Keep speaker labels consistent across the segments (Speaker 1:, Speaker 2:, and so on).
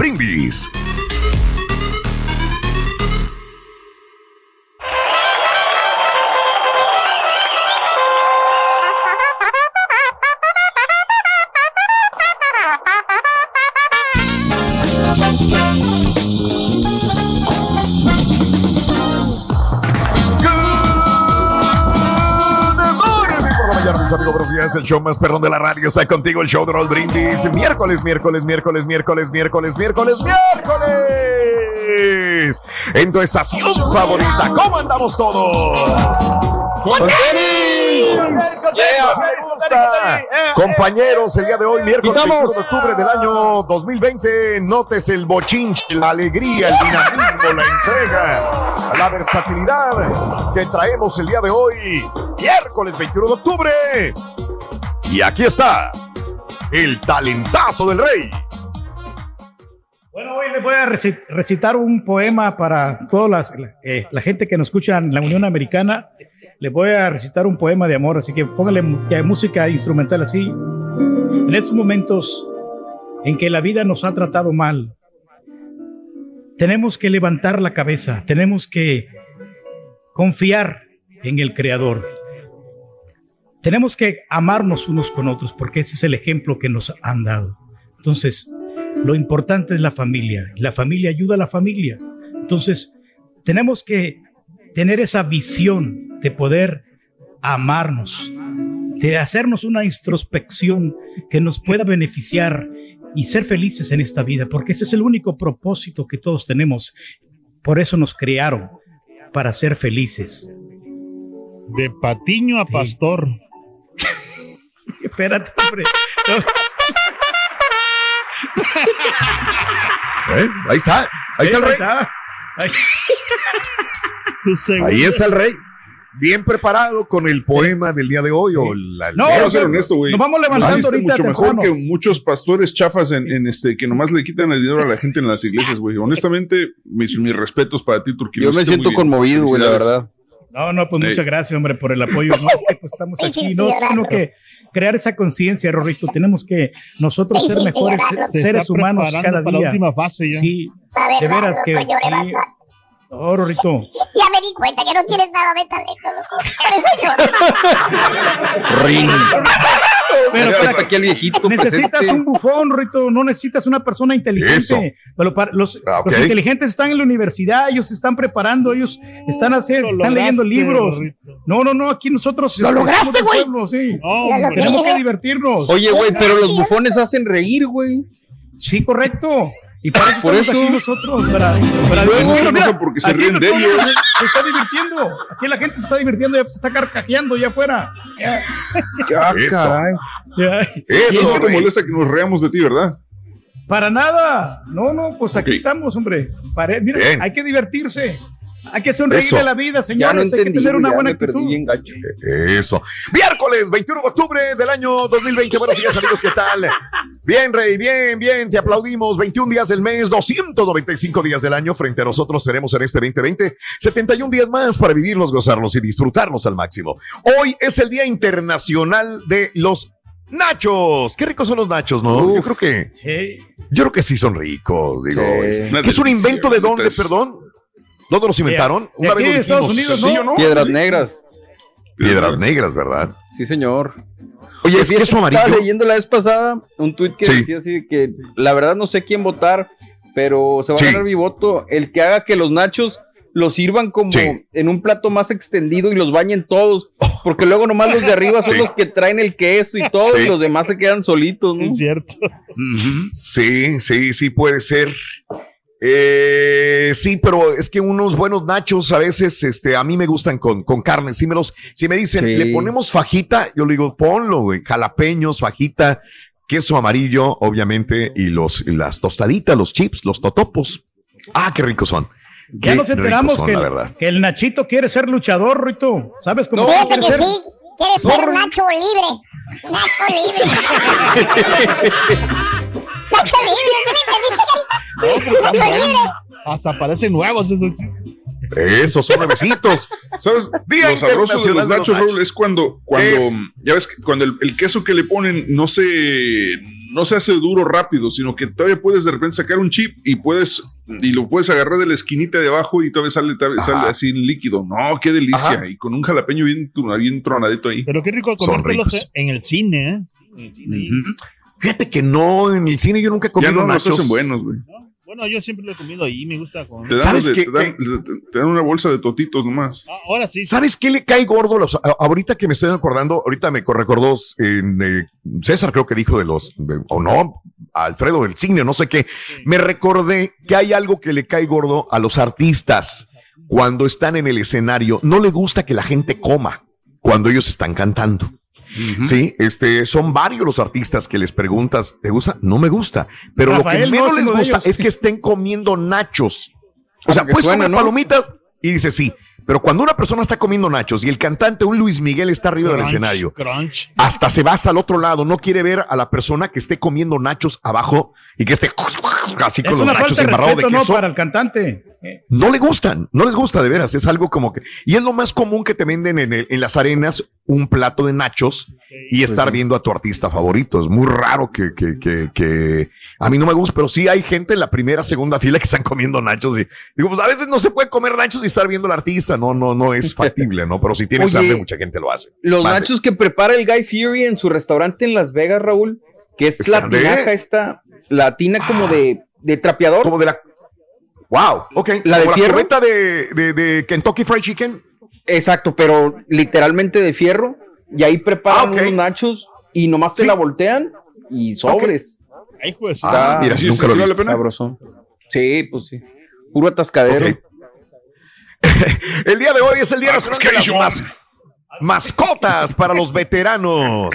Speaker 1: Brindis. El show más perrón de la radio. Está contigo el show de Roll Brindis. Miércoles, miércoles, miércoles, miércoles, miércoles, miércoles, miércoles. En tu estación favorita. ¿Cómo andamos todos? ¡Con Compañeros, el día de hoy, miércoles 21 de octubre del año 2020, notes el bochinche, la alegría, el dinamismo, la entrega, la versatilidad que traemos el día de hoy, miércoles 21 de octubre. Y aquí está, el talentazo del rey.
Speaker 2: Bueno, hoy les voy a recitar un poema para toda eh, la gente que nos escucha en la Unión Americana. Les voy a recitar un poema de amor, así que póngale música instrumental así. En estos momentos en que la vida nos ha tratado mal, tenemos que levantar la cabeza, tenemos que confiar en el Creador. Tenemos que amarnos unos con otros porque ese es el ejemplo que nos han dado. Entonces, lo importante es la familia. La familia ayuda a la familia. Entonces, tenemos que tener esa visión de poder amarnos, de hacernos una introspección que nos pueda beneficiar y ser felices en esta vida, porque ese es el único propósito que todos tenemos. Por eso nos crearon, para ser felices.
Speaker 3: De patiño a pastor.
Speaker 2: Espérate, hombre.
Speaker 1: ¿Eh? Ahí está. Ahí está el rey. Ahí está el rey. Bien preparado con el poema del día de hoy. O la,
Speaker 3: no, quiero ser honesto, güey. Nos vamos levantando ahorita mucho mejor que muchos pastores chafas en, este que nomás le quitan el dinero a la gente en las iglesias, güey. Honestamente, mis, respetos para ti, Turquía.
Speaker 4: Yo me siento conmovido, güey, la verdad.
Speaker 2: No, no, pues muchas gracias, hombre, por el apoyo. No, es que pues estamos aquí. No, tengo que crear esa conciencia, Rorrito. Tenemos que nosotros ser mejores seres humanos cada día.
Speaker 3: la última fase ya.
Speaker 2: Sí, de veras que. Sí, Oh, Rorrito.
Speaker 5: Ya me di cuenta que no tienes nada de talento, loco. Por eso yo.
Speaker 4: Ring.
Speaker 2: Pero para aquí el viejito necesitas un bufón, Rito, no necesitas una persona inteligente. Pero para los, ah, los, inteligentes están en la universidad, ellos se están preparando, ellos están, haciendo, están leyendo libros. No, no, no, aquí nosotros
Speaker 5: lo lograste, güey.
Speaker 2: Sí. tenemos que divertirnos.
Speaker 4: Oye, güey, pero los bufones hacen reír, güey.
Speaker 2: Sí, correcto. Y para eso, por eso aquí nosotros, para, para
Speaker 3: no, porque se ríen de ellos.
Speaker 2: Se está divirtiendo. Aquí la gente se está divirtiendo, ya se está carcajeando ya afuera. Ya.
Speaker 3: Ah, caray. Eso no te molesta que nos reamos de ti, ¿verdad?
Speaker 2: Para nada. No, no, pues aquí estamos, hombre. mira, hay que divertirse. Hay que sonreír de la vida, señores. hay que tener una buena actitud.
Speaker 1: Eso. Miércoles 21 de octubre del año 2020. Buenos días, amigos. ¿Qué tal? Bien, Rey. Bien, bien. Te aplaudimos. 21 días del mes, 295 días del año. Frente a nosotros tenemos en este 2020 71 días más para vivirlos, gozarlos y disfrutarlos al máximo. Hoy es el Día Internacional de los Nachos, qué ricos son los nachos, ¿no? yo creo que. Sí. Yo creo que sí son ricos, digo. es un invento de dónde, perdón? ¿Dónde los inventaron?
Speaker 2: Una vez en Estados Unidos, ¿no?
Speaker 4: Piedras Negras.
Speaker 1: Piedras Negras, ¿verdad?
Speaker 4: Sí, señor.
Speaker 1: Oye, es que eso amarillo.
Speaker 4: Estaba leyendo la vez pasada un tuit que decía así que la verdad no sé quién votar, pero se va a ganar mi voto el que haga que los nachos los sirvan como en un plato más extendido y los bañen todos, porque luego nomás los de arriba son los que traen el queso y todo y los demás se quedan solitos, ¿no?
Speaker 3: Es cierto.
Speaker 1: Sí, sí, sí puede ser. Eh, sí, pero es que unos buenos nachos a veces, este, a mí me gustan con, con carne. Si me los, si me dicen, le ponemos fajita, yo le digo, ponlo, güey, jalapeños, fajita, queso amarillo, obviamente, y los, las tostaditas, los chips, los totopos. Ah, qué ricos son.
Speaker 2: Ya nos enteramos que, que, el Nachito quiere ser luchador, Rito. ¿Sabes cómo
Speaker 5: no, quiere ser? Sí. Quiere ser Nacho Libre. Nacho Libre. Nacho Libre. ¿Me entendiste,
Speaker 6: No, Nacho Libre. Hasta parecen nuevos esos
Speaker 1: esos son nuevecitos.
Speaker 3: ¿Sabes? Día lo sabroso de los nachos, Raúl, es cuando, cuando ya ves, cuando el, queso que le ponen no se, no se hace duro rápido, sino que todavía puedes de repente sacar un chip y puedes y lo puedes agarrar de la esquinita de abajo y todavía sale, sale así en líquido. No, qué delicia. Y con un jalapeño bien, bien tronadito ahí.
Speaker 6: Pero qué rico comértelos en el cine, ¿eh? En el cine
Speaker 1: Fíjate que no, en el cine yo nunca he comido
Speaker 3: ya no, nachos. hacen buenos, güey.
Speaker 6: Bueno, yo siempre lo he comido ahí, me gusta con...
Speaker 3: Te dan, te, dan, una bolsa de totitos nomás.
Speaker 6: Ah, ahora sí.
Speaker 1: ¿Sabes qué le cae gordo? Los, ahorita que me estoy acordando, ahorita me recordó en, eh, César, creo que dijo de los, o no, Alfredo del cine, no sé qué. Me recordé que hay algo que le cae gordo a los artistas cuando están en el escenario. No le gusta que la gente coma cuando ellos están cantando. Sí, este, son varios los artistas que les preguntas, ¿te gusta? No me gusta. Pero lo que menos les gusta es que estén comiendo nachos. O sea, puedes comer palomitas y dice sí. Pero cuando una persona está comiendo nachos y el cantante, un Luis Miguel, está arriba del escenario, hasta se va hasta el otro lado, no quiere ver a la persona que esté comiendo nachos abajo y que esté así con los nachos embarrados de queso.
Speaker 2: No para el cantante.
Speaker 1: No le gustan, no les gusta de veras, es algo como que... Y es lo más común que te venden en, en las arenas un plato de nachos y pues estar viendo a tu artista favorito. Es muy raro que, que, que, que, a mí no me gusta, pero sí hay gente en la primera, segunda fila que están comiendo nachos y digo, pues a veces no se puede comer nachos y estar viendo al artista, no, no, no es factible, ¿no? Pero si tienes hambre, mucha gente lo hace.
Speaker 4: Los nachos que prepara el Guy Fury en su restaurante en Las Vegas, Raúl, que es la tinaja esta, la tina como de, de trapeador.
Speaker 1: Como de la Wow, ok.
Speaker 4: La de fierro.
Speaker 1: de, de, Kentucky Fried Chicken.
Speaker 4: Exacto, pero literalmente de fierro. Y ahí preparan ah, unos nachos y nomás te la voltean y sobres.
Speaker 6: Ahí pues.
Speaker 1: Ah, mira, sí, nunca lo he visto.
Speaker 4: Sabroso. Sí, pues sí. Puro atascadero.
Speaker 1: el día de hoy es el día de las mascotas para los veteranos.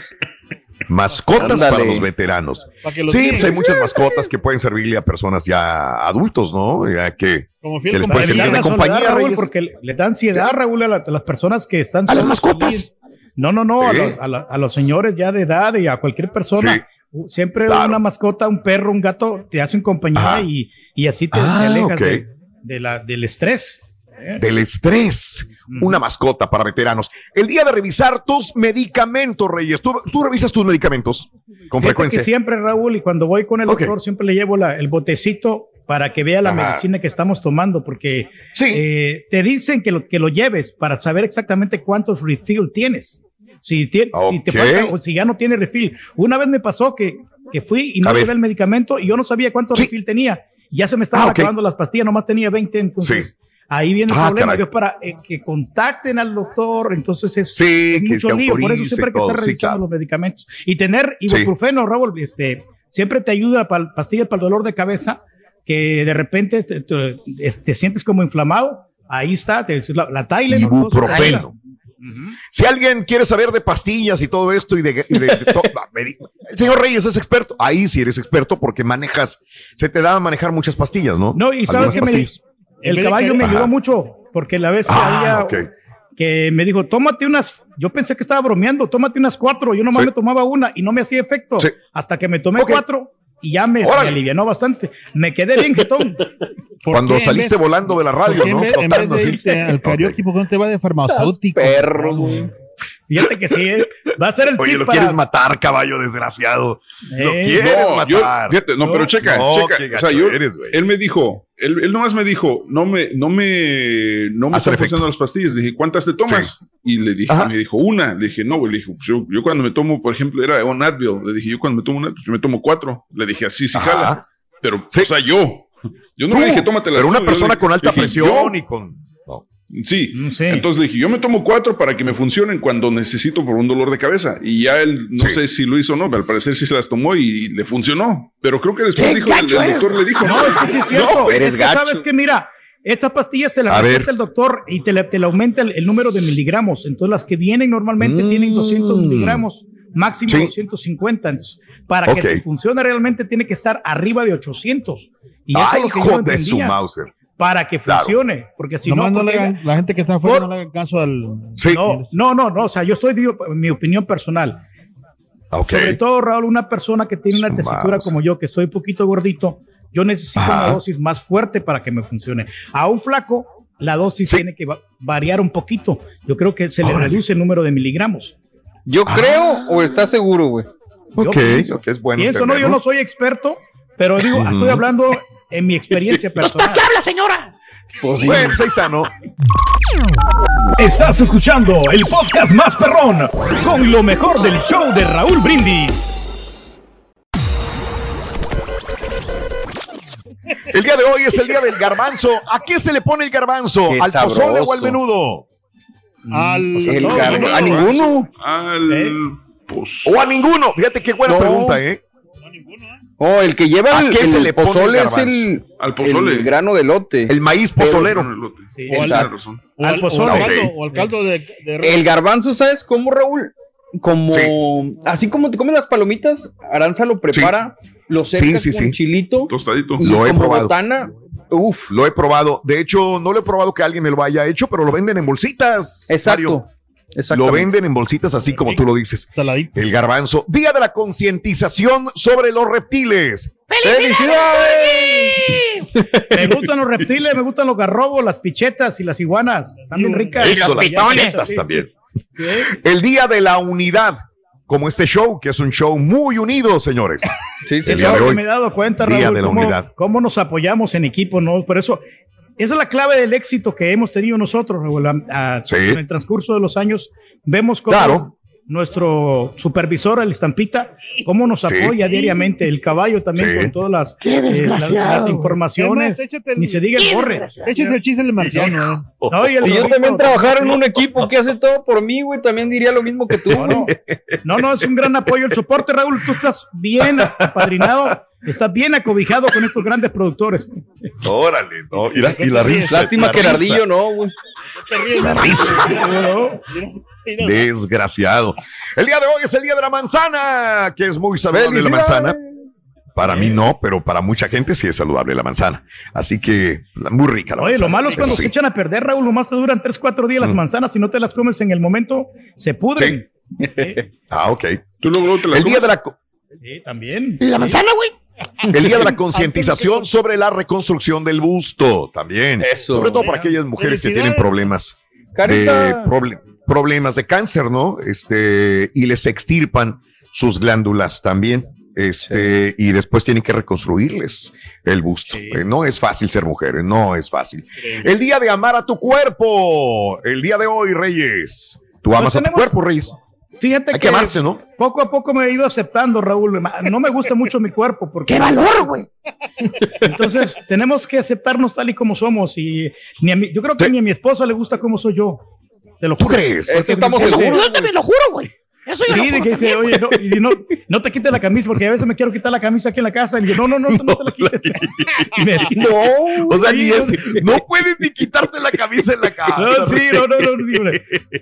Speaker 1: Mascotas para los veteranos. sí, pues hay muchas mascotas que pueden servirle a personas ya adultos, ¿no? Ya que,
Speaker 2: Como fiel les puede servir de compañía, Raúl, porque le da ansiedad, Raúl, a, las personas que están.
Speaker 1: A las mascotas.
Speaker 2: No, no, no, a, los, señores ya de edad y a cualquier persona. Siempre una mascota, un perro, un gato, te hacen compañía y, y, así te, ah, alejas de, la, del estrés.
Speaker 1: ¿eh? Del estrés una mascota para veteranos. El día de revisar tus medicamentos, Reyes. ¿Tú, revisas tus medicamentos con frecuencia?
Speaker 2: siempre, Raúl, y cuando voy con el doctor, siempre le llevo el botecito para que vea la medicina que estamos tomando, porque eh, te dicen que lo, que lo lleves para saber exactamente cuántos refill tienes. Si, si te falta o si ya no tiene refill. Una vez me pasó que, que fui y no llevé el medicamento y yo no sabía cuánto refill tenía. Ya se me estaban ah, acabando las pastillas, nomás tenía 20, entonces Ahí viene el ah, problema. Yo para eh, que contacten al doctor, entonces es,
Speaker 1: sí,
Speaker 2: mucho lío. Por eso siempre hay que estar revisando los medicamentos. Y tener ibuprofeno, Raúl, este, siempre te ayuda para pastillas para el dolor de cabeza, que de repente te, sientes como inflamado. Ahí está, la, la
Speaker 1: Ibuprofeno. Si alguien quiere saber de pastillas y todo esto y de, todo, el señor Reyes es experto. Ahí sí eres experto porque manejas, se te da a manejar muchas pastillas, ¿no?
Speaker 2: No, y sabes que me, el caballo me ayudó mucho porque la vez que ah, había que me dijo, tómate unas, yo pensé que estaba bromeando, tómate unas cuatro, yo nomás me tomaba una y no me hacía efecto, hasta que me tomé cuatro y ya me, alivianó bastante. Me quedé bien jetón.
Speaker 1: Cuando saliste volando de la radio, ¿no?
Speaker 6: En vez, de irte al karaoke, ¿por qué no te va de farmacéutico?
Speaker 4: Perro,
Speaker 2: Fíjate que sí, ¿eh? va a ser el
Speaker 1: Oye, lo quieres matar, caballo desgraciado. lo
Speaker 3: eh, quieres no, matar. fíjate, no, pero checa, checa. O sea, yo, él me dijo, él, él, nomás me dijo, no me, no me, no me están funcionando las pastillas. Dije, ¿cuántas te tomas? Y le dije, me dijo, una. Le dije, no, güey. Le dije, pues yo, yo, cuando me tomo, por ejemplo, era un Advil. Le dije, yo cuando me tomo una, pues yo me tomo cuatro. Le dije, así, sí, jala. Pero, o sea, yo. Yo no, le dije, tómate las
Speaker 1: Pero una persona con alta presión y con
Speaker 3: Sí. Entonces le dije, yo me tomo cuatro para que me funcionen cuando necesito por un dolor de cabeza. Y ya él, no sé si lo hizo o no, pero al parecer sí se las tomó y le funcionó. Pero creo que después dijo, el, doctor le dijo,
Speaker 2: no, es que sí es cierto. eres es que sabes que mira, Estas pastillas te las receta el doctor y te, le, aumenta el, número de miligramos. Entonces, las que vienen normalmente tienen 200 mm. miligramos, máximo 250. Entonces, para que te funcione realmente tiene que estar arriba de 800.
Speaker 1: Y eso es lo que yo de su Mauser.
Speaker 2: Para que funcione, porque si no,
Speaker 6: la gente que está afuera no le haga caso al.
Speaker 2: No, no, no, O sea, yo estoy, digo, mi opinión personal. Sobre todo, Raúl, una persona que tiene una tesitura como yo, que soy un poquito gordito, yo necesito una dosis más fuerte para que me funcione. A un flaco, la dosis tiene que variar un poquito. Yo creo que se le reduce el número de miligramos.
Speaker 4: Yo creo o está seguro, güey.
Speaker 1: Ok, es bueno.
Speaker 2: Y eso no, yo no soy experto, pero digo, estoy hablando en mi experiencia personal.
Speaker 5: ¿Qué habla, señora?
Speaker 1: Pues bueno, pues ahí está, ¿no?
Speaker 7: Estás escuchando el podcast más perrón con lo mejor del show de Raúl Brindis.
Speaker 1: El día de hoy es el día del garbanzo. ¿A qué se le pone el garbanzo? ¿Al pozole o al menudo?
Speaker 4: Al, a ninguno.
Speaker 3: Al
Speaker 1: ¿Eh? O a ninguno. Fíjate qué buena pregunta, ¿eh?
Speaker 4: Oh, el que lleva el,
Speaker 1: qué se le
Speaker 4: pozole es el,
Speaker 3: al pozole.
Speaker 4: el grano de lote.
Speaker 1: El maíz pozolero.
Speaker 3: Sí, o, al,
Speaker 6: o, al, pozole. o al caldo de,
Speaker 4: El garbanzo, ¿sabes cómo, Raúl? Como, así como te comes las palomitas, Aranza lo prepara, lo seca con chilito.
Speaker 3: Tostadito.
Speaker 1: Lo he probado.
Speaker 4: Botana,
Speaker 1: Uf. Lo he probado. De hecho, no lo he probado que alguien me lo haya hecho, pero lo venden en bolsitas.
Speaker 4: Exacto.
Speaker 1: Lo venden en bolsitas así como tú lo dices.
Speaker 6: Saladito.
Speaker 1: El garbanzo. Día de la concientización sobre los reptiles.
Speaker 2: ¡Felicidades! me gustan los reptiles, me gustan los garrobos, las pichetas y las iguanas. También ricas.
Speaker 1: Eso, las pichetas también. El día de la unidad como este show, que es un show muy unido, señores.
Speaker 2: Sí, sí, me he dado cuenta, Raúl, de la cómo, unidad. cómo nos apoyamos en equipo, ¿no? Por eso, esa es la clave del éxito que hemos tenido nosotros, Raúl. En el transcurso de los años, vemos cómo nuestro supervisor, el Estampita, cómo nos apoya diariamente, el caballo también con todas las, eh, las, informaciones, ni se diga el corre.
Speaker 6: Échese el chiste del marciano.
Speaker 4: si yo también trabajara en un equipo que hace todo por mí, güey, también diría lo mismo que tú.
Speaker 2: No, no, es un gran apoyo, el soporte, Raúl, tú estás bien apadrinado. Estás bien acobijado con estos grandes productores.
Speaker 1: Órale, no. Y la, y la risa.
Speaker 4: Lástima que Ardillo no, güey.
Speaker 1: La risa. Desgraciado. El día de hoy es el día de la manzana, que es muy saludable la manzana. Para mí no, pero para mucha gente sí es saludable la manzana. Así que muy rica la
Speaker 2: Oye, lo malo es cuando se echan a perder, Raúl, nomás te duran 3, 4 días las mm. manzanas. Si no te las comes en el momento, se pudren.
Speaker 1: ah, ok.
Speaker 3: Tú luego te las
Speaker 1: El día de la...
Speaker 2: Sí, también.
Speaker 5: ¿Y la manzana,
Speaker 1: güey? El día de la concientización sobre la reconstrucción del busto, también.
Speaker 4: Eso.
Speaker 1: Sobre todo para aquellas mujeres que tienen problemas de problemas de cáncer, ¿no? Este, y les extirpan sus glándulas también. Este, y después tienen que reconstruirles el busto. Eh, no es fácil ser mujer, no es fácil. El día de amar a tu cuerpo, el día de hoy, Reyes. Tú pues amas a tu cuerpo, Reyes.
Speaker 2: Fíjate
Speaker 1: que, amarse, ¿no?
Speaker 2: Poco a poco me he ido aceptando, Raúl. No me gusta mucho mi cuerpo. Porque,
Speaker 5: ¡Qué valor, güey!
Speaker 2: Entonces, tenemos que aceptarnos tal y como somos. Y ni a yo creo que ni a mi esposa le gusta como soy yo. Te lo juro.
Speaker 1: ¿Tú crees?
Speaker 5: estamos seguros. Yo te me lo juro, güey. Eso
Speaker 2: sí, de que dice, oye, no, y no, no, te quites la camisa, porque a veces me quiero quitar la camisa aquí en la casa. Y yo, no, no, no, no, te la quites.
Speaker 1: no, o sea, ni ese. No puedes ni quitarte la camisa en la casa.
Speaker 2: No, sí, no, no, no, no,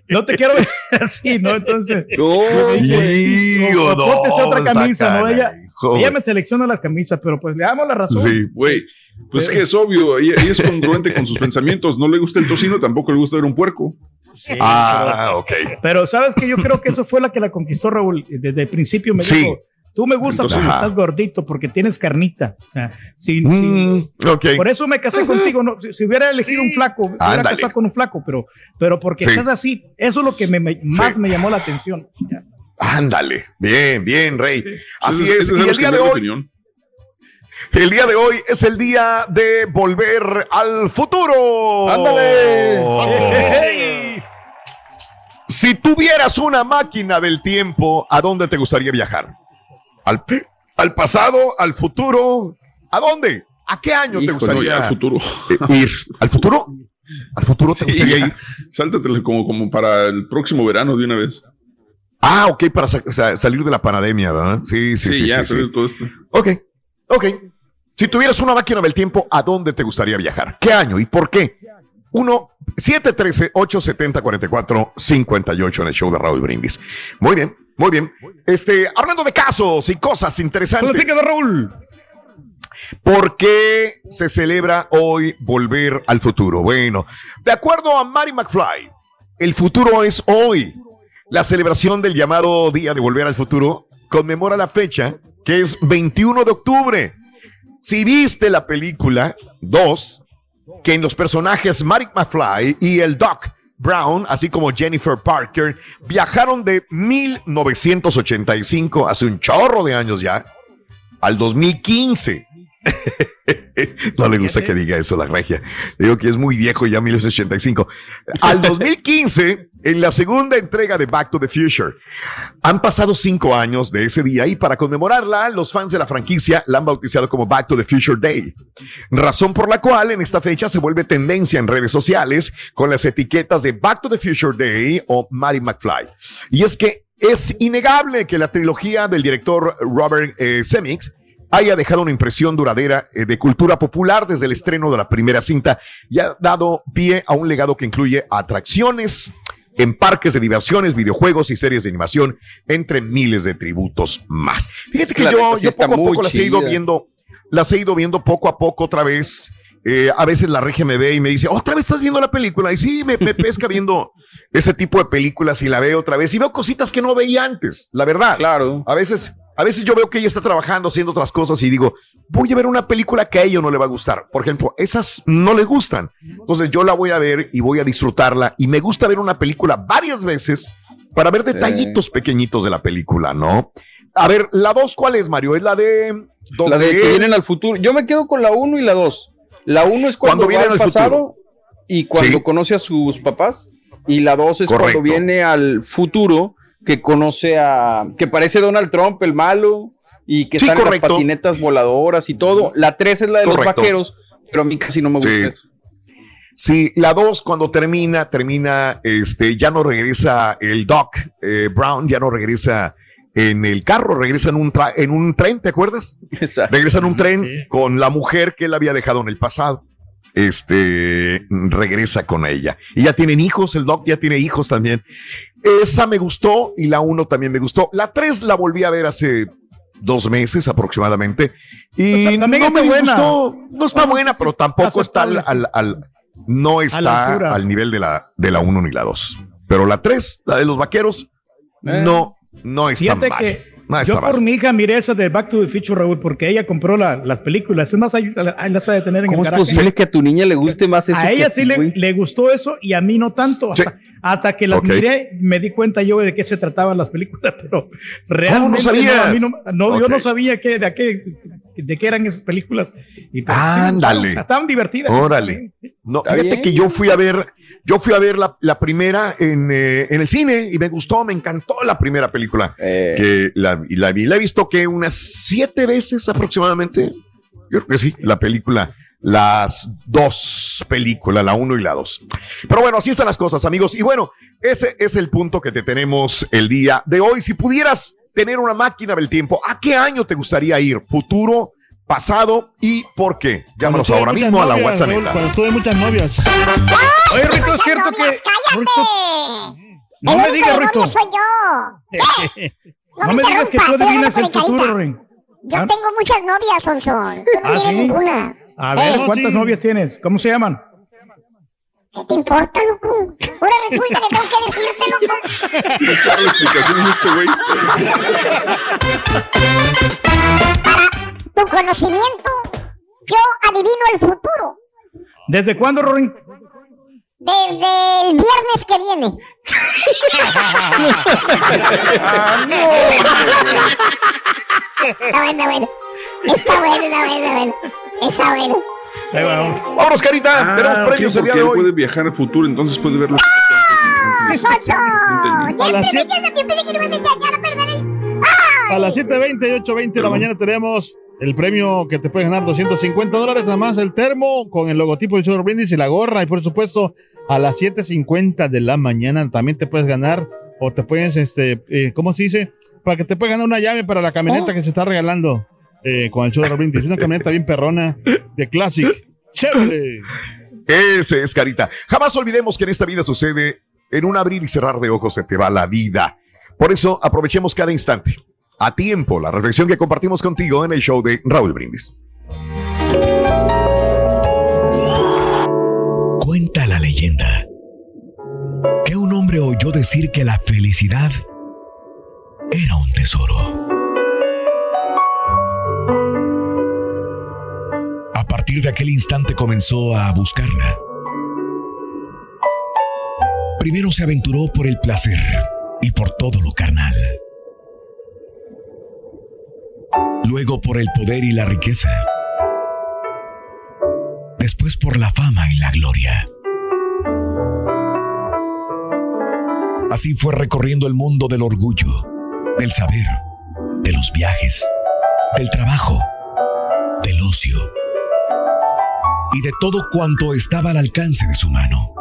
Speaker 2: no te quiero ver así, ¿no? Entonces,
Speaker 1: no,
Speaker 2: me dice, no, no, otra camisa, ¿no? Ella, ella me selecciona las camisas, pero pues le damos la razón.
Speaker 3: Sí, güey. Pues que es obvio, ella, es congruente con sus pensamientos. No le gusta el tocino, tampoco le gusta ver un puerco.
Speaker 1: Sí, ah, ok.
Speaker 2: Pero sabes que yo creo que eso fue la que la conquistó Raúl. Desde el principio me dijo, tú me gusta porque estás gordito, porque tienes carnita. O sea,
Speaker 1: mm,
Speaker 2: Por eso me casé contigo. No, si, hubiera elegido un flaco, me hubiera casado con un flaco, pero, pero porque estás así, eso es lo que me, más me llamó la atención.
Speaker 1: Ándale, bien, bien, Rey. Así es. y el día de hoy. El día de hoy es el día de volver al futuro.
Speaker 2: ¡Ándale!
Speaker 1: Si tuvieras una máquina del tiempo, ¿a dónde te gustaría viajar? ¿Al, al pasado? ¿Al futuro? ¿A dónde? ¿A qué año te gustaría
Speaker 3: al futuro.
Speaker 1: Ir? ¿Al futuro? ¿Al futuro te gustaría ir?
Speaker 3: Sáltatelo como, como para el próximo verano de una vez.
Speaker 1: Ah, ok, para salir de la pandemia, ¿verdad? Sí, sí, sí.
Speaker 3: Sí, ya,
Speaker 1: sí,
Speaker 3: todo esto.
Speaker 1: Ok, ok. Si tuvieras una máquina del tiempo, ¿a dónde te gustaría viajar? ¿Qué año y por qué? 1 713-870-4458 en el show de Raúl Brindis. Muy bien, muy bien. Este, hablando de casos y cosas interesantes.
Speaker 2: de Raúl.
Speaker 1: ¿Por qué se celebra hoy Volver al Futuro? Bueno, de acuerdo a Mary McFly, el futuro es hoy. La celebración del llamado Día de Volver al Futuro conmemora la fecha que es 21 de octubre. Si viste la película 2, que en los personajes Mary McFly y el Doc Brown, así como Jennifer Parker, viajaron de 1985, hace un chorro de años ya, al 2015 no le gusta que diga eso la regia. Digo que es muy viejo ya 1985. Al 2015, en la segunda entrega de Back to the Future. Han pasado cinco años de ese día y para conmemorarla, los fans de la franquicia la han bautizado como Back to the Future Day. Razón por la cual en esta fecha se vuelve tendencia en redes sociales con las etiquetas de Back to the Future Day o Marty McFly. Y es que es innegable que la trilogía del director Robert eh, haya dejado una impresión duradera eh, de cultura popular desde el estreno de la primera cinta y ha dado pie a un legado que incluye atracciones en parques de diversiones, videojuegos y series de animación, entre miles de tributos más. Fíjense que yo, poco a poco las he ido viendo, las he ido viendo poco a poco otra vez. Eh, a veces la regia me ve y me dice, otra vez estás viendo la película. Y sí, me, me pesca viendo ese tipo de películas y la veo otra vez y veo cositas que no veía antes, la verdad.
Speaker 4: Claro.
Speaker 1: A veces a veces yo veo que ella está trabajando, haciendo otras cosas y digo, voy a ver una película que a ella no le va a gustar. Por ejemplo, esas no le gustan. Entonces yo la voy a ver y voy a disfrutarla. Y me gusta ver una película varias veces para ver detallitos pequeñitos de la película, ¿no? A ver, la dos, ¿cuál es, Mario? Es la de...
Speaker 4: La de que vienen al futuro. Yo me quedo con la uno y la dos. La uno es cuando, viene al pasado y cuando conoce a sus papás. Y la dos es cuando viene al futuro que conoce a, que parece Donald Trump, el malo, y que están las patinetas voladoras y todo. La 3 es la de los vaqueros, pero a mí casi no me gusta eso.
Speaker 1: Sí, la 2 cuando termina, termina, este, ya no regresa el Doc eh, Brown, ya no regresa en el carro, regresa en un, en un tren, ¿te acuerdas? Exacto. Regresa en un tren con la mujer que él había dejado en el pasado. Este regresa con ella. Y ya tienen hijos, el Doc ya tiene hijos también. Esa me gustó y la uno también me gustó. La tres la volví a ver hace dos meses aproximadamente. Y pues, no me gustó. No está buena, pero tampoco está al, no está al nivel de la, de la uno ni la dos. Pero la tres, la de los vaqueros, eh. no, no está mal. Que
Speaker 2: yo por mi hija miré esa de Back to the Future, Raúl, porque ella compró las películas. Es más, ahí las de tener en
Speaker 4: ¿Cómo es posible que a tu niña le guste más eso?
Speaker 2: A ella sí le, gustó eso y a mí no tanto. Hasta, que las miré, me di cuenta yo de qué se trataban las películas, pero realmente no, yo no sabía que, de, qué, de qué eran esas películas.
Speaker 1: Y pues, Ándale.
Speaker 2: estaban divertidas.
Speaker 1: Órale. No, fíjate que yo fui a ver yo fui a ver la, primera eh, en, el cine y me gustó, me encantó la primera película. Eh. Que la, y la, vi, la he visto que unas siete veces aproximadamente. Yo creo que sí, la película, las dos películas, la uno y la dos. Pero bueno, así están las cosas, amigos. Y bueno, ese es el punto que te tenemos el día de hoy. Si pudieras tener una máquina del tiempo, ¿a qué año te gustaría ir? ¿Futuro? pasado y por qué. Llámanos ahora mismo a la WhatsApp.
Speaker 6: Cuando tuve muchas novias.
Speaker 2: Oye, Rito, es cierto que.
Speaker 5: no me digas, Rito. soy
Speaker 2: yo. no, me digas que tú adivinas el futuro, Rin.
Speaker 5: Yo ¿Ah? tengo muchas novias, Sonson. Tú no ¿Ah, sí? ninguna.
Speaker 2: A ver, ¿cuántas novias tienes? ¿Cómo se llaman?
Speaker 5: ¿Qué te importa, loco? Ahora resulta que tengo que decirte, loco.
Speaker 3: ¿Tienes la explicación este güey?
Speaker 5: tu conocimiento, yo adivino el futuro.
Speaker 2: ¿Desde cuándo, Rorin?
Speaker 5: Desde el viernes que viene. Está bueno, está bueno. Está bueno, está bueno, está bueno. Está bueno.
Speaker 1: Ahí vamos. Vámonos, Carita. Ah, Tenemos premios el día de hoy.
Speaker 3: puede viajar al futuro, entonces puede ver los.
Speaker 5: ¡Ah, Socho! Ya pensé que no a perder el...
Speaker 6: A las 7.20 y 8.20 de la mañana tenemos el premio que te puede ganar 250 dólares, además el termo con el logotipo del Sugar Brindis y la gorra. Y por supuesto, a las 7.50 de la mañana también te puedes ganar o te puedes, este, eh, ¿cómo se dice? Para que te puedas ganar una llave para la camioneta que se está regalando.
Speaker 8: Eh, con el show de Raúl Brindis. Una camioneta bien perrona de Classic. ¡Chévere!
Speaker 9: Ese es Carita. Jamás olvidemos que en esta vida sucede en un abrir y cerrar de ojos se te va la vida. Por eso aprovechemos cada instante. A tiempo, la reflexión que compartimos contigo en el show de Raúl Brindis.
Speaker 1: Cuenta la leyenda que un hombre oyó decir que la felicidad era un tesoro. De aquel instante comenzó a buscarla. Primero se aventuró por el placer y por todo lo carnal. Luego por el poder y la riqueza. Después por la fama y la gloria. Así fue recorriendo el mundo del orgullo, del saber, de los viajes, del trabajo, del ocio y de todo cuanto estaba al alcance de su mano.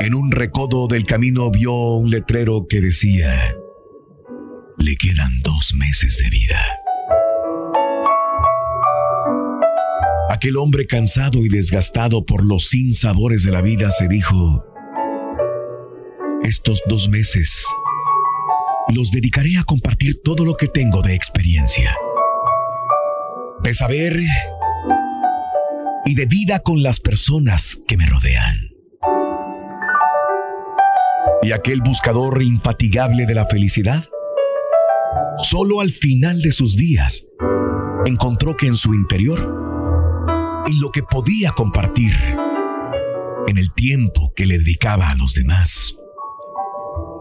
Speaker 1: En un recodo del camino vio un letrero que decía, le quedan dos meses de vida. Aquel hombre cansado y desgastado por los sinsabores de la vida se dijo, estos dos meses los dedicaré a compartir todo lo que tengo de experiencia, de saber y de vida con las personas que me rodean. Y aquel buscador infatigable de la felicidad, solo al final de sus días, encontró que en su interior, en lo que podía compartir, en el tiempo que le dedicaba a los demás,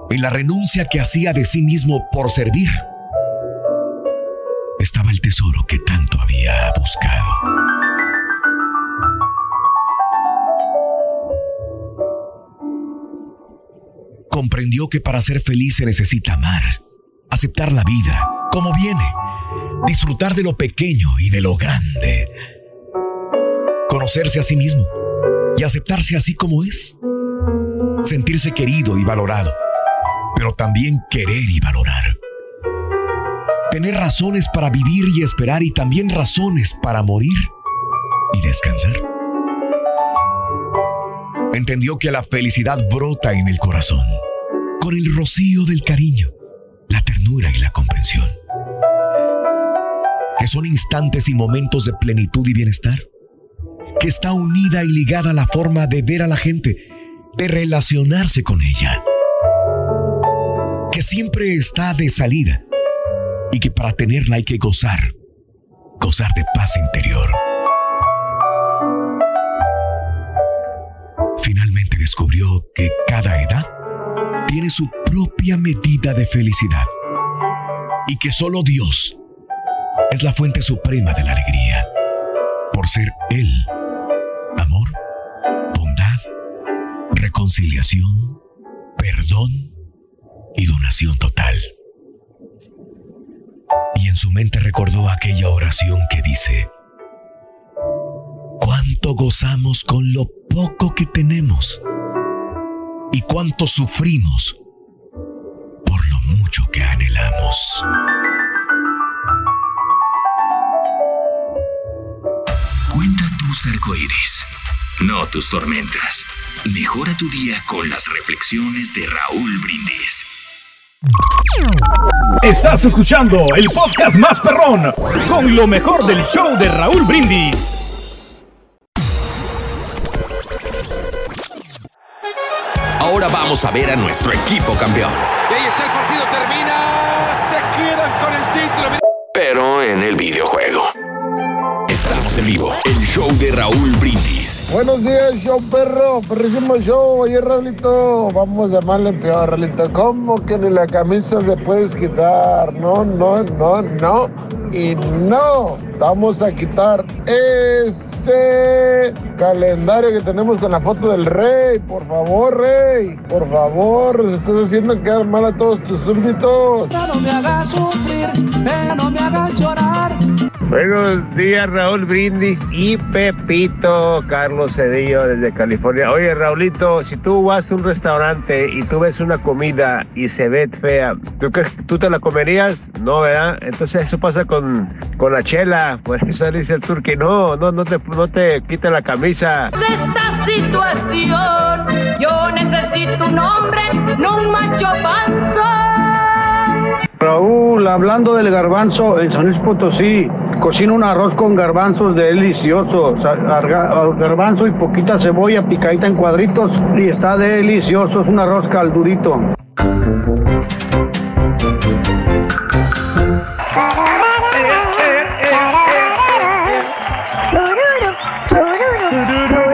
Speaker 1: en la renuncia que hacía de sí mismo por servir, estaba el tesoro que tanto había buscado. Comprendió que para ser feliz se necesita amar, aceptar la vida como viene, disfrutar de lo pequeño y de lo grande, conocerse a sí mismo y aceptarse así como es, sentirse querido y valorado pero también querer y valorar. Tener razones para vivir y esperar y también razones para morir y descansar. Entendió que la felicidad brota en el corazón, con el rocío del cariño, la ternura y la comprensión. Que son instantes y momentos de plenitud y bienestar. Que está unida y ligada a la forma de ver a la gente, de relacionarse con ella que siempre está de salida y que para tenerla hay que gozar, gozar de paz interior. Finalmente descubrió que cada edad tiene su propia medida de felicidad y que solo Dios es la fuente suprema de la alegría, por ser Él amor, bondad, reconciliación, perdón y donación total. Y en su mente recordó aquella oración que dice, cuánto gozamos con lo poco que tenemos y cuánto sufrimos por lo mucho que anhelamos. Cuenta tus arcoíris, no tus tormentas. Mejora tu día con las reflexiones de Raúl Brindis.
Speaker 2: Estás escuchando el podcast más perrón con lo mejor del show de Raúl Brindis.
Speaker 1: Ahora vamos a ver a nuestro equipo campeón.
Speaker 10: Y ahí está el partido, termina. Se quedan con el título.
Speaker 1: Pero en el videojuego. Estamos en vivo. El show de Raúl Brindis.
Speaker 11: Buenos días, show perro. Perrísimo show. Oye, Raulito, vamos a llamarle peor, Raulito. ¿Cómo que ni la camisa se puedes quitar? No, no, no, no. Y no. Vamos a quitar ese calendario que tenemos con la foto del rey. Por favor, rey. Por favor, estás haciendo quedar mal a todos tus súbditos.
Speaker 12: No me hagas sufrir, no me hagas llorar.
Speaker 11: Buenos días, Raúl Brindis y Pepito, Carlos Cedillo desde California. Oye, Raulito, si tú vas a un restaurante y tú ves una comida y se ve fea, ¿tú, tú te la comerías? No, ¿verdad? Entonces eso pasa con, con la chela. Por eso dice el tur que no, no, no te, no te quite la camisa.
Speaker 13: Esta situación, yo necesito un hombre, no un macho panzón.
Speaker 14: Raúl, hablando del garbanzo, en San Luis Potosí, cocina un arroz con garbanzos delicioso. Garbanzo y poquita cebolla picadita en cuadritos y está delicioso. Es un arroz caldurito.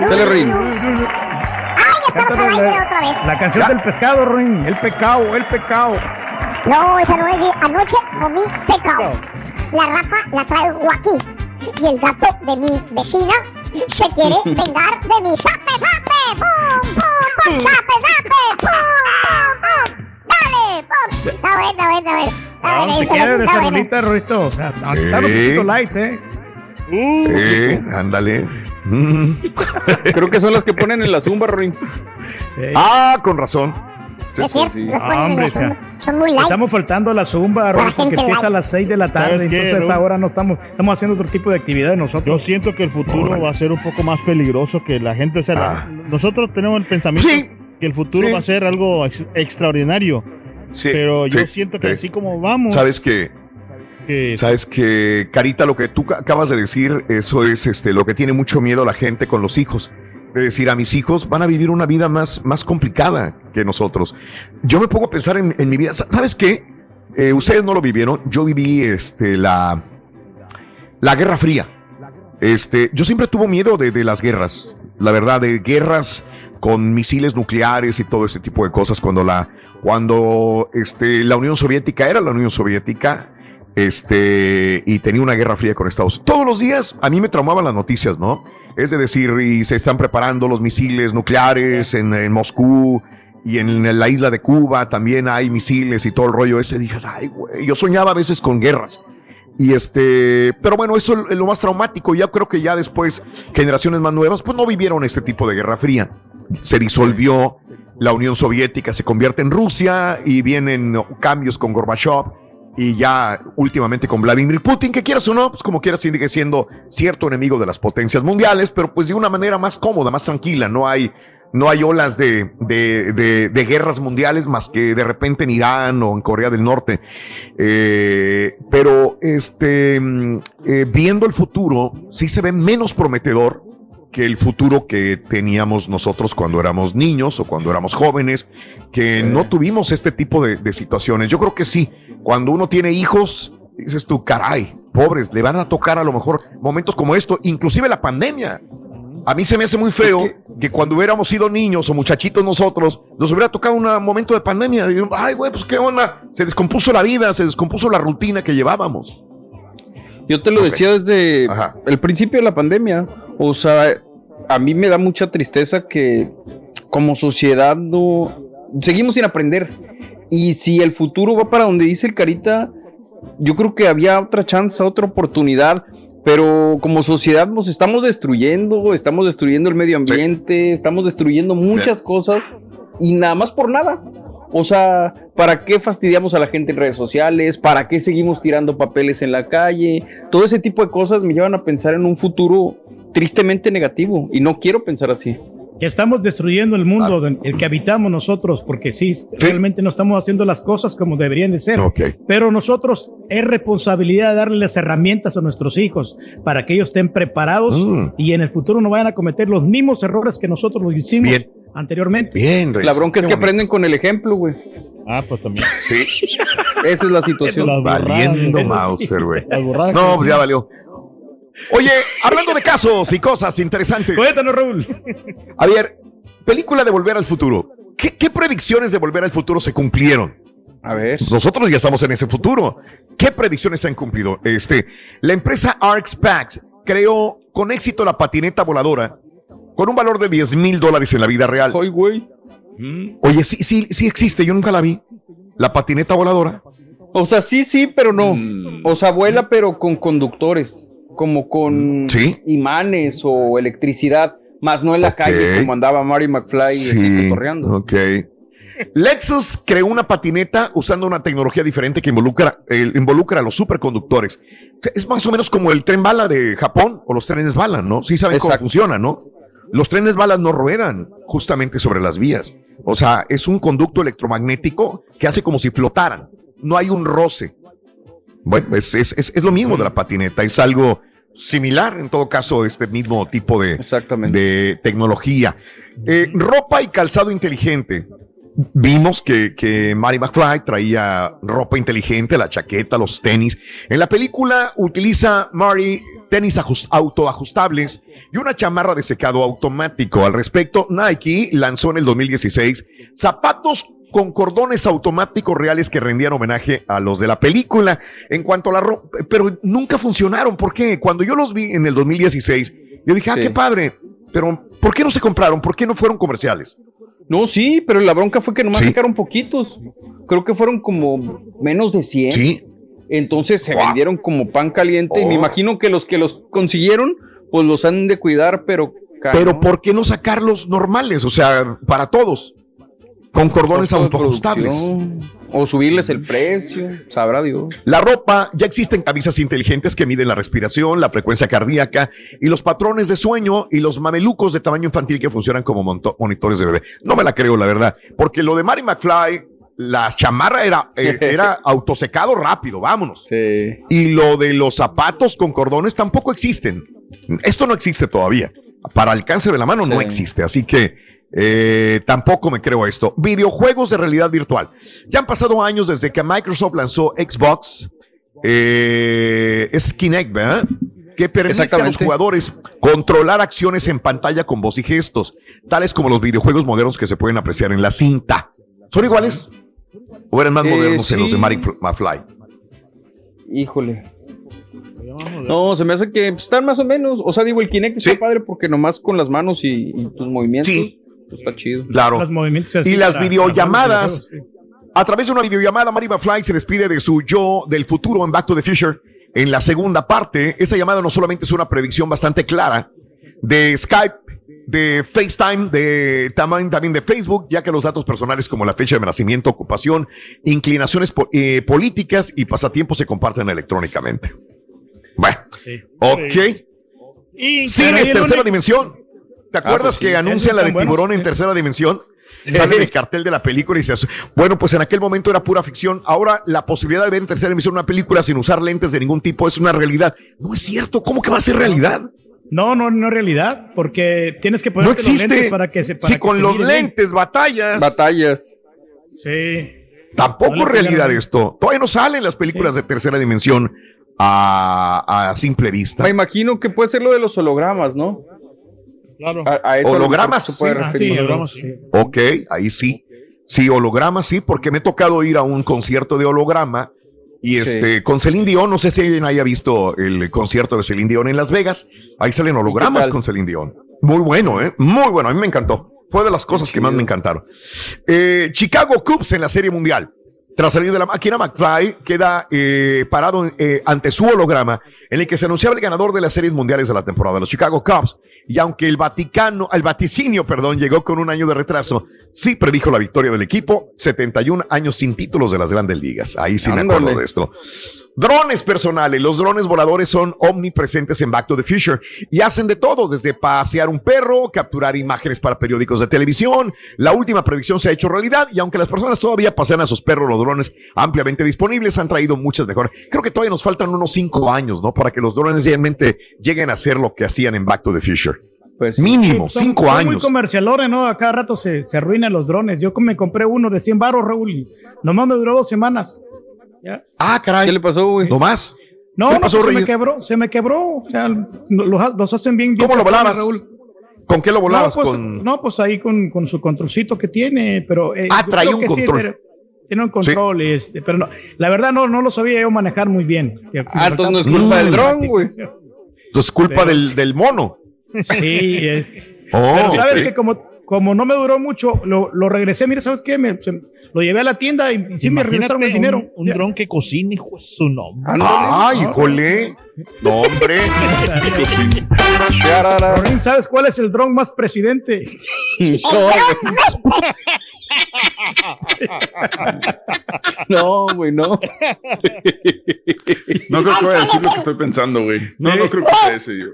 Speaker 5: Dale, Ring.
Speaker 2: La canción del pescado, Ring. El pecado, el pecado.
Speaker 5: No, esa no es. Anoche comí pecado. La Rafa la traigo aquí. Y el gato de mi vecina se quiere vengar de mi sape, sape. ¡Pum, pum, pum! ¡Sape, sape! ¡Pum, pum, pum! ¡Dale! ¡Pum! Está bueno, está bueno, está bueno. Está
Speaker 2: bueno. ¿Qué quieres de esa rolita, Ruito? O sea, está un poquito likes, ¿eh?
Speaker 1: Eh, ándale.
Speaker 4: Creo que son las que ponen en la zumba, Ruin.
Speaker 1: Ah, con razón.
Speaker 5: Es cierto,
Speaker 2: hombre,
Speaker 5: son muy light.
Speaker 2: Estamos faltando a la zumba, Roy, porque empieza a las 6 de la tarde. Entonces ahora no estamos, estamos haciendo otro tipo de actividad nosotros.
Speaker 6: Yo siento que el futuro va a ser un poco más peligroso que la gente. O sea,
Speaker 1: Ah.
Speaker 6: nosotros tenemos el pensamiento que el futuro va a ser algo ex- extraordinario.
Speaker 1: Sí,
Speaker 6: pero yo
Speaker 1: sí,
Speaker 6: siento que
Speaker 1: sí.
Speaker 6: así como vamos.
Speaker 1: ¿Sabes qué? Sabes que, Carita, lo que tú ca- acabas de decir, eso es este, lo que tiene mucho miedo la gente con los hijos. De decir, a mis hijos van a vivir una vida más, más complicada que nosotros. Yo me pongo a pensar en, mi vida. Sa- ¿Sabes qué? Eh, ustedes no lo vivieron. Yo viví este, la, la Guerra Fría. Este, yo siempre tuve miedo de, de las guerras. La verdad, de guerras con misiles nucleares y todo ese tipo de cosas. Cuando la, cuando este, la Unión Soviética era la Unión Soviética, este, y tenía una guerra fría con Estados Unidos. Todos los días a mí me traumaban las noticias, ¿no? Es de decir, y se están preparando los misiles nucleares en, en Moscú y en la isla de Cuba también hay misiles y todo el rollo ese. Dije, ay, güey, yo soñaba a veces con guerras. Y este, pero bueno, eso es lo más traumático. Ya creo que ya después, generaciones más nuevas, pues no vivieron este tipo de guerra fría. Se disolvió la Unión Soviética, se convierte en Rusia y vienen cambios con Gorbachev y ya últimamente con Vladimir Putin, que quieras o no, pues como quieras sigue siendo cierto enemigo de las potencias mundiales, pero pues de una manera más cómoda, más tranquila. No hay, no hay olas de, de, de, de guerras mundiales más que de repente en Irán o en Corea del Norte. Eh, pero este, mm, eh, viendo el futuro, sí se ve menos prometedor que el futuro que teníamos nosotros cuando éramos niños o cuando éramos jóvenes, que no tuvimos este tipo de, de situaciones. Yo creo que sí, cuando uno tiene hijos, dices tú, caray, pobres, le van a tocar a lo mejor momentos como esto, inclusive la pandemia. A mí se me hace muy feo que, cuando hubiéramos sido niños o muchachitos nosotros, nos hubiera tocado un momento de pandemia. Y, Ay, güey, pues qué onda. Se descompuso la vida, se descompuso la rutina que llevábamos.
Speaker 4: Yo te lo decía desde el principio de la pandemia. O sea, a mí me da mucha tristeza que como sociedad no seguimos sin aprender. Y si el futuro va para donde dice el Carita, yo creo que había otra chance, otra oportunidad. Pero como sociedad nos estamos destruyendo, estamos destruyendo el medio ambiente, estamos destruyendo muchas cosas y nada más por nada. O sea, ¿para qué fastidiamos a la gente en redes sociales? ¿Para qué seguimos tirando papeles en la calle? Todo ese tipo de cosas me llevan a pensar en un futuro tristemente negativo y no quiero pensar así.
Speaker 2: Que estamos destruyendo el mundo, en el que habitamos nosotros, porque sí, realmente no estamos haciendo las cosas como deberían de ser. Pero nosotros es responsabilidad de darle las herramientas a nuestros hijos para que ellos estén preparados
Speaker 1: Mm.
Speaker 2: y en el futuro no vayan a cometer los mismos errores que nosotros lo hicimos anteriormente.
Speaker 1: Bien,
Speaker 4: La bronca es que aprenden con el ejemplo, güey.
Speaker 6: Ah, pues también.
Speaker 1: Sí.
Speaker 4: Esa es la situación.
Speaker 1: Valiendo Mauser, güey. No, pues ya valió. Oye, hablando de casos y cosas interesantes.
Speaker 2: Cuéntanos, Raúl.
Speaker 1: A ver, película de Volver al Futuro. ¿Qué, qué predicciones de Volver al Futuro se cumplieron?
Speaker 4: A ver.
Speaker 1: Nosotros ya estamos en ese futuro. ¿Qué predicciones se han cumplido? Este, la empresa ArcSpax creó con éxito la patineta voladora con un valor de 10 mil dólares en la vida real.
Speaker 4: Ay, güey.
Speaker 1: Oye, sí, sí, sí existe, yo nunca la vi. La patineta voladora.
Speaker 4: O sea, sí, sí, pero no. O sea, vuela, pero con conductores. Como con imanes o electricidad, más no en la calle como andaba Mary McFly sí.
Speaker 1: Ok. Lexus creó una patineta usando una tecnología diferente que involucra, involucra a los superconductores. Es más o menos como el tren bala de Japón o los trenes bala, ¿no? Sí saben cómo funciona, ¿no? Los trenes balas no ruedan justamente sobre las vías. O sea, es un conducto electromagnético que hace como si flotaran. No hay un roce. Bueno, es, es, es, lo mismo de la patineta. Es algo similar, en todo caso, este mismo tipo de, de tecnología. Eh, ropa y calzado inteligente. Vimos que, que Mary McFly traía ropa inteligente, la chaqueta, los tenis. En la película utiliza Mary tenis autoajustables y una chamarra de secado automático. Al respecto, Nike lanzó en el 2016 zapatos con cordones automáticos reales que rendían homenaje a los de la película. En cuanto a la ropa, pero nunca funcionaron. ¿Por qué? Cuando yo los vi en el 2016, yo dije, ah, qué padre. Pero, ¿por qué no se compraron? ¿Por qué no fueron comerciales?
Speaker 4: No, sí, pero la bronca fue que nomás sacaron poquitos. Creo que fueron como menos de 100. Sí. Entonces se vendieron como pan caliente y me oh. imagino que los que los consiguieron, pues los han de cuidar, pero...
Speaker 1: Pero ¿por qué no sacarlos normales? O sea, para todos. Con cordones autoajustables.
Speaker 4: O subirles el precio, sabrá Dios.
Speaker 1: La ropa, ya existen camisas inteligentes que miden la respiración, la frecuencia cardíaca y los patrones de sueño y los mamelucos de tamaño infantil que funcionan como monitores de bebé. No me la creo, la verdad, porque lo de Mary McFly la chamarra era, eh, era autosecado rápido, vámonos. Sí. Y lo de los zapatos con cordones tampoco existen. Esto no existe todavía. Para alcance de la mano no existe. Así que eh, tampoco me creo esto. Videojuegos de realidad virtual. Ya han pasado años desde que Microsoft lanzó Xbox. Eh, es Kinect, ¿verdad? Que permite a los jugadores controlar acciones en pantalla con voz y gestos, tales como los videojuegos modernos que se pueden apreciar en la cinta. ¿Son iguales? ¿O eran más eh, modernos en los de Mary McFly?
Speaker 4: Híjole. No, se me hace que pues, están más o menos. O sea, digo, el Kinect está padre porque nomás con las manos y, tus movimientos pues, está chido.
Speaker 1: Claro. y las videollamadas. A través de una videollamada, Mary McFly se despide de su yo del futuro en Back to the Future. En la segunda parte, esa llamada no solamente es una predicción bastante clara de Skype de FaceTime, de también, también de Facebook, ya que los datos personales como la fecha de nacimiento, ocupación, inclinaciones eh, políticas y pasatiempos se comparten electrónicamente. Bueno, sí. ok. Y Cines, tercera dimensión. ¿Te acuerdas ah, pues que anuncian la de tiburón en tercera dimensión? Sale el cartel de la película y dices, bueno, pues en aquel momento era pura ficción. Ahora la posibilidad de ver en tercera dimensión una película sin usar lentes de ningún tipo es una realidad. No es cierto. ¿Cómo que va a ser realidad?
Speaker 2: No, no, no es realidad, porque tienes que poner
Speaker 1: no los lentes para que se para Sí, con los lentes, batallas.
Speaker 4: Batallas.
Speaker 2: Sí.
Speaker 1: Tampoco es realidad esto. Todavía no salen las películas de tercera dimensión a, simple vista.
Speaker 4: Me imagino que puede ser lo de los hologramas, ¿no?
Speaker 1: Claro. hologramas, sí. Ah, sí, hologramas, sí. Ok, ahí sí. Sí, hologramas, sí, porque me he tocado ir a un concierto de holograma y este, con Celine Dion, no sé si alguien haya visto el concierto de Celine Dion en Las Vegas. Ahí salen hologramas con Celine Dion. Muy bueno, ¿eh? Muy bueno, a mí me encantó. Fue de las cosas que más me encantaron. Eh, Chicago Cubs en la Serie Mundial. Tras salir de la máquina, McFly queda eh, parado eh, ante su holograma en el que se anunciaba el ganador de las series mundiales de la temporada, los Chicago Cubs. Y aunque el Vaticano, el vaticinio, perdón, llegó con un año de retraso, sí predijo la victoria del equipo, 71 años sin títulos de las grandes ligas. Ahí sí me acuerdo de esto. Drones personales. Los drones voladores son omnipresentes en Back to the Future y hacen de todo, desde pasear un perro, capturar imágenes para periódicos de televisión. La última predicción se ha hecho realidad y aunque las personas todavía pasean a sus perros, los drones ampliamente disponibles han traído muchas mejoras. Creo que todavía nos faltan unos cinco años, ¿no? Para que los drones realmente lleguen a ser lo que hacían en Back to the Future. Pues mínimo, cinco son años. muy
Speaker 2: comercialores, ¿no? A cada rato se, se arruinan los drones. Yo me compré uno de 100 baros, Raúl, y nomás me duró dos semanas.
Speaker 1: Ah, caray.
Speaker 4: ¿Qué le pasó, güey?
Speaker 1: ¿No más?
Speaker 2: No, no, pues se me quebró, se me quebró. O sea, los, hacen bien.
Speaker 1: ¿Cómo lo volabas? ¿Con qué lo volabas?
Speaker 2: No, pues, no, pues ahí con, con, su controlcito que tiene, pero...
Speaker 1: Eh, ah, trae un control.
Speaker 2: tiene un control, este, pero no, la verdad no, no lo sabía yo manejar muy bien.
Speaker 4: Ah, entonces no es culpa del dron, güey. Entonces
Speaker 1: es culpa del, del, mono.
Speaker 2: Sí, es. Oh, pero sabes que como como no me duró mucho, lo, lo regresé. Mira, ¿sabes qué? Me, lo llevé a la tienda y, sí me regresaron el dinero.
Speaker 6: Un, dron que cocina, hijo de su nombre.
Speaker 1: Ay, híjole. No, hombre.
Speaker 2: ¿Sabes cuál es el dron más presidente?
Speaker 4: no, güey, no.
Speaker 3: No creo que vaya a decir lo que estoy pensando, güey. No, no creo que sea ese.
Speaker 5: El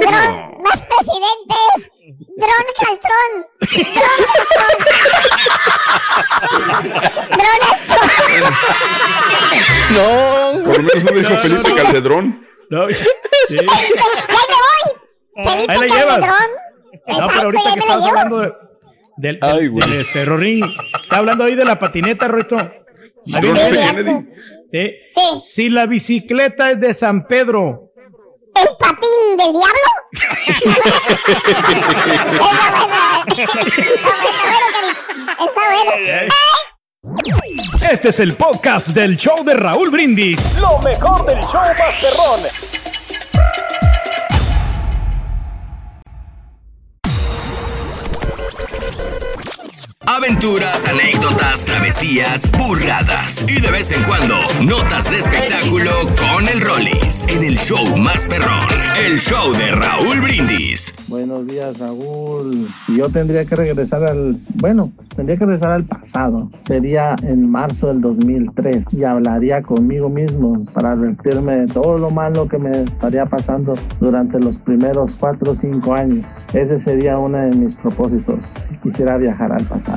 Speaker 5: dron más presidente es Dron Caltrón. Dron Caltrón.
Speaker 3: No. Por lo menos no dijo Felipe no, Calderón.
Speaker 2: No,
Speaker 5: sí. ¡Ahí me voy! Felipe
Speaker 2: Ahí la llevas. No, pero ahorita que estás hablando de, del,
Speaker 4: Ay,
Speaker 2: del, del este, Rorín, está hablando ahí de la patineta, Rito. Sí.
Speaker 5: Sí.
Speaker 2: Si la bicicleta es de San Pedro,
Speaker 5: ¿El patín del diablo? Está bueno.
Speaker 7: Este es el podcast del show de Raúl Brindis. Lo mejor del show Masterrón.
Speaker 15: Aventuras, anécdotas, travesías, burradas y de vez en cuando notas de espectáculo con el Rollis en el show más perrón, el show de Raúl Brindis.
Speaker 16: Buenos días, Raúl. Si yo tendría que regresar al, bueno, tendría que regresar al pasado. Sería en marzo del 2003 y hablaría conmigo mismo para advertirme de todo lo malo que me estaría pasando durante los primeros cuatro o cinco años. Ese sería uno de mis propósitos si quisiera viajar al pasado.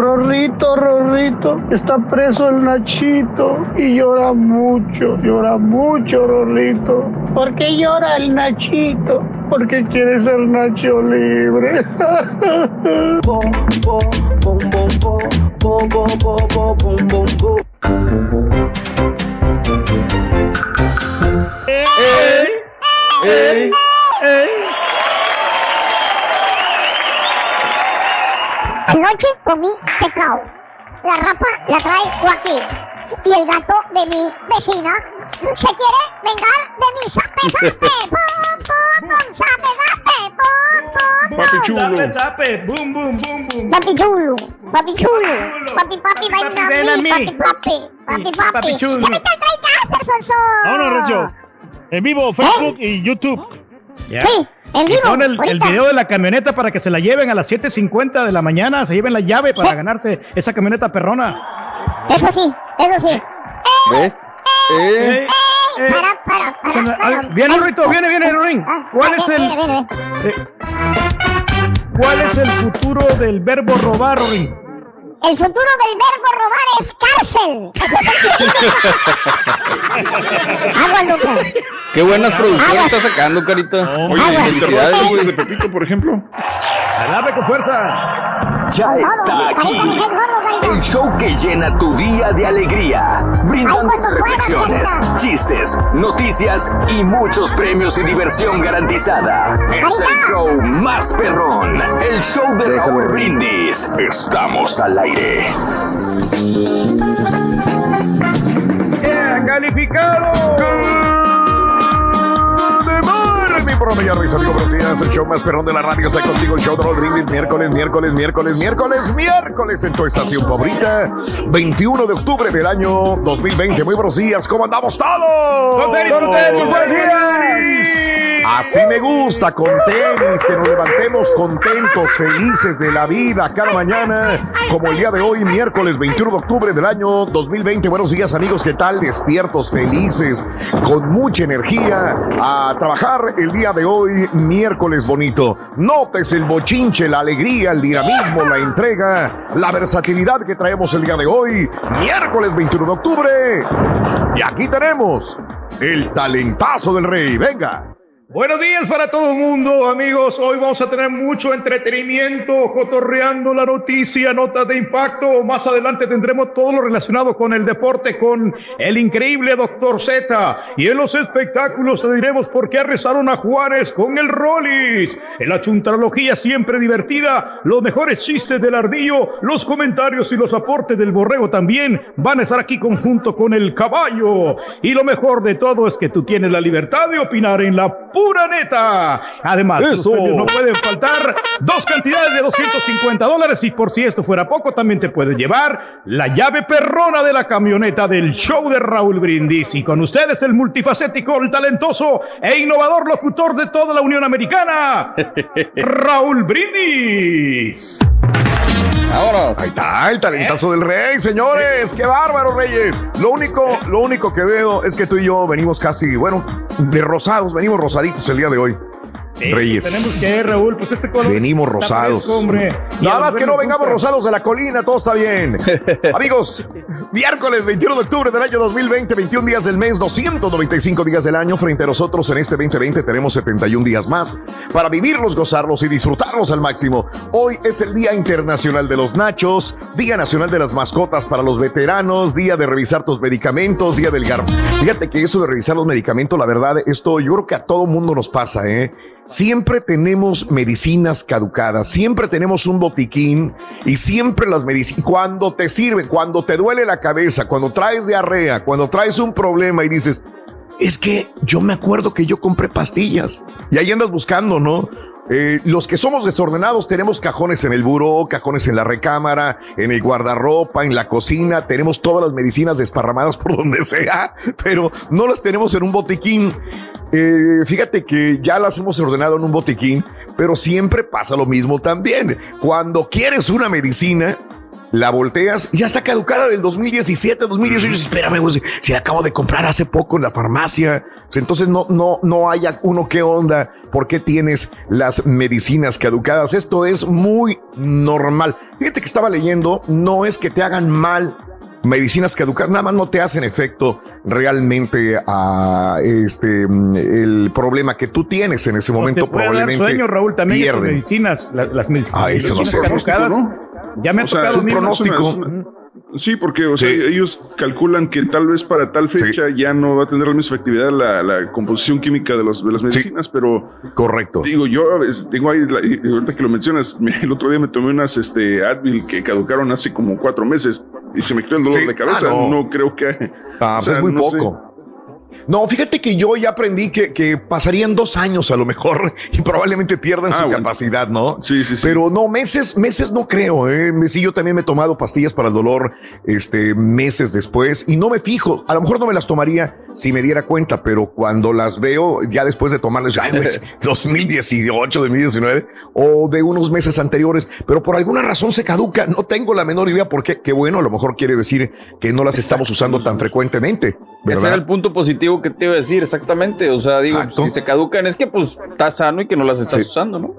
Speaker 14: Rorrito, Rorrito, está preso el Nachito y llora mucho, llora mucho, Rorrito. ¿Por qué llora el Nachito? Porque quiere ser Nacho libre.
Speaker 2: ¡Ey! ¡Ey! ¡Ey!
Speaker 5: Anoche comí pescado. La rapa la trae Joaquín. Y el gato de mi vecina se quiere vengar de mi sape sape. ¡Pum, pum, pum! ¡Sape sape! ¡Pum, pum,
Speaker 3: Papi
Speaker 5: pum!
Speaker 3: chulo.
Speaker 2: Zape, zape, boom, boom, boom, boom.
Speaker 5: Papi chulo, papi chulo, papi papi
Speaker 2: Papi,
Speaker 5: a
Speaker 2: ven a
Speaker 5: mí,
Speaker 2: mí.
Speaker 5: papi papi, papi papi.
Speaker 2: papi chulo.
Speaker 5: ¿Qué me te trae cáncer, Sonso?
Speaker 6: Vámonos, Recio. En vivo, Facebook y YouTube.
Speaker 2: Ya.
Speaker 5: Sí, en
Speaker 2: Y
Speaker 5: vivo.
Speaker 2: pon el, video de la camioneta para que se la lleven a las 7.50 de la mañana, se lleven la llave para ganarse esa camioneta perrona.
Speaker 5: Eso sí, eso sí.
Speaker 4: ¿Ves? Eh,
Speaker 2: Eh, eh,
Speaker 5: Para, para, para.
Speaker 2: ah,
Speaker 5: para.
Speaker 2: viene Rito, viene, viene.
Speaker 5: Ah,
Speaker 2: ¿Cuál
Speaker 5: ah,
Speaker 2: es el eh, cuál es el futuro del verbo robar, Rorín?
Speaker 5: El futuro del verbo robar es cárcel. Agua, Lucas.
Speaker 4: qué buenas producciones está sacando, carita.
Speaker 3: Oye,
Speaker 5: Agua.
Speaker 3: interrogatorios desde Pepito, por ejemplo.
Speaker 2: Dale con fuerza.
Speaker 15: Ya está aquí. El show que llena tu día de alegría, brindándote reflexiones, chistes, noticias y muchos premios y diversión garantizada. Es el show más perrón, el show de Raúl Brindis. Estamos al aire.
Speaker 2: Yeah, calificado.
Speaker 1: Mar, mi promedio risa, amigo, buenos días. El show más perrón de la radio está contigo. El show de los brindis, miércoles, miércoles, miércoles, miércoles, miércoles en tu estación favorita. 21 de octubre del año 2020. Muy buenos días, ¿cómo andamos todos?
Speaker 2: Con tenis, con tenis, buenos días.
Speaker 1: Así me gusta, con tenis, que nos levantemos contentos, felices de la vida cada mañana, como el día de hoy, miércoles 21 de octubre del año 2020. Buenos días, amigos, ¿qué tal? Despiertos, felices, con mucha energía a trabajar el día de hoy, miércoles bonito. Notes el bochinche, la alegría, el dinamismo, la entrega, la versatilidad que traemos el día de hoy, miércoles 21 de octubre. Y aquí tenemos el talentazo del rey. Venga.
Speaker 2: Buenos días para todo el mundo, amigos. Hoy vamos a tener mucho entretenimiento, cotorreando la noticia, notas de impacto. Más adelante tendremos todo lo relacionado con el deporte, con el increíble Doctor Z. Y en los espectáculos te diremos por qué arrestaron a Juárez con el Rollis. En la chuntarología siempre divertida, los mejores chistes del ardillo, los comentarios y los aportes del borrego también van a estar aquí conjunto con el caballo. Y lo mejor de todo es que tú tienes la libertad de opinar en la pura neta. Además, no pueden faltar dos cantidades de 250 dólares y por si esto fuera poco, también te puedes llevar la llave perrona de la camioneta del show de Raúl Brindis. Y con ustedes el multifacético, el talentoso e innovador locutor de toda la Unión Americana, Raúl Brindis.
Speaker 1: Ahora. Ahí está, el talentazo del rey, señores. Qué bárbaro, reyes. Lo único, lo único que veo es que tú y yo venimos casi, bueno, de rosados, venimos rosaditos el día de hoy. Reyes.
Speaker 2: Tenemos que, Raúl, pues este color.
Speaker 1: Venimos rosados. hombre. Nada más que no vengamos rosados de la colina, todo está bien. Amigos, miércoles 21 de octubre del año 2020, 21 días del mes, 295 días del año. Frente a nosotros en este 2020 tenemos 71 días más para vivirlos, gozarlos y disfrutarlos al máximo. Hoy es el Día Internacional de los Nachos, Día Nacional de las Mascotas para los veteranos, Día de revisar tus medicamentos, Día del Gar. Fíjate que eso de revisar los medicamentos, la verdad, esto yo creo que a todo mundo nos pasa, ¿eh? Siempre tenemos medicinas caducadas, siempre tenemos un botiquín y siempre las medicinas, cuando te sirven, cuando te duele la cabeza, cuando traes diarrea, cuando traes un problema y dices, es que yo me acuerdo que yo compré pastillas y ahí andas buscando, ¿no? Eh, los que somos desordenados tenemos cajones en el buró, cajones en la recámara, en el guardarropa, en la cocina, tenemos todas las medicinas desparramadas por donde sea, pero no las tenemos en un botiquín. Eh, fíjate que ya las hemos ordenado en un botiquín, pero siempre pasa lo mismo también. Cuando quieres una medicina, la volteas y ya está caducada del 2017, 2018. Espérame, güey, si la acabo de comprar hace poco en la farmacia. Pues entonces no, no, no haya uno qué onda. ¿Por qué tienes las medicinas caducadas? Esto es muy normal. Fíjate que estaba leyendo, no es que te hagan mal medicinas caducadas, nada más no te hacen efecto realmente a este el problema que tú tienes en ese momento. Te probablemente dar
Speaker 2: sueño, Raúl, también medicinas, las, medicinas,
Speaker 1: ah, eso caducadas.
Speaker 2: Ya me ha tocado
Speaker 3: un pronóstico. Sí, porque o sea, ellos calculan que tal vez para tal fecha ya no va a tener la misma efectividad la, composición química de, los, de las medicinas, pero...
Speaker 1: Correcto.
Speaker 3: Digo, yo tengo ahí, ahorita que lo mencionas, el otro día me tomé unas este, Advil que caducaron hace como cuatro meses y se me quitó el dolor de cabeza. Ah, no. creo que...
Speaker 1: Ah, pues es muy poco. No, fíjate que yo ya aprendí que, pasarían dos años a lo mejor y probablemente pierdan ah, su capacidad, ¿no?
Speaker 3: Sí, sí, sí.
Speaker 1: Pero no, meses, meses no creo. ¿eh? Sí, yo también me he tomado pastillas para el dolor este, meses después y no me fijo. A lo mejor no me las tomaría si me diera cuenta, pero cuando las veo ya después de tomarlas, ay, pues, 2018, 2019 o de unos meses anteriores, pero por alguna razón se caduca. No tengo la menor idea por qué. Qué bueno, a lo mejor quiere decir que no las estamos usando tan frecuentemente.
Speaker 4: Ese era el punto positivo que te iba a decir, exactamente. O sea, digo, si se caducan es que pues está sano y que no las estás usando, ¿no?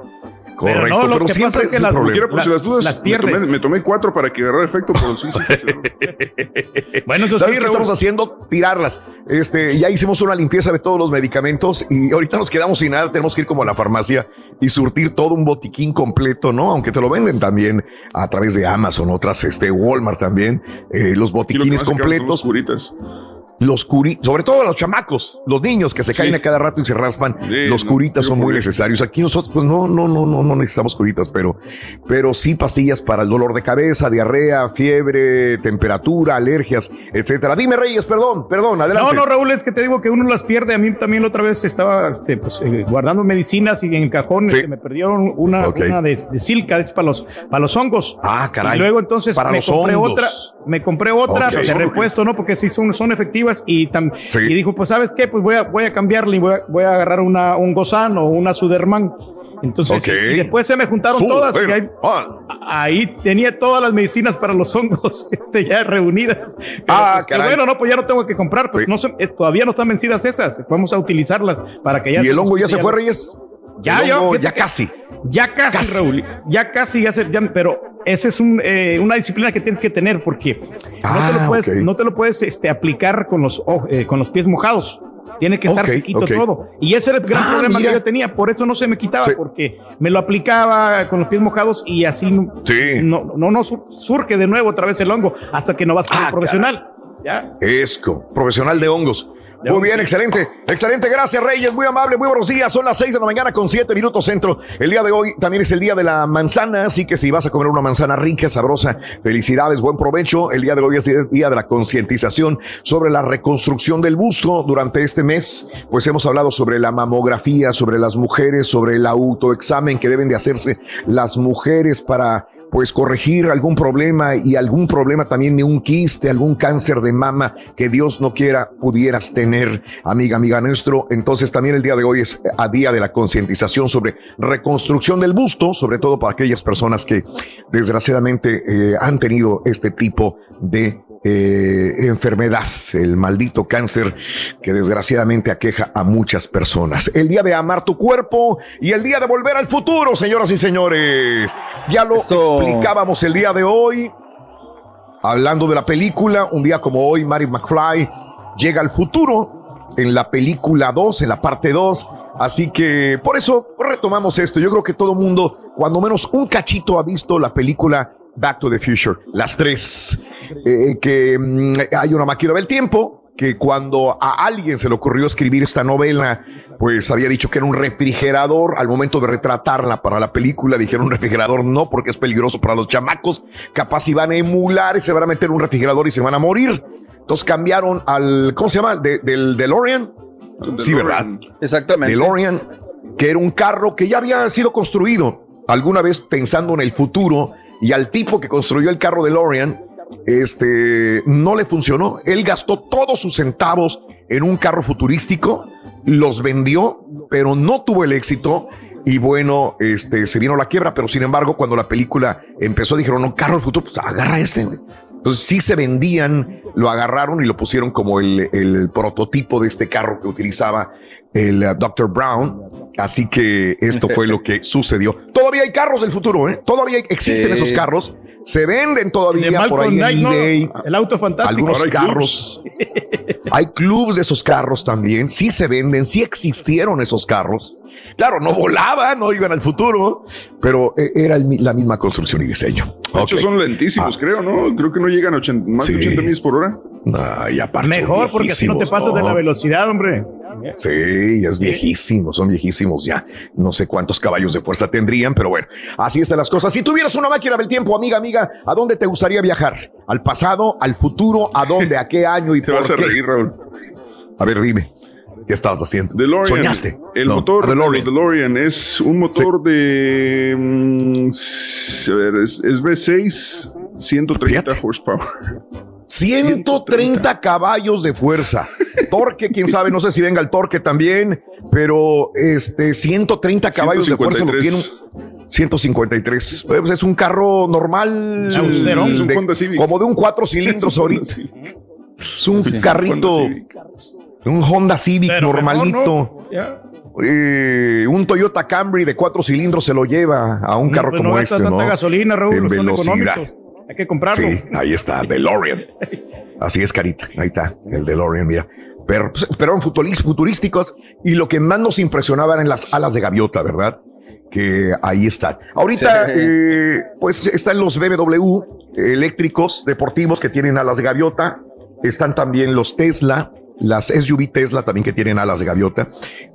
Speaker 1: Correcto, pero, no, lo que pasa es que las,
Speaker 3: pues, las dudas, Me tomé, cuatro para que agarrara efecto, pero sí, sí
Speaker 1: Bueno, eso ¿Sabes qué estamos haciendo? Tirarlas. Este, ya hicimos una limpieza de todos los medicamentos y ahorita nos quedamos sin nada. Tenemos que ir como a la farmacia y surtir todo un botiquín completo, ¿no? Aunque te lo venden también a través de Amazon, otras, este, Walmart también, eh, los botiquines completos los curitas, sobre todo los chamacos, los niños que se caen a cada rato y se raspan, los curitas son muy necesarios. Aquí nosotros, pues no, no, no, no, no necesitamos curitas, pero, pero sí pastillas para el dolor de cabeza, diarrea, fiebre, temperatura, alergias, etcétera. Dime, Reyes, perdón, perdón, adelante.
Speaker 2: No, no, Raúl, es que te digo que uno las pierde. A mí también la otra vez estaba este, pues, eh, guardando medicinas y en el cajón se me perdieron una, una de, de, silca, es para los, para los hongos.
Speaker 1: Ah, caray.
Speaker 2: Y luego entonces me compré otra, me compré otra de repuesto, ¿no? Porque sí son, son efectivas y, y dijo, pues sabes qué, pues voy a, voy a cambiarle y voy a, voy a agarrar una, un Gozán o una Suderman. Entonces, y después se me juntaron todas. Y ah. ahí, tenía todas las medicinas para los hongos este, ya reunidas. ah, pues, bueno, no, pues ya no tengo que comprar. Pues no todavía no están vencidas esas. Vamos a utilizarlas para que ya.
Speaker 1: ¿Y el hongo ya se fue, Reyes?
Speaker 2: Ya, ya,
Speaker 1: ya casi.
Speaker 2: Ya casi, Raúl. Ya casi, ya se, pero esa es eh, una disciplina que tienes que tener porque no te lo ah, puedes, no te lo puedes este, aplicar con los, eh, con los pies mojados. Tiene que estar sequito todo. Y ese era el gran ah, problema que yo tenía. Por eso no se me quitaba, porque me lo aplicaba con los pies mojados y así no, no, no, surge de nuevo otra vez el hongo hasta que no vas con ah, profesional. ¿Ya?
Speaker 1: Esco, profesional de hongos. Muy bien, excelente. Excelente, gracias Reyes, muy amable, muy buenos días. Son las 6 de la mañana con 7 minutos centro. El día de hoy también es el día de la manzana, así que si vas a comer una manzana rica, sabrosa, felicidades, buen provecho. El día de hoy es el día de la concientización sobre la reconstrucción del busto. Durante este mes, pues hemos hablado sobre la mamografía, sobre las mujeres, sobre el autoexamen que deben de hacerse las mujeres para pues corregir algún problema y algún problema también de un quiste, algún cáncer de mama que Dios no quiera pudieras tener, amiga, amiga nuestro. Entonces también el día de hoy es a día de la concientización sobre reconstrucción del busto, sobre todo para aquellas personas que desgraciadamente eh, han tenido este tipo de eh, enfermedad, el maldito cáncer que desgraciadamente aqueja a muchas personas. El día de amar tu cuerpo y el día de volver al futuro, señoras y señores. Ya lo explicábamos el día de hoy, hablando de la película, un día como hoy, Mary McFly llega al futuro en la película 2, en la parte 2. Así que por eso retomamos esto. Yo creo que todo mundo, cuando menos un cachito, ha visto la película Back to the Future, las tres, eh, que mm, hay una máquina del tiempo, que cuando a alguien se le ocurrió escribir esta novela, pues había dicho que era un refrigerador. Al momento de retratarla para la película, dijeron un refrigerador no, porque es peligroso para los chamacos. Capaz iban a emular y se van a meter un refrigerador y se van a morir. Entonces cambiaron al, ¿cómo se llama? del DeLorean. Sí, ¿verdad?
Speaker 4: Exactamente.
Speaker 1: DeLorean, que era un carro que ya había sido construido alguna vez pensando en el futuro y al tipo que construyó el carro de Lorian, este, no le funcionó. Él gastó todos sus centavos en un carro futurístico, los vendió, pero no tuvo el éxito. Y bueno, este, se vino la quiebra, pero sin embargo, cuando la película empezó, dijeron, no, carro del futuro, pues agarra este. Entonces sí se vendían, lo agarraron y lo pusieron como el, el prototipo de este carro que utilizaba el uh, Dr. Brown. Así que esto fue lo que sucedió. Todavía hay carros del futuro, ¿eh? Todavía existen esos carros. Se venden todavía por ahí en eBay.
Speaker 2: El auto fantástico.
Speaker 1: Algunos carros. hay clubs de esos carros también. Sí se venden, sí existieron esos carros. Claro, no volaban, no iban al futuro, pero eh, era la misma construcción y diseño.
Speaker 3: De hecho, son lentísimos, ah. creo, ¿no? Creo que no llegan a más de 80 millas por hora.
Speaker 2: Mejor, porque así no te pasas de la velocidad, hombre.
Speaker 1: Sí, es viejísimo, son viejísimos ya. No sé cuántos caballos de fuerza tendrían, pero bueno, así están las cosas. Si tuvieras una máquina del tiempo, amiga, amiga, ¿a dónde te gustaría viajar? ¿Al pasado, al futuro, a dónde, a qué año y
Speaker 3: te vas a reír, Raúl.
Speaker 1: A ver, dime. ¿Qué estabas haciendo?
Speaker 3: DeLorean. ¿Soñaste? El motor de DeLorean. es un motor de. Mm, a ver, es, V6, 130 horsepower.
Speaker 1: 130 caballos de fuerza. Torque, quién sabe, no sé si venga el torque también, pero este 130 caballos de fuerza lo tiene. 153. Pues es un carro normal. como de un cuatro cilindros ahorita. Es un carrito un Honda Civic normalito. Eh, un Toyota Camry de cuatro cilindros se lo lleva a un carro pues como este, ¿no?
Speaker 2: gasolina, Raúl, en velocidad. Hay que comprarlo. Sí,
Speaker 1: ahí está, DeLorean. Así es, carita. Ahí está, el DeLorean, mira. Pero, pues, pero eran futurísticos y lo que más nos impresionaba eran las alas de gaviota, ¿verdad? Que ahí están. Ahorita, eh, pues están los BMW eléctricos deportivos que tienen alas de gaviota. Están también los Tesla, las SUV Tesla también que tienen alas de gaviota,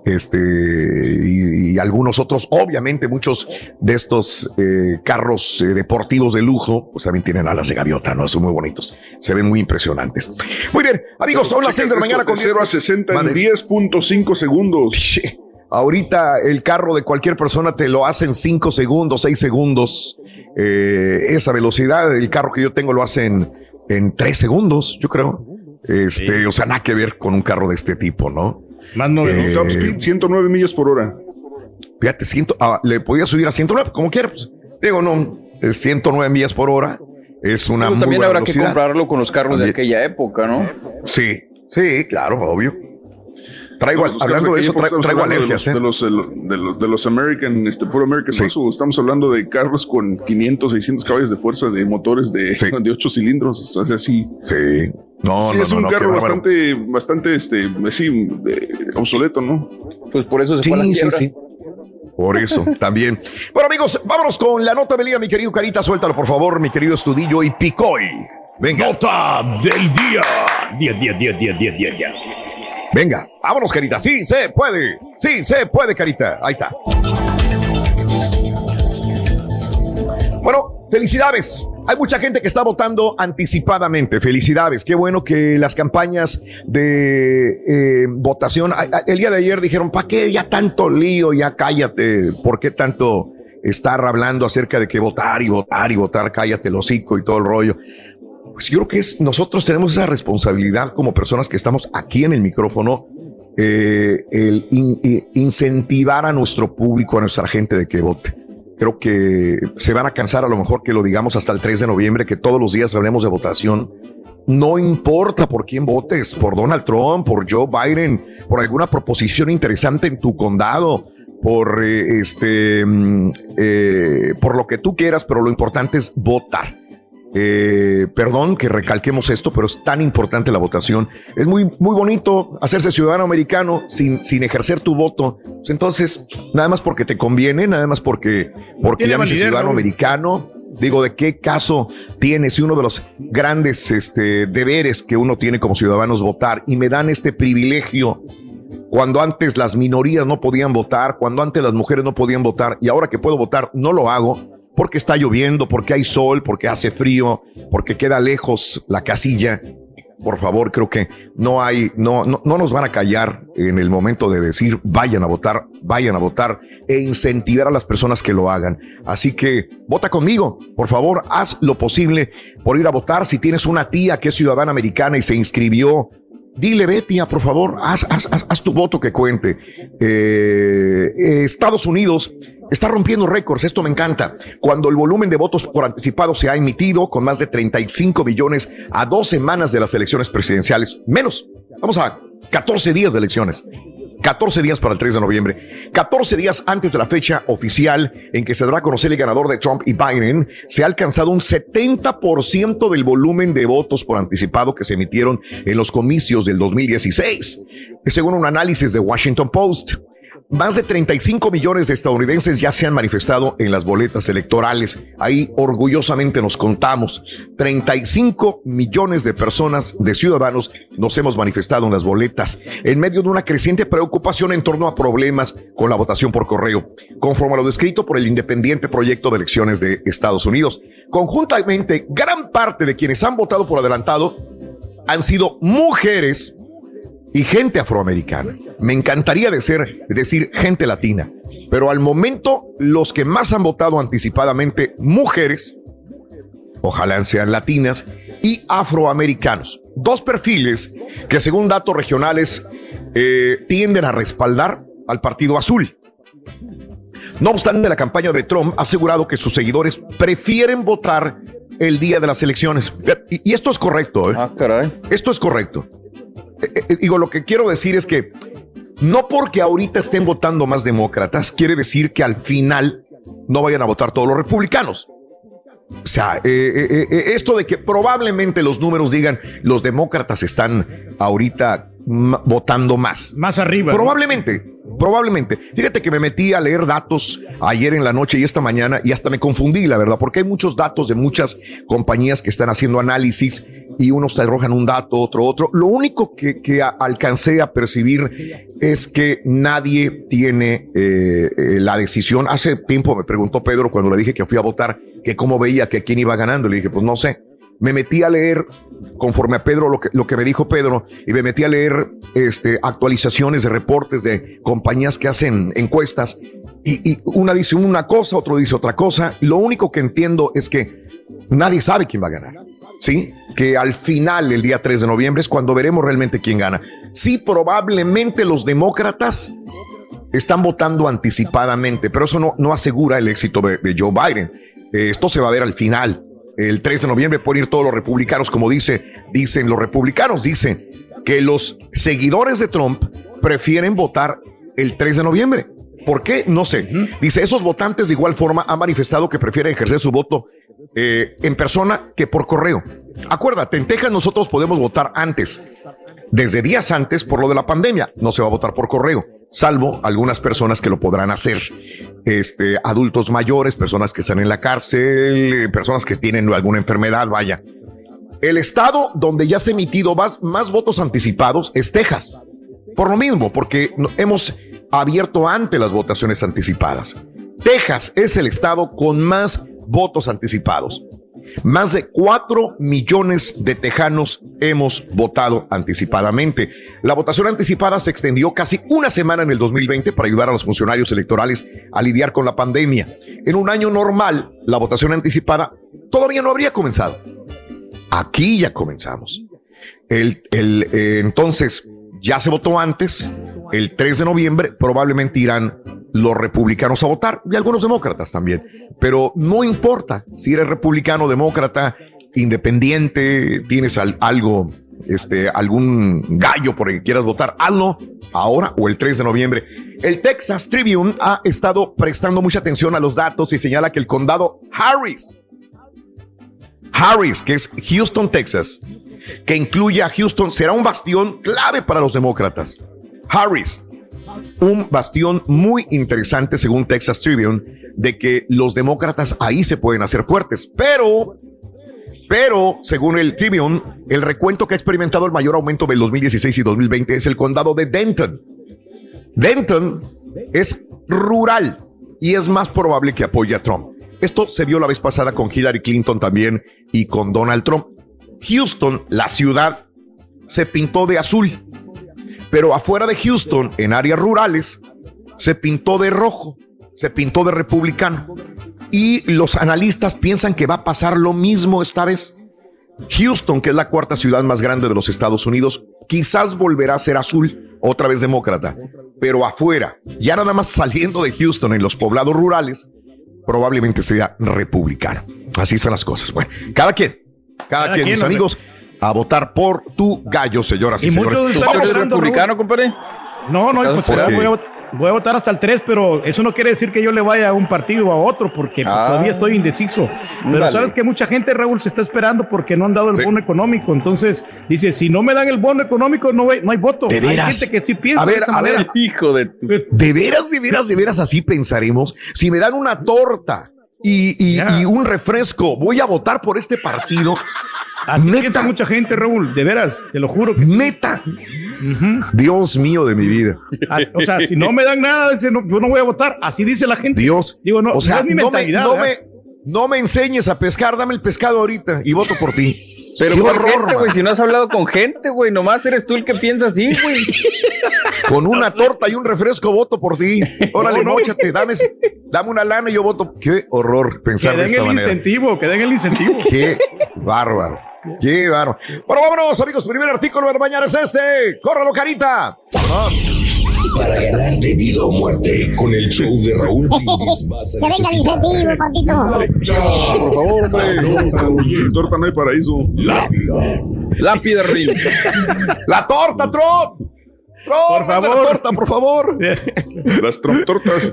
Speaker 1: este, y, algunos otros, obviamente muchos de estos eh, carros eh, deportivos de lujo, pues también tienen alas de gaviota, ¿no? Son muy bonitos, se ven muy impresionantes. Muy bien, amigos, son las 6 de la mañana
Speaker 3: con 0 a 60 en 10.5 segundos.
Speaker 1: Ahorita el carro de cualquier persona te lo hace en 5 segundos, 6 segundos. Eh, esa velocidad, el carro que yo tengo lo hace en, en 3 segundos, yo creo. Este, o sea, nada que ver con un carro de este tipo, ¿no?
Speaker 3: Más no eh, top speed, 109 millas por hora.
Speaker 1: Fíjate, ciento, ah, le podía subir a 109, como quieras. Pues. digo, no, 109 millas por hora. Es una
Speaker 4: Pero también habrá que comprarlo con los carros de aquella época, ¿no?
Speaker 1: Sí, sí, claro, obvio. Traigo, hablando de eso, traigo, alergias.
Speaker 3: ¿eh? De los, de los, de los, American, este, puro American estamos hablando de carros con 500, 600 caballos de fuerza, de motores de, de 8 cilindros, o sea, así.
Speaker 1: Sí.
Speaker 3: No, sí, es un carro bastante, bastante, este, así, obsoleto, ¿no?
Speaker 4: Pues por eso se
Speaker 1: sí, fue Sí, sí. Por eso, también. Bueno, amigos, vámonos con la nota del día, mi querido Carita. Suéltalo, por favor, mi querido Estudillo y Picoy. Venga.
Speaker 7: Nota del día. Día, día, día, día, día, día, día.
Speaker 1: Venga, vámonos, Carita. Sí, se puede. Sí, se puede, Carita. Ahí está. Bueno, felicidades. Hay mucha gente que está votando anticipadamente. Felicidades. Qué bueno que las campañas de eh, votación. El día de ayer dijeron, ¿para qué ya tanto lío? Ya cállate. ¿Por qué tanto estar hablando acerca de que votar y votar y votar? Cállate el hocico y todo el rollo. Pues yo creo que es, nosotros tenemos esa responsabilidad como personas que estamos aquí en el micrófono, eh, el incentivar a nuestro público, a nuestra gente de que vote Creo que se van a cansar a lo mejor que lo digamos hasta el 3 de noviembre, que todos los días hablemos de votación. No importa por quién votes, por Donald Trump, por Joe Biden, por alguna proposición interesante en tu condado, por eh, este, mm, eh, por lo que tú quieras, pero lo importante es votar. Eh, perdón que recalquemos esto, pero es tan importante la votación. Es muy, muy bonito hacerse ciudadano americano sin, sin ejercer tu voto. Pues entonces, nada más porque te conviene, nada más porque, porque ya eres ciudadano americano. Digo, ¿de qué caso tiene si uno de los grandes este, deberes que uno tiene como ciudadano es votar y me dan este privilegio cuando antes las minorías no podían votar, cuando antes las mujeres no podían votar y ahora que puedo votar no lo hago? Porque está lloviendo, porque hay sol, porque hace frío, porque queda lejos la casilla. Por favor, creo que no hay, no, no, no nos van a callar en el momento de decir vayan a votar, vayan a votar e incentivar a las personas que lo hagan. Así que vota conmigo, por favor, haz lo posible por ir a votar. Si tienes una tía que es ciudadana americana y se inscribió Dile, Betia, por favor, haz, haz, haz, tu voto que cuente. Eh, Estados Unidos está rompiendo récords, esto me encanta. Cuando el volumen de votos por anticipado se ha emitido con más de 35 millones a dos semanas de las elecciones presidenciales, menos, vamos a 14 días de elecciones. 14 días para el 3 de noviembre. 14 días antes de la fecha oficial en que se dará a conocer el ganador de Trump y Biden, se ha alcanzado un 70% del volumen de votos por anticipado que se emitieron en los comicios del 2016, según un análisis de Washington Post. Más de 35 millones de estadounidenses ya se han manifestado en las boletas electorales. Ahí orgullosamente nos contamos. 35 millones de personas, de ciudadanos, nos hemos manifestado en las boletas en medio de una creciente preocupación en torno a problemas con la votación por correo, conforme a lo descrito por el independiente proyecto de elecciones de Estados Unidos. Conjuntamente, gran parte de quienes han votado por adelantado han sido mujeres y gente afroamericana. Me encantaría decir, decir gente latina, pero al momento los que más han votado anticipadamente, mujeres, ojalá sean latinas, y afroamericanos. Dos perfiles que según datos regionales eh, tienden a respaldar al Partido Azul. No obstante, la campaña de Trump ha asegurado que sus seguidores prefieren votar el día de las elecciones. Y, esto es correcto. ¿eh? Ah, caray. Esto es correcto. Eh, eh, digo, lo que quiero decir es que no porque ahorita estén votando más demócratas, quiere decir que al final no vayan a votar todos los republicanos. O sea, eh, esto de que probablemente los números digan los demócratas están ahorita votando más.
Speaker 2: Más arriba.
Speaker 1: Probablemente. Probablemente. Fíjate que me metí a leer datos ayer en la noche y esta mañana y hasta me confundí, la verdad, porque hay muchos datos de muchas compañías que están haciendo análisis y unos te arrojan un dato, otro, otro. Lo único que, alcancé a percibir es que nadie tiene eh, eh, la decisión. Hace tiempo me preguntó Pedro cuando le dije que fui a votar que cómo veía que quién iba ganando. Le dije, pues no sé me metí a leer conforme a Pedro lo que, lo que me dijo Pedro y me metí a leer este, actualizaciones de reportes de compañías que hacen encuestas y, una dice una cosa, otro dice otra cosa. Lo único que entiendo es que nadie sabe quién va a ganar. Sí, que al final, el día 3 de noviembre, es cuando veremos realmente quién gana. Sí, probablemente los demócratas están votando anticipadamente, pero eso no, no asegura el éxito de, de Joe Biden. Esto se va a ver al final el 3 de noviembre pueden ir todos los republicanos, como dice, dicen los republicanos, dicen que los seguidores de Trump prefieren votar el 3 de noviembre. ¿Por qué? No sé. Dice, esos votantes de igual forma han manifestado que prefieren ejercer su voto eh, en persona que por correo. Acuérdate, en Texas nosotros podemos votar antes, desde días antes por lo de la pandemia. No se va a votar por correo salvo algunas personas que lo podrán hacer. Este, adultos mayores, personas que están en la cárcel, eh, personas que tienen alguna enfermedad, vaya. El estado donde ya se ha emitido más, más votos anticipados es Texas. Por lo mismo, porque hemos abierto ante las votaciones anticipadas. Texas es el estado con más votos anticipados. Más de 4 millones de tejanos hemos votado anticipadamente. La votación anticipada se extendió casi una semana en el 2020 para ayudar a los funcionarios electorales a lidiar con la pandemia. En un año normal, la votación anticipada todavía no habría comenzado. Aquí ya comenzamos. El, eh, entonces, ya se votó antes. El 3 de noviembre probablemente irán los republicanos a votar y algunos demócratas también. Pero no importa si eres republicano, demócrata, independiente, tienes algo, este, algún gallo por el que quieras votar, hazlo ahora o el 3 de noviembre. El Texas Tribune ha estado prestando mucha atención a los datos y señala que el condado Harris, Harris, que es Houston, Texas, que incluye a Houston, será un bastión clave para los demócratas. Harris, un bastión muy interesante, según Texas Tribune, de que los demócratas ahí se pueden hacer fuertes. Pero, pero, según el Tribune, el recuento que ha experimentado el mayor aumento del 2016 y 2020 es el condado de Denton. Denton es rural y es más probable que apoye a Trump. Esto se vio la vez pasada con Hillary Clinton también y con Donald Trump. Houston, la ciudad, se pintó de azul pero afuera de Houston, en áreas rurales, se pintó de rojo, se pintó de republicano. Y los analistas piensan que va a pasar lo mismo esta vez. Houston, que es la cuarta ciudad más grande de los Estados Unidos, quizás volverá a ser azul, otra vez demócrata, pero afuera, ya nada más saliendo de Houston en los poblados rurales, probablemente sea republicano. Así están las cosas. Bueno, cada quien, cada, quien, mis amigos a votar por tu gallo, señoras y, y señores.
Speaker 4: Muchos ¿Tú eres republicano, compadre?
Speaker 2: No, no, pues, voy, a, voy, a, votar hasta el 3, pero eso no quiere decir que yo le vaya a un partido o a otro, porque pues, ah. todavía estoy indeciso. Pero sabes que mucha gente, Raúl, se está esperando porque no han dado el bono económico. Entonces, dice, si no me dan el bono económico, no, no hay voto.
Speaker 1: ¿De veras?
Speaker 2: Hay gente que sí piensa
Speaker 1: a ver,
Speaker 2: de esa
Speaker 1: a
Speaker 2: manera.
Speaker 1: Ver, hijo de... de veras, de veras, de veras, así pensaremos. Si me dan una torta y, y, y un refresco, voy a votar por este partido.
Speaker 2: Así piensa mucha gente, Raúl, de veras, te lo juro. Que
Speaker 1: Neta. Dios mío de mi vida.
Speaker 2: O sea, si no me dan nada, yo no voy a votar. Así dice la gente.
Speaker 1: Dios.
Speaker 2: Digo, no,
Speaker 1: o sea,
Speaker 2: no es mi
Speaker 1: no,
Speaker 2: mentalidad.
Speaker 1: Me, no, me, no me enseñes a pescar, dame el pescado ahorita y voto por ti.
Speaker 4: Pero Qué gente, güey, si no has hablado con gente, güey, nomás eres tú el que piensa así, güey.
Speaker 1: Con una torta y un refresco voto por ti. Órale, no, móchate, dame, dame, una lana y yo voto. Qué horror pensar
Speaker 2: que den
Speaker 1: de esta
Speaker 2: el
Speaker 1: manera.
Speaker 2: incentivo, que den el incentivo.
Speaker 1: Qué bárbaro. Qué bárbaro. Bueno, vámonos, amigos. Primer artículo de la mañana es este. ¡Córralo, carita!
Speaker 15: Para ganar de vida o muerte con el show de Raúl Brindis vas a
Speaker 5: Que venga el incentivo, papito.
Speaker 3: Por favor, hombre. Sin torta no hay paraíso.
Speaker 4: Lápida, Rin.
Speaker 1: ¡La torta, Trump!
Speaker 2: Por favor.
Speaker 1: Torta, por favor.
Speaker 3: Las Trump tortas.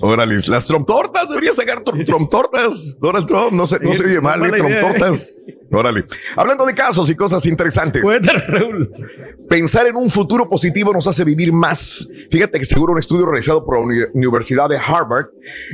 Speaker 1: Órale, las Trump tortas. Debería sacar Trump tortas. Donald Trump, no se, no se oye mal, ¿eh? Trump tortas. Órale. Hablando de casos y cosas interesantes. Pensar en un futuro positivo nos hace vivir más. Fíjate que seguro un estudio realizado por la Uni Universidad de Harvard,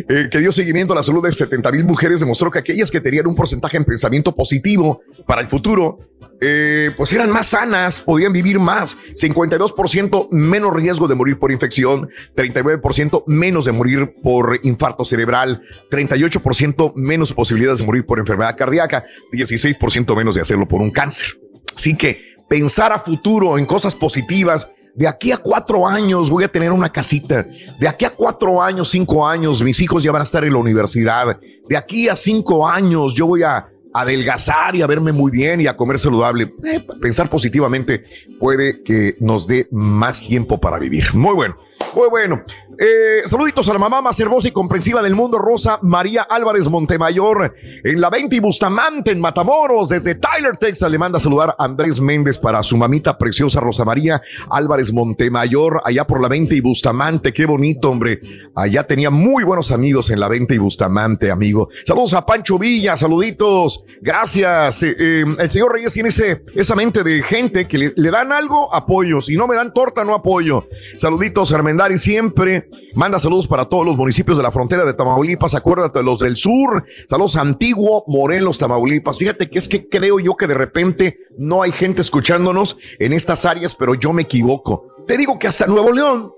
Speaker 1: eh, que dio seguimiento a la salud de 70 mil mujeres, demostró que aquellas que tenían un porcentaje en pensamiento positivo para el futuro, eh, pues eran más sanas, podían vivir más. 52% menos riesgo de morir por infección, 39% menos de morir por infarto cerebral, 38% menos posibilidades de morir por enfermedad cardíaca, 16% menos de hacerlo por un cáncer. Así que pensar a futuro en cosas positivas. De aquí a cuatro años voy a tener una casita. De aquí a cuatro años, cinco años, mis hijos ya van a estar en la universidad. De aquí a cinco años yo voy a adelgazar y a verme muy bien y a comer saludable. Eh, pensar positivamente puede que nos dé más tiempo para vivir. Muy bueno. Muy bueno. Eh, saluditos a la mamá más hermosa y comprensiva del mundo, Rosa María Álvarez Montemayor, en la 20 y Bustamante, en Matamoros, desde Tyler, Texas. Le manda a saludar a Andrés Méndez para su mamita preciosa, Rosa María Álvarez Montemayor, allá por la 20 y Bustamante. Qué bonito, hombre. Allá tenía muy buenos amigos en la 20 y Bustamante, amigo. Saludos a Pancho Villa, saluditos. Gracias. Eh, eh, el señor Reyes tiene esa mente de gente que le, dan algo, apoyo. Si no me dan torta, no apoyo. Saluditos, Armendari, siempre. Manda saludos para todos los municipios de la frontera de Tamaulipas. Acuérdate los del sur. Saludos Antiguo, Morelos, Tamaulipas. Fíjate que es que creo yo que de repente no hay gente escuchándonos en estas áreas, pero yo me equivoco.
Speaker 17: te digo que hasta Nuevo León,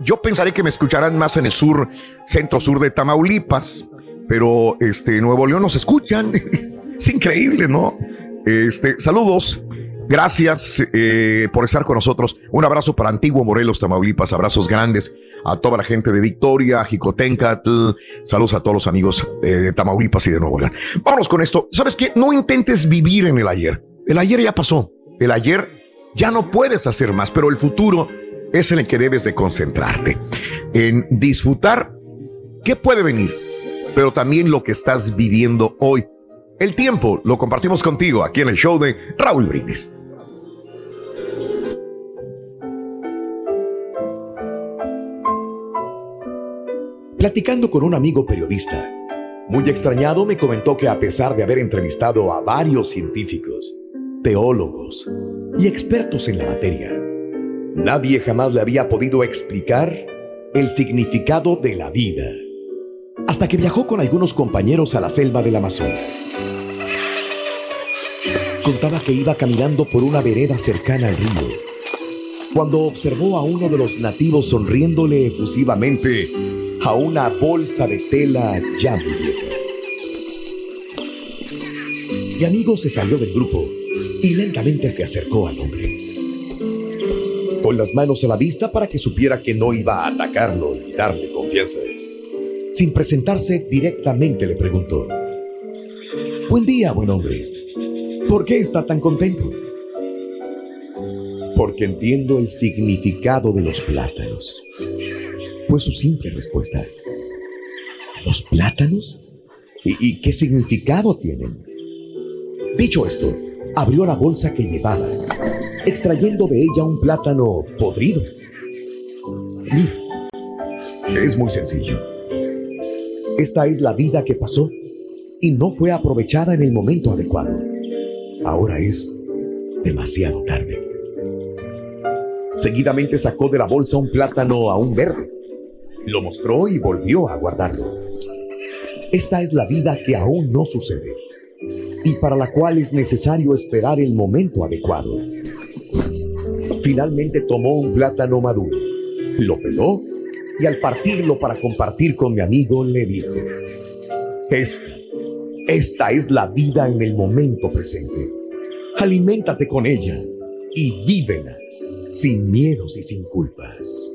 Speaker 17: yo pensaré que me escucharán más en el sur, centro sur de Tamaulipas, pero este Nuevo León nos escuchan. es increíble, ¿no? Este, saludos. Gracias eh, por estar con nosotros. Un abrazo para Antiguo Morelos, Tamaulipas. Abrazos grandes a toda la gente de Victoria, Jicotencatl. Saludos a todos los amigos de Tamaulipas y de Nuevo León. Vámonos con esto. ¿Sabes qué? No intentes vivir en el ayer. El ayer ya pasó. El ayer ya no puedes hacer más, pero el futuro es en el que debes de concentrarte. En disfrutar qué puede venir, pero también lo que estás viviendo hoy. El tiempo lo compartimos contigo aquí en el show de Raúl Brindis.
Speaker 1: Platicando con un amigo periodista, muy extrañado me comentó que a pesar de haber entrevistado a varios científicos, teólogos y expertos en la materia, nadie jamás le había podido explicar el significado de la vida, hasta que viajó con algunos compañeros a la selva del Amazonas. Contaba que iba caminando por una vereda cercana al río, cuando observó a uno de los nativos sonriéndole efusivamente a una bolsa de tela ya muy vieja. Mi amigo se salió del grupo y lentamente se acercó al hombre. Con las manos a la vista para que supiera que no iba a atacarlo y darle confianza. Sin presentarse directamente le preguntó, Buen día, buen hombre. ¿Por qué está tan contento? Porque entiendo el significado de los plátanos. Fue su simple respuesta. ¿Los plátanos? ¿Y, y qué significado tienen? Dicho esto, abrió la bolsa que llevaba, extrayendo de ella un plátano podrido. Mira, es muy sencillo. Esta es la vida que pasó y no fue aprovechada en el momento adecuado. Ahora es demasiado tarde. Seguidamente sacó de la bolsa un plátano aún verde. Lo mostró y volvió a guardarlo. Esta es la vida que aún no sucede y para la cual es necesario esperar el momento adecuado. Finalmente tomó un plátano maduro, lo peló y al partirlo para compartir con mi amigo le dijo, esta, esta es la vida en el momento presente. Aliméntate con ella y vívela sin miedos y sin culpas.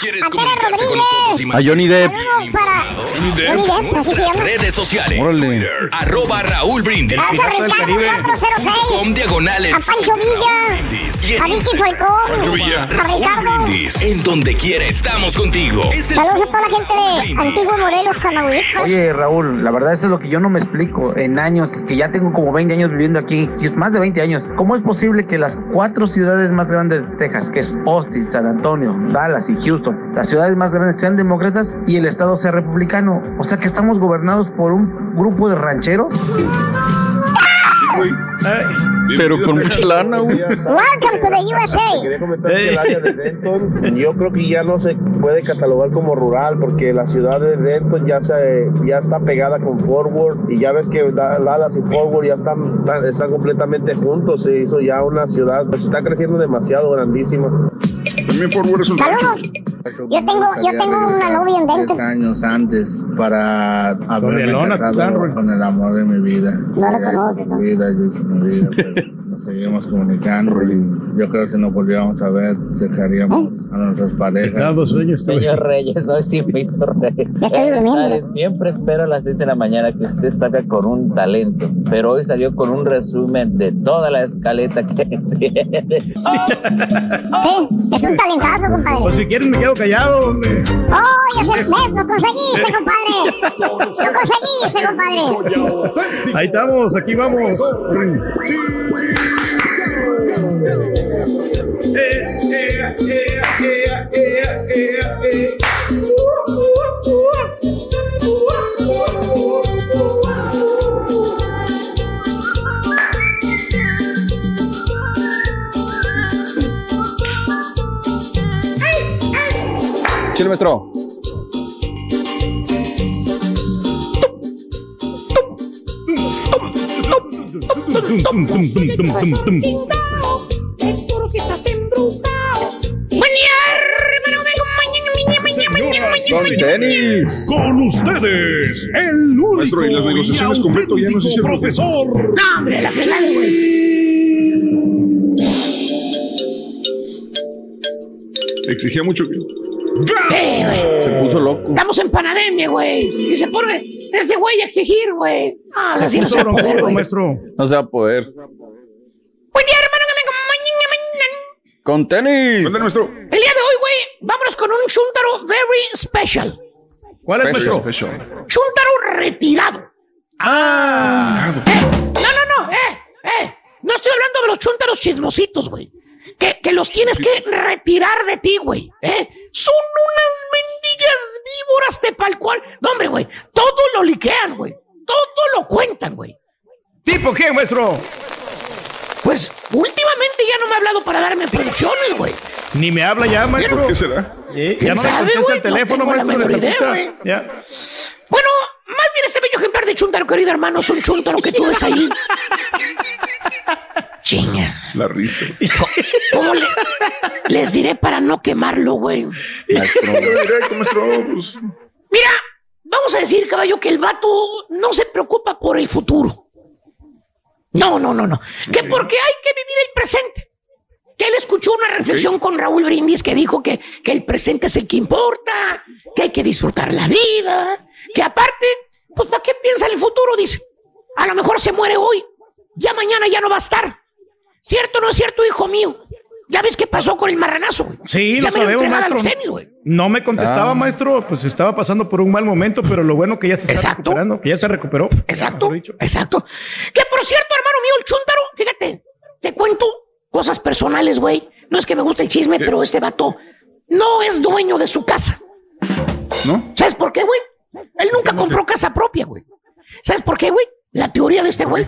Speaker 18: ¿Quieres comunicarte con nosotros y
Speaker 4: A Johnny Depp.
Speaker 5: Para
Speaker 18: Johnny Depp, nuestras redes sociales.
Speaker 4: Órale.
Speaker 18: Arroba Raúl Brindis.
Speaker 5: A Ricardo 406.
Speaker 18: Com diagonal
Speaker 5: A Pancho Villa. A Vicky Falcón. A Ricardo.
Speaker 18: Brindis. En donde quiera estamos contigo.
Speaker 5: Saludos a toda la gente de Antiguo Morelos, Tamaulipas.
Speaker 16: Oye, Raúl, la verdad eso es lo que yo no me explico en años, que ya tengo como 20 años viviendo aquí, más de 20 años. ¿Cómo es posible que las cuatro ciudades más grandes de Texas, que es Austin, San Antonio, Dallas y Houston, las ciudades más grandes sean demócratas y el estado sea republicano? O sea que estamos gobernados por un grupo de rancheros.
Speaker 4: Pero con mucha lana, güey.
Speaker 5: Welcome to the USA.
Speaker 19: Quería comentar que el área de Denton, yo creo que ya no se puede catalogar como rural porque la ciudad de Denton ya se ya está pegada con Forward y ya ves que Da- Dallas y Forward ya están, están, completamente juntos. Se hizo ya una ciudad, pues está creciendo demasiado grandísima.
Speaker 3: También Forward es un
Speaker 5: Saludos. Yo tengo, yo tengo una novia en
Speaker 20: 10
Speaker 5: Denton.
Speaker 20: años antes para haberme casado con el amor de mi vida.
Speaker 5: No lo conoces,
Speaker 20: su vida, yo hice mi vida, pero nos seguimos comunicando y yo creo que si nos volviéramos a ver, checaríamos a nuestras parejas.
Speaker 2: Cada dos.
Speaker 21: Señor Reyes, hoy sí
Speaker 5: durmiendo.
Speaker 21: Eh, Siempre espero a las 10 de la mañana que usted salga con un talento, pero hoy salió con un resumen de toda la escaleta que tiene.
Speaker 5: Sí, es un talentazo, compadre.
Speaker 2: Pues si quieren me quedo callado, hombre.
Speaker 5: ¡Oh, ya ves! ¡Lo conseguiste, compadre! ¡Lo conseguiste, compadre!
Speaker 2: Ahí estamos, aquí vamos.
Speaker 4: yeah, yeah, Chile maestro.
Speaker 22: Tenis. Con ustedes, el único
Speaker 3: Maestro, ¿y las negociaciones con Beto ya no se hicieron?
Speaker 22: profesor.
Speaker 23: No, hombre, la que sale, güey.
Speaker 3: Exigía mucho que.
Speaker 23: Eh, güey.
Speaker 4: Se puso loco.
Speaker 23: Estamos en pandemia, güey. Y se pone este güey a exigir, güey. Ah, así no se va a poder, güey.
Speaker 2: maestro.
Speaker 4: No se va a poder.
Speaker 23: Buen día, hermano, que me.
Speaker 4: Con tenis.
Speaker 3: ¿Dónde nuestro?
Speaker 23: El día de hoy, güey, vámonos con un chuntaro very special.
Speaker 2: ¿Cuál es
Speaker 3: special.
Speaker 23: Chuntaro retirado.
Speaker 2: Ah,
Speaker 23: No, no, no, eh, eh. No estoy hablando de los chúntaros chismositos, güey. Que, que los tienes que retirar de ti, güey. ¿eh? Son unas mendigas víboras de pal cual. No, hombre, güey. Todo lo liquean, güey. Todo lo cuentan, güey.
Speaker 2: ¿tipo qué, maestro?
Speaker 23: Pues últimamente ya no me ha hablado para darme producciones, güey.
Speaker 2: Ni me habla ya, maestro.
Speaker 3: ¿Qué será?
Speaker 2: Eh, ya no me
Speaker 23: sabe,
Speaker 2: contesta
Speaker 23: güey?
Speaker 2: el teléfono,
Speaker 23: No tengo la
Speaker 2: maestro. de
Speaker 23: idea.
Speaker 2: Ya.
Speaker 23: Bueno, más bien este bello ejemplar de chúntaro, querido hermano, es un chúntaro que tú ves ahí. Chinga.
Speaker 3: La risa.
Speaker 23: ¿Cómo le- les diré para no quemarlo, güey?
Speaker 3: Maestro. Directo, maestro. Pues,
Speaker 23: Mira, vamos a decir, caballo, que el vato no se preocupa por el futuro. No, no, no, no. Que porque hay que vivir el presente. Que él escuchó una reflexión con Raúl Brindis que dijo que, que el presente es el que importa, que hay que disfrutar la vida, que aparte, pues ¿para qué piensa en el futuro? Dice. A lo mejor se muere hoy, ya mañana ya no va a estar. ¿Cierto o no es cierto, hijo mío? Ya ves qué pasó con el marranazo, güey.
Speaker 2: Sí,
Speaker 23: ya
Speaker 2: lo
Speaker 23: me
Speaker 2: sabemos,
Speaker 23: entregaba
Speaker 2: maestro.
Speaker 23: los tenis, güey.
Speaker 2: No me contestaba,
Speaker 4: Ah.
Speaker 2: maestro. Pues estaba pasando por un mal momento, pero lo bueno que ya se está
Speaker 23: Exacto.
Speaker 2: recuperando, que ya se recuperó.
Speaker 23: Exacto, exacto. Que por cierto, hermano mío, el chúntaro, fíjate, te cuento cosas personales, güey. No es que me guste el chisme, pero este vato no es dueño de su casa.
Speaker 3: ¿No?
Speaker 23: ¿Sabes por qué, güey? Él nunca compró casa propia, güey. ¿Sabes por qué, güey? La teoría de este güey.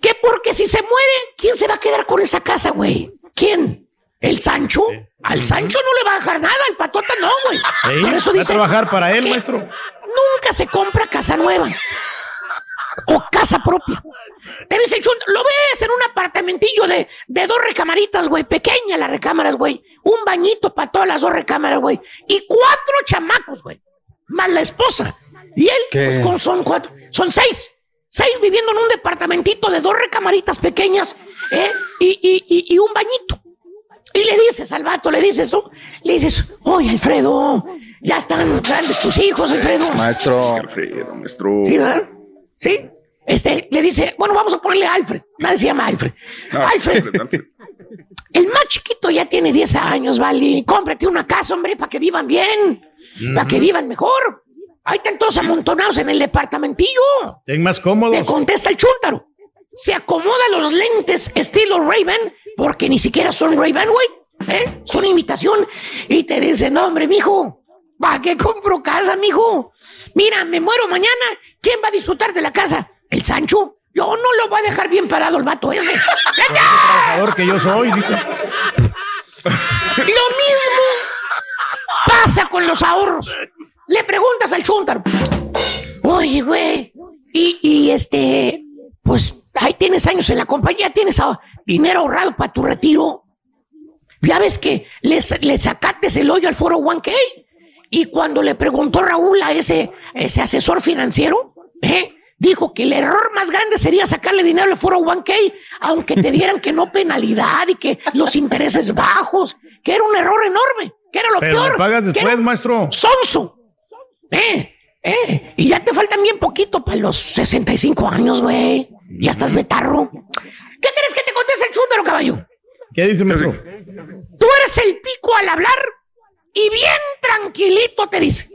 Speaker 23: Que porque si se muere, ¿quién se va a quedar con esa casa, güey? ¿Quién? ¿El Sancho? Al Sancho no le va a dejar nada, al patota no, güey.
Speaker 2: Sí,
Speaker 23: Por eso
Speaker 2: va a trabajar para él, maestro.
Speaker 23: Nunca se compra casa nueva o casa propia. Te dice lo ves en un apartamentillo de, de dos recamaritas, güey, pequeña las recámaras, güey. Un bañito para todas las dos recámaras, güey. Y cuatro chamacos, güey. Más la esposa. Y él,
Speaker 4: ¿Qué?
Speaker 23: pues con, son cuatro, son seis. Seis viviendo en un departamentito de dos recamaritas pequeñas, ¿eh? Y, y, y, y un bañito. Y le dices al vato, le dices, ¿no? Le dices, oye, Alfredo, ya están grandes tus hijos, Alfredo.
Speaker 4: Maestro.
Speaker 3: Alfredo, maestro.
Speaker 23: ¿Sí, verdad? ¿Sí? Este, le dice, bueno, vamos a ponerle a Alfred. Nadie se llama Alfred. Alfred,
Speaker 3: Alfred.
Speaker 23: el más chiquito ya tiene 10 años, vale. Cómprate una casa, hombre, para que vivan bien. Para que vivan mejor. Ahí están todos amontonados en el departamentillo.
Speaker 2: Ten más
Speaker 23: Le
Speaker 2: cómodos.
Speaker 23: contesta el chúntaro. Se acomoda los lentes estilo Ray-Ban, porque ni siquiera son Ray-Ban, güey. ¿Eh? Son imitación. Y te dice, no, hombre, mijo, ¿para qué compro casa, mijo? Mira, me muero mañana. ¿Quién va a disfrutar de la casa? ¿El Sancho? Yo no lo voy a dejar bien parado el vato ese.
Speaker 2: Trabajador que yo soy, dice.
Speaker 23: Lo mismo pasa con los ahorros. Le preguntas al chúntaro. Oye, güey. Y, y este, pues ahí tienes años en la compañía, tienes dinero ahorrado para tu retiro. Ya ves que le, le sacaste el hoyo al foro 1K. Y cuando le preguntó Raúl a ese, ese asesor financiero, ¿eh? dijo que el error más grande sería sacarle dinero al foro 1K, aunque te dieran que no penalidad y que los intereses bajos, que era un error enorme, que era lo
Speaker 2: Pero
Speaker 23: peor.
Speaker 2: pagas después, maestro.
Speaker 23: sonso. Eh, eh, y ya te faltan bien poquito para los 65 años, güey. Ya estás betarro. ¿Qué quieres que te conteste el chúntaro, caballo?
Speaker 2: ¿Qué dice, maestro?
Speaker 23: Tú eres el pico al hablar y bien tranquilito te dice.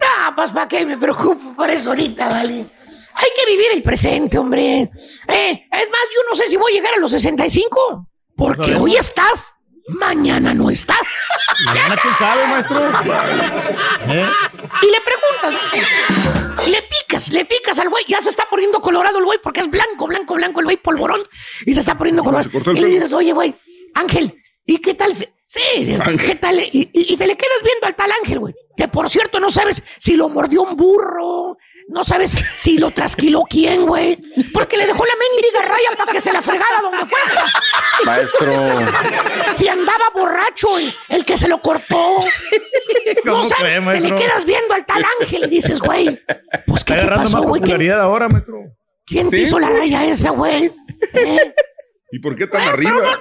Speaker 23: Ah, pues para qué me preocupo por eso ahorita, vale. Hay que vivir el presente, hombre. Eh, es más, yo no sé si voy a llegar a los 65. Porque
Speaker 2: sabemos.
Speaker 23: hoy estás, mañana no estás.
Speaker 2: Mañana quién sabe, maestro. ¿Eh?
Speaker 23: Y le preguntas, le picas, le picas al güey, ya se está poniendo colorado el güey porque es blanco, blanco, blanco el güey, polvorón, y se está poniendo colorado. Y le dices, oye, güey, Ángel, ¿y qué tal? se- Sí, ¿qué tal? Y, y- y te le quedas viendo al tal Ángel, güey. Que por cierto, no sabes si lo mordió un burro, no sabes si lo trasquiló quién, güey. Porque le dejó la mendiga raya para que se la fregara donde fue.
Speaker 4: Maestro.
Speaker 23: Si andaba borracho el, el que se lo cortó. No
Speaker 2: ¿Cómo
Speaker 23: sabes, te le quedas viendo al tal ángel y dices, güey. Pues, ¿qué te pasó, güey? ¿Quién,
Speaker 2: popularidad ahora, maestro.
Speaker 23: quién te hizo la raya esa, güey? ¿Eh?
Speaker 3: ¿Y por qué tan
Speaker 23: Pero
Speaker 3: arriba?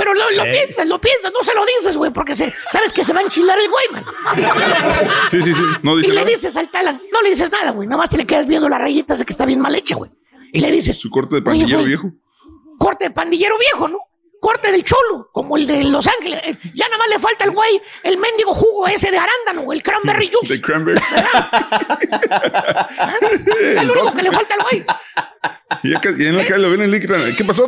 Speaker 23: Pero lo, lo
Speaker 2: Eh.
Speaker 23: piensas, lo piensas, no se lo dices, güey, porque se, sabes que se va a enchilar el güey, man.
Speaker 3: Sí, sí, sí. No
Speaker 23: Y
Speaker 3: dice
Speaker 23: le
Speaker 3: nada.
Speaker 23: dices al talan, no le dices nada, güey, nada más te le quedas viendo la rayita esa que está bien mal hecha, güey. Y le dices,
Speaker 3: Su corte de pandillero
Speaker 23: güey.
Speaker 3: viejo.
Speaker 23: corte de pandillero viejo, ¿no? Corte del cholo, como el de Los Ángeles. Eh, Ya nada más le falta al güey el mendigo jugo ese de arándano, el cranberry juice.
Speaker 3: De cranberry.
Speaker 23: Es lo único que le falta al güey.
Speaker 3: Y, acá- y en la calle lo ven en LinkedIn. ¿Qué pasó?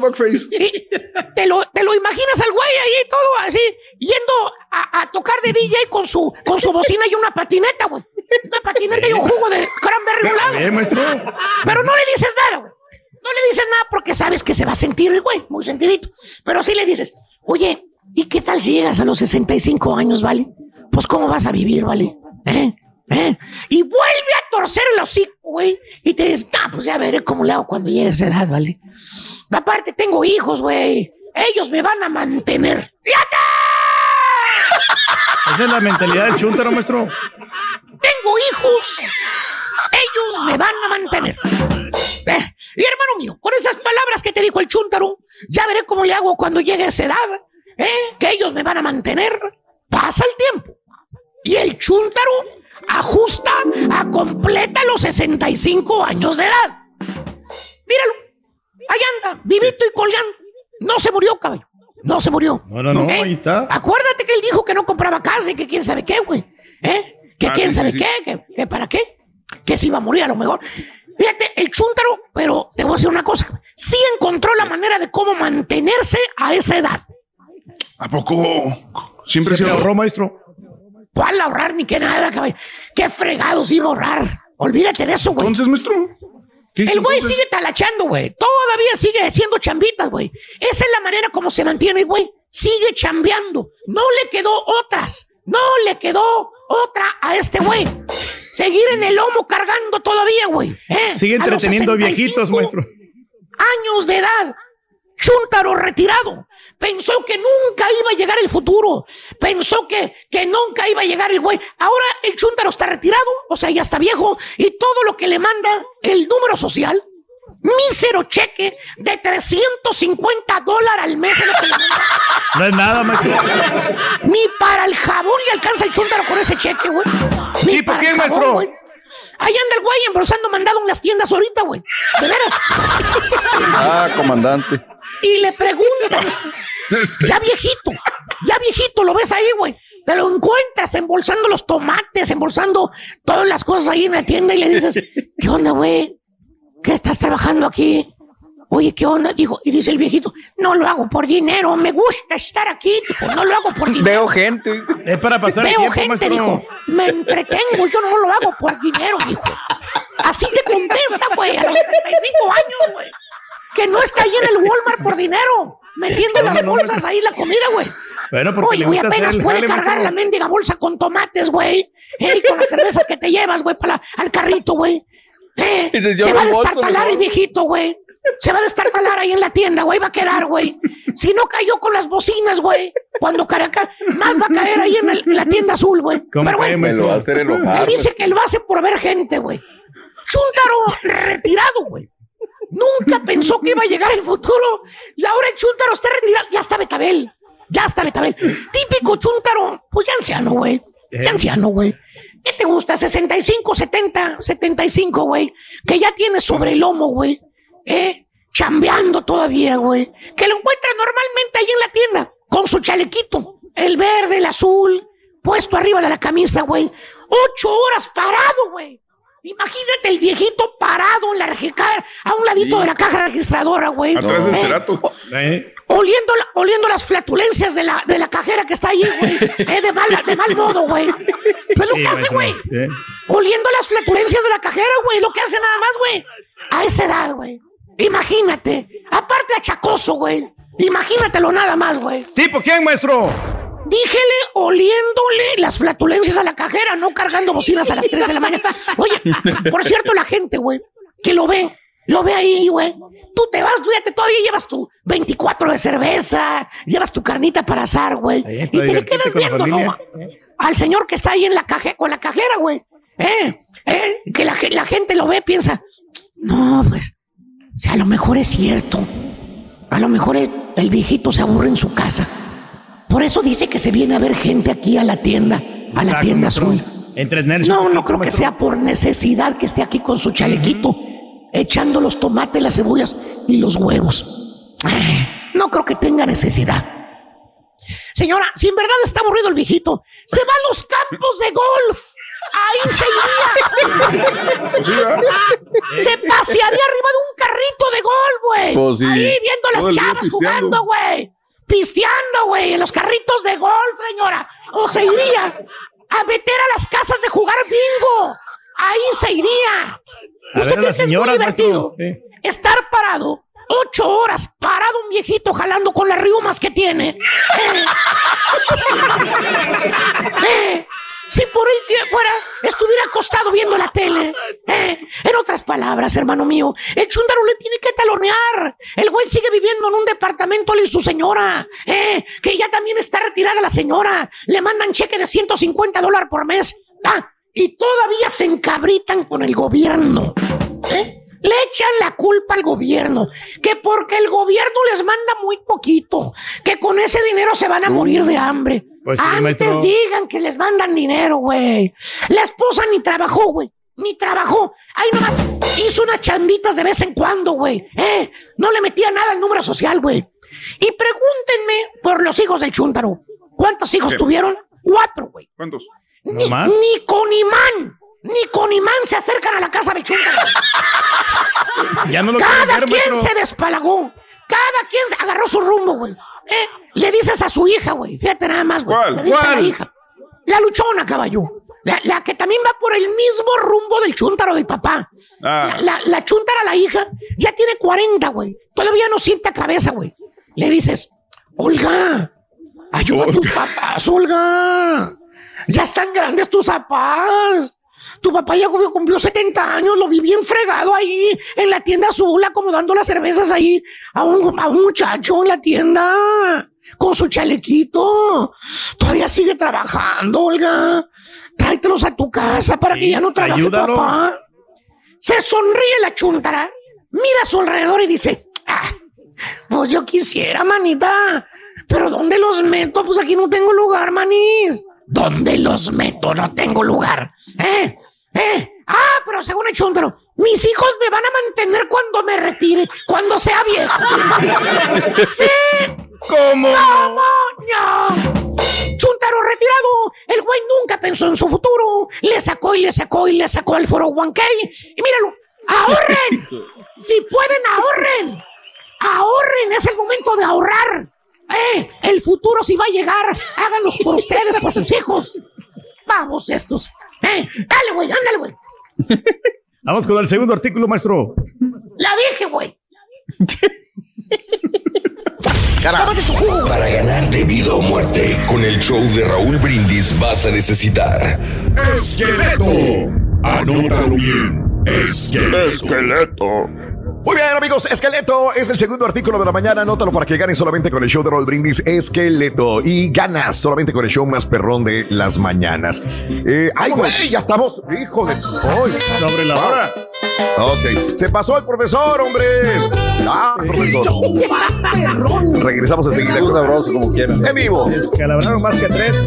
Speaker 23: Y te lo, te lo imaginas al güey ahí todo así, yendo a, a tocar de DJ con su, con su bocina y una patineta, güey. Una patineta y un jugo de cranberry a un lado. Pero no le dices nada, güey. No le dices nada porque sabes que se va a sentir el güey, muy sentidito. Pero sí le dices, oye, ¿y qué tal si llegas a los 65 años, vale? Pues cómo vas a vivir, vale? ¿Eh? ¿Eh? Y vuelve a torcer el hocico, güey. Y te dices, ah, pues ya veré cómo le hago cuando llegue a esa edad, vale. Aparte, tengo hijos, güey. Ellos me van a mantener. ¡Fíjate!
Speaker 2: Esa es la mentalidad del chúntaro, maestro.
Speaker 23: Tengo hijos. Ellos me van a mantener. Eh, y hermano mío, con esas palabras que te dijo el chúntaro, ya veré cómo le hago cuando llegue a esa edad. ¿eh? Que ellos me van a mantener. Pasa el tiempo. Y el chúntaro ajusta a completa los 65 años de edad. Míralo. Ahí anda, vivito y colgando. No se murió, caballo. No se murió.
Speaker 2: No, no, no,
Speaker 23: ¿Eh?
Speaker 2: ahí está.
Speaker 23: Acuérdate que él dijo que no compraba casa y que quién sabe qué, güey. ¿Eh? Que
Speaker 3: Ah,
Speaker 23: quién
Speaker 3: sí,
Speaker 23: sabe
Speaker 3: sí,
Speaker 23: qué, que, que para qué. Que se iba a morir a lo mejor. Fíjate, el chúntaro, pero te voy a decir una cosa. Sí encontró la manera de cómo mantenerse a esa edad.
Speaker 3: ¿A poco? Siempre
Speaker 2: Se
Speaker 3: se
Speaker 2: ahorró, maestro.
Speaker 23: ¿Cuál ahorrar ni qué nada, caballo? ¿Qué fregados iba a ahorrar? Olvídate de eso, güey.
Speaker 3: Entonces, maestro. ¿Qué hizo
Speaker 23: El güey sigue talachando, güey. Todavía sigue haciendo chambitas, güey. Esa es la manera como se mantiene el güey. Sigue chambeando. No le quedó otras. No le quedó otra a este güey. Seguir en el lomo cargando todavía, güey. ¿eh?
Speaker 2: Sigue
Speaker 23: A
Speaker 2: entreteniendo
Speaker 23: 65
Speaker 2: viejitos, maestro.
Speaker 23: años de edad. Chúntaro retirado. Pensó que nunca iba a llegar el futuro. Pensó que, que nunca iba a llegar el güey. Ahora el Chúntaro está retirado, o sea, ya está viejo, y todo lo que le manda el número social, mísero cheque de 350 dólares al mes. es lo que le manda.
Speaker 2: No es nada, maestro.
Speaker 23: Ni para el jabón le alcanza el Chúntaro con ese cheque, güey. Ni
Speaker 2: ¿Y por
Speaker 23: para
Speaker 2: qué,
Speaker 23: el jabón,
Speaker 2: maestro?
Speaker 23: güey. Ahí anda el güey embolsando mandado en las tiendas ahorita, güey. De veras.
Speaker 4: Ah, comandante.
Speaker 23: y le preguntas,
Speaker 3: Este.
Speaker 23: ya viejito, ya viejito, lo ves ahí, güey. Te lo encuentras embolsando los tomates, embolsando todas las cosas ahí en la tienda y le dices, ¿qué onda, güey? ¿Qué estás trabajando aquí? Oye, ¿qué onda? Dijo, y dice el viejito, no lo hago por dinero, me gusta estar aquí, dijo, no lo hago por dinero.
Speaker 4: Veo gente.
Speaker 2: Es para pasar el
Speaker 23: Veo
Speaker 2: tiempo,
Speaker 23: gente,
Speaker 2: maestro.
Speaker 23: dijo, me entretengo, yo no lo hago por dinero, dijo. Así te contesta, güey, a los 75 años, güey. Que no está ahí en el Walmart por dinero, metiendo
Speaker 2: No,
Speaker 23: las
Speaker 2: no,
Speaker 23: bolsas
Speaker 2: no.
Speaker 23: ahí la comida, güey.
Speaker 2: Bueno, porque
Speaker 23: Oye, güey, apenas puede
Speaker 2: jale,
Speaker 23: cargar
Speaker 2: maestro.
Speaker 23: la mendiga bolsa con tomates, güey. Y con las cervezas que te llevas, güey, para al carrito, güey. Eh,
Speaker 4: Dices, yo
Speaker 23: se va a destartalar el viejito, güey. Se va a destartalar ahí en la tienda, güey, va a quedar, güey. Si no cayó con las bocinas, güey, cuando Caracas, más va a caer ahí en, el- en la tienda azul, güey.
Speaker 2: ¿Cómo
Speaker 23: Pero, güey,
Speaker 4: Me lo va a hacer enojar.
Speaker 23: él dice que lo hace por ver gente, güey. Chúntaro retirado, güey. Nunca pensó que iba a llegar el futuro. Y ahora el Chúntaro está retirado. Ya está Betabel. Ya está Betabel. Típico Chúntaro. Pues ya anciano, güey. Ya anciano, güey. ¿Qué te gusta? 65, 70, 75, güey. Que ya tiene sobre el lomo, güey. ¿Eh? Chambeando todavía, güey. Que lo encuentra normalmente ahí en la tienda. Con su chalequito. El verde, el azul. Puesto arriba de la camisa, güey. Ocho horas parado, güey. Imagínate el viejito parado en la regicar, a un ladito
Speaker 4: Sí.
Speaker 23: de la caja registradora, güey.
Speaker 3: Atrás del
Speaker 23: Eh,
Speaker 3: cerato.
Speaker 2: Eh,
Speaker 23: oliendo, la- oliendo las flatulencias de la, de la cajera que está ahí, güey. Eh, de, mal, de mal modo, güey. Pero lo que hace, güey.
Speaker 2: Eh.
Speaker 23: Oliendo las flatulencias de la cajera, güey. Lo que hace nada más, güey. A esa edad, güey. Imagínate. Aparte achacoso, güey. Imagínatelo nada más, güey.
Speaker 2: ¿Tipo quién, maestro?
Speaker 23: Díjele oliéndole las flatulencias a la cajera, no cargando bocinas a las 3 de la mañana. Oye, por cierto, la gente, güey, que lo ve, lo ve ahí, güey. Tú te vas, tú ya te todavía llevas tu 24 de cerveza, llevas tu carnita para asar, güey. Y te le quedas viendo, ¿no? Al señor que está ahí en la caja, con la cajera, güey. Eh, eh, que la, la gente lo ve, piensa, no, pues, o sea, a lo mejor es cierto. A lo mejor el, el viejito se aburre en su casa. Por eso dice que se viene a ver gente aquí a la tienda, a la tienda azul. No, no creo que sea por necesidad que esté aquí con su chalequito, echando los tomates, las cebollas y los huevos. Eh, No creo que tenga necesidad. Señora, si en verdad está aburrido el viejito, se va a los campos de golf. Ahí se iría.
Speaker 3: Pues sí, ¿verdad?
Speaker 23: se pasearía arriba de un carrito de golf, güey.
Speaker 3: Pues sí.
Speaker 23: Ahí viendo las chavas jugando, güey. Pisteando, güey, en los carritos de golf, señora. O se iría a meter a las casas de jugar bingo. Ahí se iría.
Speaker 2: A
Speaker 23: ¿Usted cree que es muy divertido?
Speaker 2: Sí.
Speaker 23: Estar parado ocho horas, parado un viejito jalando con las riumas que tiene. Eh. Eh. Si por él fuera, estuviera acostado viendo la tele. Eh. En otras palabras, hermano mío, el chúndaro le tiene que talonear. El güey sigue viviendo en un departamento, y su señora. Eh. Que ya también está retirada la señora. Le mandan cheque de 150 dólares por mes. Ah, y todavía se encabritan con el gobierno. ¿Eh? Le echan la culpa al gobierno, que porque el gobierno les manda muy poquito, que con ese dinero se van a morir de hambre.
Speaker 2: Pues sí,
Speaker 23: Antes
Speaker 2: maestro.
Speaker 23: digan que les mandan dinero, güey. La esposa ni trabajó, güey. Ni trabajó. Ahí nomás hizo unas chambitas de vez en cuando, güey. ¿Eh? No le metía nada al número social, güey. Y pregúntenme por los hijos del chúntaro. ¿Cuántos hijos
Speaker 3: ¿Qué?
Speaker 23: tuvieron? Cuatro, güey.
Speaker 3: ¿Cuántos?
Speaker 23: Ni,
Speaker 2: más?
Speaker 23: ni con imán, ni con imán se acercan a la casa de chúntaro.
Speaker 2: Ya no lo
Speaker 23: Cada quien
Speaker 2: maestro.
Speaker 23: se despalagó. Cada quien se agarró su rumbo, güey. ¿Eh? Le dices a su hija, güey. Fíjate nada más, güey.
Speaker 3: ¿Cuál?
Speaker 23: Le dices a la hija. La luchona, caballo. La, la que también va por el mismo rumbo del chúntaro del papá.
Speaker 3: Ah.
Speaker 23: La, la, la chúntara, la hija, ya tiene 40, güey. Todavía no sienta cabeza, güey. Le dices, Olga, ayuda a tus papás, Olga. Ya están grandes tus papás. Tu papá ya cumplió, cumplió 70 años, lo vi bien fregado ahí en la tienda azul, acomodando las cervezas ahí a un, a un muchacho en la tienda con su chalequito. Todavía sigue trabajando, Olga. Tráetelos a tu casa para que ya no trabaje tu
Speaker 2: ayúdalos.
Speaker 23: papá. Se sonríe la chuntara, mira a su alrededor y dice, ah, pues yo quisiera, manita, pero ¿dónde los meto? Pues aquí no tengo lugar, manís. ¿Dónde los meto? No tengo lugar. ¿Eh? ¿Eh? Ah, pero según el chúntaro, mis hijos me van a mantener cuando me retire, cuando sea viejo. ¡Sí!
Speaker 2: ¿Cómo?
Speaker 23: ¿Cómo? No. Chúntaro retirado. El güey nunca pensó en su futuro. Le sacó y le sacó y le sacó el foro 1K. Y míralo, ahorren. si pueden, ahorren. Ahorren, es el momento de ahorrar. Eh, el futuro si va a llegar, háganlos por ustedes, por sus hijos. Vamos estos. Eh, dale, güey, ándale, güey.
Speaker 2: Vamos con el segundo artículo, maestro.
Speaker 23: La dije, güey.
Speaker 18: Para ganar de vida o muerte, con el show de Raúl Brindis vas a necesitar
Speaker 1: Esqueleto. Anótalo bien. Esqueleto. Muy bien, amigos, Esqueleto es el segundo artículo de la mañana. Anótalo para que ganes solamente con el show de Roll Brindis Esqueleto. Y ganas solamente con el show más perrón de las mañanas. Eh, ay, güey, ya estamos. Hijo de. Ay,
Speaker 2: Sobre la hora.
Speaker 1: Ok, se pasó el profesor, hombre. Ah, profesor. Regresamos enseguida.
Speaker 4: Muy sabroso, como quieran.
Speaker 1: En vivo.
Speaker 2: Descalabraron más que a tres.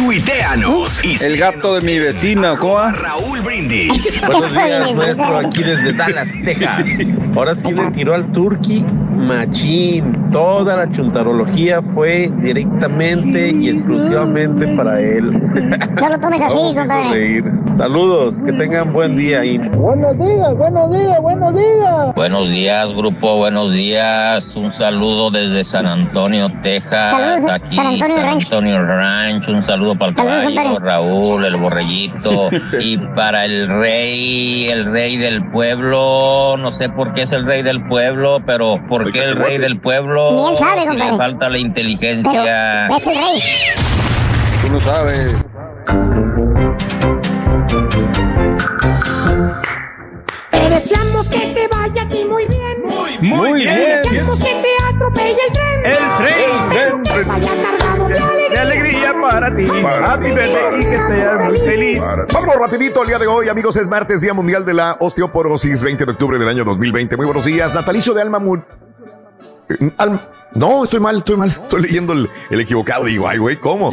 Speaker 18: Tuiteanos
Speaker 4: El gato de mi vecina, ¿cómo va?
Speaker 18: Raúl Brindis.
Speaker 21: Buenos días, nuestro, aquí desde Dallas, Texas. Ahora sí le tiró al Turqui
Speaker 24: machín. Toda la chuntarología fue directamente y exclusivamente para él.
Speaker 5: No lo tomes así, compadre.
Speaker 24: Saludos, que tengan buen día. Y...
Speaker 25: Buenos días, buenos días, buenos días.
Speaker 21: Buenos días, grupo, buenos días. Un saludo desde San Antonio, Texas.
Speaker 5: Saludos,
Speaker 21: Aquí,
Speaker 5: San. Antonio Ranch.
Speaker 21: Un saludo para el
Speaker 5: Saludos,
Speaker 21: caballo,
Speaker 5: compadre.
Speaker 21: Raúl, el borrellito. y para el rey, el rey del pueblo. No sé por qué es el rey del pueblo, pero ¿por qué el rey del pueblo?
Speaker 5: Sabe,
Speaker 21: si le falta la inteligencia.
Speaker 5: Pero es el rey.
Speaker 4: Tú no sabes.
Speaker 23: Deseamos que te vaya aquí muy bien.
Speaker 2: Muy bien.
Speaker 23: Te deseamos que te atropelle el tren.
Speaker 2: El tren.
Speaker 23: Que vaya cargado de
Speaker 2: De
Speaker 23: alegría.
Speaker 2: alegría para ti. Happy birthday y que seas muy feliz.
Speaker 1: Vamos rapidito el día de hoy, amigos. Es martes, Día Mundial de la Osteoporosis, 20 de octubre del año 2020. Muy buenos días. Natalicio de Alma Mul... Alma- No, estoy mal, estoy mal. Estoy leyendo el, el equivocado. Digo, ay, güey, ¿cómo?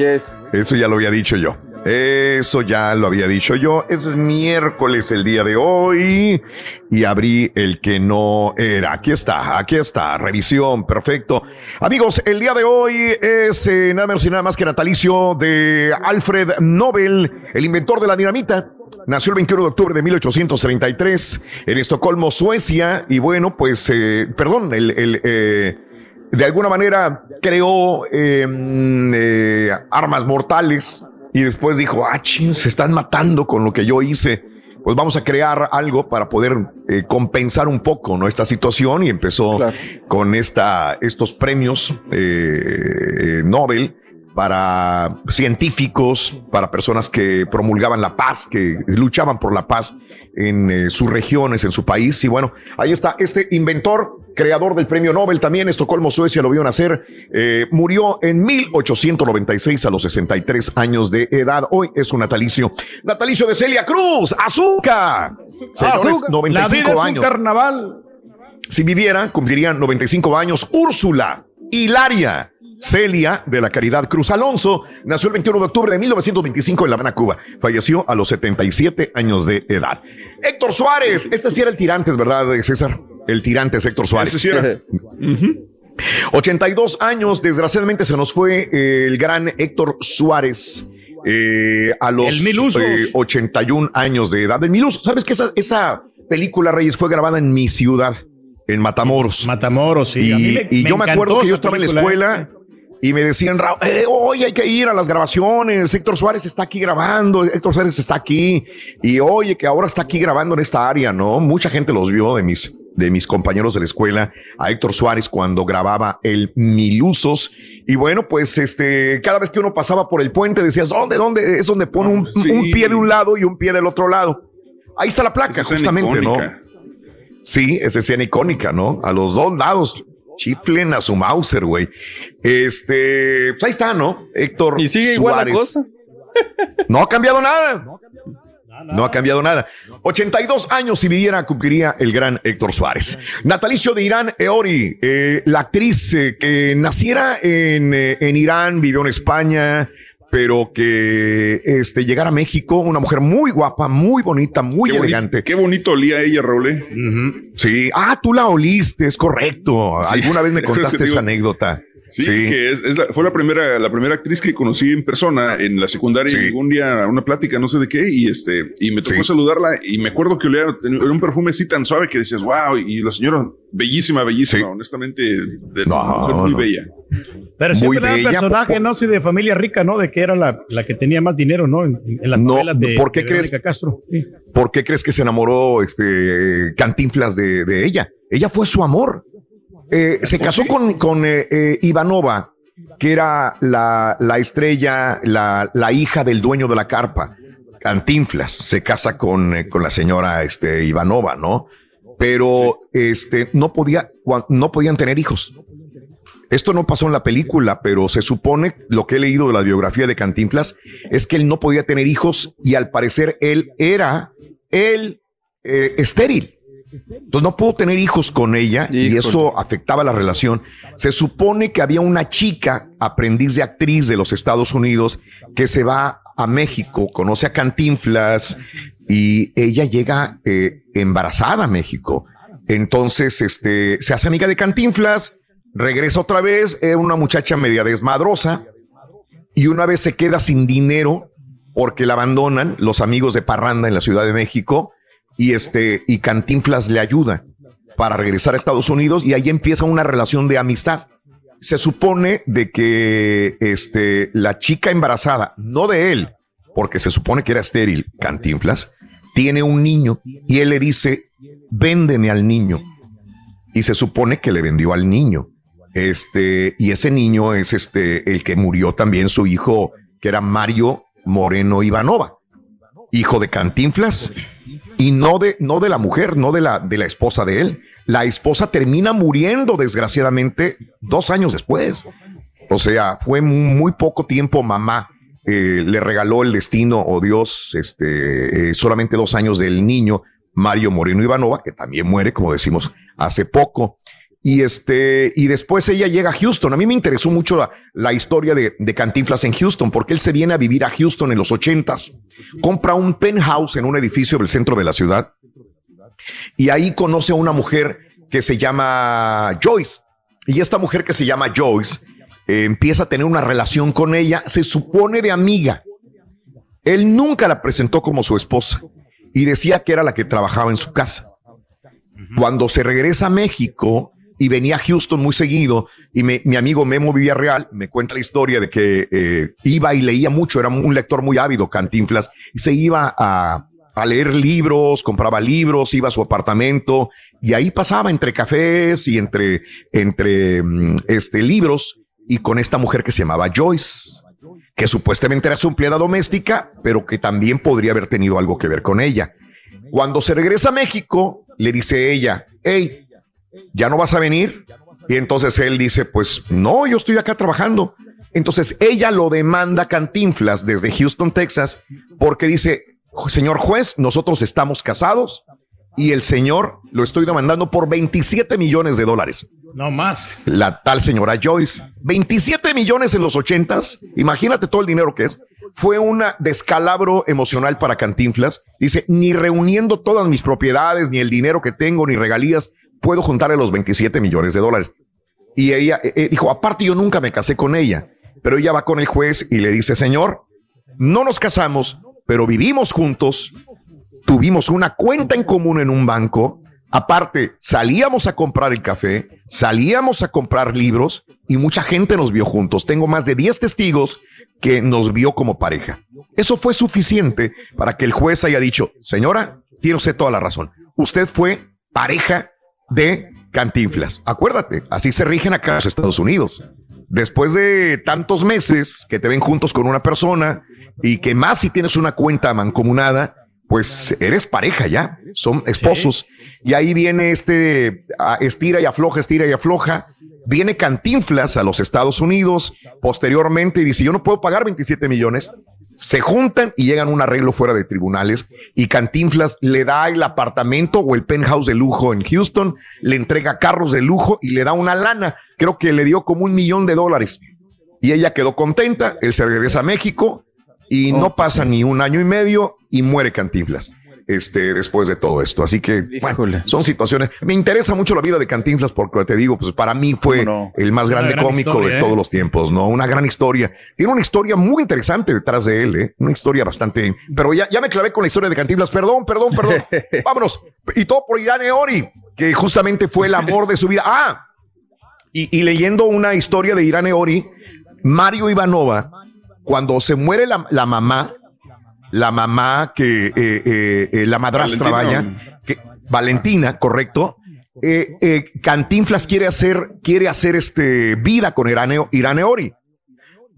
Speaker 1: Eso ya lo había dicho yo. Eso ya lo había dicho yo. Es miércoles el día de hoy y abrí el que no era. Aquí está, aquí está. Revisión, perfecto. Amigos, el día de hoy es eh, nada menos y nada más que natalicio de Alfred Nobel, el inventor de la dinamita. Nació el 21 de octubre de 1833 en Estocolmo, Suecia. Y bueno, pues, eh, perdón, el, el, eh, de alguna manera creó eh, mm, eh, armas mortales y después dijo, ah, ching, se están matando con lo que yo hice. Pues vamos a crear algo para poder compensar un poco ¿no? esta situación y empezó con esta, estos premios Nobel para científicos, para personas que promulgaban la paz, que luchaban por la paz en eh, sus regiones, en su país. Y bueno, ahí está este inventor, creador del premio Nobel también, Estocolmo, Suecia, lo vio nacer. eh, murió en 1896 a los 63 años de edad. Hoy es un natalicio. Natalicio de Celia Cruz, Azúcar. Señores,
Speaker 2: Azúcar.
Speaker 1: 95
Speaker 2: La vida es un
Speaker 1: años.
Speaker 2: carnaval.
Speaker 1: Si viviera, cumplirían 95 años. Úrsula, Hilaria, Celia de la Caridad Cruz Alonso nació el 21 de octubre de 1925 en La Habana, Cuba. Falleció a los 77 años de edad. Héctor Suárez, este sí era el tirante, ¿verdad, César? El tirante es Héctor Suárez.
Speaker 3: Ese sí era.
Speaker 1: 82 años, desgraciadamente se nos fue eh, el gran Héctor Suárez. eh, a los eh, 81 años de edad. El Mil Usos. ¿Sabes que esa, esa película, Reyes, fue grabada en mi ciudad, en Matamoros?
Speaker 2: Matamoros, sí.
Speaker 1: Y,
Speaker 2: A mí me-
Speaker 1: y
Speaker 2: me
Speaker 1: yo me acuerdo que yo estaba en la escuela y me decían, eh, hoy hay que ir a las grabaciones. Héctor Suárez está aquí grabando. Héctor Suárez está aquí. Y oye, que ahora está aquí grabando en esta área, ¿no? Mucha gente los vio de mis, de mis compañeros de la escuela a Héctor Suárez cuando grababa el Milusos. Y bueno, pues este, cada vez que uno pasaba por el puente decías, ¿dónde, dónde? Es donde pone un,
Speaker 3: Sí.
Speaker 1: un pie de un lado y un pie del otro lado. Ahí está la placa, justamente. ¿no? Sí, esa escena icónica, ¿no? A los dos lados. Chiflen a su Mauser, güey. Este, pues ahí está, ¿no? Héctor
Speaker 4: Y sigue igual la
Speaker 1: Suárez.
Speaker 4: cosa.
Speaker 1: No ha cambiado nada. No ha cambiado nada. 82 años si viviera cumpliría el gran Héctor Suárez. Natalicio de Irán Eori, eh, la actriz eh, que naciera en, eh, en Irán, vivió en España, pero que este, llegara a México, una mujer muy guapa, muy bonita, muy
Speaker 3: Qué boni-
Speaker 1: elegante.
Speaker 3: Qué bonito olía ella, Raúl. ¿eh?
Speaker 1: Sí, ah, tú la oliste, es correcto.
Speaker 3: Sí.
Speaker 1: Alguna vez me contaste esa anécdota.
Speaker 3: Sí, que es, es la- fue la primera, la primera actriz que conocí en persona en la secundaria. y Llegó un día una plática, no sé de qué, y este, y me tocó saludarla. Y me acuerdo que olía tenía un perfume así tan suave que decías, wow, y la señora, bellísima, bellísima, honestamente, de mujer muy
Speaker 1: no.
Speaker 3: bella.
Speaker 2: Pero
Speaker 1: Muy
Speaker 2: siempre era el
Speaker 1: bella,
Speaker 2: personaje, ¿no? Sí, de familia rica, ¿no? De que era la, la que tenía más dinero, ¿no? En, en las
Speaker 1: No,
Speaker 2: novelas de,
Speaker 1: ¿por qué
Speaker 2: de
Speaker 1: crees?
Speaker 2: Castro. Sí.
Speaker 1: ¿Por qué crees que se enamoró este Cantinflas de, de ella? Ella fue su amor. Eh, se casó con, con eh, eh, Ivanova, que era la, la estrella, la, la hija del dueño de la carpa. Cantinflas se casa con, eh, con la señora este, Ivanova, ¿no? Pero este, no, podía, no podían tener hijos. Esto no pasó en la película, pero se supone, lo que he leído de la biografía de Cantinflas, es que él no podía tener hijos y al parecer él era el eh, estéril. Entonces no pudo tener hijos con ella y eso afectaba la relación. Se supone que había una chica, aprendiz de actriz de los Estados Unidos, que se va a México, conoce a Cantinflas y ella llega eh, embarazada a México. Entonces, este, se hace amiga de Cantinflas, regresa otra vez, es una muchacha media desmadrosa y una vez se queda sin dinero porque la abandonan los amigos de Parranda en la Ciudad de México y este y Cantinflas le ayuda para regresar a Estados Unidos y ahí empieza una relación de amistad. Se supone de que este la chica embarazada, no de él, porque se supone que era estéril, Cantinflas, tiene un niño y él le dice, "Véndeme al niño." Y se supone que le vendió al niño. Este, y ese niño es este, el que murió también su hijo, que era Mario Moreno Ivanova, hijo de Cantinflas, y no de, no de la mujer, no de la, de la esposa de él. La esposa termina muriendo, desgraciadamente, dos años después. O sea, fue muy, poco tiempo mamá. Eh, le regaló el destino o Dios, este, eh, solamente dos años del niño Mario Moreno Ivanova, que también muere, como decimos, hace poco. Y este, y después ella llega a Houston. A mí me interesó mucho la, historia de, de, Cantinflas en Houston, porque él se viene a vivir a Houston en los ochentas. Compra un penthouse en un edificio del centro de la ciudad. Y ahí conoce a una mujer que se llama Joyce. Y esta mujer que se llama Joyce eh, empieza a tener una relación con ella, se supone de amiga. Él nunca la presentó como su esposa y decía que era la que trabajaba en su casa. Cuando se regresa a México, y venía a Houston muy seguido y mi amigo Memo Villarreal me cuenta la historia de que eh, iba y leía mucho, era un lector muy ávido, Cantinflas, y se iba a, leer libros, compraba libros, iba a su apartamento y ahí pasaba entre cafés y entre, entre mm, este, libros y con esta mujer que se llamaba Joyce, que supuestamente era su empleada doméstica, pero que también podría haber tenido algo que ver con ella. Cuando se regresa a México, le dice ella, hey, ¿ya no vas a venir? Y entonces él dice, pues no, yo estoy acá trabajando. Entonces ella lo demanda Cantinflas desde Houston, Texas, porque dice, señor juez, nosotros estamos casados y el señor lo estoy demandando por 27 millones de dólares.
Speaker 2: No más.
Speaker 1: La tal señora Joyce. 27 millones en los ochentas. Imagínate todo el dinero que es. Fue un descalabro emocional para Cantinflas. Dice, ni reuniendo todas mis propiedades, ni el dinero que tengo, ni regalías, puedo juntarle los 27 millones de dólares. Y ella eh, eh, dijo, aparte yo nunca me casé con ella, pero ella va con el juez y le dice, señor, no nos casamos, pero vivimos juntos, tuvimos una cuenta en común en un banco, aparte salíamos a comprar el café, salíamos a comprar libros y mucha gente nos vio juntos. Tengo más de 10 testigos que nos vio como pareja. Eso fue suficiente para que el juez haya dicho, señora, tiene usted toda la razón. Usted fue pareja de Cantinflas. Acuérdate, así se rigen acá los Estados Unidos. Después de tantos meses que te ven juntos con una persona y que más si tienes una cuenta mancomunada, pues eres pareja ya, son esposos. Y ahí viene este estira y afloja, estira y afloja. Viene Cantinflas a los Estados Unidos posteriormente y dice, yo no puedo pagar 27 millones, se juntan y llegan a un arreglo fuera de tribunales y Cantinflas le da el apartamento o el penthouse de lujo en Houston, le entrega carros de lujo y le da una lana. Creo que le dio como un millón de dólares. Y ella quedó contenta, él se regresa a México y no pasa ni un año y medio y muere Cantinflas este, después de todo esto. Así que, bueno, son situaciones. Me interesa mucho la vida de Cantinflas porque te digo, pues para mí fue el más grande cómico de ¿eh? todos los tiempos, ¿no? Una gran historia. Tiene una historia muy interesante detrás de él, ¿eh? Una historia bastante. Pero ya, ya me clavé con la historia de Cantinflas. Perdón, perdón, perdón. Vámonos. Y todo por Irán Eori, que justamente fue el amor de su vida. Ah, y, leyendo una historia de Irán Eori, Mario Ivanova, cuando se muere la, la mamá, la mamá que, eh, eh, eh, la madrastra, vaya, que, Valentina, correcto. Cantinflas quiere hacer, quiere hacer este vida con Iraneo, Iraneori.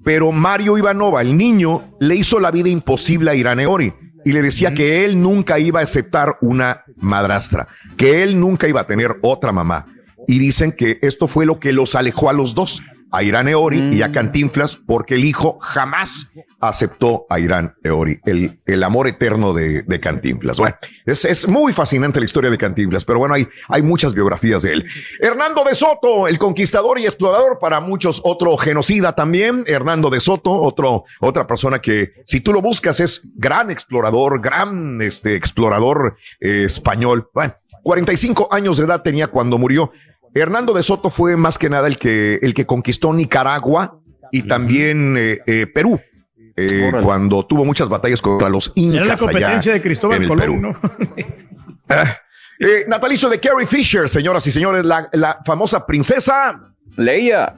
Speaker 1: Pero Mario Ivanova, el niño, le hizo la vida imposible a Iraneori y le decía que él nunca iba a aceptar una madrastra, que él nunca iba a tener otra mamá. Y dicen que esto fue lo que los alejó a los dos a Irán Eori y a mm. Cantinflas porque el hijo jamás aceptó a Irán Eori, el, el amor eterno de, de Cantinflas. Bueno, es, es, muy fascinante la historia de Cantinflas, pero bueno, hay, hay muchas biografías de él. Hernando de Soto, el conquistador y explorador, para muchos otro genocida también. Hernando de Soto, otro, otra persona que si tú lo buscas es gran explorador, gran este, explorador eh, español. Bueno, 45 años de edad tenía cuando murió. Hernando de Soto fue más que nada el que, el que conquistó Nicaragua y también eh, eh, Perú. Eh, cuando tuvo muchas batallas contra los incas.
Speaker 2: Era la competencia de Cristóbal Colón, ¿no?
Speaker 1: Ah, natalicio de Carrie Fisher, señoras y señores, la, la famosa princesa
Speaker 4: Leia.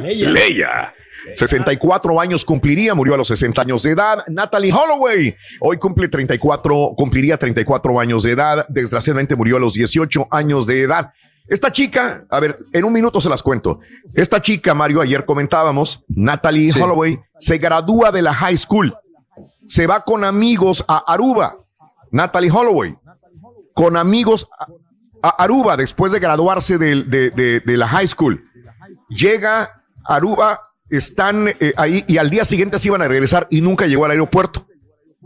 Speaker 1: Leia. Leia. 64 años cumpliría, murió a los 60 años de edad. Natalie Holloway, hoy cumple 34, cumpliría 34 años de edad. Desgraciadamente murió a los 18 años de edad. Esta chica, a ver, en un minuto se las cuento. Esta chica, Mario, ayer comentábamos, Natalie Holloway, se gradúa de la high school. Se va con amigos a Aruba. Natalie Holloway, con amigos a, Aruba después de graduarse de, de la high school. Llega a Aruba están eh, ahí y al día siguiente se iban a regresar y nunca llegó al aeropuerto.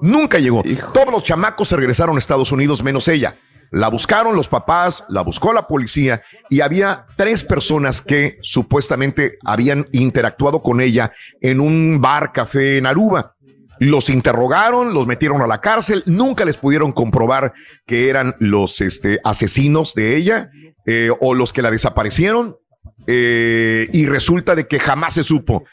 Speaker 1: Nunca llegó. Todos los chamacos se regresaron a Estados Unidos menos ella. La buscaron los papás, la buscó la policía y había tres personas que supuestamente habían interactuado con ella en un bar café en Aruba. Los interrogaron, los metieron a la cárcel, nunca les pudieron comprobar que eran los este, asesinos de ella eh, o los que la desaparecieron. Eh, y resulta de que jamás se supo.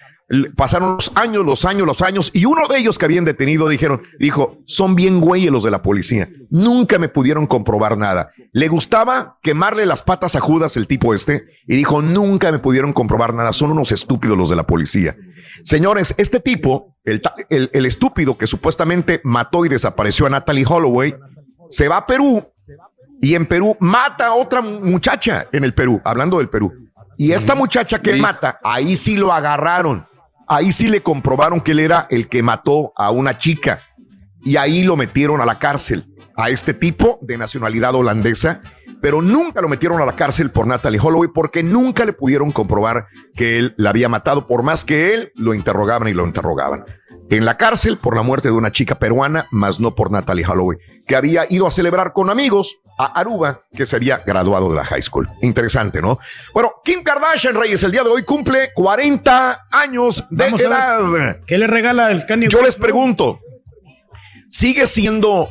Speaker 1: Pasaron los años, los años, los años, y uno de ellos que habían detenido dijeron, dijo, son bien güeyes los de la policía. Nunca me pudieron comprobar nada. Le gustaba quemarle las patas a Judas, el tipo este, y dijo, nunca me pudieron comprobar nada. Son unos estúpidos los de la policía. Señores, este tipo, el, el estúpido que supuestamente mató y desapareció a Natalie Holloway, se va a Perú y en Perú mata a otra muchacha en el Perú, hablando del Perú y esta muchacha que mata, ahí sí lo agarraron. Ahí sí le comprobaron que él era el que mató a una chica. Y ahí lo metieron a la cárcel. A este tipo de nacionalidad holandesa. Pero nunca lo metieron a la cárcel por Natalie Holloway porque nunca le pudieron comprobar que él la había matado, por más que él lo interrogaban y lo interrogaban en la cárcel por la muerte de una chica peruana, más no por Natalie Holloway, que había ido a celebrar con amigos a Aruba, que se había graduado de la high school. Interesante, ¿no? Bueno, Kim Kardashian, Reyes, el día de hoy cumple 40 años de edad.
Speaker 2: ¿Qué le regala el Kanye
Speaker 1: Yo les pregunto, ¿sigue siendo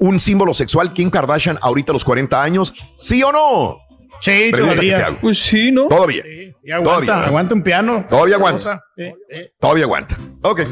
Speaker 1: un símbolo sexual Kim Kardashian ahorita a los 40 años? ¿Sí o no?
Speaker 2: Sí, todavía.
Speaker 4: Pues sí, ¿no?
Speaker 1: Todavía.
Speaker 2: y aguanta, aguanta un piano.
Speaker 1: Todavía aguanta. Todavía aguanta. Ok.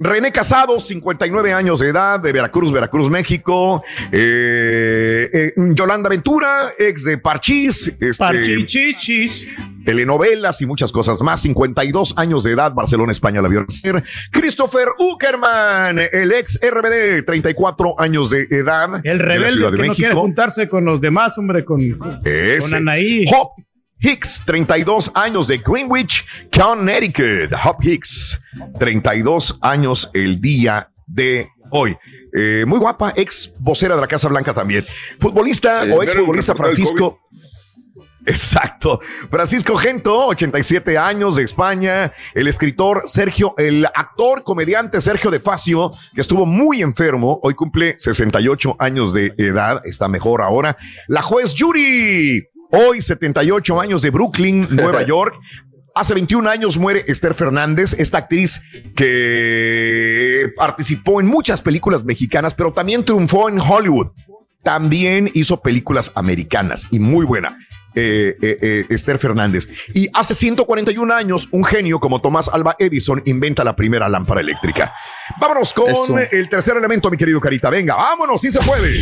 Speaker 1: René Casado, 59 años de edad, de Veracruz, Veracruz, México. Eh, eh, Yolanda Ventura, ex de Parchís. Este,
Speaker 2: Parchichichis.
Speaker 1: Telenovelas y muchas cosas más. 52 años de edad, Barcelona, España la vio nacer. Christopher Uckerman, el ex RBD, 34 años de edad.
Speaker 2: El rebelde que no quiere juntarse con los demás, hombre, con, con Anaí.
Speaker 1: Hop Hicks, 32 años de Greenwich, Connecticut. Hop Hicks, 32 años el día de hoy. Eh, muy guapa, ex vocera de la Casa Blanca también. Futbolista o ex futbolista Francisco. Exacto. Francisco Gento, 87 años de España. El escritor Sergio, el actor, comediante Sergio de Facio, que estuvo muy enfermo. Hoy cumple 68 años de edad. Está mejor ahora. La juez Yuri. Hoy, 78 años de Brooklyn, Nueva York. Hace 21 años muere Esther Fernández, esta actriz que participó en muchas películas mexicanas, pero también triunfó en Hollywood. También hizo películas americanas y muy buena. Eh, eh, eh, Esther Fernández. Y hace 141 años, un genio como Tomás Alba Edison inventa la primera lámpara eléctrica. Vámonos con el tercer elemento, mi querido Carita. Venga, vámonos, si se puede.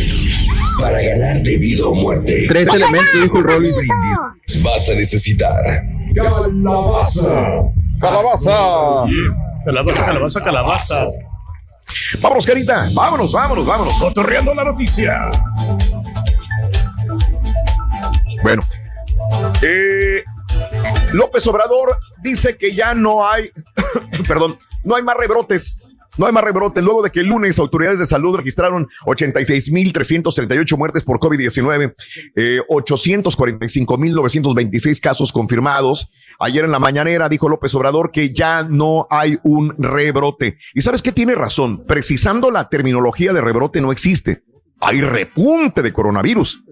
Speaker 18: Para ganar debido a muerte.
Speaker 4: Tres elementos, dijo Rolly
Speaker 18: Brindis. Vas a necesitar
Speaker 1: calabaza.
Speaker 4: Calabaza.
Speaker 2: Calabaza, calabaza, calabaza.
Speaker 1: Vámonos, Carita. Vámonos, vámonos, vámonos.
Speaker 7: Cotorreando la noticia.
Speaker 1: Bueno, eh, López Obrador dice que ya no hay, perdón, no hay más rebrotes. No hay más rebrotes. Luego de que el lunes autoridades de salud registraron 86.338 muertes por COVID-19, eh, 845.926 casos confirmados. Ayer en la mañanera dijo López Obrador que ya no hay un rebrote. ¿Y sabes qué tiene razón? Precisando la terminología de rebrote no existe. Hay repunte de coronavirus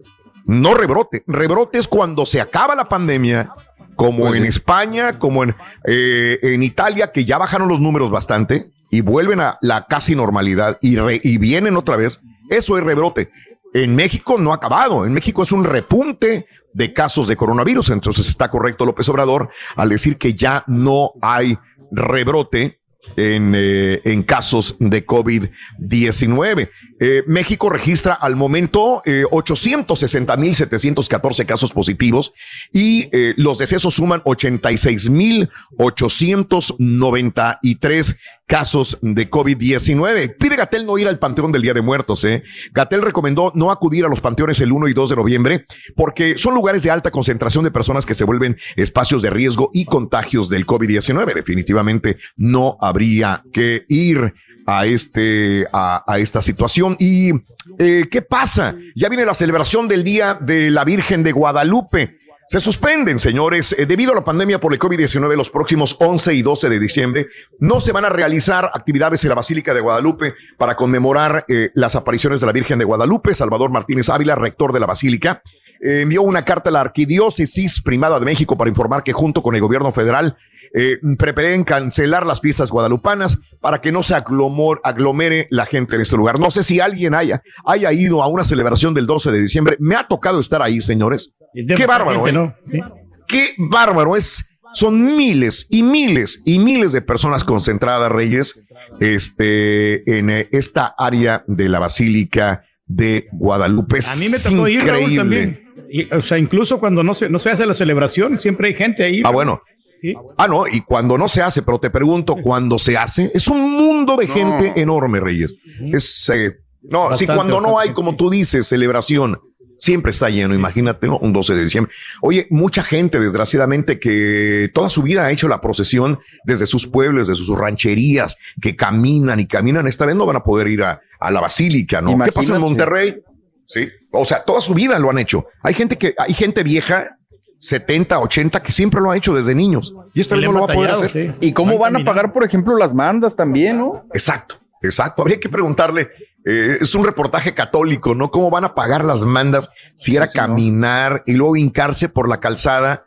Speaker 1: no rebrote. Rebrote es cuando se acaba la pandemia, como pues en España, como en, eh, en Italia, que ya bajaron los números bastante y vuelven a la casi normalidad y, y vienen otra vez. Eso es rebrote. en México no ha acabado. En México es un repunte de casos de coronavirus. Entonces está correcto López Obrador al decir que ya no hay rebrote en, eh, en casos de COVID-19. Eh, México registra al momento eh, 860.714 casos positivos y eh, los decesos suman 86.893 casos de COVID-19. Pide Gatel no ir al Panteón del Día de Muertos. ¿eh? Gatel recomendó no acudir a los panteones el 1 y 2 de noviembre porque son lugares de alta concentración de personas que se vuelven espacios de riesgo y contagios del COVID-19. Definitivamente no habría que ir a este a, a esta situación y eh, qué pasa ya viene la celebración del día de la Virgen de Guadalupe se suspenden, señores, eh, debido a la pandemia por el COVID-19 los próximos 11 y 12 de diciembre. No se van a realizar actividades en la Basílica de Guadalupe para conmemorar eh, las apariciones de la Virgen de Guadalupe. Salvador Martínez Ávila, rector de la Basílica, eh, envió una carta a la Arquidiócesis Primada de México para informar que junto con el gobierno federal eh, preparen cancelar las fiestas guadalupanas para que no se aglomor, aglomere la gente en este lugar. No sé si alguien haya, haya ido a una celebración del 12 de diciembre. Me ha tocado estar ahí, señores. Qué bárbaro. ¿eh?
Speaker 2: No, ¿sí?
Speaker 1: Qué bárbaro es. Son miles y miles y miles de personas concentradas, Reyes, este, en eh, esta área de la Basílica de Guadalupe.
Speaker 2: A mí me tocó ir Raúl, también. Y, o sea, incluso cuando no se, no se hace la celebración, siempre hay gente ahí.
Speaker 1: Ah, bueno.
Speaker 2: Sí.
Speaker 1: Ah, no, y cuando no se hace, pero te pregunto, cuando se hace, es un mundo de gente enorme, Reyes. Es, eh, no,
Speaker 2: Bastante,
Speaker 1: si cuando no hay, como tú dices, celebración, siempre está lleno, imagínate, ¿no? Un 12 de diciembre. Oye, mucha gente, desgraciadamente, que toda su vida ha hecho la procesión desde sus pueblos, desde sus rancherías, que caminan y caminan, esta vez no van a poder ir a, a la basílica, ¿no? ¿Qué pasa en. Monterrey? Sí, o sea, toda su vida lo han hecho. Hay gente que, hay gente vieja, 70, 80, que siempre lo ha hecho desde niños. Y esta vez no lo va a poder hacer.
Speaker 4: ¿Y cómo van a pagar, por ejemplo, las mandas también, no?
Speaker 1: Exacto, exacto. Habría que preguntarle, eh, es un reportaje católico, ¿no? ¿Cómo van a pagar las mandas si era caminar y luego hincarse por la calzada?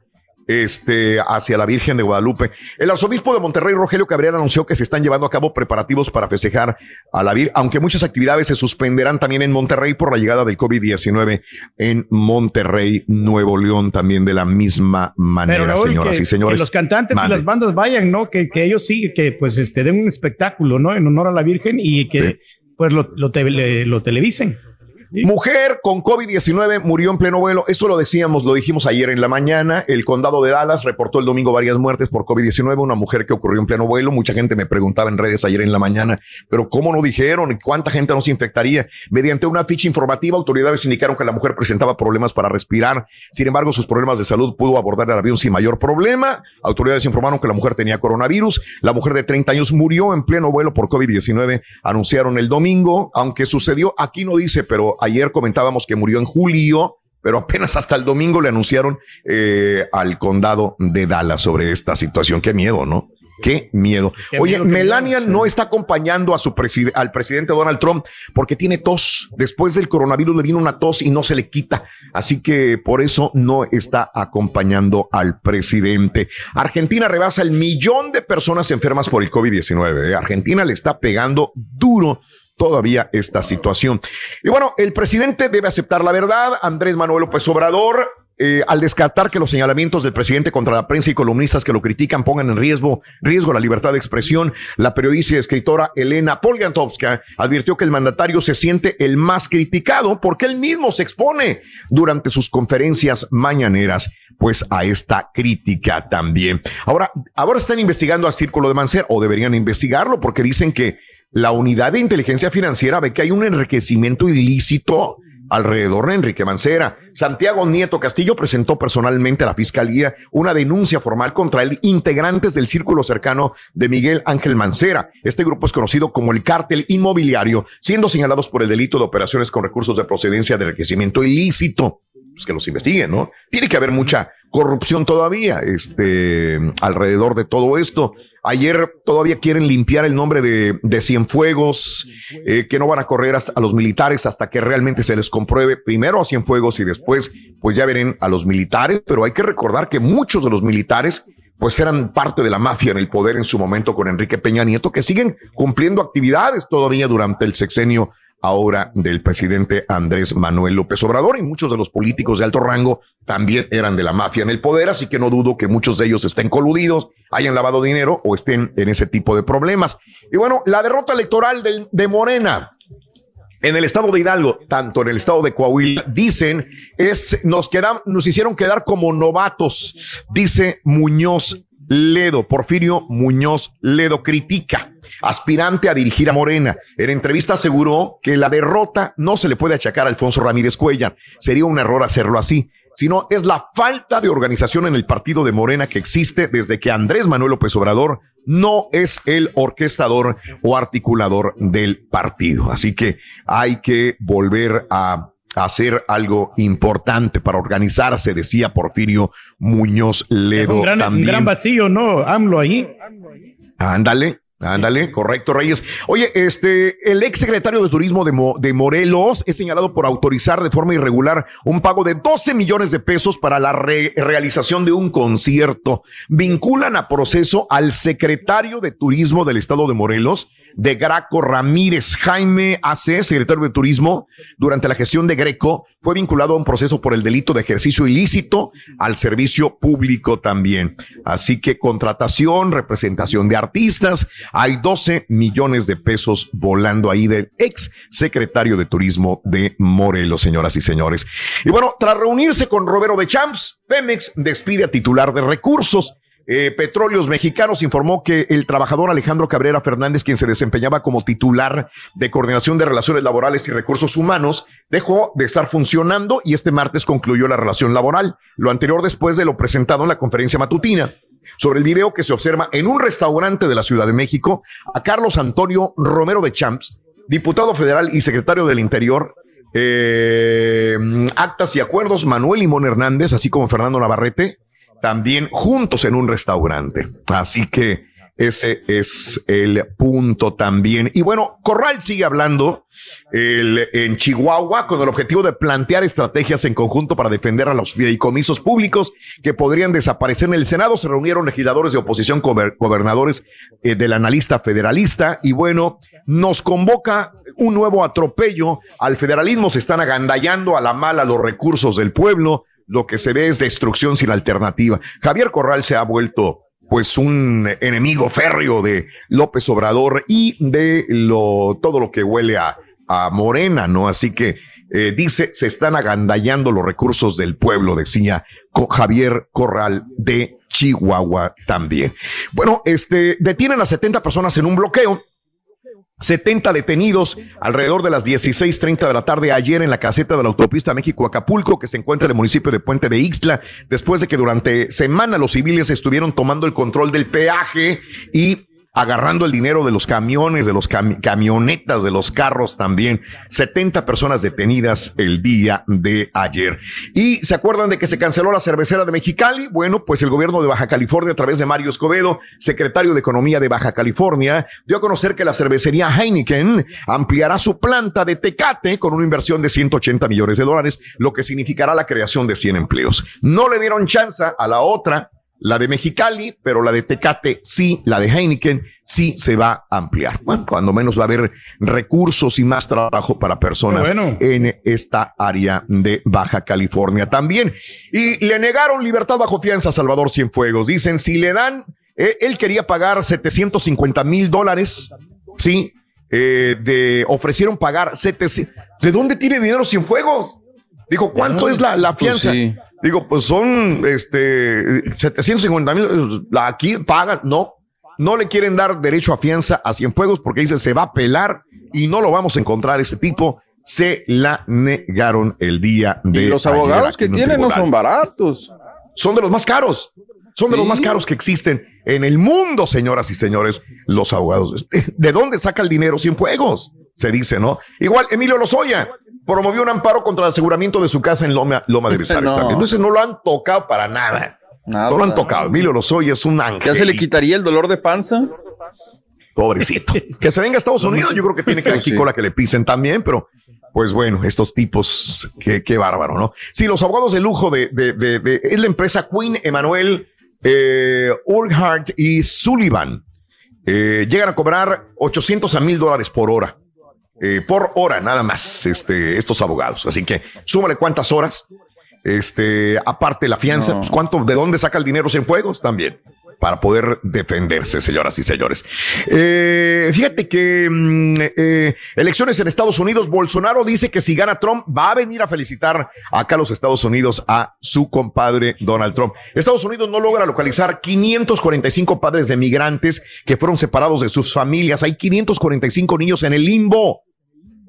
Speaker 1: Este, hacia la Virgen de Guadalupe. El arzobispo de Monterrey, Rogelio Cabrera, anunció que se están llevando a cabo preparativos para festejar a la Virgen, aunque muchas actividades se suspenderán también en Monterrey por la llegada del COVID-19 en Monterrey, Nuevo León, también de la misma manera,
Speaker 2: Pero
Speaker 1: señoras
Speaker 2: que,
Speaker 1: y señores.
Speaker 2: que los cantantes
Speaker 1: Mande.
Speaker 2: y las bandas vayan, ¿no? Que, que ellos sí, que pues este den un espectáculo, ¿no? En honor a la Virgen y que pues lo, lo, te- le- lo televisen.
Speaker 1: Mujer con COVID-19 murió en pleno vuelo. Esto lo decíamos, lo dijimos ayer en la mañana. El condado de Dallas reportó el domingo varias muertes por COVID-19. Una mujer que ocurrió en pleno vuelo. Mucha gente me preguntaba en redes ayer en la mañana, pero ¿cómo no dijeron? ¿Cuánta gente no se infectaría? Mediante una ficha informativa, autoridades indicaron que la mujer presentaba problemas para respirar. Sin embargo, sus problemas de salud pudo abordar el avión sin mayor problema. Autoridades informaron que la mujer tenía coronavirus. La mujer de 30 años murió en pleno vuelo por COVID-19. Anunciaron el domingo, aunque sucedió, aquí no dice, pero ayer comentábamos que murió en julio, pero apenas hasta el domingo le anunciaron eh, al condado de Dallas sobre esta situación. Qué miedo, ¿no? Qué miedo.
Speaker 2: Qué
Speaker 1: Oye,
Speaker 2: miedo,
Speaker 1: Melania
Speaker 2: miedo,
Speaker 1: no está acompañando a su preside- al presidente Donald Trump porque tiene tos. Después del coronavirus le vino una tos y no se le quita. Así que por eso no está acompañando al presidente. Argentina rebasa el millón de personas enfermas por el COVID-19. ¿eh? Argentina le está pegando duro todavía esta situación. Y bueno, el presidente debe aceptar la verdad. Andrés Manuel López Obrador, eh, al descartar que los señalamientos del presidente contra la prensa y columnistas que lo critican pongan en riesgo, riesgo la libertad de expresión, la periodista y escritora Elena Poliantovska advirtió que el mandatario se siente el más criticado porque él mismo se expone durante sus conferencias mañaneras pues a esta crítica también. Ahora, ahora están investigando a Círculo de Mancera o deberían investigarlo porque dicen que la unidad de inteligencia financiera ve que hay un enriquecimiento ilícito alrededor de Enrique Mancera. Santiago Nieto Castillo presentó personalmente a la fiscalía una denuncia formal contra el integrantes del círculo cercano de Miguel Ángel Mancera. Este grupo es conocido como el cártel inmobiliario, siendo señalados por el delito de operaciones con recursos de procedencia de enriquecimiento ilícito. Pues que los investiguen, ¿no? Tiene que haber mucha corrupción todavía, este, alrededor de todo esto. Ayer todavía quieren limpiar el nombre de, Cienfuegos, eh, que no van a correr hasta a los militares hasta que realmente se les compruebe primero a Cienfuegos y después, pues ya verán a los militares, pero hay que recordar que muchos de los militares pues eran parte de la mafia en el poder en su momento con Enrique Peña Nieto, que siguen cumpliendo actividades todavía durante el sexenio ahora del presidente Andrés Manuel López Obrador y muchos de los políticos de alto rango también eran de la mafia en el poder, así que no dudo que muchos de ellos estén coludidos, hayan lavado dinero o estén en ese tipo de problemas. Y bueno, la derrota electoral de Morena en el estado de Hidalgo, tanto en el estado de Coahuila, dicen, es, nos nos hicieron quedar como novatos, dice Muñoz Ledo, Porfirio Muñoz Ledo critica, aspirante a dirigir a Morena. En entrevista aseguró que la derrota no se le puede achacar a Alfonso Ramírez Cuellar. Sería un error hacerlo así sino es la falta de organización en el partido de Morena que existe desde que Andrés Manuel López Obrador no es el orquestador o articulador del partido. Así que hay que volver a hacer algo importante para organizarse, decía Porfirio Muñoz Ledo.
Speaker 2: Un gran, un gran vacío, ¿no? AMLO ahí.
Speaker 1: Ándale, Ándale, correcto, Reyes. Oye, este, el ex secretario de Turismo de, de, Morelos es señalado por autorizar de forma irregular un pago de 12 millones de pesos para la realización de un concierto. Vinculan a proceso al secretario de Turismo del estado de Morelos de Graco Ramírez. Jaime AC, secretario de Turismo, durante la gestión de Greco, fue vinculado a un proceso por el delito de ejercicio ilícito al servicio público también. Así que contratación, representación de artistas, hay 12 millones de pesos volando ahí del ex secretario de Turismo de Morelos, señoras y señores. Y bueno, tras reunirse con Roberto de Champs, Pemex despide a titular de recursos. Eh, Petróleos Mexicanos informó que el trabajador Alejandro Cabrera Fernández, quien se desempeñaba como titular de Coordinación de Relaciones Laborales y Recursos Humanos, dejó de estar funcionando y este martes concluyó la relación laboral. Lo anterior después de lo presentado en la conferencia matutina. Sobre el video que se observa en un restaurante de la Ciudad de México, a Carlos Antonio Romero de Champs, diputado federal y secretario del Interior, eh, actas y acuerdos, Manuel Limón Hernández, así como Fernando Navarrete, también juntos en un restaurante. Así que ese es el punto también. Y bueno, Corral sigue hablando en Chihuahua con el objetivo de plantear estrategias en conjunto para defender a los fideicomisos públicos que podrían desaparecer en el Senado. Se reunieron legisladores de oposición, gobernadores eh, del analista federalista y bueno, nos convoca un nuevo atropello al federalismo. Se están agandallando a la mala los recursos del pueblo lo que se ve es destrucción sin alternativa. Javier Corral se ha vuelto pues un enemigo férreo de López Obrador y de lo, todo lo que huele a, a Morena, ¿no? Así que eh, dice, se están agandallando los recursos del pueblo, decía Javier Corral de Chihuahua también. Bueno, este, detienen a 70 personas en un bloqueo 70 detenidos alrededor de las 16:30 de la tarde ayer en la caseta de la autopista México-Acapulco, que se encuentra en el municipio de Puente de Ixtla, después de que durante semana los civiles estuvieron tomando el control del peaje y agarrando el dinero de los camiones, de los camionetas, de los carros también. 70 personas detenidas el día de ayer. Y se acuerdan de que se canceló la cervecera de Mexicali. Bueno, pues el gobierno de Baja California, a través de Mario Escobedo, secretario de Economía de Baja California, dio a conocer que la cervecería Heineken ampliará su planta de Tecate con una inversión de 180 millones de dólares, lo que significará la creación de 100 empleos. No le dieron chance a la otra la de Mexicali, pero la de Tecate sí, la de Heineken sí se va a ampliar. Bueno, cuando menos va a haber recursos y más trabajo para personas en esta área de Baja California también. Y le negaron libertad bajo fianza a Salvador Cienfuegos. Dicen, si le dan, eh, él quería pagar 750 mil dólares, sí, eh, de, ofrecieron pagar 700. ¿De dónde tiene dinero Cienfuegos? Dijo, ¿cuánto es la, la pues fianza? Digo, pues son este 750 mil. Aquí pagan, no, no le quieren dar derecho a fianza a Cienfuegos porque dice se va a pelar y no lo vamos a encontrar ese tipo. Se la negaron el día de.
Speaker 4: Y los abogados que tienen no son baratos.
Speaker 1: Son de los más caros. Son de los más caros que existen en el mundo, señoras y señores, los abogados. ¿De dónde saca el dinero Cienfuegos? Se dice, ¿no? Igual Emilio Lozoya promovió un amparo contra el aseguramiento de su casa en Loma, Loma de Besares también. Entonces no lo han tocado para nada. no lo han tocado. Emilio Lozoya es un ángel.
Speaker 4: ¿Ya se le quitaría el dolor de panza?
Speaker 1: Pobrecito. que se venga a Estados Unidos, yo creo que tiene que aquí la que le pisen también, pero pues bueno, estos tipos, qué, qué bárbaro, ¿no? Sí, los abogados de lujo de, de, de, es la empresa Queen Emanuel eh, Urquhart y Sullivan. Eh, llegan a cobrar 800 a mil dólares por hora eh, por hora nada más este, estos abogados. Así que súmale cuántas horas. Este, aparte la fianza, pues cuánto, de dónde saca el dinero en juegos también para poder defenderse, señoras y señores. Eh, fíjate que mm, eh, elecciones en Estados Unidos, Bolsonaro dice que si gana Trump va a venir a felicitar acá a los Estados Unidos a su compadre Donald Trump. Estados Unidos no logra localizar 545 padres de migrantes que fueron separados de sus familias. Hay 545 niños en el limbo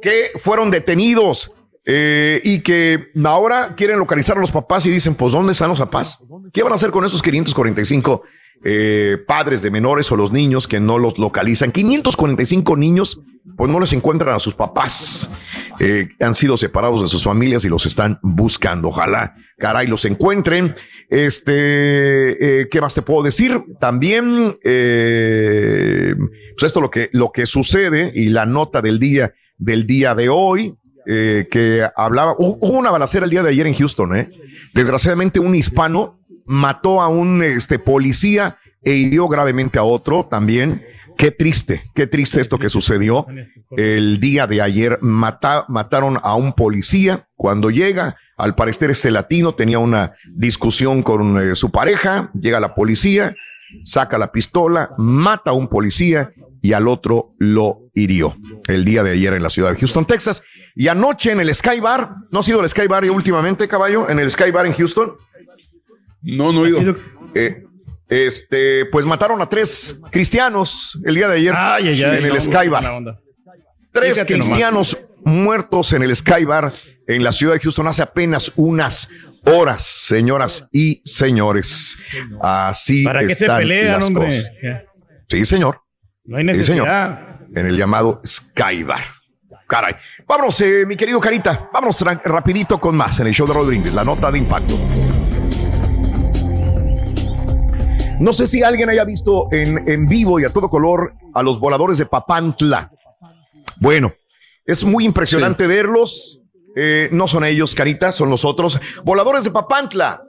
Speaker 1: que fueron detenidos. Eh, y que ahora quieren localizar a los papás y dicen, pues, ¿dónde están los papás? ¿Qué van a hacer con esos 545 eh, padres de menores o los niños que no los localizan. 545 niños, pues no les encuentran a sus papás. Eh, han sido separados de sus familias y los están buscando. Ojalá, caray, los encuentren. Este, ¿qué más te puedo decir? También, pues esto lo que, lo que sucede y la nota del día, del día de hoy, que hablaba, hubo una balacera el día de ayer en Houston, ¿eh? Desgraciadamente un hispano mató a un este, policía e hirió gravemente a otro también. Qué triste, qué triste esto que sucedió el día de ayer. mataron a un policía cuando llega. Al parecer este latino tenía una discusión con eh, su pareja. Llega la policía, saca la pistola, mata a un policía y al otro lo hirió el día de ayer en la ciudad de Houston, Texas. Y anoche en el Sky Bar, ¿no ha sido el Sky Bar últimamente, caballo? En el Sky Bar en Houston,
Speaker 3: no, no he ido.
Speaker 1: Eh, este, pues mataron a tres cristianos el día de ayer en el Skybar. Tres cristianos muertos en el Skybar en la ciudad de Houston hace apenas unas horas, señoras y señores. Así ¿Para qué se pelean, hombre? Sí, señor.
Speaker 2: No hay necesidad.
Speaker 1: En el llamado Skybar. Caray. Vámonos, eh, mi querido Carita. Vámonos rapidito con más en el show de Rodríguez, la nota de impacto. No sé si alguien haya visto en, en vivo y a todo color a los voladores de Papantla. Bueno, es muy impresionante verlos. Eh, no son ellos, Carita, son los otros. Voladores de Papantla.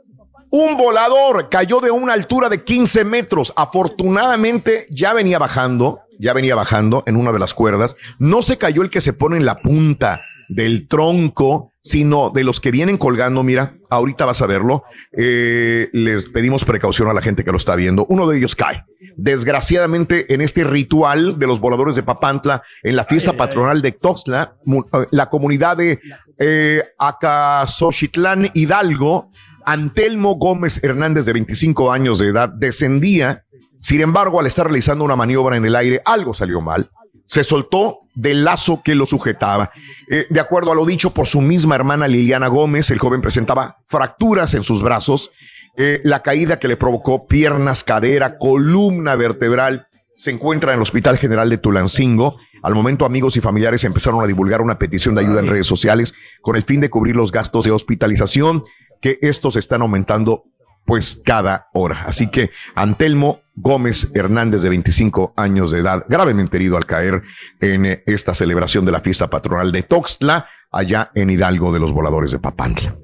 Speaker 1: Un volador cayó de una altura de 15 metros. Afortunadamente ya venía bajando, ya venía bajando en una de las cuerdas. No se cayó el que se pone en la punta del tronco, sino de los que vienen colgando. Mira, ahorita vas a verlo. Eh, les pedimos precaución a la gente que lo está viendo. Uno de ellos cae. Desgraciadamente, en este ritual de los voladores de Papantla, en la fiesta patronal de Toxla, eh, la comunidad de eh, Acasochitlán Hidalgo, Antelmo Gómez Hernández, de 25 años de edad, descendía. Sin embargo, al estar realizando una maniobra en el aire, algo salió mal se soltó del lazo que lo sujetaba. Eh, de acuerdo a lo dicho por su misma hermana Liliana Gómez, el joven presentaba fracturas en sus brazos, eh, la caída que le provocó piernas, cadera, columna vertebral. Se encuentra en el Hospital General de Tulancingo. Al momento, amigos y familiares empezaron a divulgar una petición de ayuda en redes sociales con el fin de cubrir los gastos de hospitalización, que estos están aumentando pues cada hora. Así que Antelmo Gómez Hernández, de 25 años de edad, gravemente herido al caer en eh, esta celebración de la fiesta patronal de Toxtla, allá en Hidalgo de los Voladores de Papantla.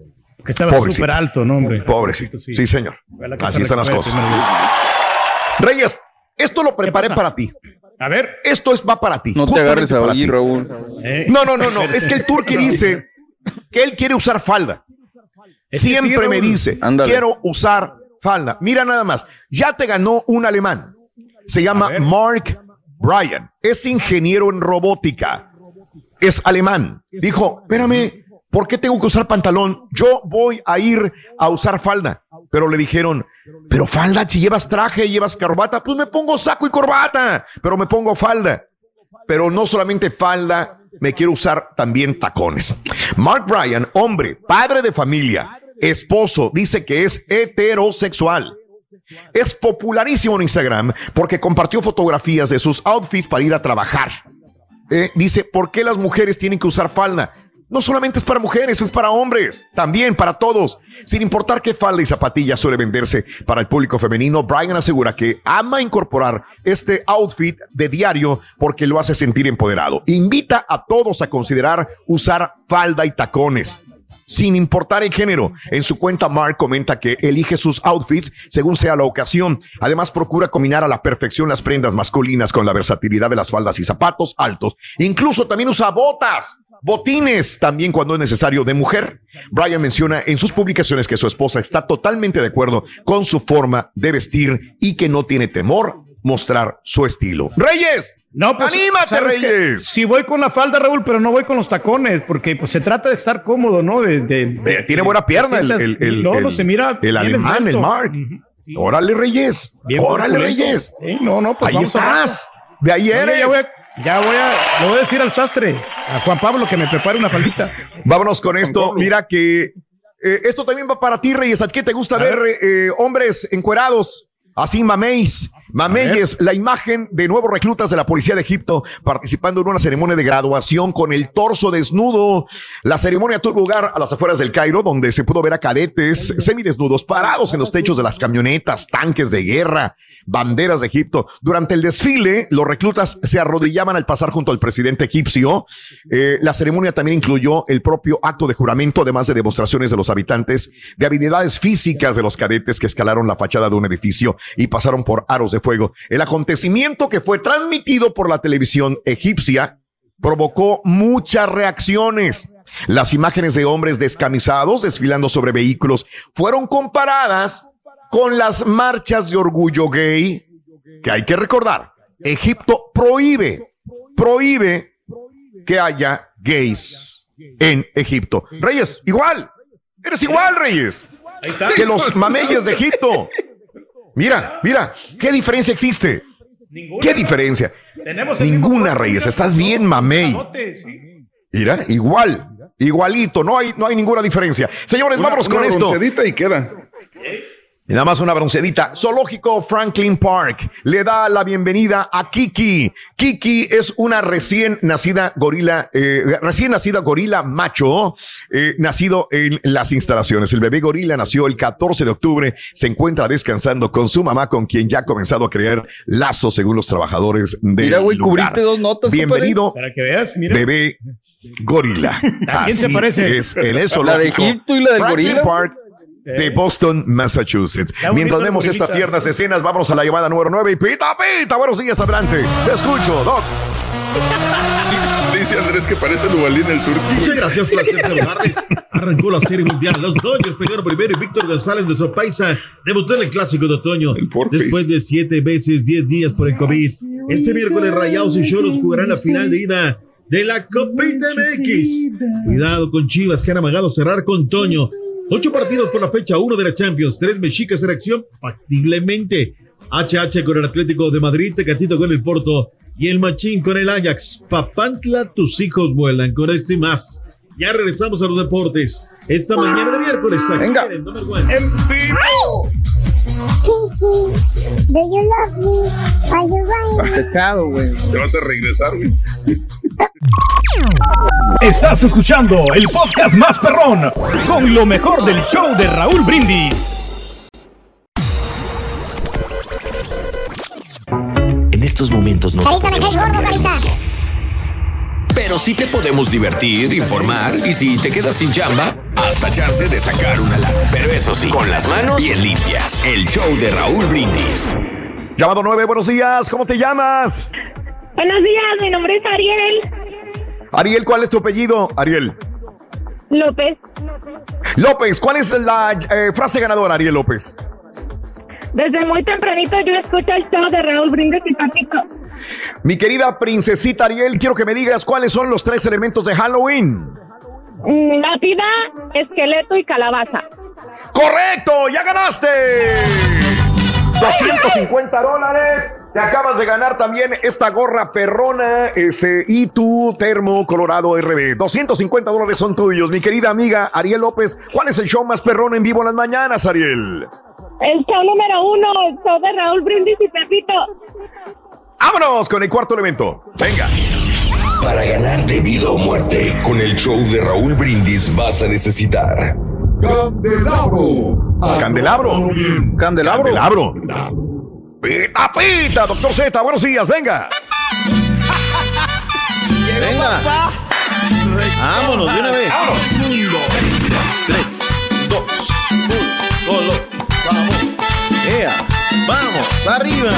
Speaker 2: Que estaba súper alto, ¿no, hombre?
Speaker 1: Pobrecito. Sí, señor. Así están las cosas. Reyes, esto lo preparé para ti.
Speaker 2: A ver.
Speaker 1: Esto es va para ti.
Speaker 4: No te agarres a Raúl.
Speaker 1: Eh. No, no, no, no. Es que el Turqui dice que él quiere usar falda. Siempre me dice, quiero usar falda. Mira nada más, ya te ganó un alemán. Se llama Mark Bryan. Es ingeniero en robótica. Es alemán. Dijo, espérame, ¿por qué tengo que usar pantalón? Yo voy a ir a usar falda. Pero le dijeron, pero falda, si llevas traje, llevas corbata, pues me pongo saco y corbata, pero me pongo falda. Pero no solamente falda, me quiero usar también tacones. Mark Bryan, hombre, padre de familia, esposo, dice que es heterosexual. Es popularísimo en Instagram porque compartió fotografías de sus outfits para ir a trabajar. Eh, dice, ¿por qué las mujeres tienen que usar falda? No solamente es para mujeres, es para hombres, también para todos. Sin importar qué falda y zapatilla suele venderse para el público femenino, Brian asegura que ama incorporar este outfit de diario porque lo hace sentir empoderado. Invita a todos a considerar usar falda y tacones. sin importar el género. En su cuenta, Mark comenta que elige sus outfits según sea la ocasión. Además, procura combinar a la perfección las prendas masculinas con la versatilidad de las faldas y zapatos altos. Incluso también usa botas botines también cuando es necesario de mujer. Brian menciona en sus publicaciones que su esposa está totalmente de acuerdo con su forma de vestir y que no tiene temor mostrar su estilo. Reyes, no, pues, anímate, Reyes.
Speaker 2: Si voy con la falda, Raúl, pero no voy con los tacones, porque pues se trata de estar cómodo, ¿no? De,
Speaker 1: tiene buena pierna el, el, el,
Speaker 2: se mira
Speaker 1: el alemán, el Mark. Órale, Reyes. Órale, Reyes.
Speaker 2: no, no, pues
Speaker 1: ahí estás. De ahí eres.
Speaker 2: Ya voy a, le voy a decir al sastre, a Juan Pablo, que me prepare una faldita.
Speaker 1: Vámonos con esto. Mira que eh, esto también va para ti, Reyes. ¿A qué te gusta ver eh, hombres encuerados? Así maméis. Mameyes, la imagen de nuevos reclutas de la policía de Egipto participando en una ceremonia de graduación con el torso desnudo. La ceremonia tuvo lugar a las afueras del Cairo, donde se pudo ver a cadetes semidesnudos parados en los techos de las camionetas, tanques de guerra, banderas de Egipto. Durante el desfile, los reclutas se arrodillaban al pasar junto al presidente egipcio. Eh, la ceremonia también incluyó el propio acto de juramento, además de demostraciones de los habitantes de habilidades físicas de los cadetes que escalaron la fachada de un edificio y pasaron por aros de fuego. El acontecimiento que fue transmitido por la televisión egipcia provocó muchas reacciones. Las imágenes de hombres descamisados desfilando sobre vehículos fueron comparadas con las marchas de orgullo gay, que hay que recordar, Egipto prohíbe, prohíbe que haya gays en Egipto. Reyes, igual, eres igual, Reyes, que los mameyes de Egipto. Mira, mira, ¿qué diferencia existe? ¿Qué diferencia? Ninguna, Reyes, estás bien, mamey. Mira, igual, igualito, no hay, no hay ninguna diferencia. Señores, vámonos con esto.
Speaker 3: y queda.
Speaker 1: Y nada más una broncedita. Zoológico Franklin Park le da la bienvenida a Kiki. Kiki es una recién nacida gorila, eh, recién nacida gorila macho, eh, nacido en las instalaciones. El bebé gorila nació el 14 de octubre. Se encuentra descansando con su mamá, con quien ya ha comenzado a crear lazos según los trabajadores de. Mira, güey,
Speaker 4: cubriste dos notas.
Speaker 1: Bienvenido.
Speaker 2: Para que veas, mira.
Speaker 1: Bebé gorila.
Speaker 2: También se parece.
Speaker 1: Es en eso.
Speaker 4: La de Egipto y la de gorila.
Speaker 1: Park de Boston, Massachusetts. Mientras vemos estas tiernas escenas, vamos a la llamada número 9 y pita, pita, buenos días, adelante. Te escucho, Doc.
Speaker 3: Dice Andrés que parece Duvalín el turco.
Speaker 26: Muchas gracias por saludarles. Arrancó la serie mundial. Los Dodgers pegaron primero y Víctor González de su paisa debutó en el clásico de otoño. Después de siete veces, diez días por el COVID. Este miércoles Rayados y Choros jugarán la final de ida de la Copita MX. Cuidado con Chivas que han amagado cerrar con Toño. Ocho partidos por la fecha, uno de la Champions, tres mexicas en acción, factiblemente. HH con el Atlético de Madrid, Tecatito con el Porto y el Machín con el Ajax. Papantla, tus hijos vuelan con este y más. Ya regresamos a los deportes. Esta mañana de miércoles.
Speaker 4: Venga.
Speaker 26: En
Speaker 5: vivo. Kiki, do you love me? Are you right?
Speaker 4: Pescado, güey.
Speaker 3: Te vas a regresar, güey.
Speaker 7: Estás escuchando el podcast más perrón con lo mejor del show de Raúl Brindis.
Speaker 18: En estos momentos no te podemos cambiar el mundo. Pero sí te podemos divertir, informar y si te quedas sin chamba, hasta chance de sacar una lana. Pero eso sí, con las manos bien limpias. El show de Raúl Brindis.
Speaker 1: Llamado 9, buenos días, ¿cómo te llamas?
Speaker 5: Buenos días, mi nombre es Ariel.
Speaker 1: Ariel, ¿cuál es tu apellido, Ariel?
Speaker 5: López.
Speaker 1: López, ¿cuál es la eh, frase ganadora, Ariel López?
Speaker 5: Desde muy tempranito yo escucho el show de Raúl Brindis y Papito.
Speaker 1: Mi querida princesita Ariel, quiero que me digas cuáles son los tres elementos de Halloween.
Speaker 5: Mm, Lápida, esqueleto y calabaza.
Speaker 1: ¡Correcto! ¡Ya ganaste! 250 dólares. Te acabas de ganar también esta gorra perrona este, y tu termo colorado RB. 250 dólares son tuyos. Mi querida amiga Ariel López, ¿cuál es el show más perrón en vivo en las mañanas, Ariel?
Speaker 5: El show número uno, el show de Raúl Brindis y Pepito.
Speaker 1: ¡Vámonos con el cuarto elemento! Venga.
Speaker 18: Para ganar de vida o muerte, con el show de Raúl Brindis vas a necesitar.
Speaker 1: Candelabro.
Speaker 4: Candelabro.
Speaker 1: Candelabro. Candelabro. Pita, pita, doctor Z, buenos días, venga.
Speaker 4: venga. Vámonos de una vez.
Speaker 8: 3, 2, 1, solo, vamos. ¡Ea! ¡Vamos! ¡Arriba!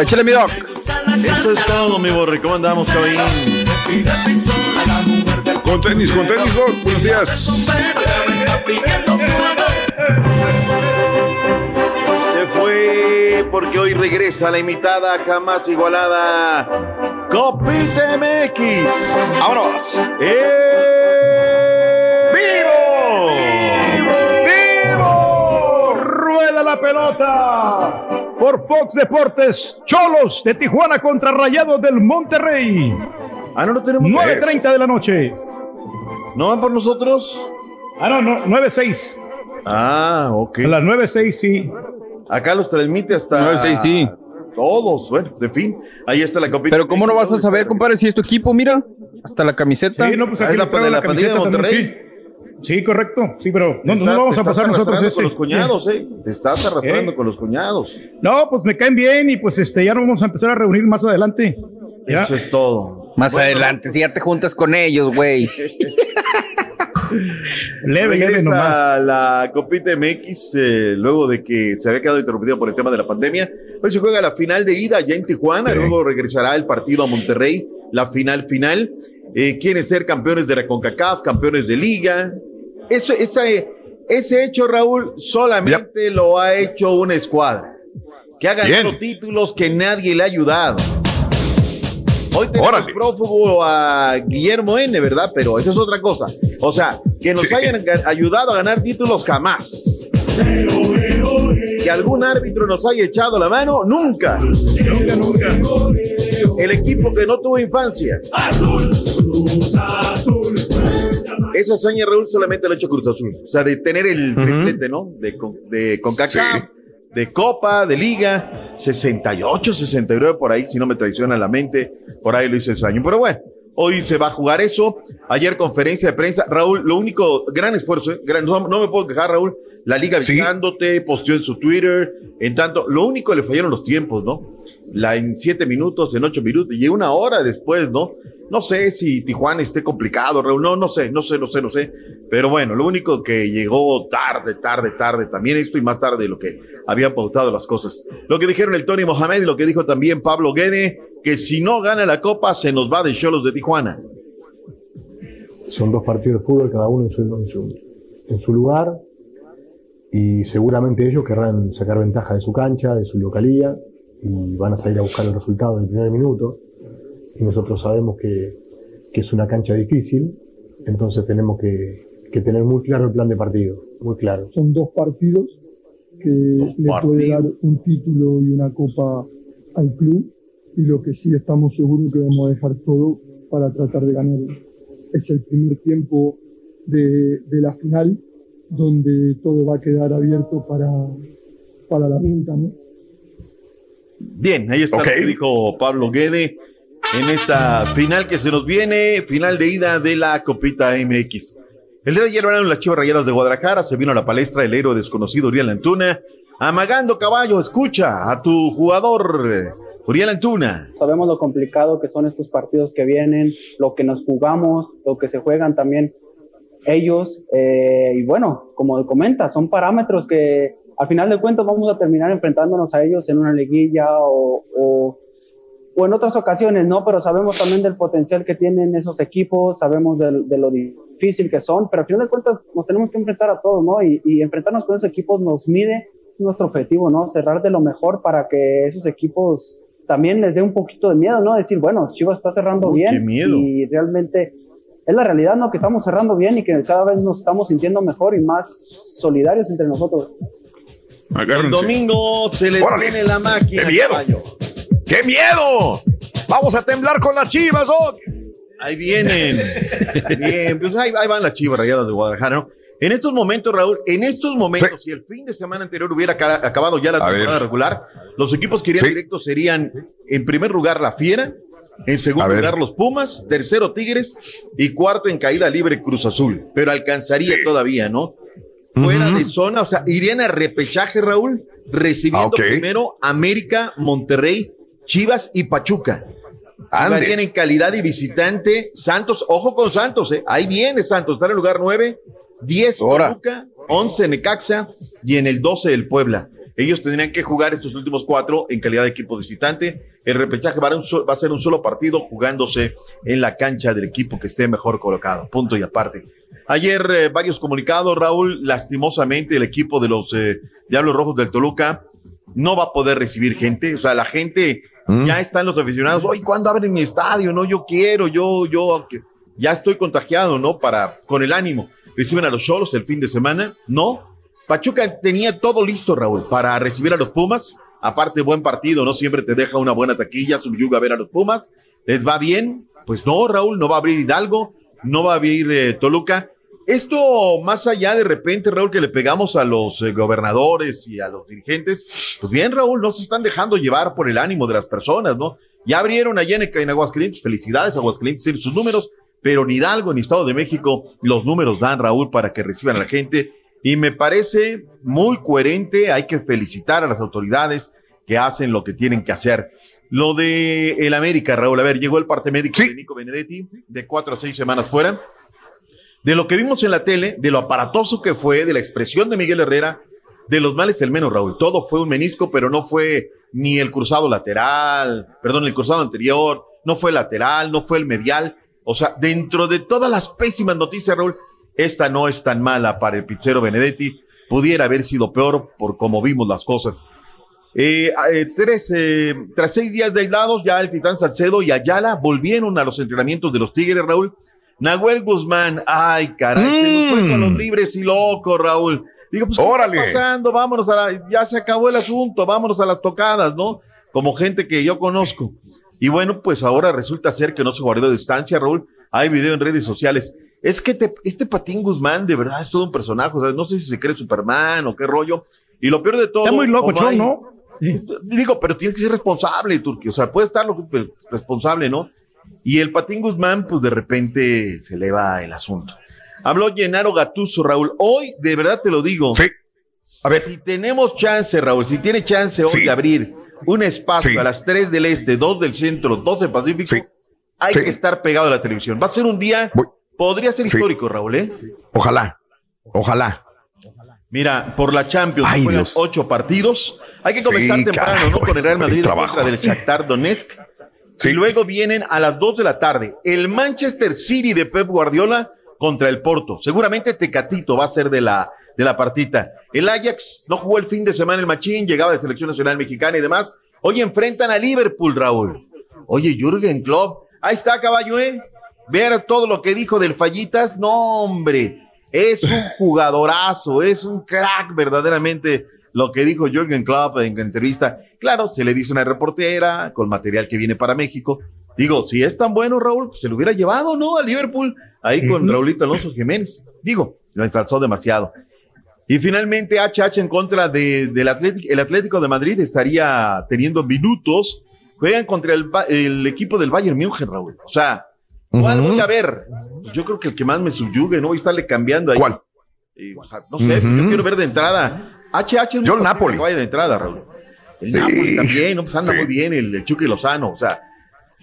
Speaker 4: Échale mi doc.
Speaker 8: Eso es todo, mi borre. ¿Cómo andamos, Caballín?
Speaker 3: Con tenis, con tenis, Doc. Buenos días.
Speaker 8: Se fue porque hoy regresa la imitada jamás igualada Copite MX.
Speaker 3: ¡Vámonos!
Speaker 8: ¡Eh!
Speaker 2: ¡Vivo! ¡Rueda la pelota! Por Fox Deportes, Cholos de Tijuana contra Rayados del Monterrey.
Speaker 8: Ah, no lo tenemos.
Speaker 2: 9.30 de la noche.
Speaker 8: ¿No van por nosotros?
Speaker 2: Ah, no, no 9.6.
Speaker 8: Ah, ok.
Speaker 2: A las 9.6, sí.
Speaker 8: Acá los transmite hasta.
Speaker 4: 9-6, sí.
Speaker 8: Todos, bueno, de fin. Ahí está la copita.
Speaker 4: Pero ¿cómo no vas a saber, compadre, si es tu equipo? Mira, hasta la camiseta.
Speaker 2: Sí, no, pues aquí
Speaker 8: es la de la de
Speaker 2: camiseta también,
Speaker 8: Monterrey.
Speaker 2: Sí. Sí, correcto. Sí, pero no, no
Speaker 8: Está-
Speaker 2: lo vamos
Speaker 8: te
Speaker 2: a pasar
Speaker 8: estás
Speaker 2: nosotros
Speaker 8: arrastrando
Speaker 2: ese.
Speaker 8: con los cuñados, ¿eh? Te estás arrastrando
Speaker 2: ¿Eh?
Speaker 8: con los cuñados.
Speaker 2: No, pues me caen bien y pues este ya nos vamos a empezar a reunir más adelante. Ya.
Speaker 8: Eso es todo.
Speaker 4: Más
Speaker 8: Bueno,
Speaker 4: adelante, si ya te juntas con ellos, güey.
Speaker 2: Leve, leve nomás.
Speaker 8: la Copita MX eh, luego de que se había quedado interrumpido por el tema de la pandemia. Hoy se juega la final de ida ya en Tijuana,
Speaker 2: Sí.
Speaker 8: luego regresará el partido a Monterrey, la final final. Eh, quieren ser campeones de la CONCACAF, campeones de liga. Eso, esa, ese hecho, Raúl, solamente lo ha hecho una escuadra que ha ganado
Speaker 3: Bien.
Speaker 8: títulos que nadie le ha ayudado. Hoy tenemos
Speaker 3: Órale.
Speaker 8: prófugo a Guillermo N, ¿verdad? Pero esa es otra cosa. O sea, que nos
Speaker 3: Sí.
Speaker 8: hayan ayudado a ganar títulos jamás. Que algún árbitro nos haya echado la mano, nunca. Nunca, nunca. El equipo que no tuvo infancia. Esa hazaña, Raúl, solamente lo ha hecho Cruz Azul. O sea, de tener el triplete, ¿no? De, con- de CONCACAF, de Copa, de Liga, 68, 69 por ahí, si no me traiciona la mente, por ahí lo hizo ese año. Pero bueno, hoy se va a jugar eso. Ayer conferencia de prensa, Raúl, lo único, gran esfuerzo, ¿eh? Gran- no, no me puedo quejar, Raúl. La liga
Speaker 3: Sí.
Speaker 8: avisándote, posteó en su Twitter, en tanto, lo único le fallaron los tiempos, ¿no? La en siete minutos, en ocho minutos, y una hora después, ¿no? No sé si Tijuana esté complicado, Raúl, no, no sé, no sé, no sé, no sé. Pero bueno, lo único que llegó tarde, tarde, tarde, también esto y más tarde de lo que habían pautado las cosas. Lo que dijeron el Tony Mohamed y lo que dijo también Pablo Guede, que si no gana la copa se nos va de Cholos de Tijuana.
Speaker 27: Son dos partidos de fútbol, cada uno en su, en su, en su lugar, y seguramente ellos querrán sacar ventaja de su cancha, de su localía, y van a salir a buscar el resultado del primer minuto. Y nosotros sabemos que, que es una cancha difícil, entonces tenemos que, que tener muy claro el plan de partido, muy claro.
Speaker 28: Son dos partidos que le puede dar un título y una copa al club y lo que sí estamos seguros que vamos a dejar todo para tratar de ganar. Es el primer tiempo de, de la final donde todo va a quedar abierto para, para la venta, ¿no?
Speaker 8: Bien, ahí está lo que dijo Pablo Guede en esta final que se nos viene, final de ida de la Copita MX. El día de ayer ganaron las Chivas Rayadas de Guadalajara, se vino a la palestra el héroe desconocido Uriel Antuna, amagando caballo, escucha a tu jugador eh, Uriel Antuna.
Speaker 29: Sabemos lo complicado que son estos partidos que vienen, lo que nos jugamos, lo que se juegan también ellos. eh, y bueno, como comenta, son parámetros que al final de cuentas vamos a terminar enfrentándonos a ellos en una liguilla o, en otras ocasiones, ¿no? Pero sabemos también del potencial que tienen esos equipos, sabemos del- de, lo difícil que son, pero al final de cuentas nos tenemos que enfrentar a todos, ¿no? Y, y enfrentarnos con esos equipos nos mide nuestro objetivo, ¿no? Cerrar de lo mejor para que esos equipos también les dé un poquito de miedo, ¿no? Decir, bueno, Chivas está cerrando
Speaker 8: Uy,
Speaker 29: bien
Speaker 8: qué miedo.
Speaker 29: y realmente es la realidad, ¿no? Que estamos cerrando bien y que cada vez nos estamos sintiendo mejor y más solidarios entre nosotros.
Speaker 8: El domingo se
Speaker 1: Órale.
Speaker 8: viene la máquina.
Speaker 1: ¡Qué miedo!
Speaker 8: caballo.
Speaker 1: ¡Qué miedo! Vamos a temblar con las chivas, Doc.
Speaker 8: Ahí vienen. Bien, pues ahí, ahí van las chivas rayadas de Guadalajara, ¿no? En estos momentos, Raúl, en estos momentos, si el fin de semana anterior hubiera ca- acabado ya la
Speaker 3: A
Speaker 8: temporada
Speaker 3: ver.
Speaker 8: regular, los equipos que irían
Speaker 3: Sí.
Speaker 8: directo serían, en primer lugar, la Fiera, en
Speaker 3: A
Speaker 8: segundo
Speaker 3: ver.
Speaker 8: lugar, los Pumas, tercero, Tigres, y cuarto, en caída libre, Cruz Azul. Pero alcanzaría todavía, ¿no? Fuera de zona, o sea, irían a repechaje, Raúl, recibiendo
Speaker 3: Ah,
Speaker 8: primero América, Monterrey, Chivas y Pachuca. Jugarían en calidad y visitante. Santos, ojo con Santos, ¿eh? ahí viene Santos, está en el lugar 9, 10 Toluca, 11 Necaxa y en el 12 el Puebla. Ellos tendrían que jugar estos últimos cuatro en calidad de equipo visitante. El repechaje va a, ser un solo partido jugándose en la cancha del equipo que esté mejor colocado. Punto y aparte. Ayer eh, varios comunicados, Raúl, lastimosamente el equipo de los eh, Diablos Rojos del Toluca no va a poder recibir gente. O sea, la gente mm. ya están los aficionados. Oye, ¿cuándo abren mi estadio? No, yo quiero, yo, yo, ya estoy contagiado, ¿no? Para, con el ánimo. Reciben a los Cholos el fin de semana. No. Pachuca tenía todo listo, Raúl, para recibir a los Pumas. Aparte, buen partido, ¿no? Siempre te deja una buena taquilla, subyuga a ver a los Pumas. ¿Les va bien? Pues no, Raúl, no va a abrir Hidalgo, no va a abrir eh, Toluca. Esto, más allá de repente, Raúl, que le pegamos a los eh, gobernadores y a los dirigentes, pues bien, Raúl, no se están dejando llevar por el ánimo de las personas, ¿no? Ya abrieron allá en, en Aguascalientes, felicidades, Aguascalientes sus números, pero ni Hidalgo ni Estado de México los números dan, Raúl, para que reciban a la gente. Y me parece muy coherente, hay que felicitar a las autoridades que hacen lo que tienen que hacer. Lo de el América, Raúl, a ver, llegó el parte médico de Nico Benedetti, de cuatro a seis semanas fuera de lo que vimos en la tele, de lo aparatoso que fue, de la expresión de Miguel Herrera, de los males el menos, Raúl. Todo fue un menisco, pero no fue ni el cruzado lateral, perdón, el cruzado anterior, no fue lateral, no fue el medial. O sea, dentro de todas las pésimas noticias, Raúl, esta no es tan mala para el pizzero Benedetti. Pudiera haber sido peor por cómo vimos las cosas. Eh, eh, tres, eh, tras seis días de aislados, ya el Titán Salcedo y Ayala volvieron a los entrenamientos de los Tigres, Raúl Nahuel Guzmán, ay, caray, se nos fue con los mm. libres y locos, Raúl. Digo, pues, ¿qué está pasando? Vámonos a la, ya se acabó el asunto, vámonos a las tocadas, ¿no? Como gente que yo conozco. Y bueno, pues ahora resulta ser que no se guardó distancia, Raúl. Hay video en redes sociales. Es que este Patín Guzmán de verdad es todo un personaje, o sea, no sé si se cree Superman o qué rollo. Y lo peor de todo.
Speaker 2: Está muy loco, ¿no?
Speaker 8: Digo, pero tienes que ser responsable, Turquía. O sea, puede estar lo, responsable, ¿no? Y el Patín Guzmán, pues de repente se eleva el asunto. Habló Llenaro Gatuso, Raúl. Hoy, de verdad te lo digo.
Speaker 1: Sí.
Speaker 8: A ver. Si tenemos chance, Raúl, si tiene chance hoy de abrir un espacio a las 3 del este, 2 del centro, 2 del Pacífico, hay que estar pegado a la televisión. Va a ser un día, podría ser histórico, Raúl, ¿eh?
Speaker 1: Ojalá, ojalá.
Speaker 8: Mira, por la Champions, Ay, ocho partidos. Hay que comenzar temprano, ¿no? Con el Real Madrid contra del Shakhtar Donetsk y luego vienen a las 2 de la tarde el Manchester City de Pep Guardiola contra el Porto. Seguramente Tecatito va a ser de la, de la partita. El Ajax no jugó el fin de semana el Machín, llegaba de Selección Nacional Mexicana y demás. Hoy enfrentan a Liverpool, Raúl. Oye, Jürgen Klopp, ahí está, caballo, ¿eh? Ver todo lo que dijo del Fallitas, no, hombre. Es un jugadorazo, es un crack verdaderamente lo que dijo Jürgen Klopp en entrevista. Claro, se le dice una reportera con material que viene para México. Digo, si es tan bueno, Raúl, pues se lo hubiera llevado, ¿no? A Liverpool, ahí con Raúlito Alonso Jiménez. Digo, lo ensalzó demasiado. Y finalmente, HH en contra de, del Atlético, el Atlético de Madrid estaría teniendo minutos. Juegan contra el, equipo del Bayern München, Raúl. O sea, ¿cuál voy a ver? Yo creo que el que más me subyugue, ¿no? Voy a estarle cambiando ahí.
Speaker 1: ¿Cuál?
Speaker 8: no sé, yo quiero ver de entrada HH
Speaker 1: Yo el Napoli.
Speaker 8: vaya de entrada, Raúl. El Napoli también, ¿no? pues anda muy bien el, el Chucky Lozano. O sea,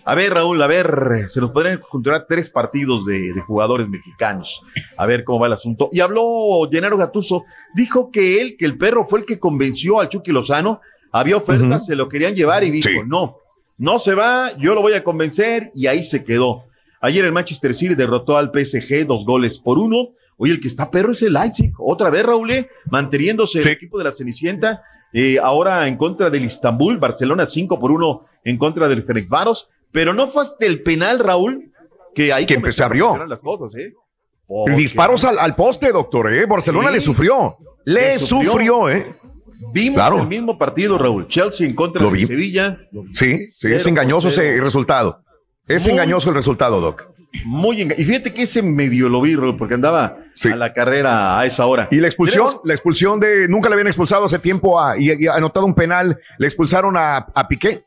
Speaker 8: a ver, Raúl, a ver, se nos podrían encontrar tres partidos de, jugadores mexicanos. A ver cómo va el asunto. Y habló Llenaro Gatuso, dijo que él, que el perro fue el que convenció al Chucky Lozano, había ofertas, se lo querían llevar y dijo, no, no se va, yo lo voy a convencer y ahí se quedó. Ayer el Manchester City derrotó al PSG dos goles por uno. Hoy el que está perro es el Leipzig. Otra vez, Raúl, ¿eh? manteniéndose el equipo de la Cenicienta. Eh, ahora en contra del Istanbul, Barcelona 5 por 1 en contra del Ferencváros. Pero no fue hasta el penal, Raúl, que ahí
Speaker 1: que se abrió.
Speaker 8: Las cosas, ¿eh?
Speaker 1: Disparos al, poste, doctor, ¿eh? Barcelona le sufrió. Le, sufrió, ¿eh?
Speaker 8: Vimos el mismo partido, Raúl. Chelsea en contra de Sevilla.
Speaker 1: Sí, sí, es engañoso ese resultado. Es engañoso el resultado, Doc.
Speaker 8: Muy Y fíjate que ese medio lo vi, porque andaba a la carrera a esa hora.
Speaker 1: Y la expulsión, la expulsión de, nunca le habían expulsado hace tiempo a, y, ha anotado un penal, le expulsaron a, a Piqué.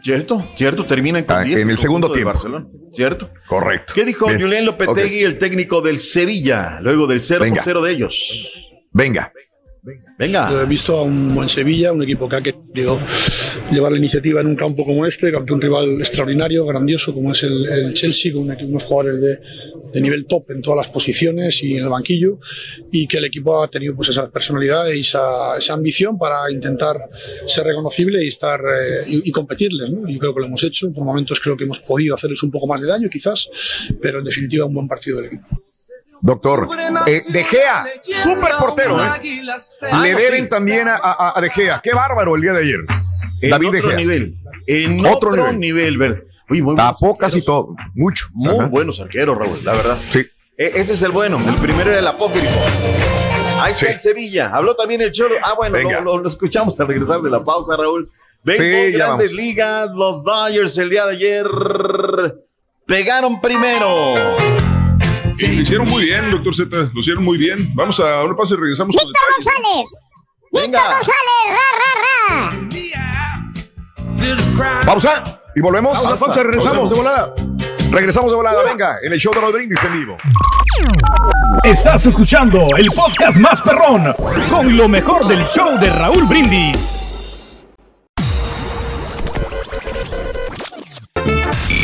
Speaker 8: Cierto, cierto, termina en,
Speaker 1: ah, en el segundo tiempo.
Speaker 8: Barcelona, ¿cierto?
Speaker 1: Correcto.
Speaker 8: ¿Qué dijo Julián Lopetegui, el técnico del Sevilla, luego del 0 0 de ellos?
Speaker 1: Venga.
Speaker 8: Venga.
Speaker 30: He visto a un buen Sevilla, un equipo que ha querido llevar la iniciativa en un campo como este, ante un rival extraordinario, grandioso como es el, Chelsea, con unos jugadores de, de, nivel top en todas las posiciones y en el banquillo, y que el equipo ha tenido pues esa personalidad y esa, esa ambición para intentar ser reconocible y estar eh, y, competirles. ¿no? Yo creo que lo hemos hecho. Por momentos creo que hemos podido hacerles un poco más de daño, quizás, pero en definitiva un buen partido del equipo.
Speaker 1: Doctor, eh, De Gea, súper portero, ¿eh? Le deben también a, De Gea. Qué bárbaro el día de ayer.
Speaker 8: En David otro De Gea. nivel. En otro, nivel, ver.
Speaker 1: Tapó casi todo, mucho.
Speaker 8: Muy buenos arqueros, Raúl, la verdad. Sí. E, ese es el bueno, el primero era el apócrifo. Ahí está el Sevilla. Habló también el Cholo. Ah, bueno, lo, escuchamos al regresar de la pausa, Raúl. Ven grandes ligas, los Dodgers el día de ayer pegaron primero.
Speaker 3: Lo hicieron muy bien, doctor Z, lo hicieron muy bien. Vamos a un paso y regresamos
Speaker 5: con González! ¡Víctor González!
Speaker 1: ¡Ra, ra, ra! Pausa y volvemos.
Speaker 2: Pausa, regresamos de volada.
Speaker 1: Regresamos de volada, venga, en el show de los brindis en vivo.
Speaker 7: Estás escuchando el podcast más perrón con lo mejor del show de Raúl Brindis.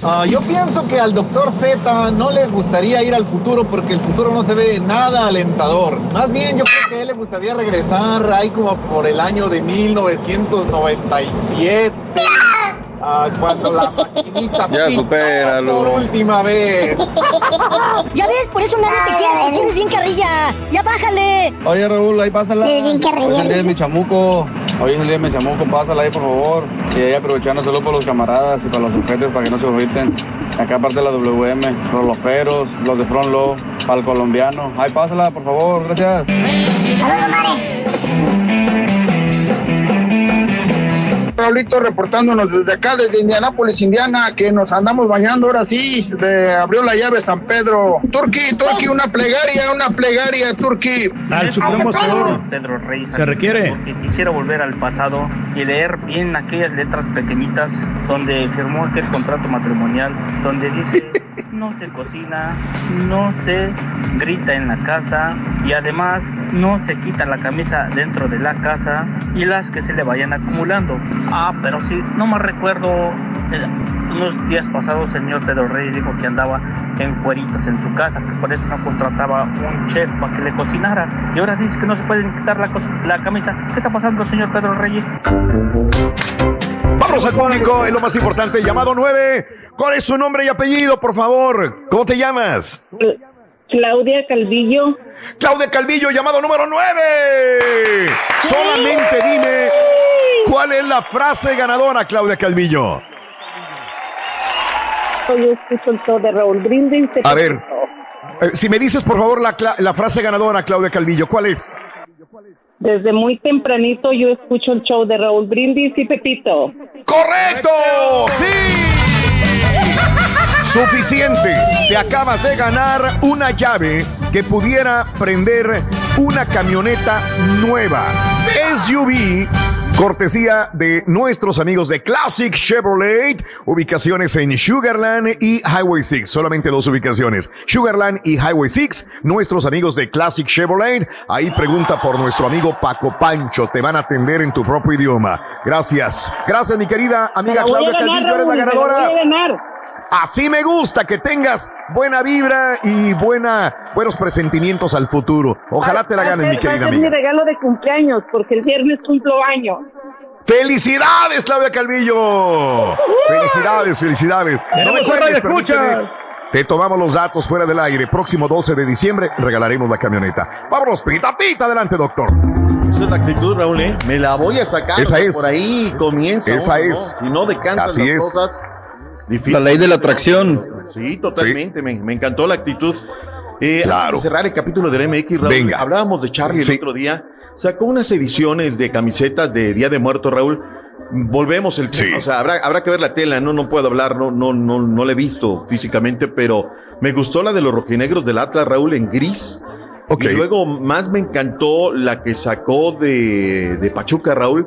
Speaker 31: Uh, yo pienso que al doctor Z no le gustaría ir al futuro porque el futuro no se ve nada alentador. Más bien yo creo que a él le gustaría regresar ahí como por el año de 1997. Ah, cuando la maquinita
Speaker 4: ya supéralo.
Speaker 31: por última vez.
Speaker 5: ya ves, por eso nadie te quiere, tienes bien carrilla. Ya bájale.
Speaker 4: Oye, Raúl, ahí pásala.
Speaker 5: Bien carrilla.
Speaker 4: Hoy es el día de mi chamuco. Hoy es el día de mi chamuco, pásala ahí, por favor. Y ahí aprovechando solo por los camaradas y para los sujetos para que no se irriten. Acá aparte de la WM, los loferos, los de Front Low, para el colombiano. Ahí pásala, por favor, gracias.
Speaker 31: Raulito reportándonos desde acá, desde Indianápolis, Indiana, que nos andamos bañando ahora sí, se abrió la llave San Pedro. Turki, Turki, una plegaria, una plegaria, Turki.
Speaker 2: Al Supremo Señor.
Speaker 32: Pedro Reyes.
Speaker 2: Se requiere.
Speaker 32: Porque quisiera volver al pasado y leer bien aquellas letras pequeñitas donde firmó aquel contrato matrimonial, donde dice no se cocina, no se grita en la casa y además no se quita la camisa dentro de la casa y las que se le vayan acumulando. Ah, pero sí, no me recuerdo. Eh, unos días pasados el señor Pedro Reyes dijo que andaba en cueritos en su casa, que por eso no contrataba un chef para que le cocinara. Y ahora dice que no se pueden quitar la, la camisa. ¿Qué está pasando, señor Pedro Reyes?
Speaker 1: Vamos al público, es lo más importante. Llamado 9. ¿Cuál es su nombre y apellido, por favor? ¿Cómo te llamas?
Speaker 33: Claudia Calvillo.
Speaker 1: Claudia Calvillo, llamado número 9. Solamente dime cuál es la frase ganadora, Claudia Calvillo.
Speaker 33: Yo escucho el show de Raúl Brindis.
Speaker 1: A ver, eh, si me dices por favor la, la frase ganadora, Claudia Calvillo, ¿cuál es?
Speaker 33: Desde muy tempranito yo escucho el show de Raúl Brindis y Pepito.
Speaker 1: ¡Correcto! ¡Sí! Suficiente. Te acabas de ganar una llave que pudiera prender una camioneta nueva. SUV Cortesía de nuestros amigos de Classic Chevrolet, ubicaciones en Sugarland y Highway 6, solamente dos ubicaciones, Sugarland y Highway 6, nuestros amigos de Classic Chevrolet, ahí pregunta por nuestro amigo Paco Pancho, te van a atender en tu propio idioma. Gracias, gracias mi querida amiga Claudia Calvillo, eres la ganadora. Así me gusta que tengas buena vibra y buena, buenos presentimientos al futuro. Ojalá te la ganes, mi querida amiga.
Speaker 33: Es mi regalo de cumpleaños, porque el viernes cumplo años.
Speaker 1: ¡Felicidades, Claudia Calvillo! ¡Felicidades, felicidades!
Speaker 2: no me escuchas!
Speaker 1: Te tomamos los datos fuera del aire. Próximo 12 de diciembre regalaremos la camioneta. Vámonos, pita, pita, adelante, doctor.
Speaker 8: Esa es la actitud, Raúl, ¿eh? Me la voy a sacar.
Speaker 1: Esa es.
Speaker 8: Por ahí comienza.
Speaker 1: Esa es.
Speaker 8: Y no decantan
Speaker 1: Así
Speaker 8: las
Speaker 1: es.
Speaker 8: cosas.
Speaker 4: La ley de la atracción.
Speaker 8: Sí, totalmente. Me, me, encantó la actitud. Eh,
Speaker 1: Claro.
Speaker 8: Antes de cerrar el capítulo del MX, Raúl,
Speaker 1: Venga.
Speaker 8: hablábamos de Charlie
Speaker 1: Sí.
Speaker 8: el otro día. Sacó unas ediciones de camisetas de Día de Muerto, Raúl, volvemos el tema. O sea, habrá, habrá que ver la tela, no, no puedo hablar, no, no, no, no la he visto físicamente, pero me gustó la de los rojinegros del Atlas, Raúl, en gris. Y luego más me encantó la que sacó de, de Pachuca, Raúl,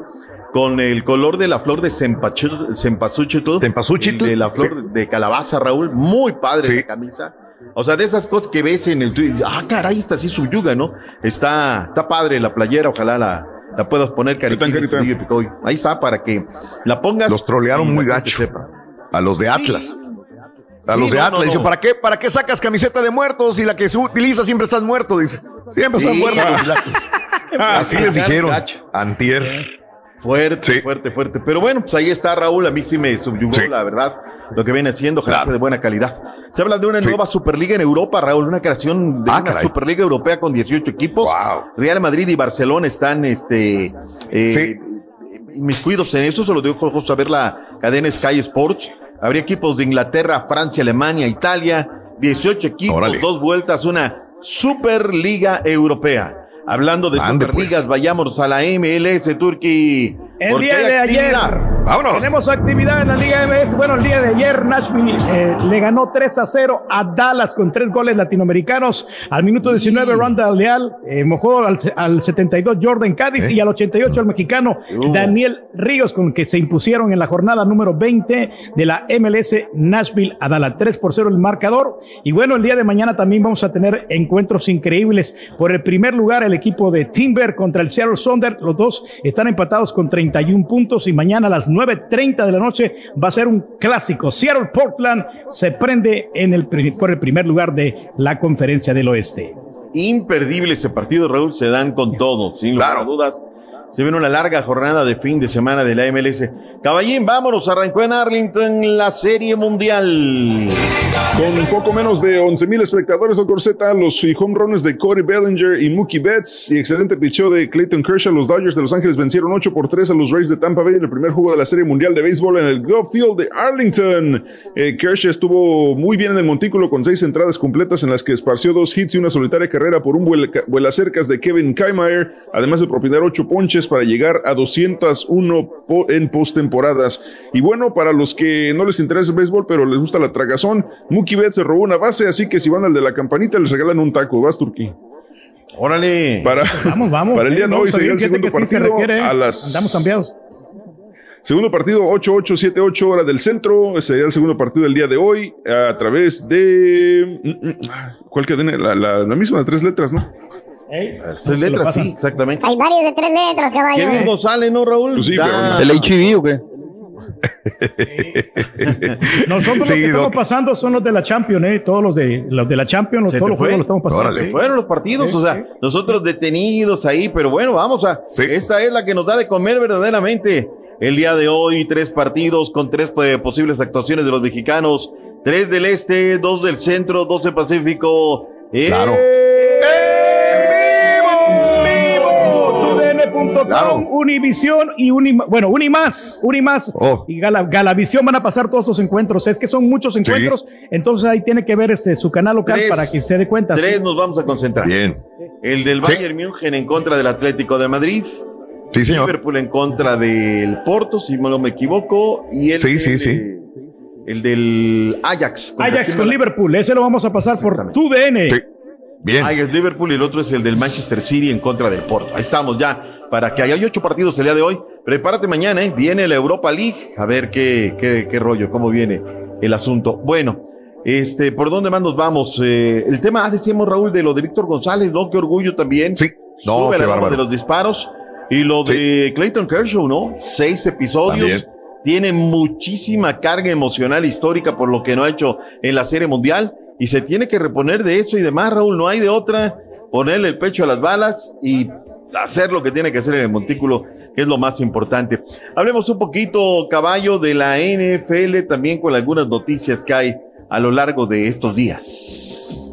Speaker 8: con el color de la flor de cempasúchil. De la flor de calabaza, Raúl. Muy padre la camisa. O sea, de esas cosas que ves en el Twitter. Ah, caray, está así su yuga, ¿no? Está, está padre la playera, ojalá la, la puedas poner, carita. Ahí está, para que la pongas.
Speaker 1: Los trolearon muy gacho. A los de Atlas. A los de Atlas. Dice, ¿para qué, ¿para qué sacas camiseta de muertos y la que se utiliza siempre estás muerto? Dice. Siempre estás muerto. Así les dijeron. Antier.
Speaker 8: Fuerte, fuerte, fuerte. Pero bueno, pues ahí está Raúl. A mí sí me subyugó, la verdad, lo que viene haciendo, ojalá de buena calidad. Se habla de una nueva Superliga en Europa, Raúl, una creación de ah, una Superliga Europea con 18 equipos. Real Madrid y Barcelona están este, eh, inmiscuidos en eso. Se lo dijo justo a ver la cadena Sky Sports. Habría equipos de Inglaterra, Francia, Alemania, Italia. 18 equipos, dos vueltas, una Superliga Europea. Hablando de Superligas, pues. vayamos a la MLS Turquía.
Speaker 2: El día de ayer. Vámonos. Tenemos actividad en la Liga MS. Bueno, el día de ayer Nashville eh, le ganó 3 a 0 a Dallas con tres goles latinoamericanos. Al minuto 19, Ronda Leal eh, mojó al, 72 Jordan Cádiz ¿Eh? y al 88 el mexicano Daniel Ríos con que se impusieron en la jornada número 20 de la MLS Nashville a Dallas. 3 por 0 el marcador. Y bueno, el día de mañana también vamos a tener encuentros increíbles. Por el primer lugar, el equipo de Timber contra el Seattle Sonder. Los dos están empatados con 30 puntos y mañana a las 9.30 de la noche va a ser un clásico. Seattle Portland se prende en el, por el primer lugar de la conferencia del oeste.
Speaker 8: Imperdible ese partido, Raúl, se dan con todo, sin lugar a dudas se viene una larga jornada de fin de semana de la MLS. Caballín, vámonos, arrancó en Arlington la Serie Mundial.
Speaker 3: Con poco menos de 11 mil espectadores, doctor Z, los home runs de Corey Bellinger y Mookie Betts y excelente picheo de Clayton Kershaw, los Dodgers de Los Ángeles vencieron 8 por 3 a los Rays de Tampa Bay en el primer juego de la Serie Mundial de Béisbol en el Glove Field de Arlington. Eh, Kershaw estuvo muy bien en el montículo con seis entradas completas en las que esparció dos hits y una solitaria carrera por un vuela cercas de Kevin Kaimeyer, además de propinar ocho ponches para llegar a 201 en postemporadas. Y bueno, para los que no les interesa el béisbol, pero les gusta la tragazón, Mookie Betts se robó una base, así que si van al de la campanita les regalan un taco. Vas, Turquí.
Speaker 8: Órale.
Speaker 3: Para,
Speaker 2: vamos, vamos.
Speaker 3: Para el día de hoy sería el segundo partido a las...
Speaker 2: Andamos cambiados.
Speaker 3: Segundo partido 8878 hora del centro, sería el segundo partido del día de hoy a través de mm, mm, ¿cuál cadena? La, la, la misma de tres letras, ¿no?
Speaker 8: Tres letras, sí, exactamente.
Speaker 5: Hay varios de tres letras, caballo.
Speaker 8: Kevin González, ¿no, Raúl?
Speaker 4: Pues sí, ¿El HIV o qué?
Speaker 2: Nosotros los que estamos pasando son los de la Champions, ¿eh? Todos los de, los de la Champions, todos los juegos los estamos pasando.
Speaker 8: ¿sí? Fueron los partidos, o sea, nosotros detenidos ahí, pero bueno, vamos a. Esta es la que nos da de comer verdaderamente. El día de hoy, tres partidos con tres pues, posibles actuaciones de los mexicanos. Tres del este, dos del centro, dos del Pacífico.
Speaker 1: Claro.
Speaker 2: Claro. Univisión y Unima, bueno, Unimás, Unimás oh. y Galavisión van a pasar todos esos encuentros. Es que son muchos encuentros, entonces ahí tiene que ver este su canal local para que se dé cuenta.
Speaker 8: Tres nos vamos a concentrar.
Speaker 1: Bien.
Speaker 8: El del Bayern München en contra del Atlético de Madrid.
Speaker 1: Sí, señor.
Speaker 8: Liverpool en contra del Porto, si no me equivoco. Y el
Speaker 1: sí, sí, sí.
Speaker 8: El del Ajax.
Speaker 2: Ajax con Liverpool, ese lo vamos a pasar por tu DN. Sí.
Speaker 8: Bien. Ajax Liverpool y el otro es el del Manchester City en contra del Porto. Ahí estamos ya para que haya ocho partidos el día de hoy. Prepárate mañana, ¿eh? viene la Europa League, a ver qué, qué, qué rollo, cómo viene el asunto. Bueno, este, ¿por dónde más nos vamos? Eh, el tema, ah, decíamos Raúl, de lo de Víctor González, ¿no? Qué orgullo también.
Speaker 1: Sí,
Speaker 8: no, Sube la de los disparos. Y lo de Clayton Kershaw, ¿no? Seis episodios. Tiene muchísima carga emocional histórica por lo que no ha hecho en la Serie Mundial y se tiene que reponer de eso y demás, Raúl. No hay de otra. Ponerle el pecho a las balas y hacer lo que tiene que hacer en el montículo, que es lo más importante. Hablemos un poquito, caballo, de la NFL, también con algunas noticias que hay a lo largo de estos días.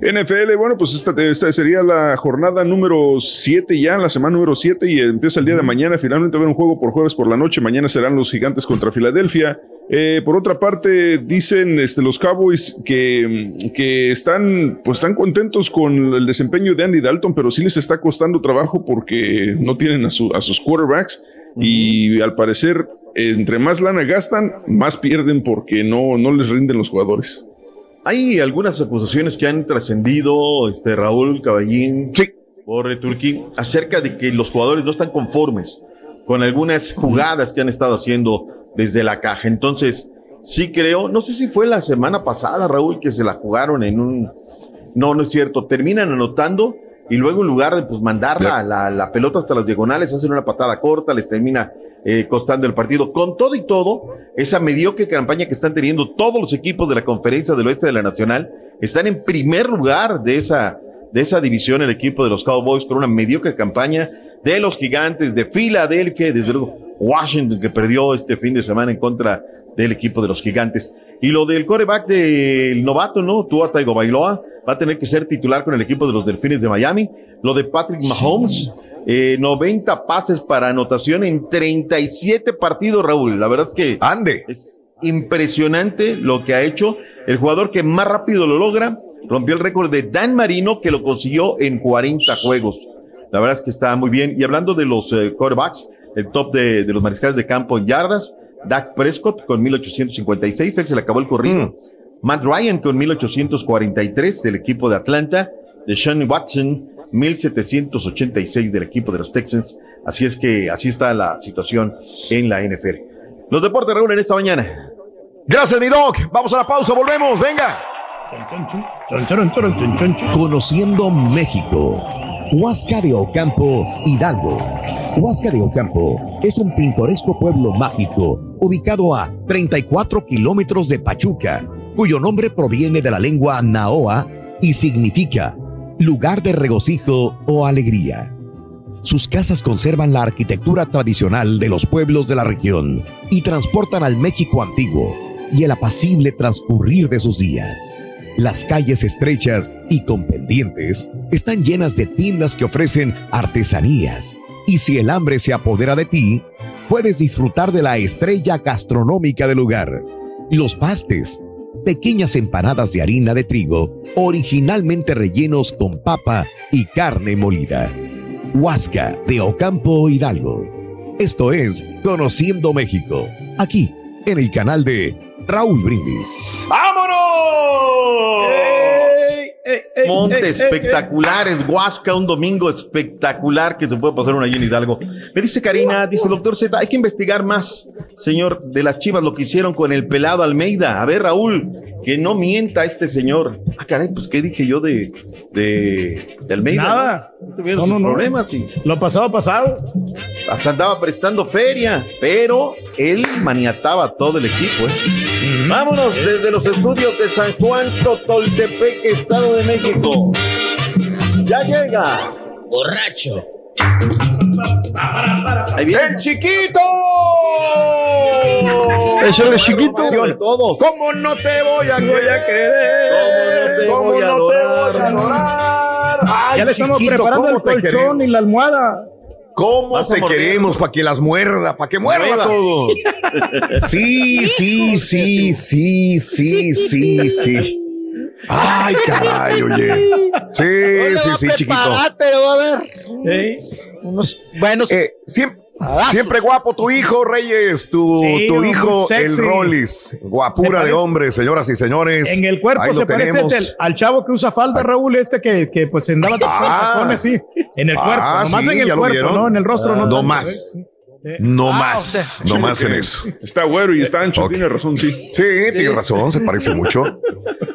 Speaker 3: NFL, bueno, pues esta, esta sería la jornada número 7 ya, la semana número 7 y empieza el día de mañana. Finalmente va a haber un juego por jueves por la noche. Mañana serán los gigantes contra Filadelfia. Eh, por otra parte, dicen este, los Cowboys que, que están, pues, están contentos con el desempeño de Andy Dalton, pero sí les está costando trabajo porque no tienen a, a sus quarterbacks. Y al parecer, entre más lana gastan, más pierden porque no, no les rinden los jugadores.
Speaker 8: Hay algunas acusaciones que han trascendido, este Raúl Caballín,
Speaker 1: sí.
Speaker 8: por Turquí, acerca de que los jugadores no están conformes con algunas jugadas que han estado haciendo desde la caja. Entonces, sí creo, no sé si fue la semana pasada, Raúl, que se la jugaron en un... No, no es cierto, terminan anotando y luego en lugar de pues mandar la, la, pelota hasta las diagonales, hacen una patada corta, les termina eh, costando el partido. Con todo y todo, esa mediocre campaña que están teniendo todos los equipos de la conferencia del oeste de la Nacional, están en primer lugar de esa, de esa división el equipo de los Cowboys con una mediocre campaña de los gigantes de Filadelfia y desde luego Washington que perdió este fin de semana en contra del equipo de los gigantes. Y lo del coreback del novato, ¿no? Tua Bailoa va a tener que ser titular con el equipo de los Delfines de Miami. Lo de Patrick Mahomes, 90 eh, pases para anotación en 37 partidos, Raúl. La verdad es que
Speaker 1: ande.
Speaker 8: Es impresionante lo que ha hecho. El jugador que más rápido lo logra rompió el récord de Dan Marino que lo consiguió en 40 juegos. La verdad es que está muy bien. Y hablando de los eh, quarterbacks, el top de, de, los mariscales de campo en yardas, Dak Prescott con 1856, él se le acabó el corrido. Mm. Matt Ryan con 1843 del equipo de Atlanta, de Sean Watson 1786 del equipo de los Texans. Así es que así está la situación en la NFL. Los deportes Raúl en esta mañana.
Speaker 1: Gracias, mi doc. Vamos a la pausa, volvemos, venga.
Speaker 34: Conociendo México. Huasca de Ocampo, Hidalgo. Huasca de Ocampo es un pintoresco pueblo mágico ubicado a 34 kilómetros de Pachuca, cuyo nombre proviene de la lengua naoa y significa lugar de regocijo o alegría. Sus casas conservan la arquitectura tradicional de los pueblos de la región y transportan al México antiguo y el apacible transcurrir de sus días. Las calles estrechas y con pendientes están llenas de tiendas que ofrecen artesanías. Y si el hambre se apodera de ti, puedes disfrutar de la estrella gastronómica del lugar. Los pastes, pequeñas empanadas de harina de trigo, originalmente rellenos con papa y carne molida. Huasca de Ocampo Hidalgo. Esto es Conociendo México, aquí en el canal de Raúl Brindis.
Speaker 1: ¡Vámonos!
Speaker 8: Monte espectaculares, Huasca, un domingo espectacular que se puede pasar una allí en Hidalgo. Me dice Karina, dice doctor Z, hay que investigar más, señor, de las chivas, lo que hicieron con el pelado Almeida. A ver, Raúl, que no mienta este señor. Ah, caray, pues qué dije yo de, de, Almeida.
Speaker 2: Nada.
Speaker 8: No, no, no, problemas. Y...
Speaker 2: Lo pasado, pasado.
Speaker 8: Hasta andaba prestando feria, pero él maniataba todo el equipo. ¿eh? Vámonos desde los estudios de San Juan Totoltepec, Estado de México. Ya llega.
Speaker 35: Borracho.
Speaker 1: ¡El chiquito!
Speaker 8: Eso es chiquito.
Speaker 1: Todos. ¿Cómo no te voy a, querer?
Speaker 8: ¿Cómo no te voy a adorar?
Speaker 2: ya le estamos preparando el colchón y la almohada.
Speaker 1: ¿Cómo te queremos para que las muerda, para que muerda todo? Sí, sí, sí, sí, sí, sí, sí. Ay, caray, oye. Sí, sí, sí, chiquito.
Speaker 23: Pero a ver. Unos buenos.
Speaker 1: Eh, siempre, siempre guapo tu hijo, Reyes. Tu, tu hijo, el Rollis. Guapura de hombre, señoras y señores.
Speaker 2: En el cuerpo se parece al chavo que usa falda, Raúl, este que, que pues andaba ah, así. En el cuerpo, ah, nomás en el cuerpo, ¿no? En el rostro no.
Speaker 1: No más. No ah, más, no más en eso.
Speaker 3: Está güero y está ancho, tiene razón, sí.
Speaker 1: Sí, tiene razón, se parece mucho.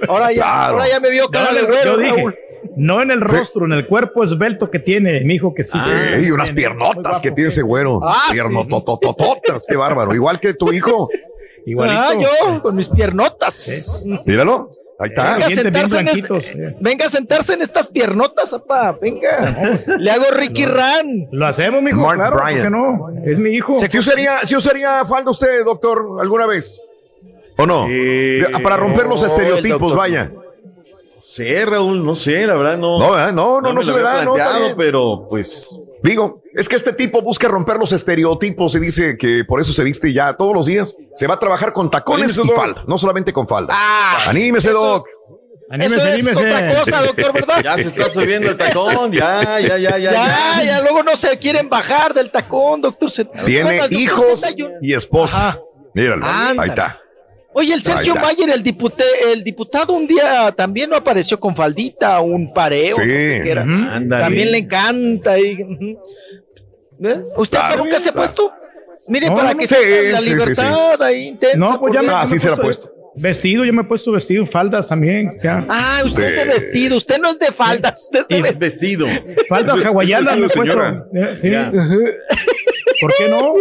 Speaker 23: Ahora ya, ahora ya me vio cara de güero.
Speaker 2: no en el rostro, en el cuerpo esbelto que tiene mi hijo que sí.
Speaker 1: sí, y unas piernotas que tiene ese güero. Ah, Piernototototas, qué bárbaro. Igual que tu hijo.
Speaker 23: Igualito. Ah, yo, con mis piernotas.
Speaker 1: Míralo. Ahí está.
Speaker 23: Venga a, sentarse en este, venga a sentarse en estas piernotas, papá. Venga. Le hago Ricky Ran.
Speaker 2: Lo hacemos, mijo. Mark claro, Bryan. no? Es mi hijo.
Speaker 1: ¿Si usaría, si usaría falda usted, doctor, alguna vez? ¿O no? Para romper los estereotipos, vaya.
Speaker 8: Sí, Raúl, no sé, la verdad no.
Speaker 1: No, no, no, no, no se me da.
Speaker 8: Planteado, pero pues
Speaker 1: Digo, es que este tipo busca romper los estereotipos y dice que por eso se viste ya todos los días. Se va a trabajar con tacones y falda, no solamente con falda. Ah, Anímese, Doc.
Speaker 2: Anímese,
Speaker 36: Eso es
Speaker 2: anímese.
Speaker 36: otra cosa, doctor, ¿verdad?
Speaker 8: Ya se está subiendo el tacón, ya, ya, ya, ya.
Speaker 36: Ya, ya, luego no se quieren bajar del tacón, doctor Z.
Speaker 1: Tiene
Speaker 36: Bueno, doctor
Speaker 1: hijos y esposa. Míralo,
Speaker 36: Ándale.
Speaker 1: ahí está.
Speaker 36: Oye, el Sergio. Mayer, el, dipute, el diputado, un día también no apareció con faldita, un pareo,
Speaker 1: Sí.
Speaker 36: no sé qué era. También le encanta. y-. ¿Eh? ¿Usted
Speaker 1: Claro,
Speaker 36: nunca se ha puesto? Mire,
Speaker 2: No,
Speaker 36: para
Speaker 2: no,
Speaker 36: que
Speaker 2: sí,
Speaker 36: sienta la
Speaker 2: sí, sí,
Speaker 36: libertad ahí intensa.
Speaker 2: No, pues ya me,
Speaker 36: dentro.
Speaker 2: ya me he puesto Vestido, yo me he puesto vestido, faldas también. Ya.
Speaker 36: Ah, usted es de vestido, usted no es de faldas, usted es de vestido.
Speaker 8: Vestido.
Speaker 2: Falda hawaiana me he puesto.
Speaker 3: señora.
Speaker 2: Eh. ¿Por qué no?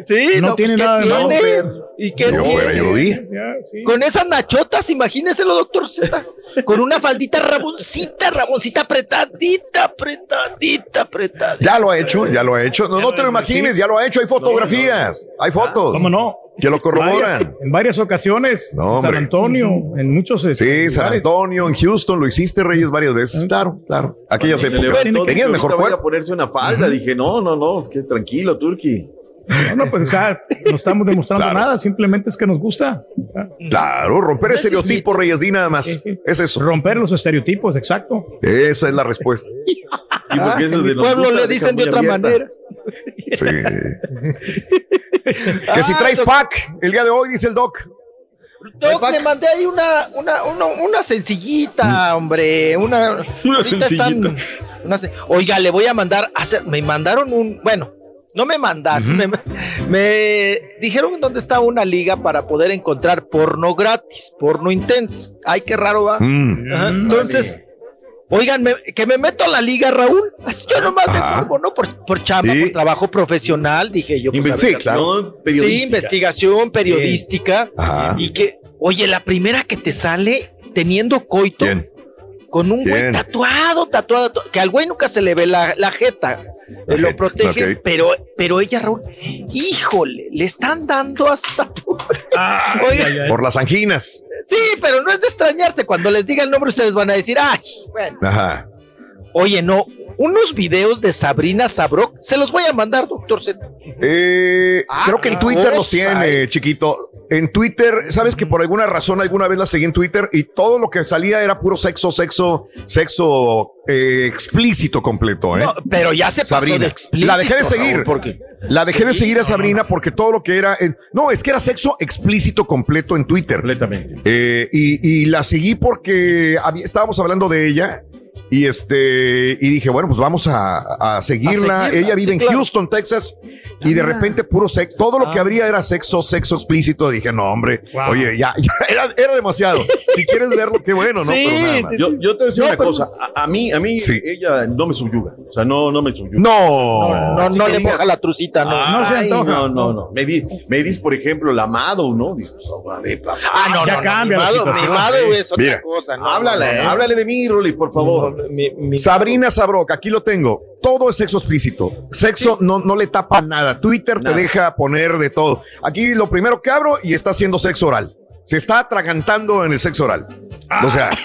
Speaker 36: Sí,
Speaker 2: No
Speaker 36: no,
Speaker 2: tiene
Speaker 36: pues, ¿qué
Speaker 2: nada de malo,
Speaker 36: tiene? ¿Y qué
Speaker 1: Yo
Speaker 36: tiene?
Speaker 1: yo vi.
Speaker 2: Ya, sí.
Speaker 36: Con esas nachotas, imagíneselo, doctor Z. Con una faldita raboncita, raboncita apretadita, apretadita, apretadita.
Speaker 1: Ya lo ha hecho, ya lo ha hecho. No, no te lo imagines, ya lo ha hecho. Hay fotografías, hay fotos.
Speaker 2: ¿Cómo no?
Speaker 1: Que lo
Speaker 2: Varias-
Speaker 1: corroboran.
Speaker 2: en varias ocasiones.
Speaker 1: No,
Speaker 2: en San. Antonio, en muchos. este,
Speaker 1: Sí, San. Antonio, en Houston, lo hiciste, Reyes, varias veces. Claro, claro. Aquellas
Speaker 8: Se
Speaker 1: épocas.
Speaker 8: levantó,
Speaker 1: Tenías mejor
Speaker 8: "Ahorita voy
Speaker 1: cuerpo.
Speaker 8: a ponerse una falda. Dije, no, no, no, es que tranquilo, Turki.
Speaker 2: No, no, pues o sea, no estamos demostrando
Speaker 1: Claro.
Speaker 2: nada, simplemente es que nos gusta.
Speaker 1: Claro, romper estereotipos, Reyes, di nada más.
Speaker 2: Sí, sí.
Speaker 1: Es eso.
Speaker 2: Romper los estereotipos, exacto.
Speaker 1: Esa es la respuesta.
Speaker 8: Sí, porque eso
Speaker 36: en
Speaker 8: de
Speaker 36: mi
Speaker 8: nos
Speaker 36: pueblo
Speaker 8: gusta,
Speaker 36: le dicen de otra
Speaker 8: abierta.
Speaker 36: manera.
Speaker 1: Sí. que si
Speaker 36: Ah,
Speaker 1: traes pack el día de hoy, dice el doc.
Speaker 36: Doc, le mandé ahí una, una, una, una sencillita, hombre. Una,
Speaker 3: Una sencillita.
Speaker 36: una Oiga, le voy a mandar, hacer, me mandaron un, bueno, no me mandaron, me, me dijeron dónde está una liga para poder encontrar porno gratis, porno intenso. Ay, qué raro va.
Speaker 1: Mm.
Speaker 36: Entonces, oigan, me- que me meto a la liga, Raúl. Así yo nomás de nuevo, ¿no? Por, por chamba,
Speaker 1: Sí.
Speaker 36: por trabajo profesional, dije yo. pues, a ver,
Speaker 1: Sí, claro.
Speaker 36: Sí, investigación periodística.
Speaker 1: Ajá.
Speaker 36: Y que, oye, la primera que te sale teniendo coito
Speaker 1: Bien.
Speaker 36: Con un güey tatuado, tatuado, tatu- que al güey nunca se le ve la, la jeta, eh, lo protege, pero, pero ella, Raúl, híjole, le están dando hasta. Oye,
Speaker 1: Por las anginas.
Speaker 36: sí, pero no es de extrañarse. Cuando les diga el nombre, ustedes van a decir, ay, bueno.
Speaker 1: Ajá.
Speaker 36: Oye, no, unos videos de Sabrina Sabrok, se los voy a mandar, doctor Z.
Speaker 1: Eh,
Speaker 36: Ah,
Speaker 1: creo que en Twitter los
Speaker 36: cosa,
Speaker 1: tiene,
Speaker 36: eh.
Speaker 1: chiquito. En Twitter, sabes que por alguna razón alguna vez la seguí en Twitter y todo lo que salía era puro sexo, sexo, sexo eh, explícito completo, ¿eh?
Speaker 36: No, pero ya se pasó
Speaker 1: Sabrina.
Speaker 36: de explícito.
Speaker 1: La dejé de
Speaker 36: Raúl,
Speaker 1: seguir.
Speaker 36: porque
Speaker 1: La dejé de seguir a
Speaker 36: no,
Speaker 1: Sabrina porque todo lo que era. en- no, es que era sexo explícito completo en Twitter.
Speaker 8: Completamente.
Speaker 1: Eh, y, y la seguí porque había- estábamos hablando de ella. Y este, y dije, bueno, pues vamos a, a seguirla.
Speaker 36: A seguirla,
Speaker 1: Ella vive
Speaker 36: sí,
Speaker 1: en
Speaker 36: claro.
Speaker 1: Houston, Texas, y de repente puro sexo, todo lo que habría era sexo, sexo explícito. Dije, no, hombre,
Speaker 2: Wow.
Speaker 1: oye, ya, ya era, era demasiado. Si quieres verlo, qué bueno, ¿no?
Speaker 36: Sí,
Speaker 1: Pero nada más.
Speaker 36: sí,
Speaker 8: Yo, yo te voy a decir
Speaker 36: No,
Speaker 8: una
Speaker 36: pero-
Speaker 8: cosa. A, a mí, a mí,
Speaker 1: Sí.
Speaker 8: ella no me subyuga. O sea, no, no me subyuga.
Speaker 1: No,
Speaker 36: no, no, no le moja la trucita, no.
Speaker 2: no se antoja.
Speaker 8: No, no, no. Me, di, me dis, por ejemplo, el amado, ¿no? Dices, pues, ver, papá.
Speaker 36: Ah, no,
Speaker 2: Ya
Speaker 36: no,
Speaker 2: cambia
Speaker 36: mi
Speaker 2: la
Speaker 36: mado, mado es otra cosa. No,
Speaker 8: háblale, háblale de mí, Rolly, por favor.
Speaker 36: Mi- mi-
Speaker 1: Sabrina Sabrok, aquí lo tengo. Todo es sexo explícito. Sexo no, no le tapa nada. Twitter
Speaker 8: Nada.
Speaker 1: te deja poner de todo. Aquí lo primero que abro y está haciendo sexo oral. Se está atragantando en el sexo oral. O sea,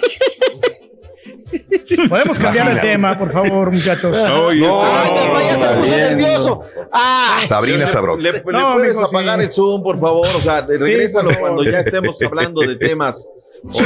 Speaker 2: Podemos cambiar el tema, por favor, muchachos.
Speaker 1: No,
Speaker 3: este-
Speaker 36: Ay, papá, ya se
Speaker 4: está
Speaker 36: puso
Speaker 4: bien,
Speaker 36: nervioso. Ah,
Speaker 1: Sabrina Sabrok.
Speaker 8: ¿Le, le
Speaker 2: No,
Speaker 8: puedes
Speaker 2: mijo,
Speaker 8: apagar
Speaker 2: sí.
Speaker 8: el Zoom, por favor? O sea, regrésalo
Speaker 2: favor.
Speaker 8: cuando ya estemos hablando de temas.
Speaker 2: Sí,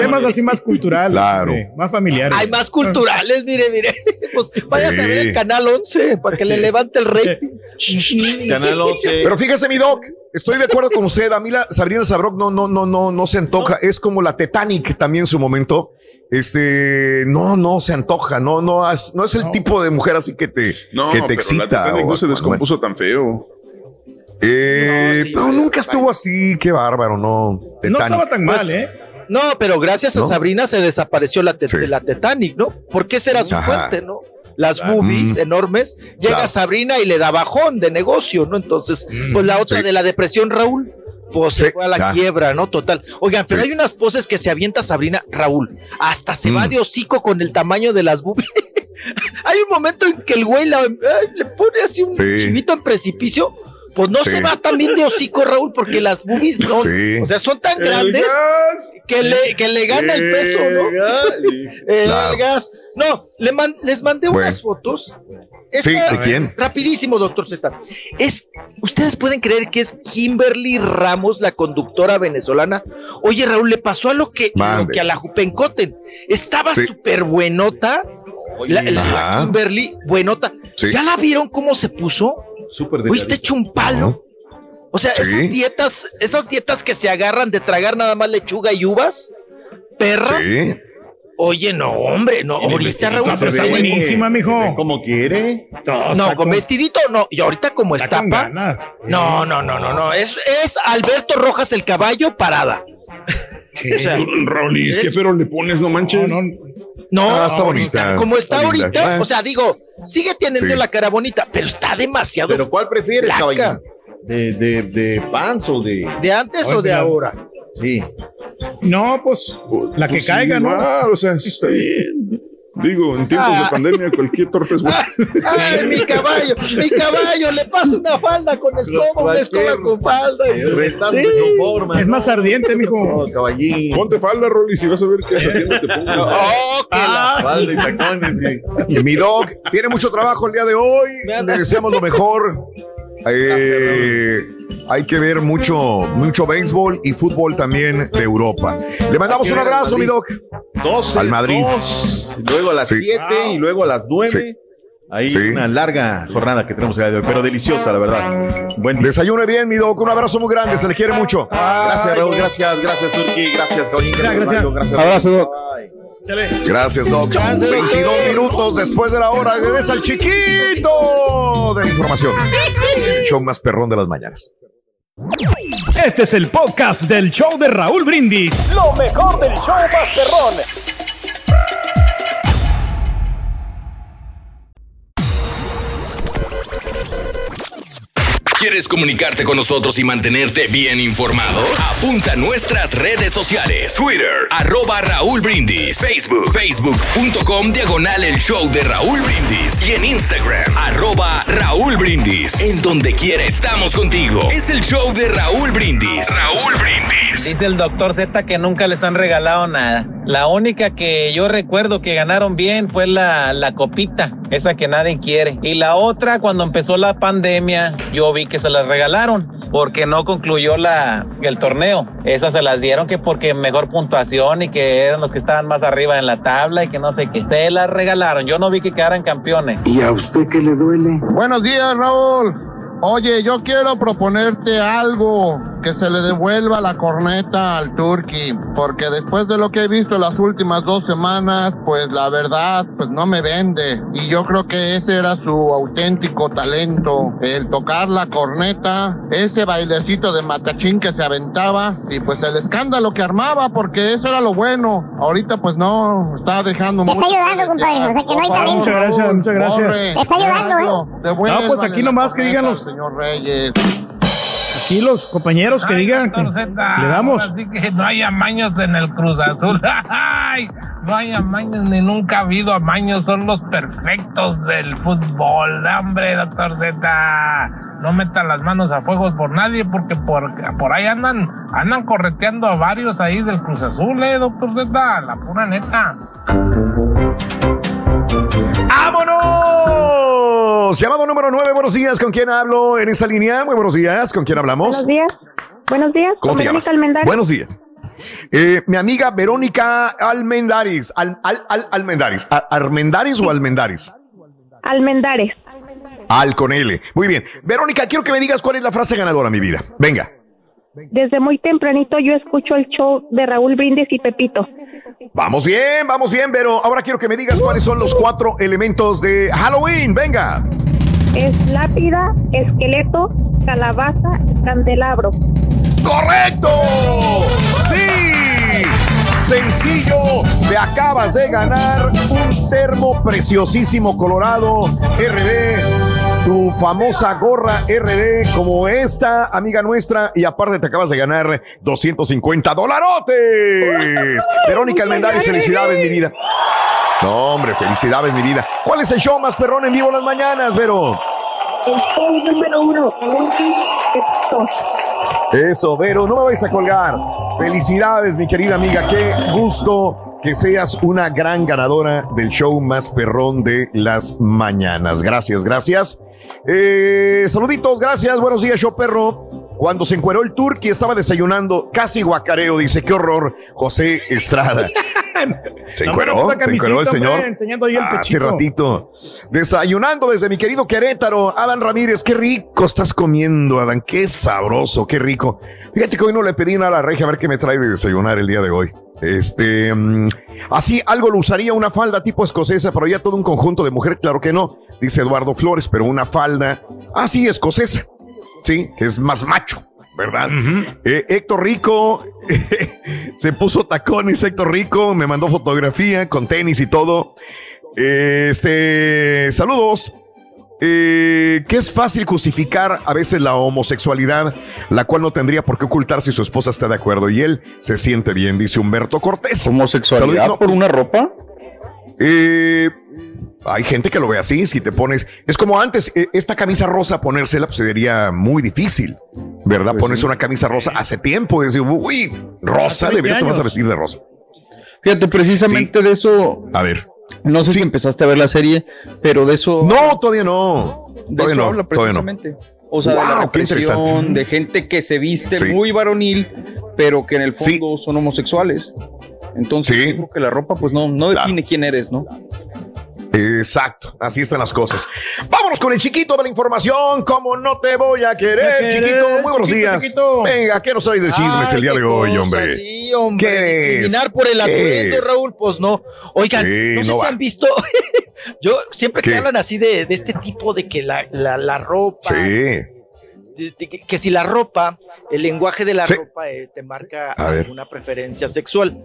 Speaker 2: temas así más culturales.
Speaker 1: Claro.
Speaker 2: más familiares.
Speaker 36: hay más culturales, mire, mire. Pues váyase a ver
Speaker 1: Sí.
Speaker 36: el canal 11 para que le levante el rating.
Speaker 8: Canal 11.
Speaker 1: Pero fíjese, mi doc, estoy de acuerdo con usted. A mí la Sabrina Sabrok no, no, no, no, no se antoja. Es como la Titanic también en su momento. Este, no, no se antoja. No, no, es- no es el tipo de mujer así que te,
Speaker 3: No,
Speaker 1: que te
Speaker 3: pero
Speaker 1: excita.
Speaker 3: la Titanic
Speaker 1: o-
Speaker 3: no se
Speaker 1: bueno.
Speaker 3: descompuso tan feo.
Speaker 1: Eh,
Speaker 36: sí,
Speaker 1: no, nunca estuvo así. Qué bárbaro, no.
Speaker 2: No estaba tan
Speaker 36: Pues,
Speaker 2: mal, ¿eh?
Speaker 36: No, pero gracias a
Speaker 1: ¿No?
Speaker 36: Sabrina se desapareció la, te-
Speaker 1: Sí.
Speaker 36: la Titanic, ¿no? Porque esa era su
Speaker 1: Ajá.
Speaker 36: fuente, ¿no? Las
Speaker 1: Claro.
Speaker 36: movies
Speaker 1: Mm.
Speaker 36: enormes. Llega
Speaker 1: Claro.
Speaker 36: Sabrina y le da bajón de negocio, ¿no? Entonces, pues la otra
Speaker 1: Sí.
Speaker 36: de la depresión, Raúl, pues
Speaker 1: Sí,
Speaker 36: se fue a la
Speaker 1: ya.
Speaker 36: quiebra, ¿no? Total. Oigan, pero
Speaker 1: Sí.
Speaker 36: hay unas poses que se avienta Sabrina, Raúl. Hasta se va
Speaker 1: Mm.
Speaker 36: de hocico con el tamaño de las boobies. hay un momento en que el güey la- ay, le pone así un
Speaker 1: Sí.
Speaker 36: chivito en precipicio. Pues no se va también de hocico, Raúl, porque las boobies no, o sea, son tan grandes que le, que le gana el peso, ¿no? el gas. No, le les mandé unas fotos.
Speaker 1: sí, ¿de quién?
Speaker 36: Rapidísimo, doctor Z. Es, ¿Ustedes pueden creer que es Kimberly Ramos, la conductora venezolana? Oye, Raúl, le pasó a lo que, que a la Jupencoten. Estaba súper buenota. La, Kimberly, buenota. ¿Ya la vieron cómo se puso? Súper ¿Fuiste hecho un palo? O sea, esas dietas, esas dietas que se agarran de tragar nada más lechuga y uvas, perras. Sí. Oye, no, hombre, no, ahorita Raúl,
Speaker 2: pero está buenísima, mijo.
Speaker 8: Como quiere.
Speaker 36: No, con vestidito, no. Y ahorita como está. No, no, no, no, no. Es, es Alberto Rojas el caballo parada.
Speaker 3: ¿Qué? O sea, Raúl, es que pero le pones, no manches. No, no,
Speaker 36: no ah, está bonita. Como está, ahorita, o sea, digo, sigue teniendo la cara bonita, pero está demasiado.
Speaker 8: ¿Pero cuál prefieres, caballero? ¿De, de, de pants o de.?
Speaker 36: ¿De antes o de ahora?
Speaker 8: Sí.
Speaker 2: No, pues, la que pues caiga, ¿no?
Speaker 3: Ah, o sea, está bien. Digo, en tiempos de ah. pandemia cualquier torta es buena.
Speaker 36: Ay, mi caballo, mi caballo, le paso una falda con escoba, una escoba con falda.
Speaker 2: Sí. Es más ardiente, mijo.
Speaker 3: caballín. Ponte falda, Rolly, si vas a ver qué ardiente te ponga.
Speaker 8: Oh, ah. falda y tacones.
Speaker 1: Y mi dog tiene mucho trabajo el día de hoy. Le deseamos lo mejor. Eh, hay que ver mucho, mucho béisbol y fútbol también de Europa. Le mandamos un abrazo, mi doc.
Speaker 8: Dos al Madrid. luego a las 7 y luego a las 9. Ahí una larga jornada que tenemos el día de hoy, pero deliciosa, la verdad.
Speaker 1: Buen día. Desayune bien, mi doc. Un abrazo muy grande, se le quiere mucho.
Speaker 8: Gracias, Raúl. Gracias, gracias, Turki. Gracias,
Speaker 2: Gracias, gracias.
Speaker 1: gracias. Abrazo, doc. Gracias, Doc. 22 minutos después de la hora, regresa el chiquito de información. El show más perrón de las mañanas.
Speaker 7: Este es el podcast del show de Raúl Brindis. Lo mejor del show más perrón.
Speaker 18: ¿Quieres comunicarte con nosotros y mantenerte bien informado? Apunta a nuestras redes sociales. Twitter, arroba Raúl Brindis. Facebook, facebook.com, diagonal el show de Raúl Brindis. Y en Instagram, arroba Raúl Brindis. En donde quiera estamos contigo. Es el show de Raúl Brindis. Raúl Brindis.
Speaker 37: Dice el doctor Z que nunca les han regalado nada. La única que yo recuerdo que ganaron bien fue la, la copita, esa que nadie quiere. Y la otra, cuando empezó la pandemia, yo vi que se las regalaron porque no concluyó la, el torneo. Esas se las dieron que porque mejor puntuación y que eran los que estaban más arriba en la tabla y que no sé qué. Te las regalaron. Yo no vi que quedaran campeones.
Speaker 38: ¿Y a usted qué le duele?
Speaker 39: Buenos días, Raúl. Oye, yo quiero proponerte algo, que se le devuelva la corneta al Turkey, porque después de lo que he visto las últimas dos semanas, pues la verdad, pues no me vende. Y yo creo que ese era su auténtico talento, el tocar la corneta, ese bailecito de matachín que se aventaba y pues el escándalo que armaba, porque eso era lo bueno. Ahorita pues no, está dejando
Speaker 5: Te está ayudando, compadre, o sea que no hay talento.
Speaker 2: Muchas gracias, muchas gracias.
Speaker 5: Está ayudando,
Speaker 2: ¿eh? No, pues aquí nomás que digan los
Speaker 39: señor Reyes.
Speaker 2: Aquí los compañeros que digan le damos.
Speaker 40: Así que no hay amaños en el Cruz Azul. no hay amaños ni nunca ha habido amaños. Son los perfectos del fútbol. Hombre, doctor Z. No metan las manos a fuegos por nadie porque por, por ahí andan, andan correteando a varios ahí del Cruz Azul, eh, doctor Z. La pura neta.
Speaker 1: ¡Vámonos! Llamado número 9, buenos días. ¿Con quién hablo en esta línea? Muy buenos días. ¿Con quién hablamos?
Speaker 41: Buenos días. Buenos días.
Speaker 1: ¿Cómo te llamas? Buenos días. Eh, mi amiga Verónica Almendaris. Al, al, Almendaris. ¿Armendaris o Almendaris?
Speaker 41: Almendares.
Speaker 1: Al con L. Muy bien. Verónica, quiero que me digas cuál es la frase ganadora, mi vida. Venga.
Speaker 41: Desde muy tempranito yo escucho el show de Raúl Brindis y Pepito.
Speaker 1: Vamos bien, vamos bien, pero ahora quiero que me digas cuáles son los cuatro elementos de Halloween. Venga.
Speaker 41: Es lápida, esqueleto, calabaza y candelabro.
Speaker 1: ¡Correcto! ¡Sí! Sencillo, te acabas de ganar un termo preciosísimo colorado RD tu famosa gorra RD como esta, amiga nuestra, y aparte te acabas de ganar 250 dolarotes. Verónica Almendares, felicidades, mi vida. No, hombre, felicidades, mi vida. ¿Cuál es el show más perrón en vivo las mañanas, Vero?
Speaker 33: El número uno.
Speaker 1: Eso, Vero, no me vais a colgar. Felicidades, mi querida amiga. Qué gusto que seas una gran ganadora del show más perrón de las mañanas. Gracias, gracias. Eh, saluditos, gracias. Buenos días, show perro. Cuando se encueró el turqui estaba desayunando, casi guacareo, dice, qué horror, José Estrada. Se encueró, se encueró el señor.
Speaker 2: enseñando ahí el
Speaker 1: Ah, Hace ratito. Desayunando desde mi querido Querétaro, Adán Ramírez, qué rico estás comiendo, Adán, qué sabroso, qué rico. Fíjate que hoy no le pedí nada a la regia a ver qué me trae de desayunar el día de hoy. Este, mm, así algo lo usaría una falda tipo escocesa, pero ya todo un conjunto de mujer, claro que no, dice Eduardo Flores, pero una falda, así escocesa, sí, que es más macho. ¿Verdad? Eh, Héctor Rico se puso tacones. Héctor Rico me mandó fotografía con tenis y todo. Este, saludos. Eh, que es fácil justificar a veces la homosexualidad, la cual no tendría por qué ocultar si su esposa está de acuerdo y él se siente bien, dice Humberto Cortés.
Speaker 4: ¿Homosexualidad por una ropa?
Speaker 1: Eh, hay gente que lo ve así, si te pones, es como antes, eh, esta camisa rosa ponérsela pues, sería muy difícil, ¿verdad?
Speaker 4: Pues
Speaker 1: Ponerse una camisa rosa hace tiempo, decir, uy, rosa,
Speaker 4: Hace
Speaker 1: de veras te
Speaker 4: 20
Speaker 1: vas a vestir de rosa.
Speaker 4: Fíjate, precisamente de eso.
Speaker 1: A ver.
Speaker 4: No sé si empezaste a ver la serie, pero de eso.
Speaker 1: No, todavía no.
Speaker 4: De
Speaker 1: Todavía
Speaker 4: eso
Speaker 1: no,
Speaker 4: habla
Speaker 1: todavía no.
Speaker 4: precisamente. O sea, de la represión, de gente que se viste
Speaker 1: Sí.
Speaker 4: muy varonil, pero que en el fondo son homosexuales. Entonces, creo que la ropa, pues no, no define quién eres, ¿no?
Speaker 1: Exacto, así están las cosas. Vámonos con el chiquito de la información. Como no te voy a querer, chiquito. Muy buenos
Speaker 2: chiquito,
Speaker 1: días.
Speaker 2: chiquito.
Speaker 1: Venga, ¿qué nos traes de chismes
Speaker 36: Ay,
Speaker 1: el día de hoy, hombre?
Speaker 36: Sí, hombre.
Speaker 1: ¿Qué
Speaker 36: discriminar
Speaker 1: es?
Speaker 36: por el
Speaker 1: ¿Qué
Speaker 36: atuendo? Raúl, pues no. Oigan,
Speaker 1: Sí,
Speaker 36: no sé
Speaker 1: no
Speaker 36: si
Speaker 1: va.
Speaker 36: han visto. Yo siempre que
Speaker 1: ¿Qué?
Speaker 36: hablan así de, de este tipo de que la, la, la ropa.
Speaker 1: Sí.
Speaker 36: que, que si la ropa, el lenguaje de la
Speaker 1: Sí.
Speaker 36: ropa eh, te marca
Speaker 1: A ver.
Speaker 36: alguna preferencia sexual.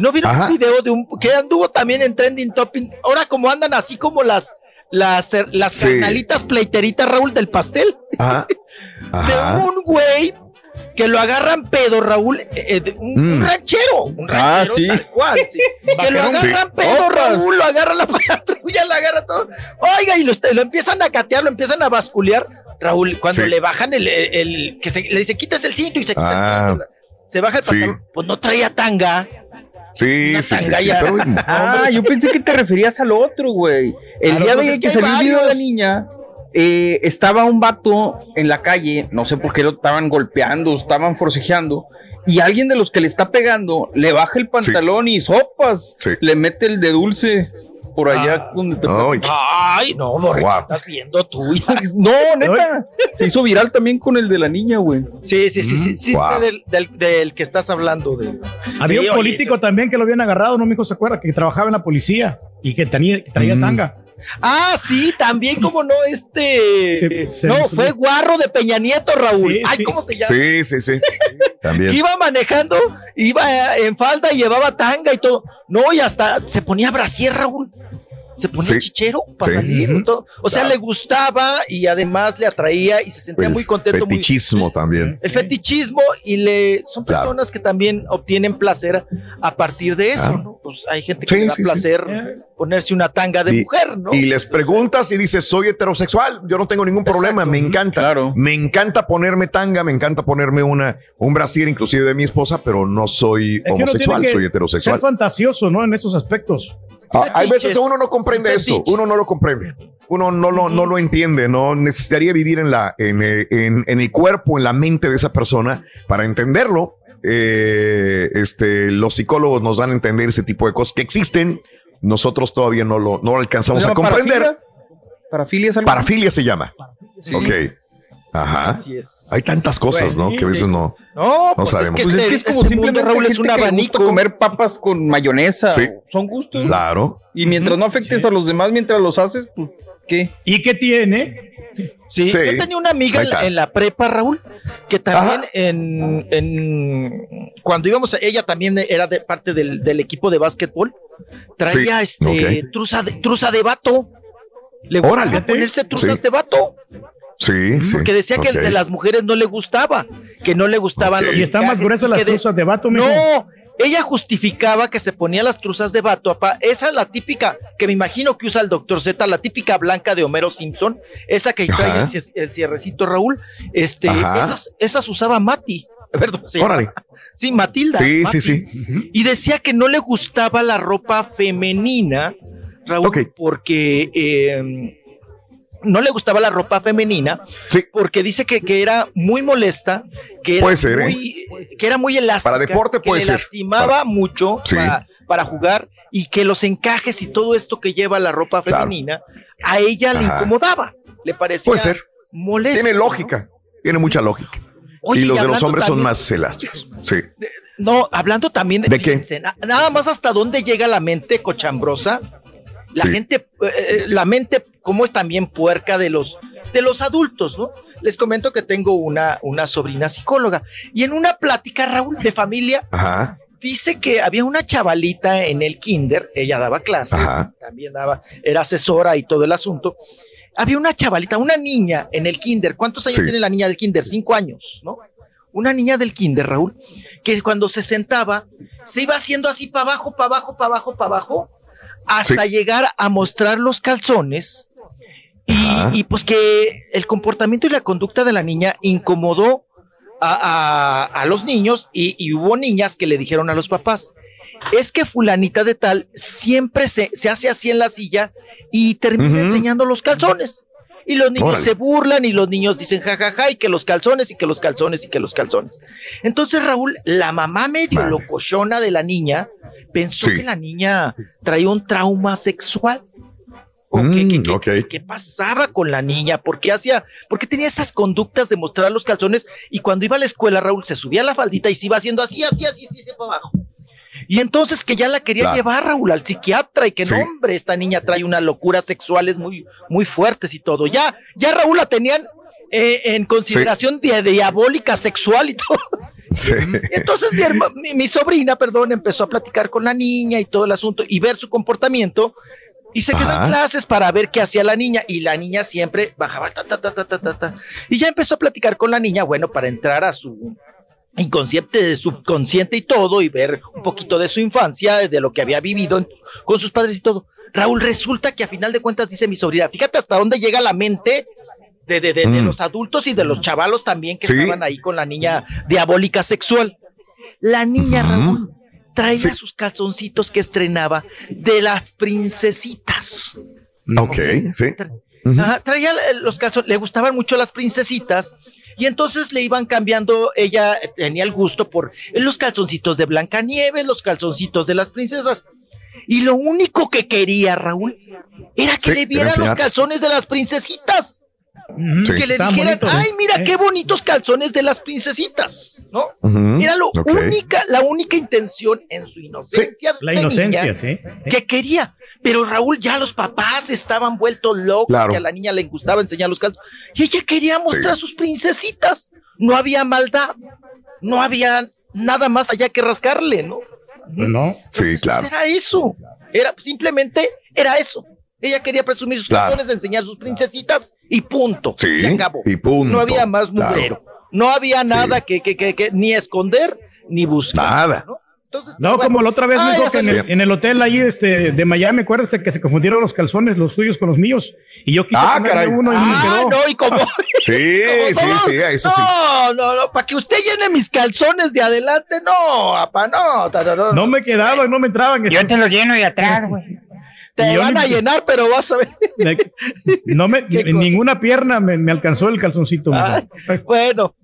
Speaker 36: ¿No vieron
Speaker 1: Ajá.
Speaker 36: un video de un que anduvo también en trending topping? Ahora como andan así como las las las
Speaker 1: Sí.
Speaker 36: carnalitas pleiteritas Raúl del pastel
Speaker 1: Ajá.
Speaker 36: de un güey que lo agarran pedo, Raúl, eh, eh, de un, un
Speaker 1: Mm.
Speaker 36: ranchero, un
Speaker 4: Ah,
Speaker 36: ranchero
Speaker 4: sí.
Speaker 36: tal cual, sí. que lo agarran
Speaker 4: Sí.
Speaker 36: pedo. Raúl, lo agarra la patrulla, lo agarra todo. Oiga, y lo, lo empiezan a catear, lo empiezan a basculear. Raúl, cuando
Speaker 1: Sí.
Speaker 36: le bajan el, el- el- que se, le dice, quitas el cinto y se quita
Speaker 1: Ah.
Speaker 36: el cinto. Se baja el
Speaker 1: Sí.
Speaker 36: pantalón, pues no traía tanga.
Speaker 1: Sí, sí, sí, sí,
Speaker 36: tangaya.
Speaker 1: pero-
Speaker 4: Ah, yo pensé que te referías al otro, güey. El
Speaker 36: Claro,
Speaker 4: día de que, salió el video de la niña, eh, estaba un vato en la calle, no sé por qué lo estaban golpeando, estaban forcejeando, y alguien de los que le está pegando le baja el pantalón y sopas,
Speaker 1: Sí.
Speaker 4: le mete el de dulce por allá donde te
Speaker 1: Ay.
Speaker 36: Ay, no,
Speaker 1: Guau.
Speaker 36: estás viendo tú.
Speaker 4: No, neta. Se hizo viral también con el de la niña, güey.
Speaker 36: Sí, sí, sí, sí, sí,
Speaker 1: Guau.
Speaker 36: sé del, del, del que estás hablando. De...
Speaker 2: Había
Speaker 36: Sí,
Speaker 2: un
Speaker 36: oye,
Speaker 2: político
Speaker 36: eso-
Speaker 2: también que lo habían agarrado, no, hijo se acuerda, que trabajaba en la policía y que tenía, que traía
Speaker 1: Mm.
Speaker 2: tanga.
Speaker 36: Ah, sí, también, como no, este.
Speaker 2: Se- se-
Speaker 36: no, fue Guarro de Peña Nieto, Raúl.
Speaker 2: Sí,
Speaker 36: Ay,
Speaker 2: sí.
Speaker 36: ¿cómo se llama?
Speaker 1: Sí, sí, sí. También.
Speaker 36: Que iba manejando, iba en falda y llevaba tanga y todo. No, y hasta se ponía brasier, Raúl. Se ponía
Speaker 1: Sí.
Speaker 36: chichero para
Speaker 1: Sí.
Speaker 36: salir. Todo. O sea,
Speaker 1: Claro.
Speaker 36: le gustaba y además le atraía y se sentía
Speaker 1: El
Speaker 36: muy contento. muy-
Speaker 1: fetichismo también.
Speaker 36: el fetichismo y le son
Speaker 1: Claro.
Speaker 36: personas que también obtienen placer a partir de eso,
Speaker 1: Claro.
Speaker 36: ¿no? Pues hay gente que
Speaker 1: Sí,
Speaker 36: le da
Speaker 1: sí, sí.
Speaker 36: placer ponerse una tanga de
Speaker 1: Y-
Speaker 36: mujer, ¿no?
Speaker 1: Y les preguntas y dices, soy heterosexual, yo no tengo ningún problema,
Speaker 36: Exacto.
Speaker 1: me encanta.
Speaker 4: Claro.
Speaker 1: Me encanta ponerme tanga, me encanta ponerme una, un brasier inclusive de mi esposa, pero no soy
Speaker 2: Es que uno
Speaker 1: homosexual,
Speaker 2: tiene que
Speaker 1: soy heterosexual.
Speaker 2: Ser fantasioso, ¿no? En esos aspectos.
Speaker 1: Ah, hay veces uno no comprende esto, uno no lo comprende. Uno no lo, no lo entiende, no necesitaría vivir en, la, en, eh, en- en el cuerpo, en la mente de esa persona para entenderlo. Eh, este, los psicólogos nos dan a entender ese tipo de cosas que existen. Nosotros todavía no lo, no lo alcanzamos
Speaker 4: ¿Se
Speaker 1: a comprender.
Speaker 4: parafilias? ¿Parafilias algo?
Speaker 1: Parafilia se llama.
Speaker 4: Sí.
Speaker 1: Ok. Ajá.
Speaker 36: Así es.
Speaker 1: Hay tantas cosas, ¿no? Que a veces no.
Speaker 36: No, pues
Speaker 1: sabemos.
Speaker 36: es
Speaker 4: Pues
Speaker 36: que,
Speaker 4: es que
Speaker 36: este,
Speaker 4: es como
Speaker 36: este mundo,
Speaker 4: simplemente
Speaker 36: Raúl, es un
Speaker 4: que
Speaker 36: abanico.
Speaker 4: comer papas con mayonesa.
Speaker 1: Sí.
Speaker 4: Son gustos.
Speaker 1: Claro.
Speaker 4: Y mientras no afectes a los demás mientras los haces, pues, ¿qué?
Speaker 2: ¿Y qué tiene?
Speaker 36: Sí,
Speaker 1: Sí.
Speaker 36: yo tenía una amiga en la,
Speaker 1: está.
Speaker 36: en la prepa, Raúl, que también en, en- cuando íbamos, a- ella también era de parte del, del equipo de básquetbol, traía
Speaker 1: Sí,
Speaker 36: este truza de truza de vato. Le gustaba ponerse truzas
Speaker 1: Sí.
Speaker 36: de vato,
Speaker 1: Sí, sí.
Speaker 36: porque decía que el de las mujeres no le gustaba, que no le gustaban los
Speaker 2: Y están más
Speaker 36: y
Speaker 2: las
Speaker 36: de-
Speaker 2: truzas de vato, mijo.
Speaker 36: No, ella justificaba que se ponía las truzas de vato, esa es la típica, que me imagino que usa el doctor Z, la típica blanca de Homero Simpson, esa que trae el, cierrecito Raúl, este, esas, esas usaba Mati. Perdón, Órale. Sí, Matilda.
Speaker 1: Sí, sí, sí.
Speaker 36: Y decía que no le gustaba la ropa femenina, Raúl, porque eh, no le gustaba la ropa femenina porque dice que, que, era muy molesta, que era,
Speaker 1: ¿eh?
Speaker 36: muy, que era muy elástica.
Speaker 1: Para deporte puede
Speaker 36: que
Speaker 1: ser.
Speaker 36: lastimaba mucho para, jugar y que los encajes y todo esto que lleva la ropa femenina a ella le incomodaba. Le parecía
Speaker 1: puede ser.
Speaker 36: molesto.
Speaker 1: Tiene lógica, tiene mucha lógica. y los de los hombres son más elásticos. Sí.
Speaker 36: no, hablando también de,
Speaker 1: ¿De qué?
Speaker 36: nada más hasta dónde llega la mente cochambrosa la gente, eh, eh, la mente como es también puerca de los, de los adultos, ¿no? Les comento que tengo una, una sobrina psicóloga y en una plática, Raúl, de familia, dice que había una chavalita en el kinder, ella daba clases, también daba, era asesora y todo el asunto. Había una chavalita, una niña en el kinder. ¿Cuántos años tiene la niña del kinder? Cinco años, ¿no? Una niña del kinder, Raúl, que cuando se sentaba, se iba haciendo así para abajo, para abajo, para abajo, para abajo, hasta llegar a mostrar los calzones y, pues que el comportamiento y la conducta de la niña incomodó a, los niños y, hubo niñas que le dijeron a los papás, es que fulanita de tal siempre se, se hace así en la silla y termina enseñando los calzones. Y los niños se burlan y los niños dicen jajaja y que los calzones y que los calzones y que los calzones. Entonces Raúl, la mamá medio locochona de la niña, pensó que la niña traía un trauma sexual. Mm, qué, pasaba con la niña? ¿Por qué hacía? Porque tenía esas conductas de mostrar los calzones y cuando iba a la escuela, Raúl se subía a la faldita y se iba haciendo así, así, así, así, así para abajo. Y entonces que ya la quería llevar Raúl al psiquiatra y que no, hombre, esta niña trae unas locuras sexuales muy, muy fuertes y todo. Ya, ya Raúl la tenían eh, en consideración de, diabólica sexual y todo. Entonces mi, mi, sobrina, perdón, empezó a platicar con la niña y todo el asunto y ver su comportamiento y se quedó en clases para ver qué hacía la niña y la niña siempre bajaba ta, ta, ta, ta, ta, ta, y ya empezó a platicar con la niña, bueno, para entrar a su inconsciente, subconsciente y todo y ver un poquito de su infancia, de lo que había vivido con sus padres y todo. Raúl, resulta que a final de cuentas dice mi sobrina, fíjate hasta dónde llega la mente de, de, de, mm. los adultos y de los chavalos también que estaban ahí con la niña diabólica sexual. La niña, Raúl, traía sus calzoncitos que estrenaba de las princesitas.
Speaker 1: Ok, sí.
Speaker 36: traía los calzones, le gustaban mucho las princesitas y entonces le iban cambiando, ella tenía el gusto por los calzoncitos de Blancanieves, los calzoncitos de las princesas. Y lo único que quería Raúl era que le vieran los calzones de las princesitas que le dijeran, ay, mira qué bonitos calzones de las princesitas, ¿no? Era lo única, la única intención en su inocencia.
Speaker 2: La inocencia, sí.
Speaker 36: Que quería. Pero Raúl, ya los papás estaban vueltos locos, que a la niña le gustaba enseñar los calzones. Y ella quería mostrar sus princesitas. No había maldad, no había nada más allá que rascarle, ¿no?
Speaker 1: No, sí, claro.
Speaker 36: Era eso. Era simplemente, era eso. Ella quería presumir sus claro. enseñar sus princesitas y punto.
Speaker 1: Sí, se acabó. Y punto.
Speaker 36: No había más mugrero. No había nada que, que, que, ni esconder ni buscar.
Speaker 1: Nada.
Speaker 2: ¿no? no, como la otra vez ah, dijo que en el, hotel ahí este, de Miami, acuérdate que se confundieron los calzones, los tuyos con los míos. Y yo quise
Speaker 1: ah, uno y
Speaker 36: ah,
Speaker 1: me
Speaker 36: quedó. no, y como.
Speaker 1: sí, sí, sí, eso sí.
Speaker 36: No, no, no, para que usted llene mis calzones de adelante, no, apa, no.
Speaker 2: No, no, no me quedaban, no me entraban.
Speaker 23: Yo te lo lleno de atrás, güey.
Speaker 36: Te van a llenar, pero vas a ver.
Speaker 2: no me, ninguna pierna me, alcanzó el calzoncito.
Speaker 36: bueno.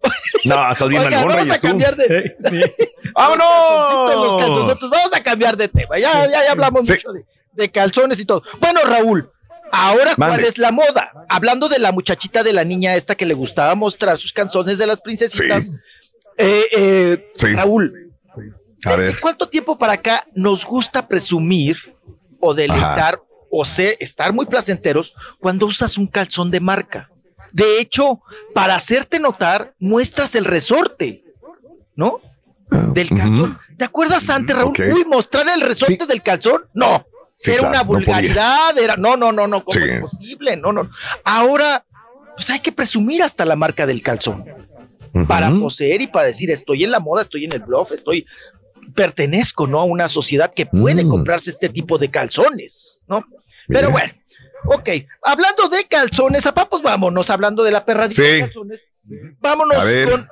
Speaker 1: No, estás bien
Speaker 36: Vamos a cambiar de.
Speaker 1: ¡Vámonos!
Speaker 36: Vamos a cambiar de tema. Ya, ya, hablamos mucho de, calzones y todo. Bueno, Raúl, ahora, ¿cuál es la moda? Hablando de la muchachita de la niña esta que le gustaba mostrar sus canciones de las princesitas. Eh, eh, Raúl, a ver. ¿cuánto tiempo para acá nos gusta presumir? O deleitar o sé, estar muy placenteros cuando usas un calzón de marca. De hecho, para hacerte notar, muestras el resorte, ¿no? Del calzón. ¿Te acuerdas antes, Raúl? Uy, mostrar el resorte del calzón. No. era una vulgaridad, era. No, no, no, no. ¿Cómo es posible? No, no. Ahora, pues hay que presumir hasta la marca del calzón. Para poseer y para decir, estoy en la moda, estoy en el bluff, estoy pertenezco, ¿no? A una sociedad que puede mm. comprarse este tipo de calzones, ¿no? Pero bueno, ok, hablando de calzones, apá, pues vámonos, hablando de la perra de calzones, vámonos con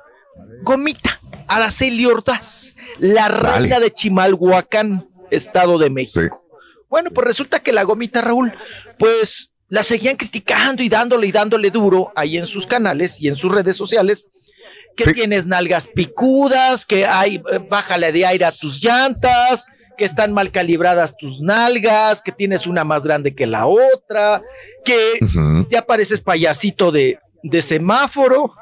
Speaker 36: Gomita, Araceli Ordaz, la reina de Chimalhuacán, Estado de México. Bueno, pues resulta que la Gomita, Raúl, pues la seguían criticando y dándole y dándole duro ahí en sus canales y en sus redes sociales que tienes nalgas picudas, que hay, eh, bájale de aire a tus llantas, que están mal calibradas tus nalgas, que tienes una más grande que la otra, que ya pareces payasito de, de semáforo.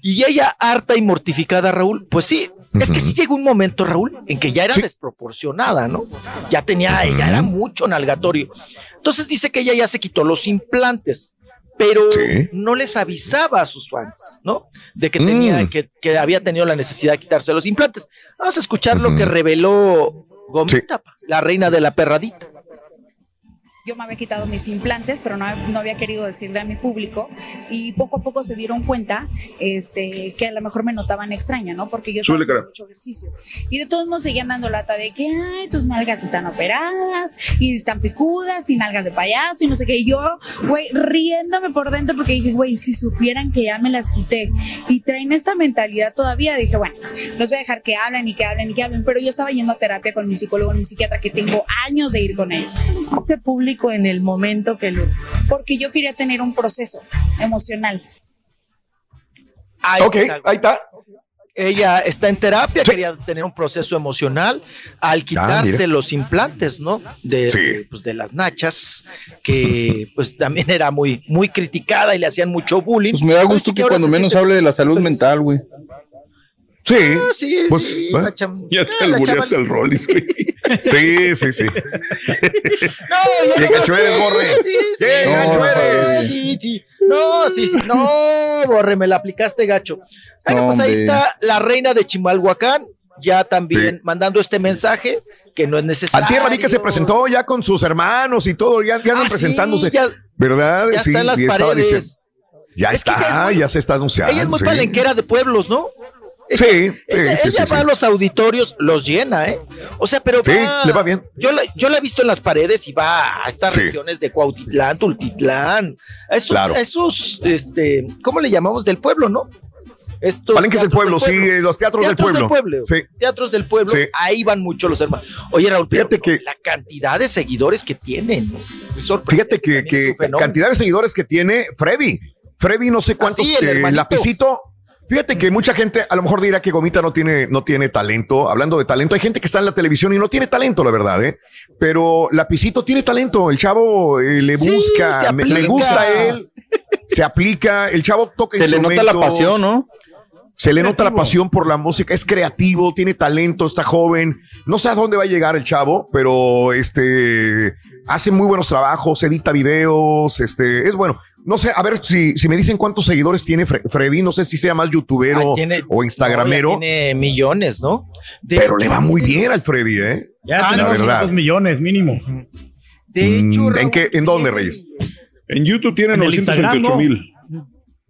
Speaker 36: Y ella, harta y mortificada, Raúl, pues sí, es que sí llegó un momento, Raúl, en que ya era desproporcionada, ¿no? Ya tenía, ya era mucho nalgatorio. Entonces dice que ella ya se quitó los implantes pero no les avisaba a sus fans, ¿no? De que tenía, mm. que, había tenido la necesidad de quitarse los implantes. Vamos a escuchar lo que reveló Gomita, la reina de la perradita
Speaker 42: yo me había quitado mis implantes, pero no, no, había querido decirle a mi público y poco a poco se dieron cuenta este, que a lo mejor me notaban extraña, ¿no? Porque yo estaba haciendo mucho ejercicio. Y de todos modos seguían dando lata de que, ay, tus nalgas están operadas y están picudas y nalgas de payaso y no sé qué. Y yo, güey, riéndome por dentro porque dije, güey, si supieran que ya me las quité y traen esta mentalidad todavía, dije, bueno, los voy a dejar que hablen y que hablen y que hablen, pero yo estaba yendo a terapia con mi psicólogo, mi psiquiatra, que tengo años de ir con ellos. Este público en el momento que lo... Porque yo quería tener un proceso emocional.
Speaker 36: Ahí ok, ahí está. Ella está en terapia, quería tener un proceso emocional al ah, quitarse los implantes, ¿no? De, pues, de las nachas, que pues también era muy, muy criticada y le hacían mucho bullying.
Speaker 4: Pues me da gusto que, cuando menos hable de la salud mental, güey.
Speaker 1: Sí, ah, sí, pues sí, ya te albureaste el Rollis, güey. Sí, sí, sí.
Speaker 36: no, ya no eres, Borre. Sí, sí, gacho eres. Sí, sí. No, sí, sí. No, Borre, me la aplicaste, gacho. Bueno, pues ahí está la reina de Chimalhuacán, ya también mandando este mensaje que no es necesario.
Speaker 1: Antierra vi que se presentó ya con sus hermanos y todo, ya, ya andan ah, presentándose. Ya, ¿Verdad?
Speaker 36: Ya está en las paredes.
Speaker 1: ya está, ya se está anunciando.
Speaker 36: Ella es muy palenquera de pueblos, ¿no?
Speaker 1: Sí,
Speaker 36: ella, va a los auditorios, los llena, ¿eh? O sea, pero
Speaker 1: sí, le va bien.
Speaker 36: Yo la, yo la he visto en las paredes y va a estas regiones de Cuautitlán, Tultitlán, a esos, esos, este, ¿cómo le llamamos? Del pueblo, ¿no?
Speaker 1: Estos que es el pueblo, sí, los teatros, del pueblo.
Speaker 36: Sí. Teatros del pueblo, ahí van mucho los hermanos. Oye, Raúl, fíjate que la cantidad de seguidores que tienen,
Speaker 1: Fíjate que, que cantidad de seguidores que tiene Freddy. Freddy, no sé cuántos, ah, el eh, lapicito Fíjate que mucha gente a lo mejor dirá que Gomita no tiene, no tiene talento. Hablando de talento, hay gente que está en la televisión y no tiene talento, la verdad, ¿eh? Pero Lapicito tiene talento. El chavo eh, le busca, le gusta a él, se aplica. El chavo toca.
Speaker 4: Se le nota la pasión, ¿no?
Speaker 1: Se le nota la pasión por la música, es creativo, tiene talento, está joven. No sé a dónde va a llegar el chavo, pero este hace muy buenos trabajos, edita videos, este es bueno. No sé, a ver si, si me dicen cuántos seguidores tiene Freddy, no sé si sea más youtubero o instagramero.
Speaker 36: tiene millones, ¿no?
Speaker 1: Pero le va muy bien al Freddy, ¿eh?
Speaker 2: Ya tiene dos millones mínimo.
Speaker 1: De hecho, mm, ¿en qué, en dónde, Reyes?
Speaker 3: En YouTube tiene 928 mil.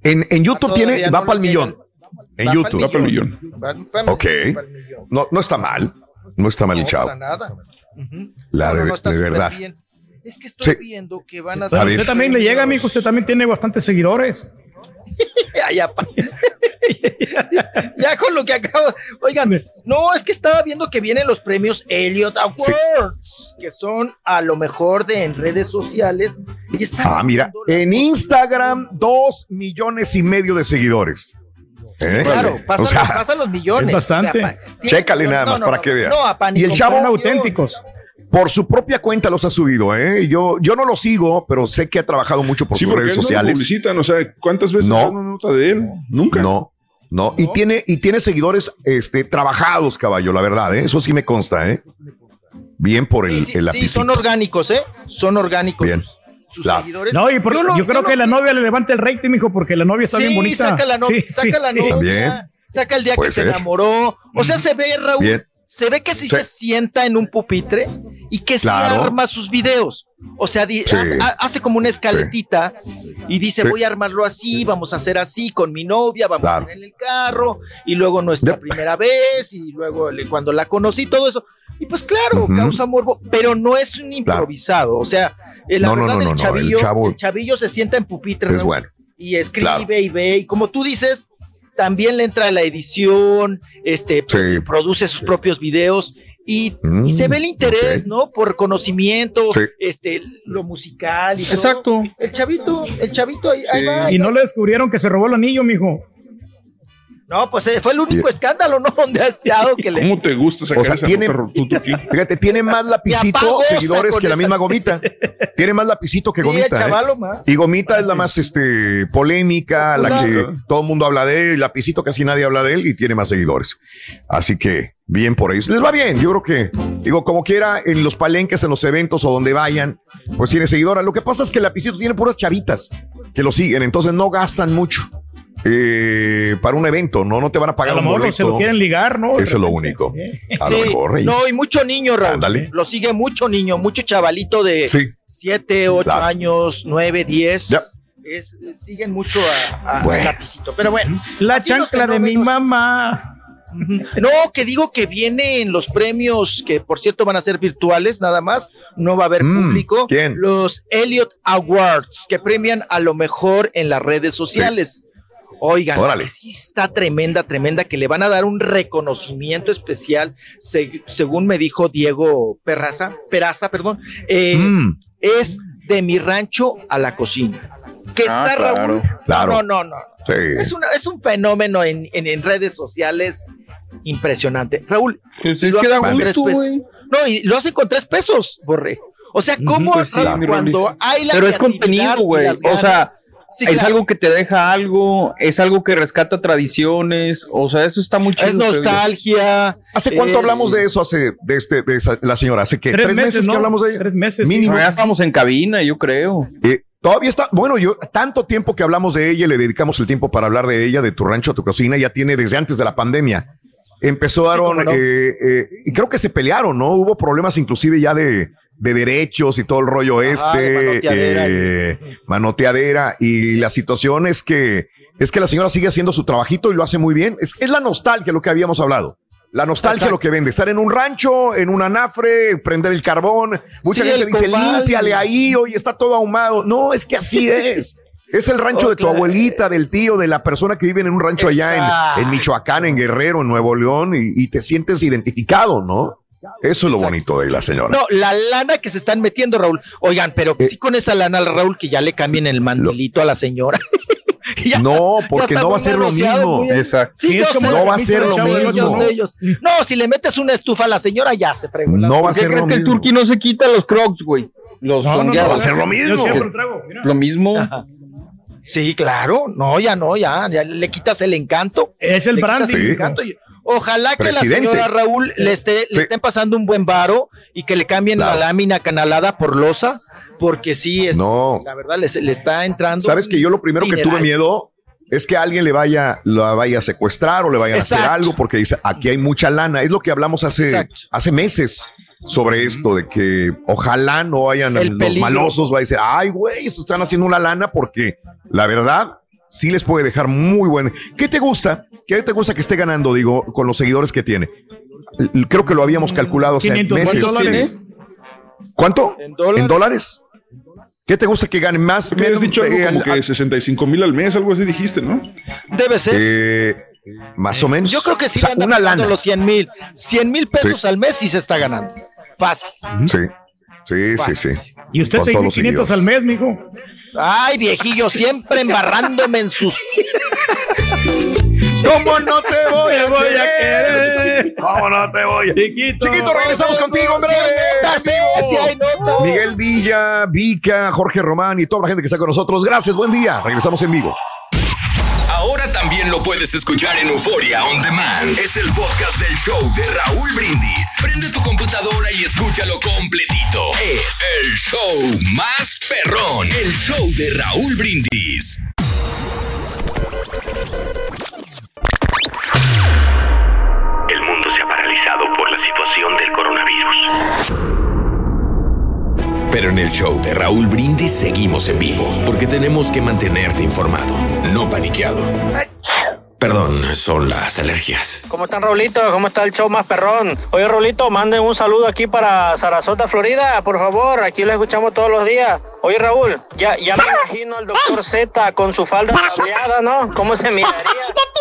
Speaker 1: En, en YouTube tiene, va para el millón. En YouTube.
Speaker 3: Va para el millón.
Speaker 1: Ok. No, no está mal. No está mal el chavo. Nada. La de, de verdad.
Speaker 36: Es que estoy viendo que van a
Speaker 2: hacer. Usted también le llega, amigo. Usted también tiene bastantes seguidores.
Speaker 36: ya, ya, con lo que acabo. Oigan, no, es que estaba viendo que vienen los premios Elliot Awards, que son a lo mejor de en redes sociales. Y
Speaker 1: ah, mira, en Instagram, dos millones y medio de seguidores.
Speaker 36: ¿Eh? claro, pasan, los millones.
Speaker 2: bastante.
Speaker 1: Chécale nada más para que veas.
Speaker 2: y el chavo auténticos
Speaker 1: por su propia cuenta los ha subido, ¿eh? Yo, yo no lo sigo, pero sé que ha trabajado mucho por sus redes sociales.
Speaker 3: No o sea, ¿cuántas veces
Speaker 1: no,
Speaker 3: una nota de él? Nunca.
Speaker 1: No, no. Y tiene, y tiene seguidores este, trabajados, caballo, la verdad, ¿eh? Eso sí me consta, ¿eh? Bien por el, sí, sí,
Speaker 36: son orgánicos, ¿eh? Son orgánicos. Bien. Sus seguidores.
Speaker 2: No, y yo, creo que la novia le levanta el rating, mijo, porque la novia está bien bonita.
Speaker 36: Saca la novia, saca la novia, saca el día que se enamoró. O sea, se ve, Raúl, bien se ve que sí, se sienta en un pupitre y que sí arma sus videos. O sea, hace, como una escaletita y dice, voy a armarlo así, vamos a hacer así con mi novia, vamos a ir en el carro, y luego nuestra primera vez, y luego cuando la conocí, todo eso. Y pues claro, causa morbo, pero no es un improvisado, o sea, la verdad el, chavillo, el, chavillo se sienta en pupitre y escribe y ve, y como tú dices, también le entra la edición, este, produce sus propios videos y, se ve el mm, interés, ¿no? Por conocimiento, este, lo musical y
Speaker 4: Exacto.
Speaker 36: El chavito, el chavito ahí, va.
Speaker 2: Y no le descubrieron que se robó el anillo, mijo.
Speaker 36: No, pues eh, fue el único escándalo, ¿no? Donde ha estado que le.
Speaker 3: ¿Cómo te gusta sacar o sea, esa
Speaker 1: tiene, Fíjate, tiene más lapicito seguidores que la misma gomita. tiene más lapicito que gomita. ¿eh? Más. Y gomita es la más este, polémica, la que todo el mundo habla de él. Lapicito casi nadie habla de él y tiene más seguidores. Así que bien por ellos. Les va bien. Yo creo que, digo, como quiera, en los palenques, en los eventos o donde vayan, pues tiene seguidores. Lo que pasa es que el lapicito tiene puras chavitas que lo siguen, entonces no gastan mucho. Eh, para un evento, ¿no? No te van a pagar
Speaker 2: a lo mejor se lo quieren ligar, ¿no?
Speaker 1: Eso es lo único. A lo mejor,
Speaker 36: No, y mucho niño, Raúl. Lo sigue mucho niño, mucho chavalito de 7, 8 años, 9, 10. siguen mucho a, a lapicito. Pero bueno.
Speaker 2: La chancla de mi mamá.
Speaker 36: No, que digo que viene en los premios, que por cierto van a ser virtuales nada más, no va a haber mm, público.
Speaker 1: ¿quién?
Speaker 36: Los Elliot Awards, que premian a lo mejor en las redes sociales. Oigan, sí está tremenda, tremenda, que le van a dar un reconocimiento especial, según me dijo Diego Perraza, Peraza, perdón, eh, mm. es de mi rancho a la cocina. Que ah, está Raúl. No, no, no. Es, es un fenómeno en, redes sociales impresionante. Raúl,
Speaker 4: pues lo hace con tres pesos.
Speaker 36: No, y lo hace con tres pesos, Borre. O sea, ¿cómo
Speaker 4: pues
Speaker 36: cuando hay la
Speaker 4: Pero es contenido, güey. O sea, es algo que te deja algo, es algo que rescata tradiciones, o sea, eso está muy chido.
Speaker 36: Es nostalgia.
Speaker 1: ¿Hace cuánto hablamos de eso? Hace de este, de la señora, hace que
Speaker 2: tres, meses, que hablamos de ella.
Speaker 4: Tres meses. Mínimo. Ya estamos en cabina, yo creo.
Speaker 1: Eh, todavía está, bueno, yo tanto tiempo que hablamos de ella, le dedicamos el tiempo para hablar de ella, de tu rancho a tu cocina, ya tiene desde antes de la pandemia. Empezaron, eh, eh, y creo que se pelearon, ¿no? Hubo problemas inclusive ya de, de derechos y todo el rollo este, eh, manoteadera, y la situación es que es que la señora sigue haciendo su trabajito y lo hace muy bien. Es, es la nostalgia lo que habíamos hablado. La nostalgia lo que vende, estar en un rancho, en un anafre, prender el carbón. Mucha gente dice, límpiale ahí, hoy está todo ahumado. No, es que así es. Es el rancho de tu abuelita, del tío, de la persona que vive en un rancho allá en, Michoacán, en Guerrero, en Nuevo León, y, te sientes identificado, ¿no? Eso es lo bonito de la señora.
Speaker 36: No, la lana que se están metiendo, Raúl. Oigan, pero eh, sí con esa lana, Raúl, que ya le cambien el mandilito a la señora.
Speaker 1: no, porque no va a ser lo mismo.
Speaker 36: Exacto. Sí,
Speaker 1: no va a ser lo mismo.
Speaker 36: No, si le metes una estufa a la señora, ya se fregó.
Speaker 1: No va a ser lo mismo. que
Speaker 4: el turqui no se quita los crocs, güey? Los
Speaker 1: no, no, va a ser lo mismo.
Speaker 4: Lo mismo.
Speaker 36: Sí, claro. No, ya no, ya, ya le quitas el encanto.
Speaker 2: Es el branding.
Speaker 36: Ojalá que la señora Raúl le esté, le estén pasando un buen varo y que le cambien la lámina canalada por losa, porque sí, es, no. la verdad le, le está entrando.
Speaker 1: Sabes que yo lo primero que tuve miedo es que alguien le vaya, la vaya a secuestrar o le vaya a hacer algo porque dice, aquí hay mucha lana. Es lo que hablamos hace, hace meses sobre esto, de que ojalá no vayan los malosos, va a decir, ay, güey, están haciendo una lana porque la verdad sí les puede dejar muy buen. ¿Qué te gusta? ¿Qué te gusta que esté ganando, digo, con los seguidores que tiene? Creo que lo habíamos calculado hace meses.
Speaker 2: Dólares?
Speaker 1: ¿Cuánto? ¿En dólares? ¿Qué te gusta que gane más?
Speaker 3: Me has dicho algo como que 65 mil al mes, algo así dijiste, ¿no?
Speaker 36: Debe ser.
Speaker 1: Eh, más o menos.
Speaker 36: Yo creo que sí o sea, una lana. los 100 mil. 100 mil pesos al mes sí se está ganando. Fácil.
Speaker 1: Sí. Sí, sí, sí.
Speaker 2: ¿Y usted 6.500 al mes, mijo?
Speaker 36: Ay, viejillo, siempre embarrándome en sus.
Speaker 1: ¿Cómo no te voy, a, voy a querer? ¿Cómo no te voy a
Speaker 2: Chiquito,
Speaker 1: Chiquito regresamos contigo, hombre. Miguel Villa, Vica, Jorge Román y toda la gente que está con nosotros. Gracias, buen día. Regresamos en vivo.
Speaker 18: Lo puedes escuchar en Euforia On Demand. Es el podcast del show de Raúl Brindis. Prende tu computadora y escúchalo completito. Es el show más perrón. El show de Raúl Brindis. El mundo se ha paralizado por la situación del coronavirus. Pero en el show de Raúl Brindis seguimos en vivo porque tenemos que mantenerte informado, no paniqueado. Perdón, son las alergias.
Speaker 43: ¿Cómo están, Raulito? ¿Cómo está el show más perrón? Oye, Raulito, manden un saludo aquí para Sarasota, Florida, por favor. Aquí lo escuchamos todos los días. Oye, Raúl, ya, ya me imagino al doctor Z con su falda tableada, ¿no? ¿Cómo se miraría?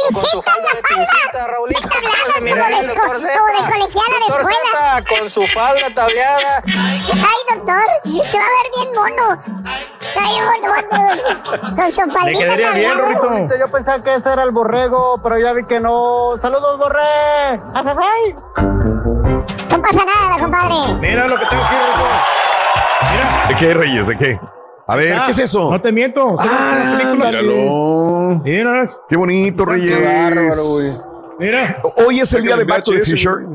Speaker 43: Con su falda de pincita, Raulito. ¿Cómo se miraría el doctor Z? Doctor Z con su falda tableada.
Speaker 5: Ay, doctor, se va a ver bien mono. Ay, mono, con su faldita
Speaker 2: quedaría bien,
Speaker 5: tableada.
Speaker 43: Yo pensaba que ese era el borrego, pero ya vi que no. ¡Saludos, borré! ¡Ajajay!
Speaker 5: No pasa nada, compadre.
Speaker 2: Mira lo que tengo aquí, Rorrito.
Speaker 1: ¿De qué, Reyes? ¿De qué? A ver,
Speaker 2: Ah,
Speaker 1: ¿qué es eso?
Speaker 2: No te miento.
Speaker 1: Ah, míralo.
Speaker 2: Mira.
Speaker 1: Qué bonito, Reyes.
Speaker 2: Mira.
Speaker 1: Hoy es el día de Back to the Future.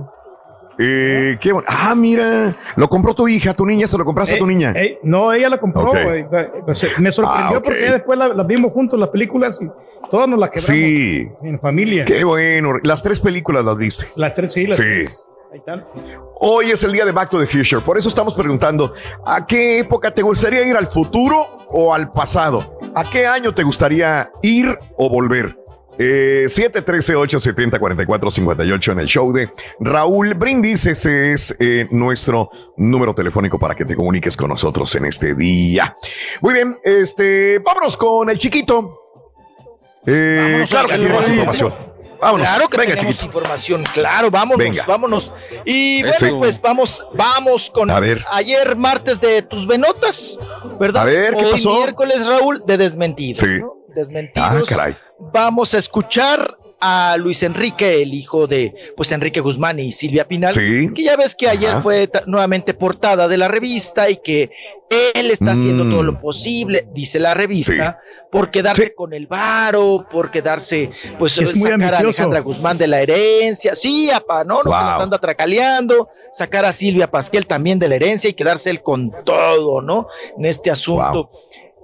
Speaker 1: Eh, qué bueno. Ah, mira. Lo compró tu hija, tu niña, se lo compraste a tu
Speaker 2: Eh,
Speaker 1: niña.
Speaker 2: eh, no, ella la compró.
Speaker 1: Ok.
Speaker 2: güey. O sea, Me sorprendió
Speaker 1: Ah,
Speaker 2: porque después la- las vimos juntos, las películas, y todas nos las quedamos
Speaker 1: Sí.
Speaker 2: en familia.
Speaker 1: Qué bueno. Las tres películas las viste.
Speaker 2: Las tres, sí, las
Speaker 1: Sí.
Speaker 2: tres. Ahí están.
Speaker 1: Hoy es el día de Back to the Future. Por eso estamos preguntando, ¿a qué época te gustaría ir al futuro o al pasado? ¿A qué año te gustaría ir o volver? Eh, 713-870-4458 en el show de Raúl Brindis. Ese es eh, nuestro número telefónico para que te comuniques con nosotros en este día. Muy bien, este, vámonos con el chiquito. Eh,
Speaker 36: Vámonos,
Speaker 1: claro que tiene más información. Vámonos.
Speaker 36: Claro que
Speaker 1: Venga,
Speaker 36: tenemos
Speaker 1: chiquito.
Speaker 36: información, claro, vámonos,
Speaker 1: Venga.
Speaker 36: vámonos. Y bueno, pues vamos, vamos con
Speaker 1: A ver.
Speaker 36: ayer martes de tus venotas, ¿verdad?
Speaker 1: A ver, ¿qué
Speaker 36: Hoy
Speaker 1: pasó?
Speaker 36: miércoles, Raúl, de desmentidos.
Speaker 1: Sí.
Speaker 36: ¿no? Desmentidos.
Speaker 1: Ah, caray.
Speaker 36: Vamos a escuchar a Luis Enrique, el hijo de pues Enrique Guzmán y Silvia Pinal,
Speaker 1: Sí.
Speaker 36: que ya ves que ayer
Speaker 1: Ajá.
Speaker 36: fue nuevamente portada de la revista y que él está haciendo
Speaker 1: Mm.
Speaker 36: todo lo posible, dice la revista, por quedarse con el varo, por quedarse, pues
Speaker 2: Es muy
Speaker 36: sacar a. Alejandra Guzmán de la herencia, sí, apa, no, no que
Speaker 1: Wow.
Speaker 36: las anda tracaleando, sacar a Silvia Pasquel también de la herencia y quedarse él con todo, ¿no? En este asunto.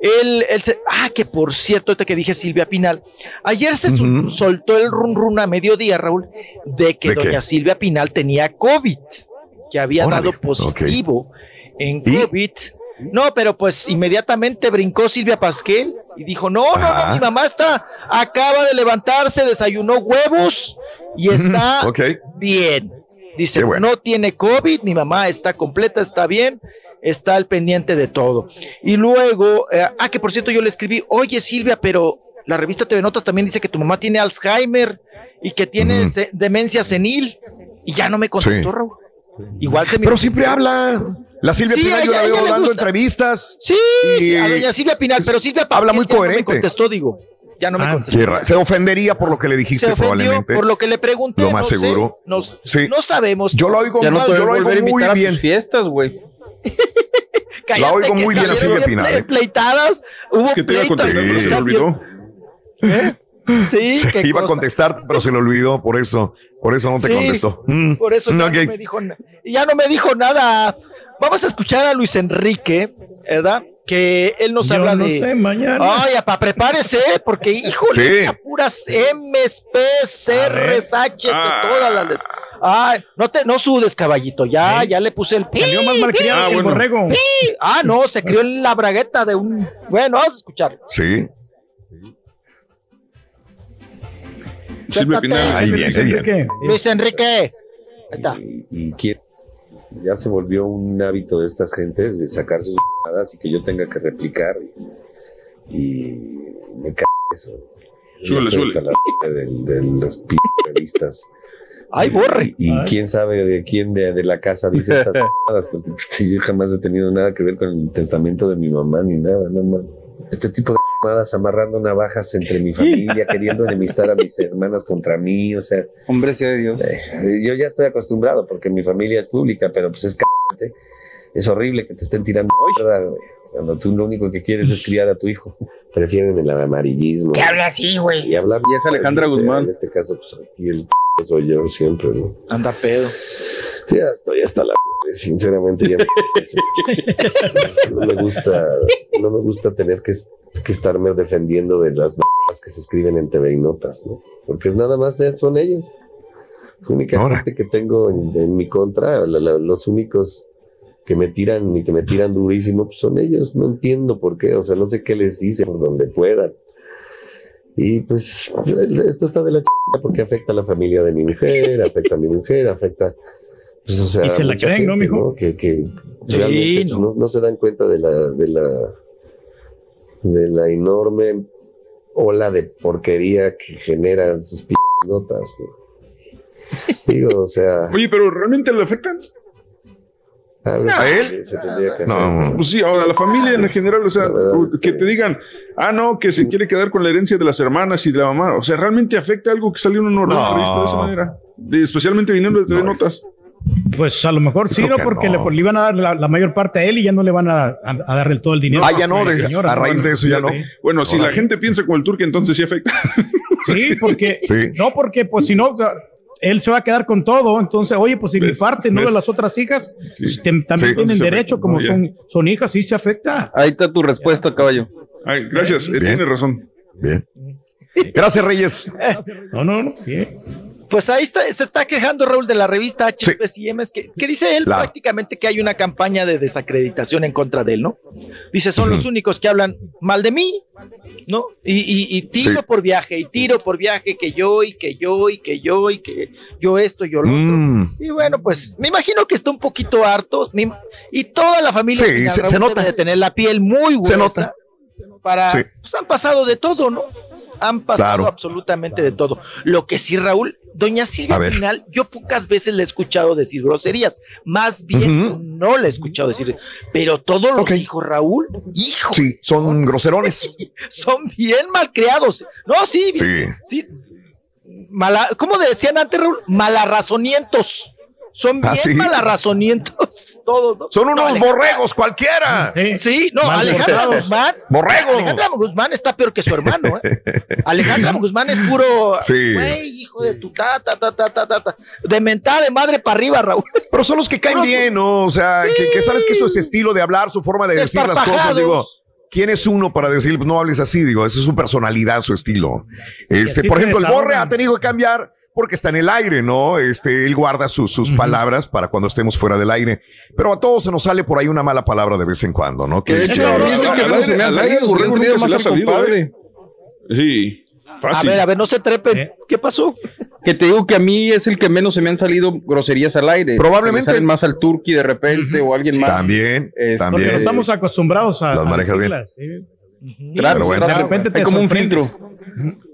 Speaker 36: Él se- ah, que por cierto, ahorita que dije Silvia Pinal, ayer se soltó el run run a mediodía, Raúl, de que
Speaker 1: ¿De qué?
Speaker 36: doña Silvia Pinal tenía COVID, que había
Speaker 1: Órale,
Speaker 36: dado positivo en COVID. No, pero pues inmediatamente brincó Silvia Pasquel y dijo, no, no,
Speaker 1: Ajá.
Speaker 36: no, mi mamá está, acaba de levantarse, desayunó huevos y está
Speaker 1: Ok.
Speaker 36: bien. Dice,
Speaker 1: bueno.
Speaker 36: no tiene COVID, mi mamá está completa, está bien, está al pendiente de todo. Y luego, eh, ah, que por cierto yo le escribí, oye Silvia, pero la revista TV Notas también dice que tu mamá tiene Alzheimer y que tiene se- demencia senil. Y ya no me contestó,
Speaker 1: Sí.
Speaker 36: Raúl. Igual se me...
Speaker 1: Pero siempre habla. La Silvia
Speaker 36: Sí,
Speaker 1: Pinal yo la veo dando
Speaker 36: gusta.
Speaker 1: entrevistas.
Speaker 36: Sí,
Speaker 1: Y-
Speaker 36: sí, a doña Silvia Pinal, pero Silvia Pasquel
Speaker 1: Habla muy
Speaker 36: ya no
Speaker 1: coherente.
Speaker 36: me contestó, digo. Ya no me
Speaker 2: Ah,
Speaker 36: contestó.
Speaker 1: Se ofendería por lo que le dijiste
Speaker 36: se
Speaker 1: probablemente.
Speaker 36: por lo que le pregunté.
Speaker 1: Lo más
Speaker 36: no sé,
Speaker 1: seguro.
Speaker 36: no,
Speaker 1: Sí.
Speaker 36: no sabemos.
Speaker 1: Yo lo oigo,
Speaker 4: Ya no
Speaker 1: mal, yo lo oigo
Speaker 4: volver a
Speaker 1: muy
Speaker 4: invitar a
Speaker 1: bien.
Speaker 4: sus fiestas, güey.
Speaker 36: Cállate,
Speaker 1: La oigo muy bien a
Speaker 36: salieron
Speaker 1: Silvia
Speaker 36: bien
Speaker 1: Pinal,
Speaker 36: ple-
Speaker 1: ¿eh?
Speaker 36: Pleitadas. Hubo
Speaker 3: Es que te iba a contestar, pero se me olvidó.
Speaker 36: ¿Eh? Sí,
Speaker 1: Se
Speaker 36: qué
Speaker 1: iba a contestar, pero se le olvidó, por eso, por eso no te
Speaker 36: Sí,
Speaker 1: contestó. Mm,
Speaker 36: Por eso ya, no me dijo, ya no me dijo nada. Vamos a escuchar a Luis Enrique, ¿verdad? Que él nos
Speaker 2: Yo
Speaker 36: habla
Speaker 2: no
Speaker 36: de.
Speaker 2: sé, mañana.
Speaker 36: Ay, apa, prepárese, porque híjole,
Speaker 1: Sí.
Speaker 36: puras M's, P's, R's, H's, de
Speaker 3: Ah.
Speaker 36: todas las letras. Ay, no te, no sudes, caballito. Ya, ya le puse el
Speaker 2: Salió más malcriado
Speaker 3: Ah,
Speaker 2: que el
Speaker 3: bueno.
Speaker 2: borrego.
Speaker 36: pi. Ah, no, se crió en la bragueta de un. Bueno, vamos a escuchar.
Speaker 1: Sí.
Speaker 3: Silvia Pinal.
Speaker 1: Ahí bien,
Speaker 2: Luis
Speaker 1: ahí.
Speaker 2: Enrique.
Speaker 36: Luis Enrique. Ahí está.
Speaker 38: y, y quiere- ya se volvió un hábito de estas gentes de sacar sus y que yo tenga que replicar y, y me cae eso.
Speaker 3: Súbele, súbele.
Speaker 38: hasta la de.
Speaker 36: Ay, borre.
Speaker 38: Y,
Speaker 2: Ay.
Speaker 38: quién sabe de quién de, de la casa dice estas mamadas, porque yo jamás he tenido nada que ver con el testamento de mi mamá ni nada, no man. Este tipo de amarrando navajas entre mi familia, queriendo enemistar a mis hermanas contra mí, o sea,
Speaker 4: Hombre sea de Dios.
Speaker 38: eh, yo ya estoy acostumbrado porque mi familia es pública, pero pues es c***te. Es horrible que te estén tirando cuando tú lo único que quieres es criar a tu hijo. Prefieren el amarillismo.
Speaker 23: Que habla así, güey.
Speaker 38: Y hablar.
Speaker 4: Y es Alejandra Guzmán.
Speaker 38: En este caso, pues aquí el soy yo siempre, ¿no?
Speaker 36: Anda pedo.
Speaker 38: Ya estoy hasta la sinceramente ya no me gusta, no me gusta tener que, que estarme defendiendo de las que se escriben en TV y notas, ¿no? Porque es nada más son ellos. La única
Speaker 1: Ahora.
Speaker 38: gente que tengo en, en mi contra, la- la- los únicos que me tiran y que me tiran durísimo, pues son ellos, no entiendo por qué, o sea, no sé qué les dice por donde puedan. Y pues esto está de la ch... porque afecta a la familia de mi mujer, afecta a mi mujer, afecta. Pues, o sea,
Speaker 2: y se la creen, ¿no, mijo?
Speaker 38: Que, que realmente pues, no. no. se dan cuenta de la, de la, de la enorme ola de porquería que generan sus p notas. Digo, o sea.
Speaker 3: Oye, pero realmente le afectan.
Speaker 38: ¿A,
Speaker 3: él? No, pues sí, a la familia en general, o sea, que te digan, ah, no, que se quiere quedar con la herencia de las hermanas y de la mamá, o sea, realmente afecta algo que salió en un orden no. de esa manera, especialmente viniendo de Notas.
Speaker 2: Pues a lo mejor sí, ¿no? Porque Le, iban a dar la, mayor parte a él y ya no le van a, a, darle todo el dinero.
Speaker 1: Ah, ya no, a raíz de eso ya no.
Speaker 3: Bueno, si la gente piensa como el turque, entonces sí afecta.
Speaker 2: Sí, porque, no, porque pues si no, él se va a quedar con todo. Entonces, oye, pues si mi parte, no de las otras hijas, pues, también tienen derecho, como son, son hijas, sí se afecta.
Speaker 4: Ahí está tu respuesta, caballo.
Speaker 3: Ay, gracias, eh, tiene razón.
Speaker 1: Bien. Gracias, Reyes.
Speaker 2: No, no, no. Sí.
Speaker 36: Pues ahí está, se está quejando Raúl de la revista HPCM, que, que, dice él prácticamente que hay una campaña de desacreditación en contra de él, ¿no? Dice, son los únicos que hablan mal de mí, ¿no? Y, tiro por viaje, y tiro por viaje, que yo, y que yo, y que yo, y que yo esto, yo lo otro.
Speaker 1: Mm.
Speaker 36: Y bueno, pues me imagino que está un poquito harto, y toda la familia
Speaker 1: se, nota.
Speaker 36: de tener la piel muy gruesa. Se nota. Para, pues han pasado de todo, ¿no? Han pasado absolutamente de todo. Lo que sí, Raúl, doña Silvia Pinal, yo pocas veces le he escuchado decir groserías, más bien no le he escuchado decir, pero todos los hijos, Raúl, hijo.
Speaker 1: Sí, son groserones.
Speaker 36: son bien malcriados. No, sí, sí. sí. Mala, ¿Cómo decían antes, Raúl? Malarrazonientos. Son bien ¿Ah, malarrazonientos todos. ¿no?
Speaker 1: Son unos borregos cualquiera.
Speaker 36: Sí, no, Alejandra Guzmán.
Speaker 1: Borrego.
Speaker 36: Alejandra Guzmán está peor que su hermano, ¿eh? Alejandra Guzmán es puro.
Speaker 1: Sí.
Speaker 36: Güey, hijo de tu ta, ta, ta, ta, ta, ta, De mentada de madre para arriba, Raúl.
Speaker 1: Pero son los que caen bien, ¿no? O sea, que, sabes que eso es estilo de hablar, su forma de decir las cosas, digo. ¿Quién es uno para decir, no hables así? Digo, esa es su personalidad, su estilo. Este, por ejemplo, el Borre ha tenido que cambiar porque está en el aire, ¿no? Este, él guarda sus palabras para cuando estemos fuera del aire. Pero a todos se nos sale por ahí una mala palabra de vez en cuando, ¿no? Que
Speaker 3: hecho, Sí.
Speaker 36: Fácil. A ver, a ver, no se trepen. ¿Eh? ¿Qué pasó?
Speaker 4: Que te digo que a mí es el que menos se me han salido groserías al aire.
Speaker 1: Probablemente.
Speaker 4: salen más al turqui de repente o alguien más.
Speaker 1: También, también. Porque no
Speaker 2: estamos acostumbrados a.
Speaker 1: Las manejas bien.
Speaker 4: Claro, bueno, de repente te como un filtro.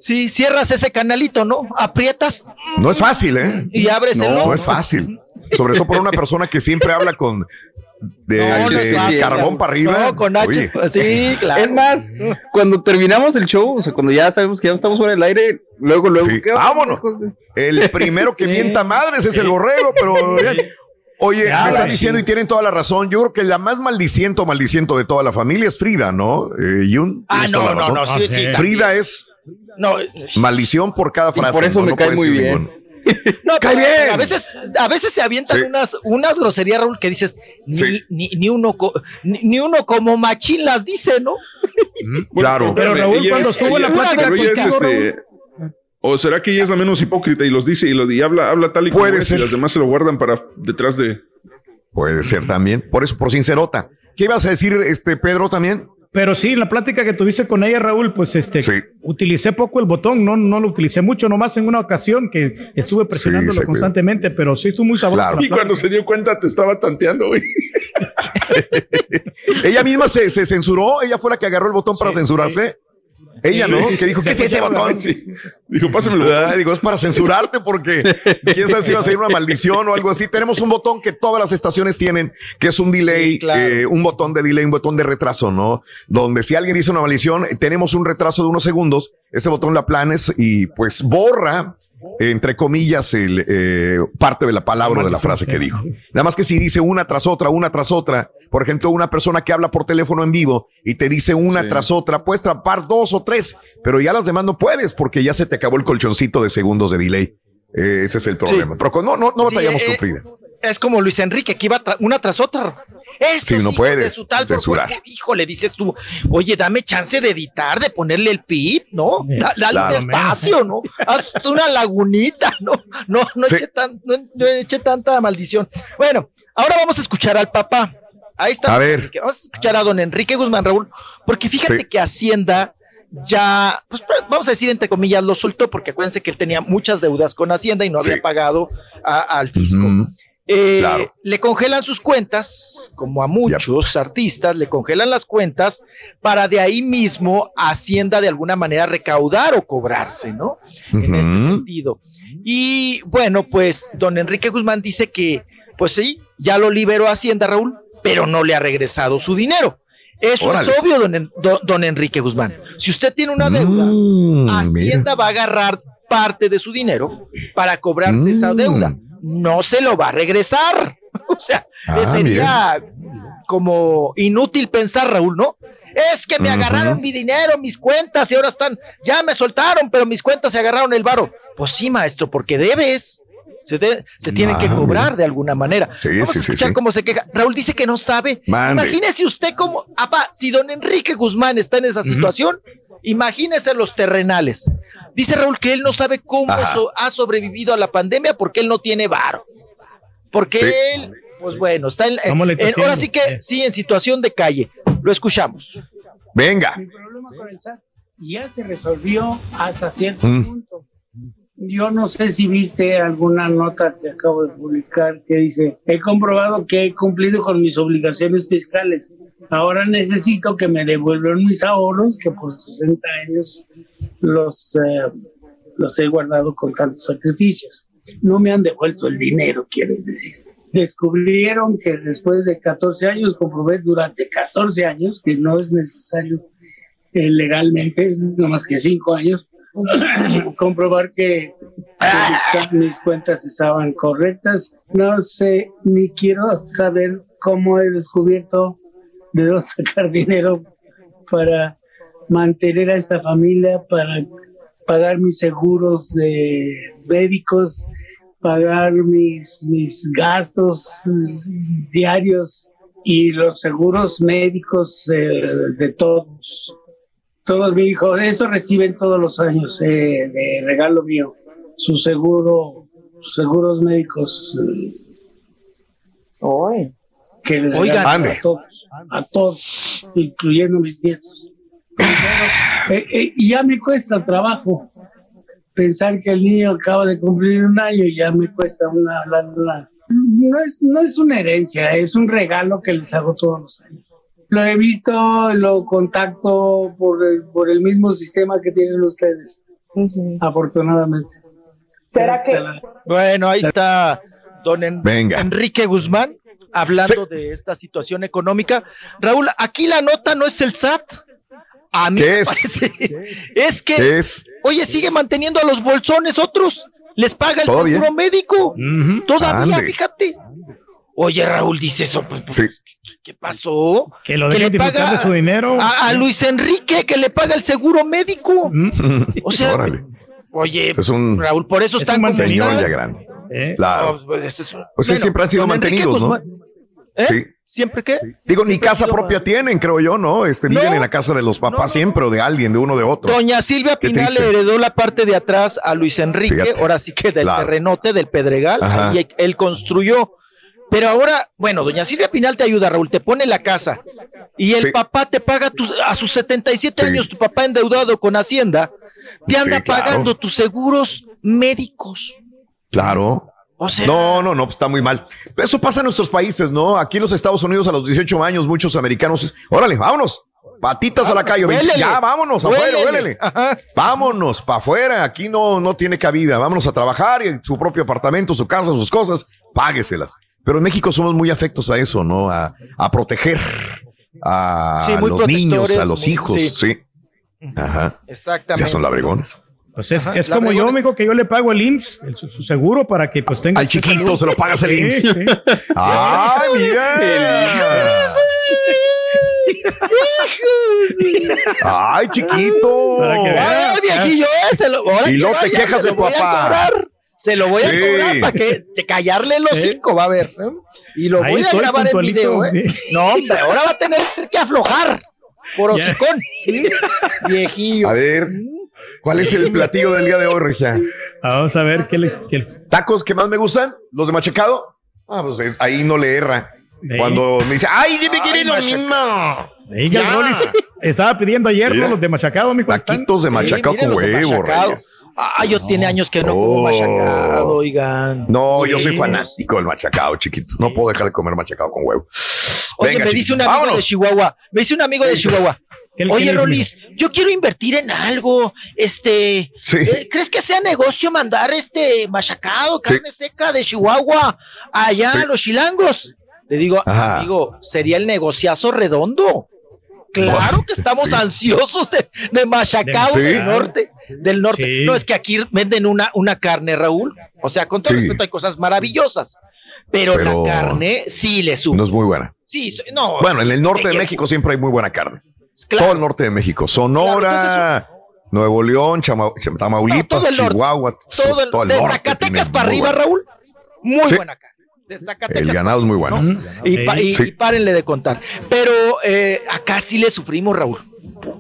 Speaker 36: Sí, cierras ese canalito, ¿no? Aprietas.
Speaker 1: No es fácil, ¿eh?
Speaker 36: Y abres el
Speaker 1: No es fácil. Sobre todo por una persona que siempre habla con de, carbón para arriba.
Speaker 36: No, con H. Sí, claro.
Speaker 4: Es más, cuando terminamos el show, o sea, cuando ya sabemos que ya estamos fuera del aire, luego, luego.
Speaker 1: Vámonos. El primero que mienta madres es el borrego, pero. Oye, me están diciendo y tienen toda la razón. Yo creo que la más maldiciento, maldiciento de toda la familia es Frida, ¿no? Eh, Yun,
Speaker 36: ah, no, no, no, sí, sí,
Speaker 1: Frida es no, maldición por cada frase.
Speaker 4: por eso me cae muy bien.
Speaker 36: No, cae bien. A veces, a veces se avientan unas, unas groserías, Raúl, que dices, ni, ni, ni uno ni, uno como machín las dice, ¿no?
Speaker 1: claro.
Speaker 2: Pero Raúl, cuando estuvo en la plática
Speaker 3: este, ¿O será que ella es la menos hipócrita y los dice y, lo, y habla, habla tal y como
Speaker 1: Puede ser.
Speaker 3: y las demás se lo guardan para detrás de.
Speaker 1: Puede ser también. Por eso, por sincerota. ¿Qué ibas a decir, este Pedro, también?
Speaker 2: Pero sí, en la plática que tuviste con ella, Raúl, pues este, utilicé poco el botón, no, no lo utilicé mucho, nomás en una ocasión que estuve presionándolo constantemente, pero sí estuvo muy sabroso.
Speaker 3: Y cuando se dio cuenta te estaba tanteando, güey.
Speaker 1: ella misma se, se, censuró, ella fue la que agarró el botón para censurarse. Ella, ¿no? que dijo, ¿qué es ese botón?
Speaker 3: Dijo, pásamelo.
Speaker 1: Digo, es para censurarte porque quién sabe si va a ser una maldición o algo así. Tenemos un botón que todas las estaciones tienen, que es un delay, eh, un botón de delay, un botón de retraso, ¿no? Donde si alguien dice una maldición, tenemos un retraso de unos segundos, ese botón la planes y pues borra entre comillas, el, eh, parte de la palabra o de la frase que dijo. Nada más que si dice una tras otra, una tras otra, por ejemplo, una persona que habla por teléfono en vivo y te dice una tras otra, puedes trapar dos o tres, pero ya las demás no puedes porque ya se te acabó el colchoncito de segundos de delay. Eh, ese es el problema. Pero no, no, no batallamos con
Speaker 36: eh,
Speaker 1: Frida.
Speaker 36: Es como Luis Enrique, que iba una tras otra. Eso
Speaker 1: sí, no puede
Speaker 36: de su tal censurar. hijo, le dices tú, oye, dame chance de editar, de ponerle el pip, ¿no? dale un espacio, ¿no? Haz una lagunita, ¿no? No, no, eche tan, no, eche tanta maldición. Bueno, ahora vamos a escuchar al papá. Ahí está.
Speaker 1: A ver.
Speaker 36: Vamos a escuchar a don Enrique Guzmán Raúl, porque fíjate que Hacienda ya, pues vamos a decir entre comillas, lo soltó, porque acuérdense que él tenía muchas deudas con Hacienda y no había pagado al fisco. Eh, le congelan sus cuentas, como a muchos artistas, le congelan las cuentas para de ahí mismo Hacienda de alguna manera recaudar o cobrarse, ¿no? En este sentido. Y bueno, pues don Enrique Guzmán dice que, pues sí, ya lo liberó Hacienda, Raúl, pero no le ha regresado su dinero. Eso es obvio, don, Enrique Guzmán. Si usted tiene una deuda, mm, Hacienda va a agarrar parte de su dinero para cobrarse esa deuda no se lo va a regresar. O sea, ah, sería como inútil pensar, Raúl, ¿no? Es que me agarraron mi dinero, mis cuentas y ahora están, ya me soltaron, pero mis cuentas se agarraron el varo. Pues sí, maestro, porque debes. Se, se tienen que ah, cobrar de alguna manera. Vamos a escuchar cómo se queja. Raúl dice que no sabe. Imagínese usted cómo, apa, si don Enrique Guzmán está en esa situación, imagínese los terrenales. Dice Raúl que él no sabe cómo ha sobrevivido a la pandemia porque él no tiene varo. Porque él, pues bueno, está en, ahora sí que sí, en situación de calle. Lo escuchamos.
Speaker 1: Venga.
Speaker 44: Mi problema con el SAT ya se resolvió hasta cierto mm. punto. Yo no sé si viste alguna nota que acabo de publicar que dice, he comprobado que he cumplido con mis obligaciones fiscales. Ahora necesito que me devuelvan mis ahorros que por 60 años los, eh, los he guardado con tantos sacrificios. No me han devuelto el dinero, quiero decir. Descubrieron que después de 14 años, comprobé durante 14 años que no es necesario eh, legalmente, no más que 5 años, comprobar que, mis, cuentas estaban correctas. No sé, ni quiero saber cómo he descubierto de dónde sacar dinero para mantener a esta familia para pagar mis seguros de médicos, pagar mis, mis gastos diarios y los seguros médicos de, todos. Todos mi hijo, eso reciben todos los años eh, de regalo mío, su seguro, seguros médicos.
Speaker 36: Hoy.
Speaker 44: Que Oigan, a todos, a todos, incluyendo mis nietos. Eh, eh, y ya me cuesta trabajo pensar que el niño acaba de cumplir un año y ya me cuesta una, no, es, no es una herencia, es un regalo que les hago todos los años. Lo he visto, lo contacto por el, por el mismo sistema que tienen ustedes, afortunadamente.
Speaker 36: ¿Será que? Bueno, ahí está don Enrique Guzmán hablando de esta situación económica. Raúl, aquí la nota no es el SAT. A mí ¿Qué es? es que, oye, sigue manteniendo a los bolsones otros. Les paga el seguro médico. Todavía, fíjate. Oye, Raúl dice eso. Pues, pues ¿qué, pasó?
Speaker 2: Que lo le paga de su dinero.
Speaker 36: A, Luis Enrique, que le paga el seguro médico. O sea, oye, Raúl, por eso están
Speaker 1: como señor ya grande. ¿Eh? Claro. pues, pues siempre han sido mantenidos, ¿no?
Speaker 36: ¿Eh? Sí. ¿Siempre qué?
Speaker 1: Digo, ni casa propia tienen, creo yo, ¿no? Este, viven en la casa de los papás siempre, o de alguien, de uno de otro.
Speaker 36: Doña Silvia Pinal le heredó la parte de atrás a Luis Enrique, ahora sí que del terrenote, del Pedregal, y él construyó. Pero ahora, bueno, doña Silvia Pinal te ayuda, Raúl, te pone la casa y el papá te paga a sus 77 años, tu papá endeudado con Hacienda, te anda pagando tus seguros médicos.
Speaker 1: Claro no, no, no, pues está muy mal. Eso pasa en nuestros países, ¿no? Aquí en los Estados Unidos a los 18 años muchos americanos, órale, vámonos, patitas a la calle, ya vámonos afuera, huélele. Vámonos para afuera, aquí no, no tiene cabida, vámonos a trabajar y su propio apartamento, su casa, sus cosas, págueselas. Pero en México somos muy afectos a eso, ¿no? A, proteger a los niños, a los hijos, sí. Ajá.
Speaker 36: Exactamente.
Speaker 1: Ya son labregones.
Speaker 2: Pues es, es como yo, amigo, que yo le pago el IMSS, su, seguro, para que pues tenga.
Speaker 1: Al chiquito se lo pagas el IMSS. ¡Ay, mira! ¡Ay, chiquito!
Speaker 36: Que vea. viejillo ese!
Speaker 1: y no te quejas de papá.
Speaker 36: Se lo voy a cobrar para que callarle el hocico, va a ver. Y lo voy a grabar en video, ¿eh? No, hombre, ahora va a tener que aflojar por hocicón. Viejillo.
Speaker 1: A ver, ¿cuál es el platillo del día de hoy, Regia?
Speaker 2: Vamos a ver qué le. Qué...
Speaker 1: ¿Tacos que más me gustan? ¿Los de machacado? Ah, pues eh, ahí no le erra. Cuando me dice, ¡ay, sí me quiere lo mismo!
Speaker 2: estaba pidiendo ayer los de machacado, mi
Speaker 1: Taquitos de machacado con huevo,
Speaker 36: Ah, yo tiene años que no como machacado, oigan.
Speaker 1: No, yo soy fanático del machacado, chiquito. No puedo dejar de comer machacado con huevo.
Speaker 36: Oye, me dice un amigo de Chihuahua, me dice un amigo de Chihuahua. Oye, Rolis, yo quiero invertir en algo. Este, eh, ¿crees que sea negocio mandar este machacado, carne seca de Chihuahua allá a los chilangos? Le digo, amigo, sería el negociazo redondo. Claro que estamos ansiosos de, de Machacao del norte. Del norte. No, es que aquí venden una, una carne, Raúl. O sea, con todo respeto, hay cosas maravillosas. Pero, la carne sí le sube.
Speaker 1: No es muy buena.
Speaker 36: Sí, no.
Speaker 1: Bueno, en el norte de México siempre hay muy buena carne. Todo el norte de México. Sonora. Nuevo León, Tamaulipas, Chihuahua,
Speaker 36: todo, el, de Zacatecas para arriba, Raúl. Muy buena carne.
Speaker 1: El ganado es muy bueno.
Speaker 36: y, párenle de contar. Pero eh, acá sí le sufrimos, Raúl.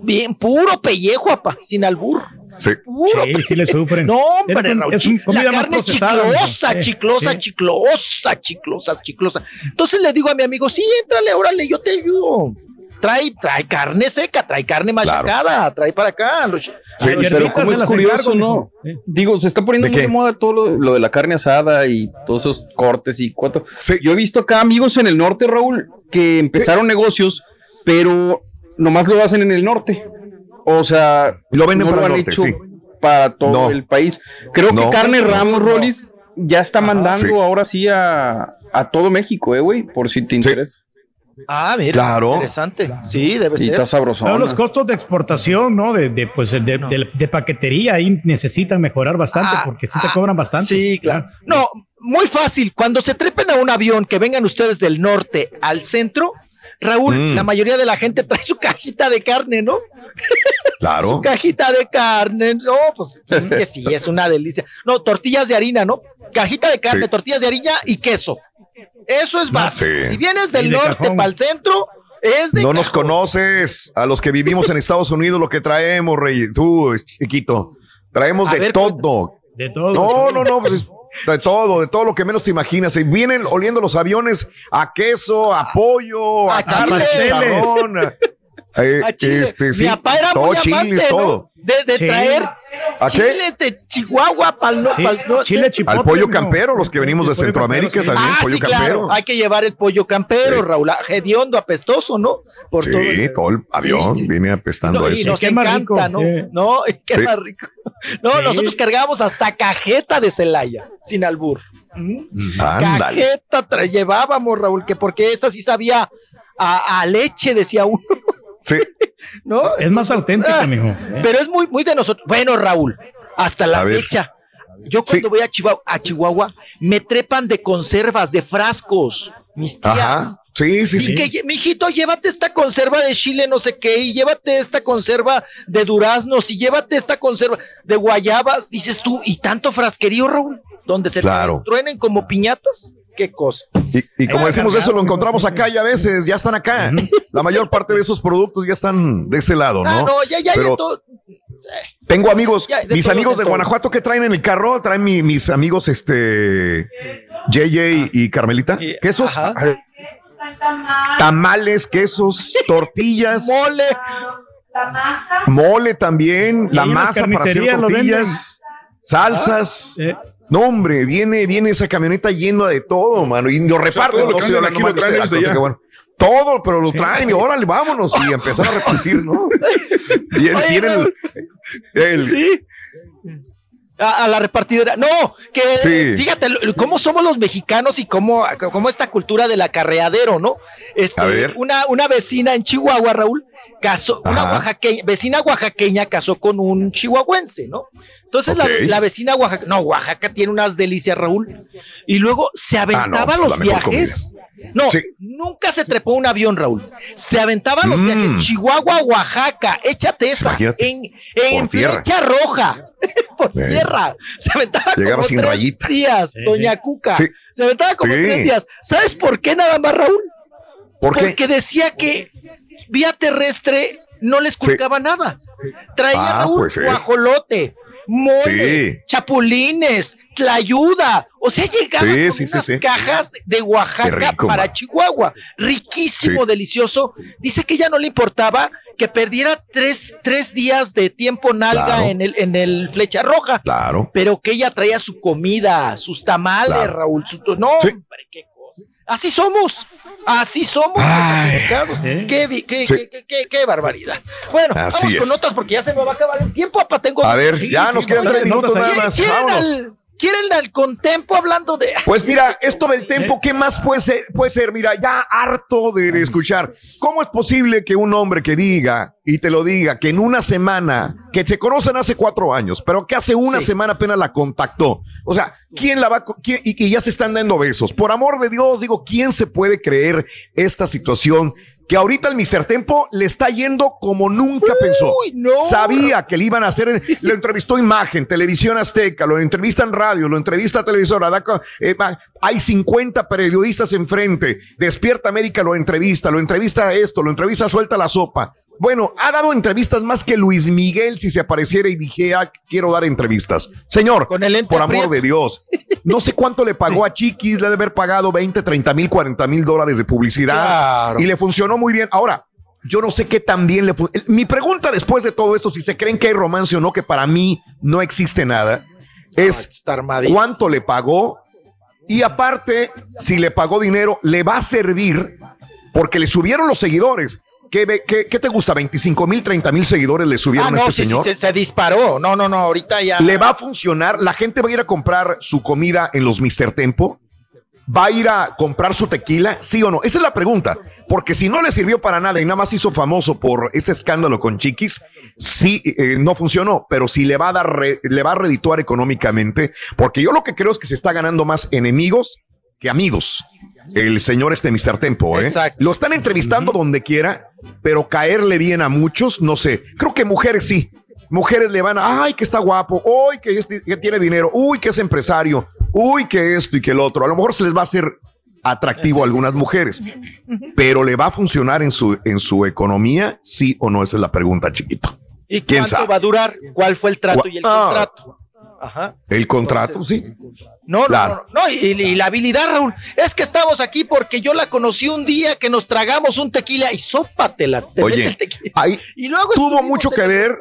Speaker 36: Bien, puro pellejo, apa, sin albur.
Speaker 1: Sí.
Speaker 2: sí, sí le sufren.
Speaker 36: No, hombre, Raúl, es la carne chiclosa, chiclosa, chiclosa, chiclosa, chiclosa. Entonces le digo a mi amigo, sí, entrale, órale, yo te ayudo trae, trae carne seca, trae carne machacada, trae para acá.
Speaker 4: sí, pero como es curioso, ¿no? Digo, se está poniendo muy de moda todo lo, de la carne asada y todos esos cortes y cuánto. Yo he visto acá amigos en el norte, Raúl, que empezaron negocios, pero nomás lo hacen en el norte. O sea,
Speaker 1: lo venden para el norte,
Speaker 4: para todo el país. Creo que Carne Ramos Rollis ya está mandando ahora sí a, a todo México, eh, güey, por si te interesa.
Speaker 36: Ah, mira,
Speaker 1: claro.
Speaker 36: interesante. Sí, debe ser.
Speaker 4: Y está sabroso.
Speaker 2: los costos de exportación, ¿no? De, de pues, de, paquetería ahí necesitan mejorar bastante ah, porque sí te ah, cobran bastante.
Speaker 36: Sí, claro. No, muy fácil. Cuando se trepen a un avión que vengan ustedes del norte al centro, Raúl, mm. la mayoría de la gente trae su cajita de carne, ¿no?
Speaker 1: Claro.
Speaker 36: su cajita de carne, no, pues que sí, es una delicia. No, tortillas de harina, ¿no? Cajita de carne, tortillas de harina y queso. Eso es básico. Si vienes del norte para el centro, es de
Speaker 1: No nos conoces a los que vivimos en Estados Unidos lo que traemos, rey. Tú, chiquito. Traemos de todo.
Speaker 2: De todo.
Speaker 1: No, no, no, pues de todo, de todo lo que menos te imaginas. Y vienen oliendo los aviones a queso, a pollo, a, carne,
Speaker 36: eh, este, Mi papá era muy amante, todo. De, traer chile de Chihuahua para el,
Speaker 1: chile Al pollo campero, los que venimos de Centroamérica también, ah, pollo campero.
Speaker 36: Hay que llevar el pollo campero, Raúl, hediondo, apestoso, ¿no?
Speaker 1: Por sí, todo el, avión viene apestando
Speaker 36: no,
Speaker 1: eso.
Speaker 36: Y nos encanta, ¿no? No, qué más rico. No, nosotros cargábamos hasta cajeta de Celaya, sin albur. ¿Mm? Cajeta llevábamos, Raúl, que porque esa sí sabía a, a leche, decía uno.
Speaker 1: Sí.
Speaker 2: ¿No? Es más auténtica, amigo. ¿eh?
Speaker 36: Pero es muy, muy de nosotros. Bueno, Raúl, hasta la fecha. Yo cuando voy a Chihuahua, a Chihuahua, me trepan de conservas, de frascos, mis tías. Ajá.
Speaker 1: Sí, sí, sí.
Speaker 36: Que, mijito, llévate esta conserva de chile, no sé qué, y llévate esta conserva de duraznos, y llévate esta conserva de guayabas, dices tú, y tanto frasquerío, Raúl, donde se truenen como piñatas qué cosa.
Speaker 1: Y, como decimos eso, lo encontramos acá y a veces ya están acá. La mayor parte de esos productos ya están de este lado, ¿no?
Speaker 36: Ah, no, ya, ya, ya todo.
Speaker 1: Tengo amigos, mis amigos de Guanajuato que traen en el carro, traen mis amigos, este, JJ y Carmelita, quesos, tamales, quesos, tortillas,
Speaker 36: mole,
Speaker 1: mole también, la masa para hacer tortillas, salsas. Ah, no, hombre, viene, viene esa camioneta llena de todo, mano, y lo reparten. todo, lo traen todo, pero lo traen y órale, vámonos y empezar a repartir, ¿no? y tienen
Speaker 36: el, Sí. A, la repartidora. No, que fíjate cómo somos los mexicanos y cómo, cómo esta cultura del acarreadero, ¿no? Este, Una, una vecina en Chihuahua, Raúl, casó, una oaxaqueña, vecina oaxaqueña casó con un chihuahuense, ¿no? Entonces la, vecina Oaxaca, no, Oaxaca tiene unas delicias, Raúl. Y luego se ah, aventaba pues, los viajes No, nunca se trepó un avión, Raúl. Se aventaba los viajes mm. Chihuahua, Oaxaca, échate esa, en, en flecha roja, por tierra. Se aventaba como tres días, Doña Cuca. Se aventaba como tres días. ¿Sabes por qué nada más, Raúl? Porque decía que vía terrestre no les colgaba nada. Traía ah, un pues guajolote, mole, chapulines, tlayuda. O sea, llegaba con unas cajas de Oaxaca para Chihuahua. Riquísimo, delicioso. Dice que ya no le importaba que perdiera tres, tres días de tiempo nalga en, el, en el flecha roja.
Speaker 1: Claro.
Speaker 36: Pero que ella traía su comida, sus tamales, Raúl. no, hombre, qué. Así somos. Así somos ¿eh? qué, qué, barbaridad. Bueno, vamos con notas porque ya se me va a acabar el tiempo. tengo
Speaker 1: a ver, ya nos quedan tres minutos nada más. Vámonos.
Speaker 36: ¿Quieren el contempo hablando de.?
Speaker 1: Pues mira, esto del tempo, ¿qué más puede ser? Puede ser, mira, ya harto de, escuchar. ¿Cómo es posible que un hombre que diga y te lo diga que en una semana, que se conocen hace cuatro años, pero que hace una semana apenas la contactó? O sea, ¿quién la va quién, y que ya se están dando besos? Por amor de Dios, digo, ¿quién se puede creer esta situación que ahorita el Mr. Tempo le está yendo como nunca pensó. Sabía que le iban a hacer, lo entrevistó Imagen, Televisión Azteca, lo entrevista en radio, lo entrevista a televisora. Eh, hay 50 periodistas enfrente. Despierta América lo entrevista, lo entrevista a esto, lo entrevista Suelta la Sopa. Bueno, ha dado entrevistas más que Luis Miguel si se apareciera y dije, ah, quiero dar entrevistas. Señor, por amor de Dios, no sé cuánto le pagó a Chiquis, le debe haber pagado 20, 30 mil, 40 mil dólares de publicidad y le funcionó muy bien. Ahora, yo no sé qué tan bien le... Mi pregunta después de todo esto, si se creen que hay romance o no, que para mí no existe nada, es cuánto le pagó y aparte, si le pagó dinero, le va a servir porque le subieron los seguidores. ¿Qué, te gusta? ¿25 mil, 30 mil seguidores le subieron
Speaker 36: ah,
Speaker 1: a este señor?
Speaker 36: Sí, se, disparó. No, no, no, ahorita ya.
Speaker 1: ¿Le va a funcionar? ¿La gente va a ir a comprar su comida en los Mr. Tempo? ¿Va a ir a comprar su tequila? ¿Sí o no? Esa es la pregunta. Porque si no le sirvió para nada y nada más hizo famoso por ese escándalo con Chiquis, sí, eh, no funcionó. Pero si le va a dar, le va a redituar económicamente. Porque yo lo que creo es que se está ganando más enemigos que amigos el señor este Mr. Tempo, ¿eh? Lo están entrevistando donde quiera, pero caerle bien a muchos, no sé. Creo que mujeres sí. Mujeres le van a, ay, que está guapo, uy, que, este, que tiene dinero, uy, que es empresario, uy, que esto y que el otro. A lo mejor se les va a hacer atractivo a algunas mujeres, pero le va a funcionar en su, en su economía, sí o no, esa es la pregunta, chiquito.
Speaker 36: ¿Y cuánto va a durar? ¿Cuál fue el trato y el ah. contrato?
Speaker 1: Ajá. El contrato, sí.
Speaker 36: No, no, no, y, la habilidad, Raúl, es que estamos aquí porque yo la conocí un día que nos tragamos un tequila y sópatelas.
Speaker 1: Te Oye, el tequila. y luego tuvo mucho que ver.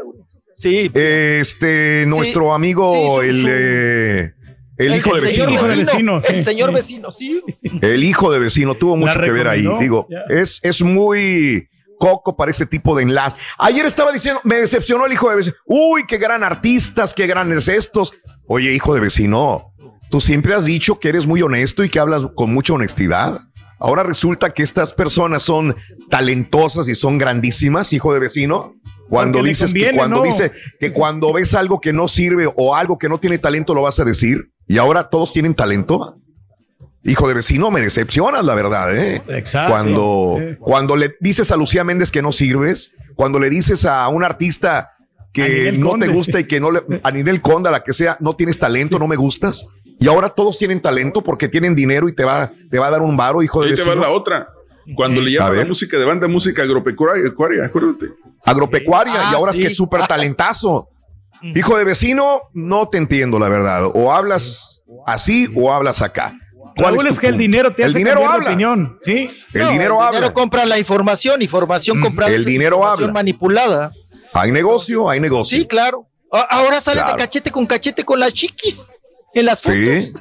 Speaker 36: Sí.
Speaker 1: Este, nuestro amigo, el, eh, el, hijo de vecino.
Speaker 36: El señor vecino, sí.
Speaker 1: El hijo de vecino tuvo mucho que ver ahí. Digo, es, es muy coco para ese tipo de enlace. Ayer estaba diciendo, me decepcionó el hijo de vecino. Uy, qué gran artistas, qué grandes estos. Oye, hijo de vecino, Tú siempre has dicho que eres muy honesto y que hablas con mucha honestidad. Ahora resulta que estas personas son talentosas y son grandísimas, hijo de vecino. Cuando dices que cuando dice que cuando ves algo que no sirve o algo que no tiene talento lo vas a decir y ahora todos tienen talento. Hijo de vecino, me decepcionas, la verdad, ¿eh? Exacto. Cuando, cuando le dices a Lucía Méndez que no sirves, cuando le dices a un artista que no te gusta y que no le, a Ninel Conda, la que sea, no tienes talento, no me gustas, y ahora todos tienen talento porque tienen dinero y te va, te va a dar un varo, hijo de Ahí te va
Speaker 3: la otra. Cuando le llaman la música de banda, música agropecuaria, acuérdate.
Speaker 1: Agropecuaria, y ah, ahora es que es súper talentazo. hijo de vecino, no te entiendo, la verdad. O hablas así o hablas acá.
Speaker 2: ¿Cuál es, que el dinero te
Speaker 1: el
Speaker 2: hace
Speaker 1: dinero habla.
Speaker 2: opinión. Sí.
Speaker 1: El dinero habla. El dinero
Speaker 36: compra la información, información compra
Speaker 1: el dinero
Speaker 36: información manipulada.
Speaker 1: Hay negocio, hay negocio.
Speaker 36: Sí, claro. Ahora sale de cachete con cachete con las chiquis en las fotos. Sí,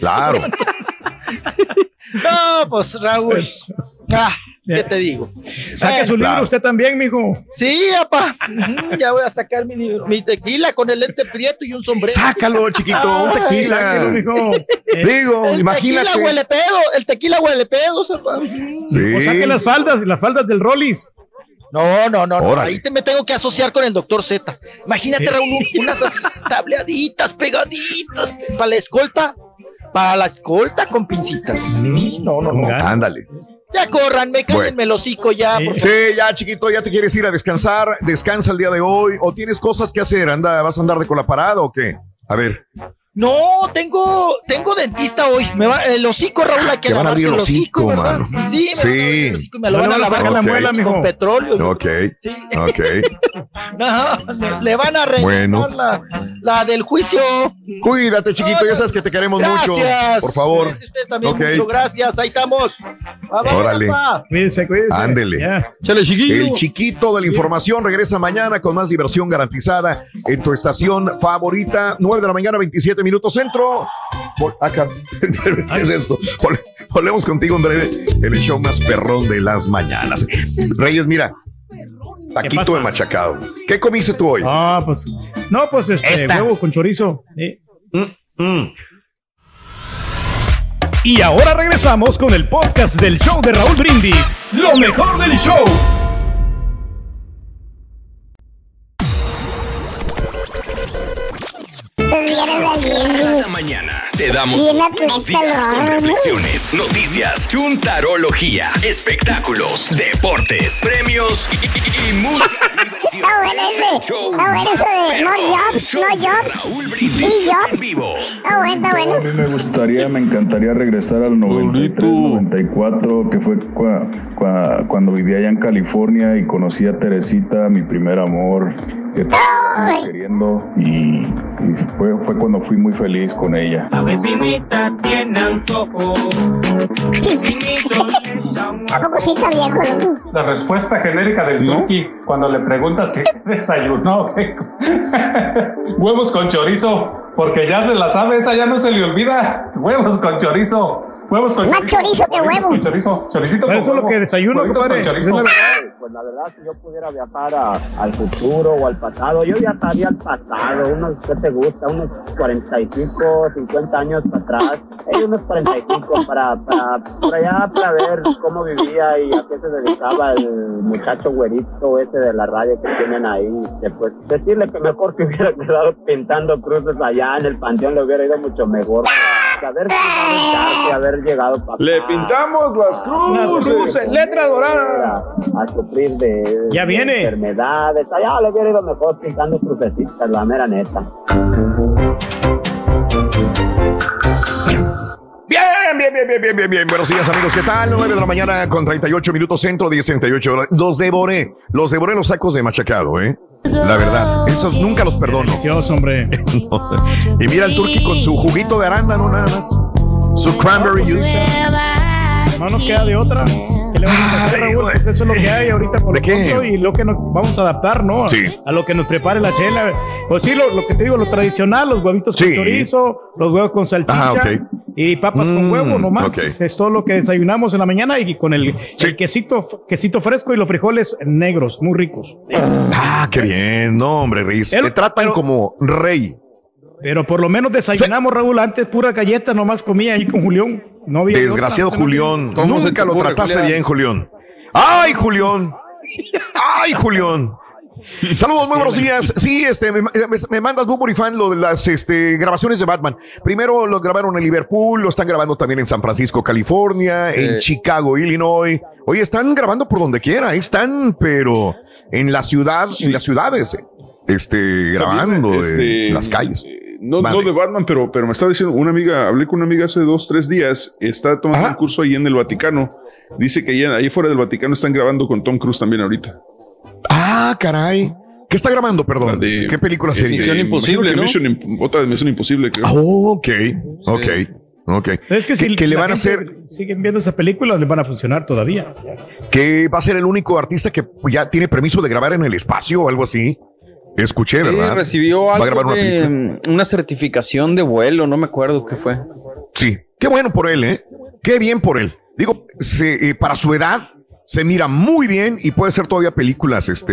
Speaker 1: claro.
Speaker 36: no, pues Raúl. Ah, ¿Qué te digo?
Speaker 2: Saque su libro usted también, mijo.
Speaker 36: Sí, papá. Ya voy a sacar mi libro. Mi tequila con el lente prieto y un sombrero.
Speaker 1: Sácalo, chiquito. un tequila. Sácalo, mijo. Digo, el imagínate.
Speaker 36: Tequila huele pedo. El tequila huele pedo.
Speaker 2: Sí. O saque las faldas, las faldas del Rollis.
Speaker 36: No, no, no, no. Ahí te me tengo que asociar con el doctor Z. Imagínate, Raúl, unas así tableaditas, pegaditas, para la escolta. para la escolta con pincitas. Sí, no, no, no.
Speaker 1: Ándale.
Speaker 36: Ya córranme, cállenme el hocico ya.
Speaker 1: Sí, ya, chiquito, ya te quieres ir a descansar. Descansa el día de hoy. ¿O tienes cosas que hacer? Anda, ¿Vas a andar de con la parada o qué? A ver.
Speaker 36: No, tengo, tengo dentista hoy. Me va, el hocico, Raúl, hay que
Speaker 1: van a abrir el hocico, ¿verdad?
Speaker 36: Sí, me
Speaker 1: sí.
Speaker 36: el hocico y me lo van a lavar la muela, mijo. Con petróleo.
Speaker 1: Ok.
Speaker 36: Sí.
Speaker 1: Ok.
Speaker 36: no, le, van a rellenar bueno. la, la, del juicio.
Speaker 1: Cuídate, chiquito, ya sabes que te queremos
Speaker 36: gracias.
Speaker 1: mucho. Por favor.
Speaker 36: Gracias ustedes también, okay. mucho gracias. Ahí estamos.
Speaker 1: Órale.
Speaker 2: Cuídense, cuídense.
Speaker 1: Ándele.
Speaker 2: Yeah.
Speaker 36: Chale, chiquillo.
Speaker 1: El chiquito de la información regresa mañana con más diversión garantizada en tu estación favorita. 9 de la mañana, 27 minutos centro. Acá, ¿qué es esto? Volvemos contigo en breve el show más perrón de las mañanas. Reyes, mira, taquito de machacado. ¿Qué comiste tú hoy?
Speaker 2: Ah, pues, no, pues este, Esta. huevo con chorizo. ¿eh?
Speaker 1: Mm, mm.
Speaker 7: Y ahora regresamos con el podcast del show de Raúl Brindis. Lo mejor del show.
Speaker 18: Cada mañana te damos buenos días con reflexiones, noticias, chuntarología, espectáculos, deportes, premios y, y, y mucha diversión.
Speaker 5: Está bueno ese. Está bueno ese no jobs, no jobs.
Speaker 18: Raúl Brindis en vivo.
Speaker 5: Está bueno, está bueno.
Speaker 45: A mí me gustaría, me encantaría regresar al 93, 94, que fue cua, cua, cuando vivía allá en California y conocí a Teresita, mi primer amor, que estaba queriendo y, y fue, fue cuando fui muy feliz con ella.
Speaker 46: La vecinita tiene antojo.
Speaker 47: La respuesta genérica del ¿No? turqui cuando le preguntas qué desayunó. ¿qué? Huevos con chorizo, porque ya se la sabe, esa ya no se le olvida. Huevos con chorizo. Huevos con
Speaker 5: Más
Speaker 47: chorizo.
Speaker 5: chorizo que huevo.
Speaker 47: Con chorizo. Choricito
Speaker 2: Pero
Speaker 47: con
Speaker 2: eso es lo que desayuno, compadre.
Speaker 47: con chorizo.
Speaker 48: Pues la verdad, si yo pudiera viajar a- al futuro o al pasado, yo viajaría al pasado, unos, ¿qué te gusta? Unos 45, 50 años para atrás, eh, unos 45 para, para, para allá, para ver cómo vivía y a qué se dedicaba el muchacho güerito ese de la radio que tienen ahí. Que, pues, decirle que mejor que hubiera quedado pintando cruces allá en el panteón, le hubiera ido mucho mejor. Que haber, que haber llegado para
Speaker 3: Le pintamos las cruces.
Speaker 2: letra dorada.
Speaker 48: a, a sufrir de,
Speaker 2: Ya
Speaker 48: de
Speaker 2: viene.
Speaker 48: enfermedades. Allá le hubiera ido mejor pintando crucecitas, la mera neta.
Speaker 1: Bien, bien, bien, bien, bien, bien, bien. Buenos días, amigos. ¿Qué tal? 9 de la mañana con 38 minutos centro, 10, 38 horas. Los devoré. Los devoré los sacos de machacado, ¿eh? La verdad. Esos nunca los perdono.
Speaker 2: Delicioso, hombre.
Speaker 1: Y mira el turqui con su juguito de arándano, nada más. Su cranberry juice.
Speaker 2: No nos queda de otra. ¿Qué le vamos a hacer, Raúl? Pues eso es lo que hay ahorita por
Speaker 1: ¿De
Speaker 2: lo
Speaker 1: qué?
Speaker 2: pronto y lo que nos vamos a adaptar, ¿no?
Speaker 1: Sí.
Speaker 2: A lo que nos prepare la chela. Pues sí, lo, lo que te digo, lo tradicional, los huevitos
Speaker 1: Sí.
Speaker 2: con chorizo, los huevos con salchicha
Speaker 1: Ah, ok.
Speaker 2: Y papas con
Speaker 1: Mm,
Speaker 2: huevo nomás. Es todo lo que desayunamos en la mañana y con el, el quesito, quesito fresco y los frijoles negros, muy ricos.
Speaker 1: Ah, qué bien. No, hombre, Riz. Te tratan como rey.
Speaker 2: Pero por lo menos desayunamos, Raúl. Antes pura galleta nomás comía ahí con Julián. No había
Speaker 1: Desgraciado
Speaker 2: otra.
Speaker 1: Julián.
Speaker 4: ¿Cómo se te
Speaker 1: Nunca lo
Speaker 4: ocurre,
Speaker 1: trataste
Speaker 4: Julián?
Speaker 1: bien, Julián. ¡Ay, Julián! ¡Ay, Julián! Saludos, muy buenos días. Sí, este, me, me- me mandas Bumble Fan lo de las este, grabaciones de Batman. Primero lo grabaron en Liverpool, lo están grabando también en San Francisco, California, en
Speaker 4: Eh.
Speaker 1: Chicago, Illinois. Oye, están grabando por donde quiera, ahí están, pero en la ciudad, en las ciudades, este, grabando
Speaker 3: También, este,
Speaker 1: en las calles.
Speaker 3: No,
Speaker 1: Vale.
Speaker 3: no de Batman, pero, pero me estaba diciendo una amiga, hablé con una amiga hace dos, tres días, está tomando un curso ahí en el Vaticano. Dice que allá, ahí fuera del Vaticano están grabando con Tom Cruise también ahorita.
Speaker 1: Ah, caray. ¿Qué está grabando, perdón? ¿Qué película?
Speaker 3: Este, imagino que Mission Imp- otra de Misión Imposible, creo.
Speaker 1: ok, ok, ok.
Speaker 2: Es que si
Speaker 1: que le van a hacer,
Speaker 2: Siguen viendo esas películas, les van a funcionar todavía.
Speaker 1: que va a ser el único artista que ya tiene permiso de grabar en el espacio o algo así. Escuché,
Speaker 4: Sí,
Speaker 1: ¿verdad?
Speaker 4: recibió
Speaker 1: Va a
Speaker 4: algo
Speaker 1: grabar una película.
Speaker 4: de una certificación de vuelo, no me acuerdo qué fue.
Speaker 1: Sí, qué bueno por él, ¿eh? Qué bien por él. Digo, se- eh, para su edad se mira muy bien y puede ser todavía películas este,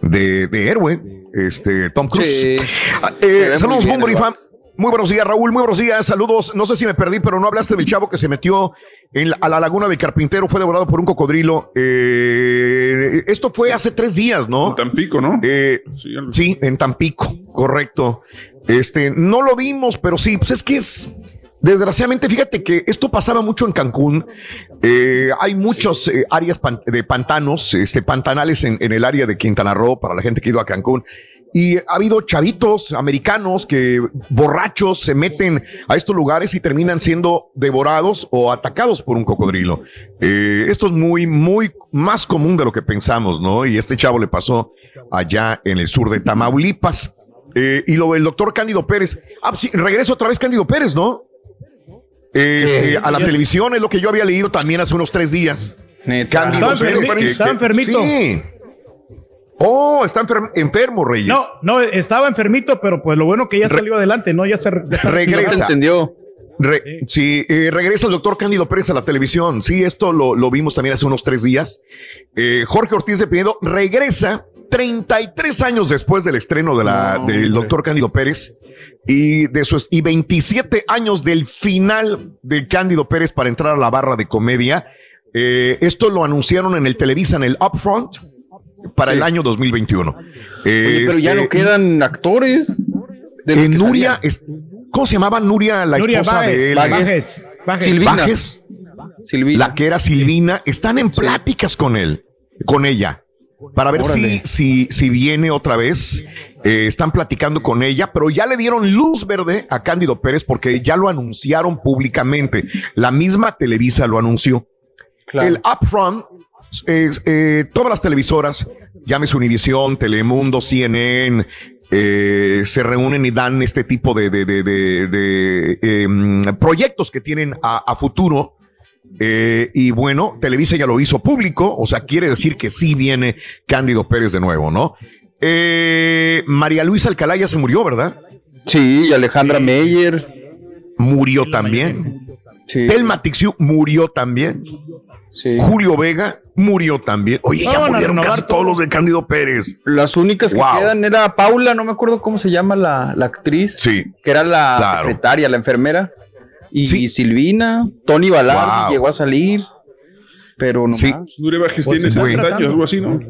Speaker 1: de, de héroe, este, Tom Cruise.
Speaker 4: Sí.
Speaker 1: Ah, eh,
Speaker 4: muy
Speaker 1: saludos,
Speaker 4: bien
Speaker 1: Bumble
Speaker 4: el
Speaker 1: y Fam. Muy buenos días, Raúl. Muy buenos días. Saludos. No sé si me perdí, pero no hablaste del chavo que se metió en la- a la laguna de Carpintero. Fue devorado por un cocodrilo. Eh, esto fue hace tres días, ¿no? En
Speaker 3: Tampico, ¿no?
Speaker 1: sí, en Tampico, correcto. Este, no lo vimos, pero sí, pues es que es, Desgraciadamente, fíjate que esto pasaba mucho en Cancún. Eh, hay muchas eh, áreas de pantanos, este, pantanales en, el área de Quintana Roo para la gente que ha ido a Cancún. Y ha habido chavitos americanos que borrachos se meten a estos lugares y terminan siendo devorados o atacados por un cocodrilo. Eh, esto es muy, muy más común de lo que pensamos, ¿no? Y este chavo le pasó allá en el sur de Tamaulipas. y lo del doctor Cándido Pérez. Ah, sí, regreso otra vez Cándido Pérez, ¿no? Este, a la televisión es lo que yo había leído también hace unos tres días.
Speaker 2: Cándido está, enfermito. Sí.
Speaker 1: Oh, está enfermo, Reyes.
Speaker 2: No, no, estaba enfermito, pero pues lo bueno que ya salió adelante, ¿no? Ya se,
Speaker 1: regresa. entendió. sí, eh, regresa el doctor Cándido Pérez a la televisión. Sí, esto lo, vimos también hace unos tres días. Eh, Jorge Ortiz de Pinedo regresa 33 años después del estreno de la, del doctor Cándido Pérez y de sus y 27 años del final de Cándido Pérez para entrar a la barra de comedia. Eh, esto lo anunciaron en el Televisa, en el Upfront, para el año 2021.
Speaker 4: pero ya no este, quedan actores.
Speaker 1: De Nuria, ¿cómo se llamaba Nuria, la esposa de él? Silvina. La que era Silvina. Están en pláticas con él, con ella para ver si, si, si, viene otra vez. Eh, están platicando con ella, pero ya le dieron luz verde a Cándido Pérez porque ya lo anunciaron públicamente. La misma Televisa lo anunció. El Upfront, eh, todas las televisoras, llámese Univisión, Telemundo, CNN, eh, se reúnen y dan este tipo de, de, de, em, proyectos que tienen a, a futuro eh, y bueno, Televisa ya lo hizo público, o sea, quiere decir que sí viene Cándido Pérez de nuevo, ¿no? Eh, María Luisa Alcalá ya se murió, ¿verdad?
Speaker 4: Sí, y Alejandra Meyer.
Speaker 1: Murió también. Sí. Telma Tixiu murió también. Sí. Julio Vega murió también. Oye, ya murieron casi todos los de Cándido Pérez.
Speaker 4: Las únicas que quedan era Paula, no me acuerdo cómo se llama la, actriz.
Speaker 1: Sí.
Speaker 4: Que era la secretaria, la enfermera. Y Silvina, Tony Ballard llegó a salir, pero no sí. más.
Speaker 3: Nuria Bajes tiene 70 años, algo así, ¿no?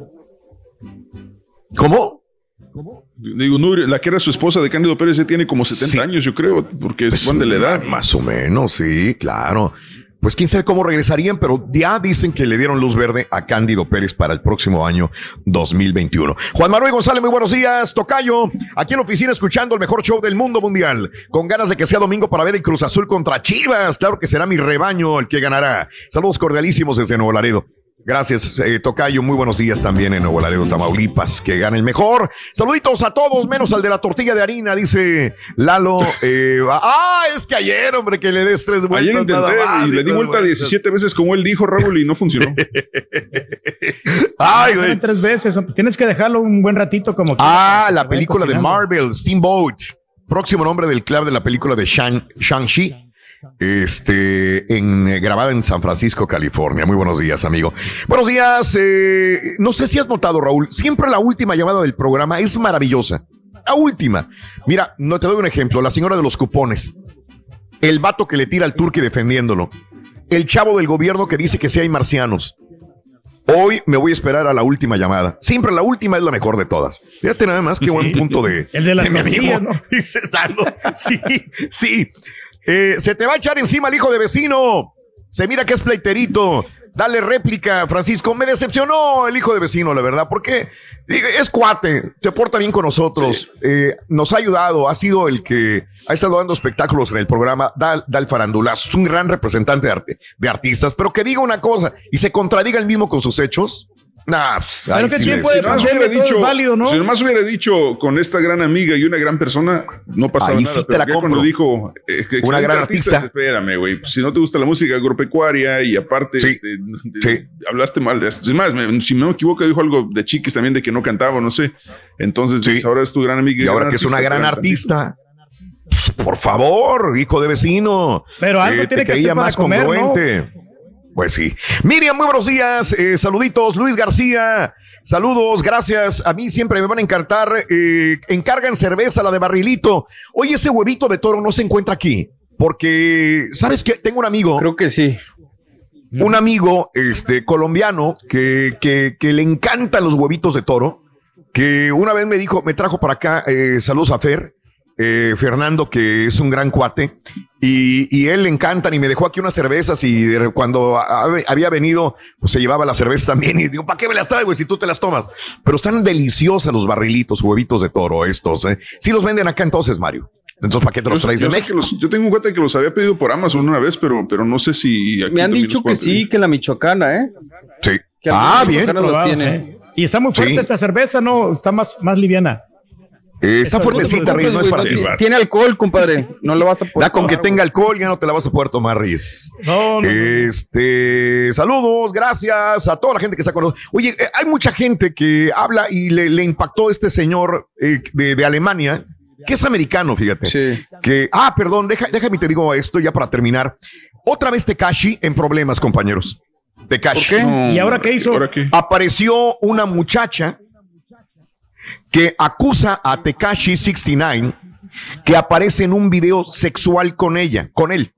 Speaker 1: ¿Cómo?
Speaker 3: Digo, Nuria, la que era su esposa de Cándido Pérez tiene como 70 años, yo creo, porque es pues, de la edad.
Speaker 1: Más o menos, sí, claro pues quién sabe cómo regresarían, pero ya dicen que le dieron luz verde a Cándido Pérez para el próximo año 2021. Juan Manuel González, muy buenos días, Tocayo, aquí en la oficina escuchando el mejor show del mundo mundial, con ganas de que sea domingo para ver el Cruz Azul contra Chivas, claro que será mi rebaño el que ganará. Saludos cordialísimos desde Nuevo Laredo. Gracias, eh, Tocayo. Muy buenos días también en Nuevo Laredo, Tamaulipas. Que gane el mejor. Saluditos a todos, menos al de la tortilla de harina, dice Lalo. Eh, ah, es que ayer, hombre, que le des tres vueltas.
Speaker 3: Ayer intenté y le di vuelta 17 veces como él dijo, Raúl, y no funcionó.
Speaker 2: Ay, güey. Tres veces. Tienes que dejarlo un buen ratito como
Speaker 1: Ah, la película de Marvel, Steamboat. Próximo nombre del club de la película de Shang-Chi este, en, eh, grabada en San Francisco, California. Muy buenos días, amigo. Buenos días. Eh, no sé si has notado, Raúl, siempre la última llamada del programa es maravillosa. La última. Mira, no te doy un ejemplo. La señora de los cupones. El vato que le tira al turque defendiéndolo. El chavo del gobierno que dice que sí hay marcianos. Hoy me voy a esperar a la última llamada. Siempre la última es la mejor de todas. Fíjate nada más qué buen punto de,
Speaker 2: el de, la mi amigo.
Speaker 1: ¿no? Sí, sí. Eh, se te va a echar encima el hijo de vecino. Se mira que es pleiterito. Dale réplica, Francisco. Me decepcionó el hijo de vecino, la verdad, porque es cuate, se porta bien con nosotros, eh, nos ha ayudado, ha sido el que ha estado dando espectáculos en el programa, da, da el farandulazo, es un gran representante de, arte, de artistas, pero que diga una cosa y se contradiga el mismo con sus hechos, Nah, pues,
Speaker 3: Pero que sí puede si hubiera dicho, válido, ¿no? Si nomás hubiera dicho con esta gran amiga y una gran persona, no pasaba Ahí nada. Sí te la cuando dijo
Speaker 1: eh, una gran artista,
Speaker 3: Espérame, güey. Si no te gusta la música agropecuaria y aparte este, hablaste mal. Es más, si no me equivoco, dijo algo de chiquis también de que no cantaba, no sé. Entonces, ahora es tu gran amiga.
Speaker 1: Y, ahora que es una gran artista. Pues, por favor, hijo de vecino.
Speaker 2: Pero algo tiene que ser más comer, congruente.
Speaker 1: Pues sí. Miriam, muy buenos días. Eh, saluditos. Luis García. Saludos, gracias. A mí siempre me van a encantar. Eh, encargan cerveza, la de barrilito. Oye, ese huevito de toro no se encuentra aquí. Porque, ¿sabes qué? Tengo un amigo.
Speaker 4: Creo que sí.
Speaker 1: Un amigo este, colombiano que, que, que le encantan los huevitos de toro. Que una vez me dijo, me trajo para acá, eh, saludos a Fer eh, Fernando, que es un gran cuate, y, él le encantan y me dejó aquí unas cervezas y cuando había venido, pues se llevaba las cervezas también y digo, ¿para qué me las traigo si tú te las tomas? Pero están deliciosas los barrilitos, huevitos de toro estos. ¿eh? Sí los venden acá entonces, Mario. Entonces, ¿para qué te los traes
Speaker 3: yo, yo tengo un cuate que los había pedido por Amazon una vez, pero, pero no sé si...
Speaker 4: me han dicho que sí, que la michoacana, ¿eh?
Speaker 1: Sí. ah, bien.
Speaker 2: Los tiene. Y está muy fuerte esta cerveza, ¿no? Está más, más liviana.
Speaker 1: Eh, está fuertecita, Reyes, no es para
Speaker 4: Tiene alcohol, compadre. No lo vas a
Speaker 1: poder. Da con que tenga alcohol, ya no te la vas a poder tomar, Reyes. No, no. Este, saludos, gracias a toda la gente que está con nosotros. Oye, eh, hay mucha gente que habla y le, impactó este señor eh, de, Alemania, que es americano, fíjate. Sí. Que, ah, perdón, déjame te digo esto ya para terminar. Otra vez Tekashi en problemas, compañeros. Tekashi.
Speaker 2: ¿Y ahora qué hizo?
Speaker 1: Apareció una muchacha que acusa a Tekashi 69 que aparece en un video sexual con ella, con él.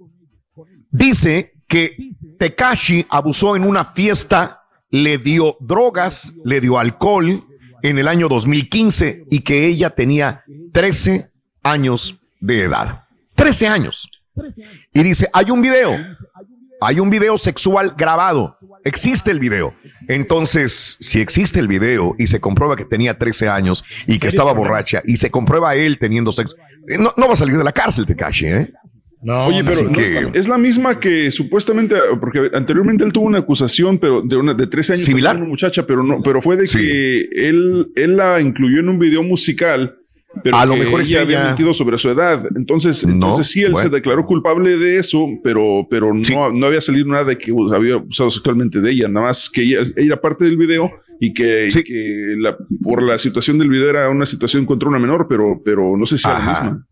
Speaker 1: Dice que Tekashi abusó en una fiesta, le dio drogas, le dio alcohol en el año 2015 y que ella tenía 13 años de edad. 13 años. Y dice, hay un video, hay un video sexual grabado, existe el video. Entonces, si existe el video y se comprueba que tenía 13 años y que estaba borracha y se comprueba él teniendo sexo, eh, no, va a salir de la cárcel, Tekashi, ¿eh?
Speaker 3: No, Oye, pero es la misma que supuestamente, porque anteriormente él tuvo una acusación, pero de una de 13 años
Speaker 1: similar,
Speaker 3: una muchacha, pero no, pero fue de que él, él la incluyó en un video musical pero a lo mejor ella había mentido sobre su edad. Entonces, entonces sí, él se declaró culpable de eso, pero, pero no, no había salido nada de que había usado sexualmente de ella, nada más que ella, era parte del video y que, que la, por la situación del video era una situación contra una menor, pero, pero no sé si era la misma.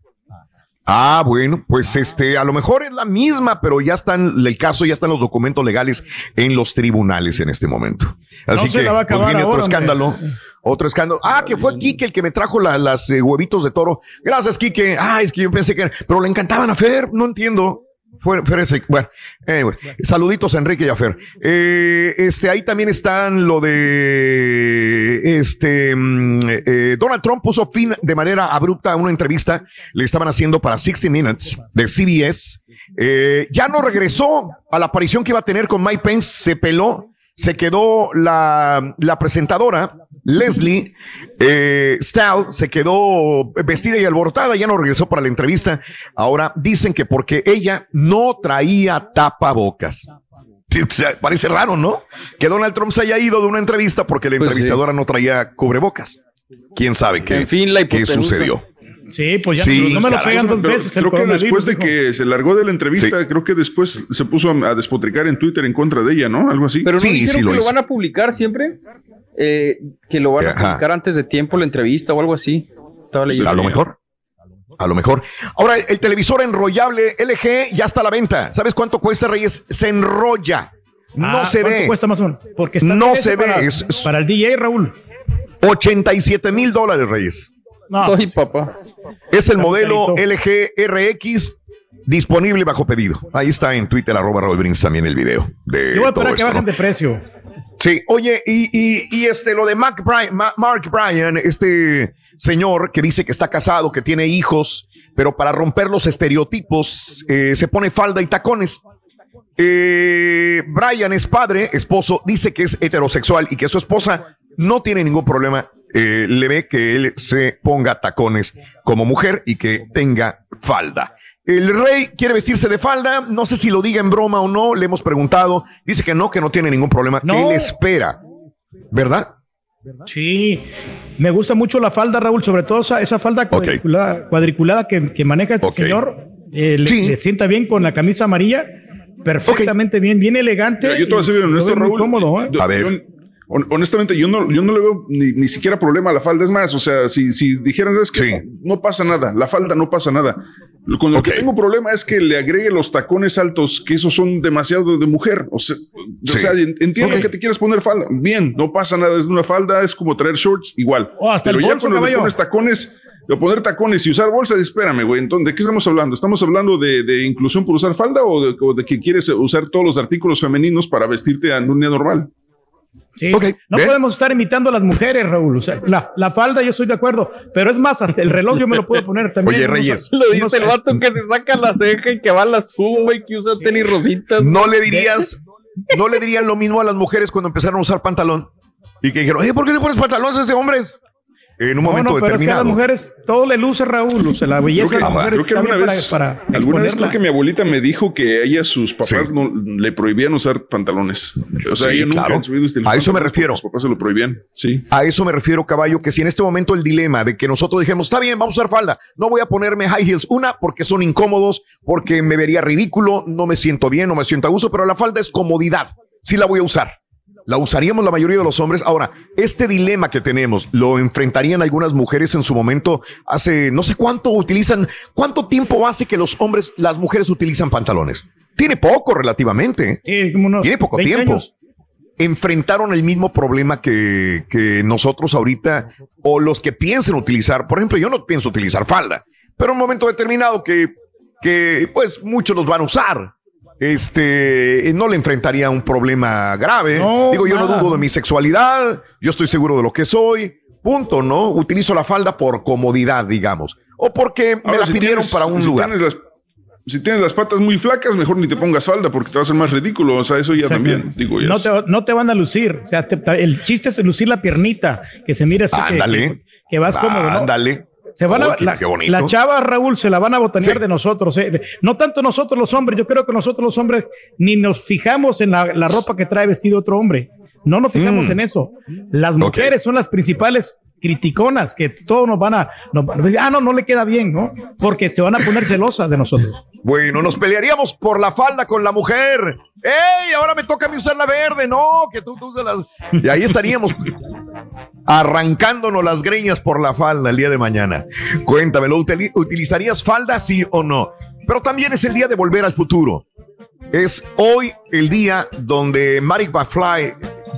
Speaker 1: Ah, bueno, pues este, a lo mejor es la misma, pero ya están, el caso ya están los documentos legales en los tribunales en este momento. Así que pues viene otro escándalo, otro escándalo. Ah, que fue Kike el que me trajo las eh, huevitos de toro. Gracias, Kike. Ah, es que yo pensé que, pero le encantaban a Fer, no entiendo. Bueno, anyway, saluditos a Enrique y a Fer. Eh, este, ahí también están lo de este mm, eh, Donald Trump puso fin de manera abrupta a una entrevista le estaban haciendo para 60 Minutes de CBS. Eh, ya no regresó a la aparición que iba a tener con Mike Pence, se peló, se quedó la, la presentadora Leslie eh, Stahl se quedó vestida y alborotada, ya no regresó para la entrevista. Ahora dicen que porque ella no traía tapabocas. Parece raro, ¿no? Que Donald Trump se haya ido de una entrevista porque la pues entrevistadora no traía cubrebocas. ¿Quién sabe qué, qué sucedió?
Speaker 2: Sí, pues ya no me lo traigan dos veces.
Speaker 3: Creo que después de que se largó de la entrevista, creo que después se puso a, despotricar en Twitter en contra de ella, ¿no? Algo así.
Speaker 4: Pero no
Speaker 3: sí,
Speaker 4: sí, lo, que lo van a publicar siempre. Eh, que lo van a publicar antes de tiempo la entrevista o algo así.
Speaker 1: a lo mejor. A lo mejor. Ahora, el televisor enrollable LG ya está a la venta. ¿Sabes cuánto cuesta, Reyes? Se enrolla. No ah, se ve.
Speaker 2: cuesta más o Porque
Speaker 1: no se ve.
Speaker 2: Para, el DJ, Raúl.
Speaker 1: 87 mil dólares, Reyes.
Speaker 4: No, papá.
Speaker 1: Es el modelo LG RX disponible bajo pedido. Ahí está en Twitter, arroba Raúl Brins también el video. De
Speaker 2: Yo voy a esperar que bajen de precio.
Speaker 1: Sí, oye, y, este, lo de Mark Bryan, Mark Bryan, este señor que dice que está casado, que tiene hijos, pero para romper los estereotipos eh, se pone falda y tacones. Eh, Brian es padre, esposo, dice que es heterosexual y que su esposa no tiene ningún problema. Eh, le ve que él se ponga tacones como mujer y que tenga falda. El rey quiere vestirse de falda, no sé si lo diga en broma o no, le hemos preguntado, dice que no, que no tiene ningún problema, que él espera, ¿verdad?
Speaker 2: Sí, me gusta mucho la falda, Raúl, sobre todo esa, falda cuadriculada, que, maneja este señor, eh, le, sienta bien con la camisa amarilla, perfectamente bien, bien elegante.
Speaker 3: yo te voy a decir, Raúl, cómodo, ¿eh? a ver honestamente, yo no, yo no le veo ni, siquiera problema a la falda. Es más, o sea, si, si dijeran, es que no, pasa nada, la falda no pasa nada. Con lo que tengo problema es que le agregue los tacones altos, que esos son demasiado de mujer. O sea, entiendo que te quieres poner falda. Bien, no pasa nada, es una falda, es como traer shorts, igual.
Speaker 2: Oh, Pero ya cuando le
Speaker 3: pones tacones, de poner tacones y usar bolsa, espérame, güey. Entonces, ¿de qué estamos hablando? ¿Estamos hablando de, inclusión por usar falda o de, o de, que quieres usar todos los artículos femeninos para vestirte en un día normal?
Speaker 2: Sí. no podemos estar imitando a las mujeres, Raúl. O sea, la, la, falda, yo estoy de acuerdo. Pero es más, hasta el reloj yo me lo puedo poner también.
Speaker 1: Oye, Reyes.
Speaker 4: lo dice el vato que se saca la ceja y que va a las fuma y que usa tenis rositas.
Speaker 1: No le dirías, no le dirían lo mismo a las mujeres cuando empezaron a usar pantalón. Y que dijeron, ¿por qué te pones pantalones de hombres? En un momento no, pero Es que a
Speaker 2: las mujeres todo le luce, Raúl, o la belleza de las mujeres
Speaker 3: creo que alguna vez, para, alguna vez creo que mi abuelita me dijo que ella, sus papás no le prohibían usar pantalones. O sea, ella nunca
Speaker 1: claro. subido este A eso me refiero.
Speaker 3: Los papás se lo prohibían, sí.
Speaker 1: A eso me refiero, caballo, que si en este momento el dilema de que nosotros dijimos, está bien, vamos a usar falda, no voy a ponerme high heels, una, porque son incómodos, porque me vería ridículo, no me siento bien, no me siento a gusto, pero la falda es comodidad, sí la voy a usar la usaríamos la mayoría de los hombres. Ahora, este dilema que tenemos, lo enfrentarían algunas mujeres en su momento, hace no sé cuánto utilizan, cuánto tiempo hace que los hombres, las mujeres utilizan pantalones. Tiene poco relativamente. Tiene poco tiempo. Enfrentaron el mismo problema que, que nosotros ahorita o los que piensen utilizar. Por ejemplo, yo no pienso utilizar falda, pero en un momento determinado que, que pues muchos los van a usar este, no le enfrentaría un problema grave. Digo, yo no dudo de mi sexualidad, yo estoy seguro de lo que soy, punto, ¿no? Utilizo la falda por comodidad, digamos, o porque me la pidieron para un lugar.
Speaker 3: si tienes las patas muy flacas, mejor ni te pongas falda porque te va a hacer más ridículo. O sea, eso ya también, digo,
Speaker 2: no, te, no te van a lucir. O sea, el chiste es lucir la piernita, que se mire así.
Speaker 1: Ándale.
Speaker 2: Que, vas como.
Speaker 1: Ándale.
Speaker 2: Se van a, la, chava, Raúl, se la van a botanear de nosotros. Eh. No tanto nosotros los hombres, yo creo que nosotros los hombres ni nos fijamos en la, ropa que trae vestido otro hombre. No nos fijamos mm. en eso. Las mujeres son las principales criticonas que todos nos van a, ah, no, no le queda bien, ¿no? Porque se van a poner celosas de nosotros.
Speaker 1: Bueno, nos pelearíamos por la falda con la mujer. ¡Ey! Ahora me toca a mí usar la verde. No, que tú, tú las. Y ahí estaríamos arrancándonos las greñas por la falda el día de mañana. Cuéntamelo, ¿utilizarías falda, sí o no? Pero también es el día de volver al futuro. Es hoy el día donde Marek McFly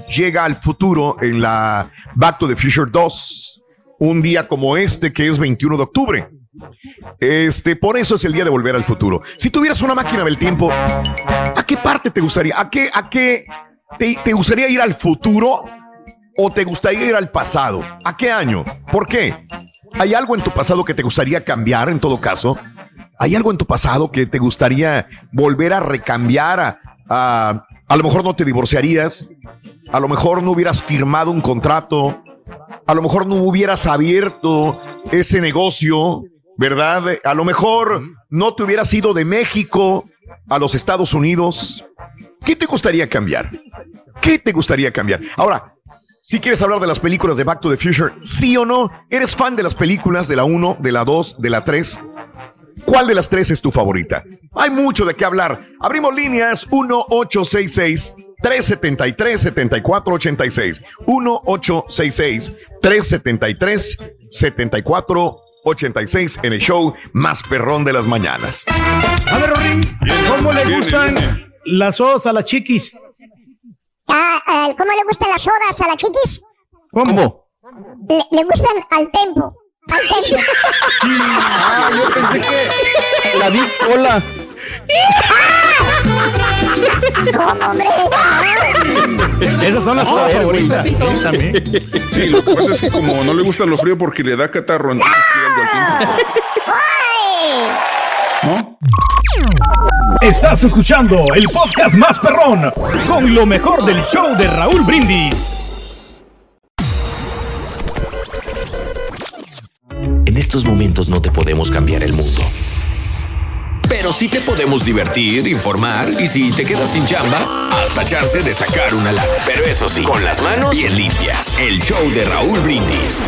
Speaker 1: llega al futuro en la Back to the Future 2. Un día como este que es 21 de octubre. Este, por eso es el día de volver al futuro. Si tuvieras una máquina del tiempo, ¿a qué parte te gustaría? ¿A qué, a qué te, gustaría ir al futuro o te gustaría ir al pasado? ¿A qué año? ¿Por qué? ¿Hay algo en tu pasado que te gustaría cambiar en todo caso? ¿Hay algo en tu pasado que te gustaría volver a recambiar? A, a, a lo mejor no te divorciarías, a lo mejor no hubieras firmado un contrato, a lo mejor no hubieras abierto ese negocio ¿verdad? A lo mejor no te hubieras ido de México a los Estados Unidos. ¿Qué te gustaría cambiar? ¿Qué te gustaría cambiar? Ahora, si quieres hablar de las películas de Back to the Future, sí o no, ¿eres fan de las películas de la 1, de la 2, de la 3? ¿Cuál de las tres es tu favorita? Hay mucho de qué hablar. Abrimos líneas 1866 373 7486 1866 373 7486 86 en el show más perrón de las mañanas.
Speaker 2: A ver, Rorín, ¿cómo le gustan las sodas a las chiquis?
Speaker 5: Ah, ¿Cómo le gustan las sodas a las chiquis?
Speaker 2: ¿Cómo?
Speaker 5: Le, gustan al tempo.
Speaker 4: Ah, yo pensé que la vi cola.
Speaker 5: ¿Cómo, hombre?
Speaker 2: Esas son las cosas favoritas. Sí, también.
Speaker 3: Sí, lo que pasa es que como no le gusta lo frío porque le da catarro, entonces
Speaker 49: ¿No? Estás escuchando el podcast más perrón con lo mejor del show de Raúl Brindis.
Speaker 18: En estos momentos no te podemos cambiar el mundo pero sí te podemos divertir, informar y si te quedas sin chamba, hasta chance de sacar una lana. Pero eso sí, con las manos bien limpias. El show de Raúl Brindis.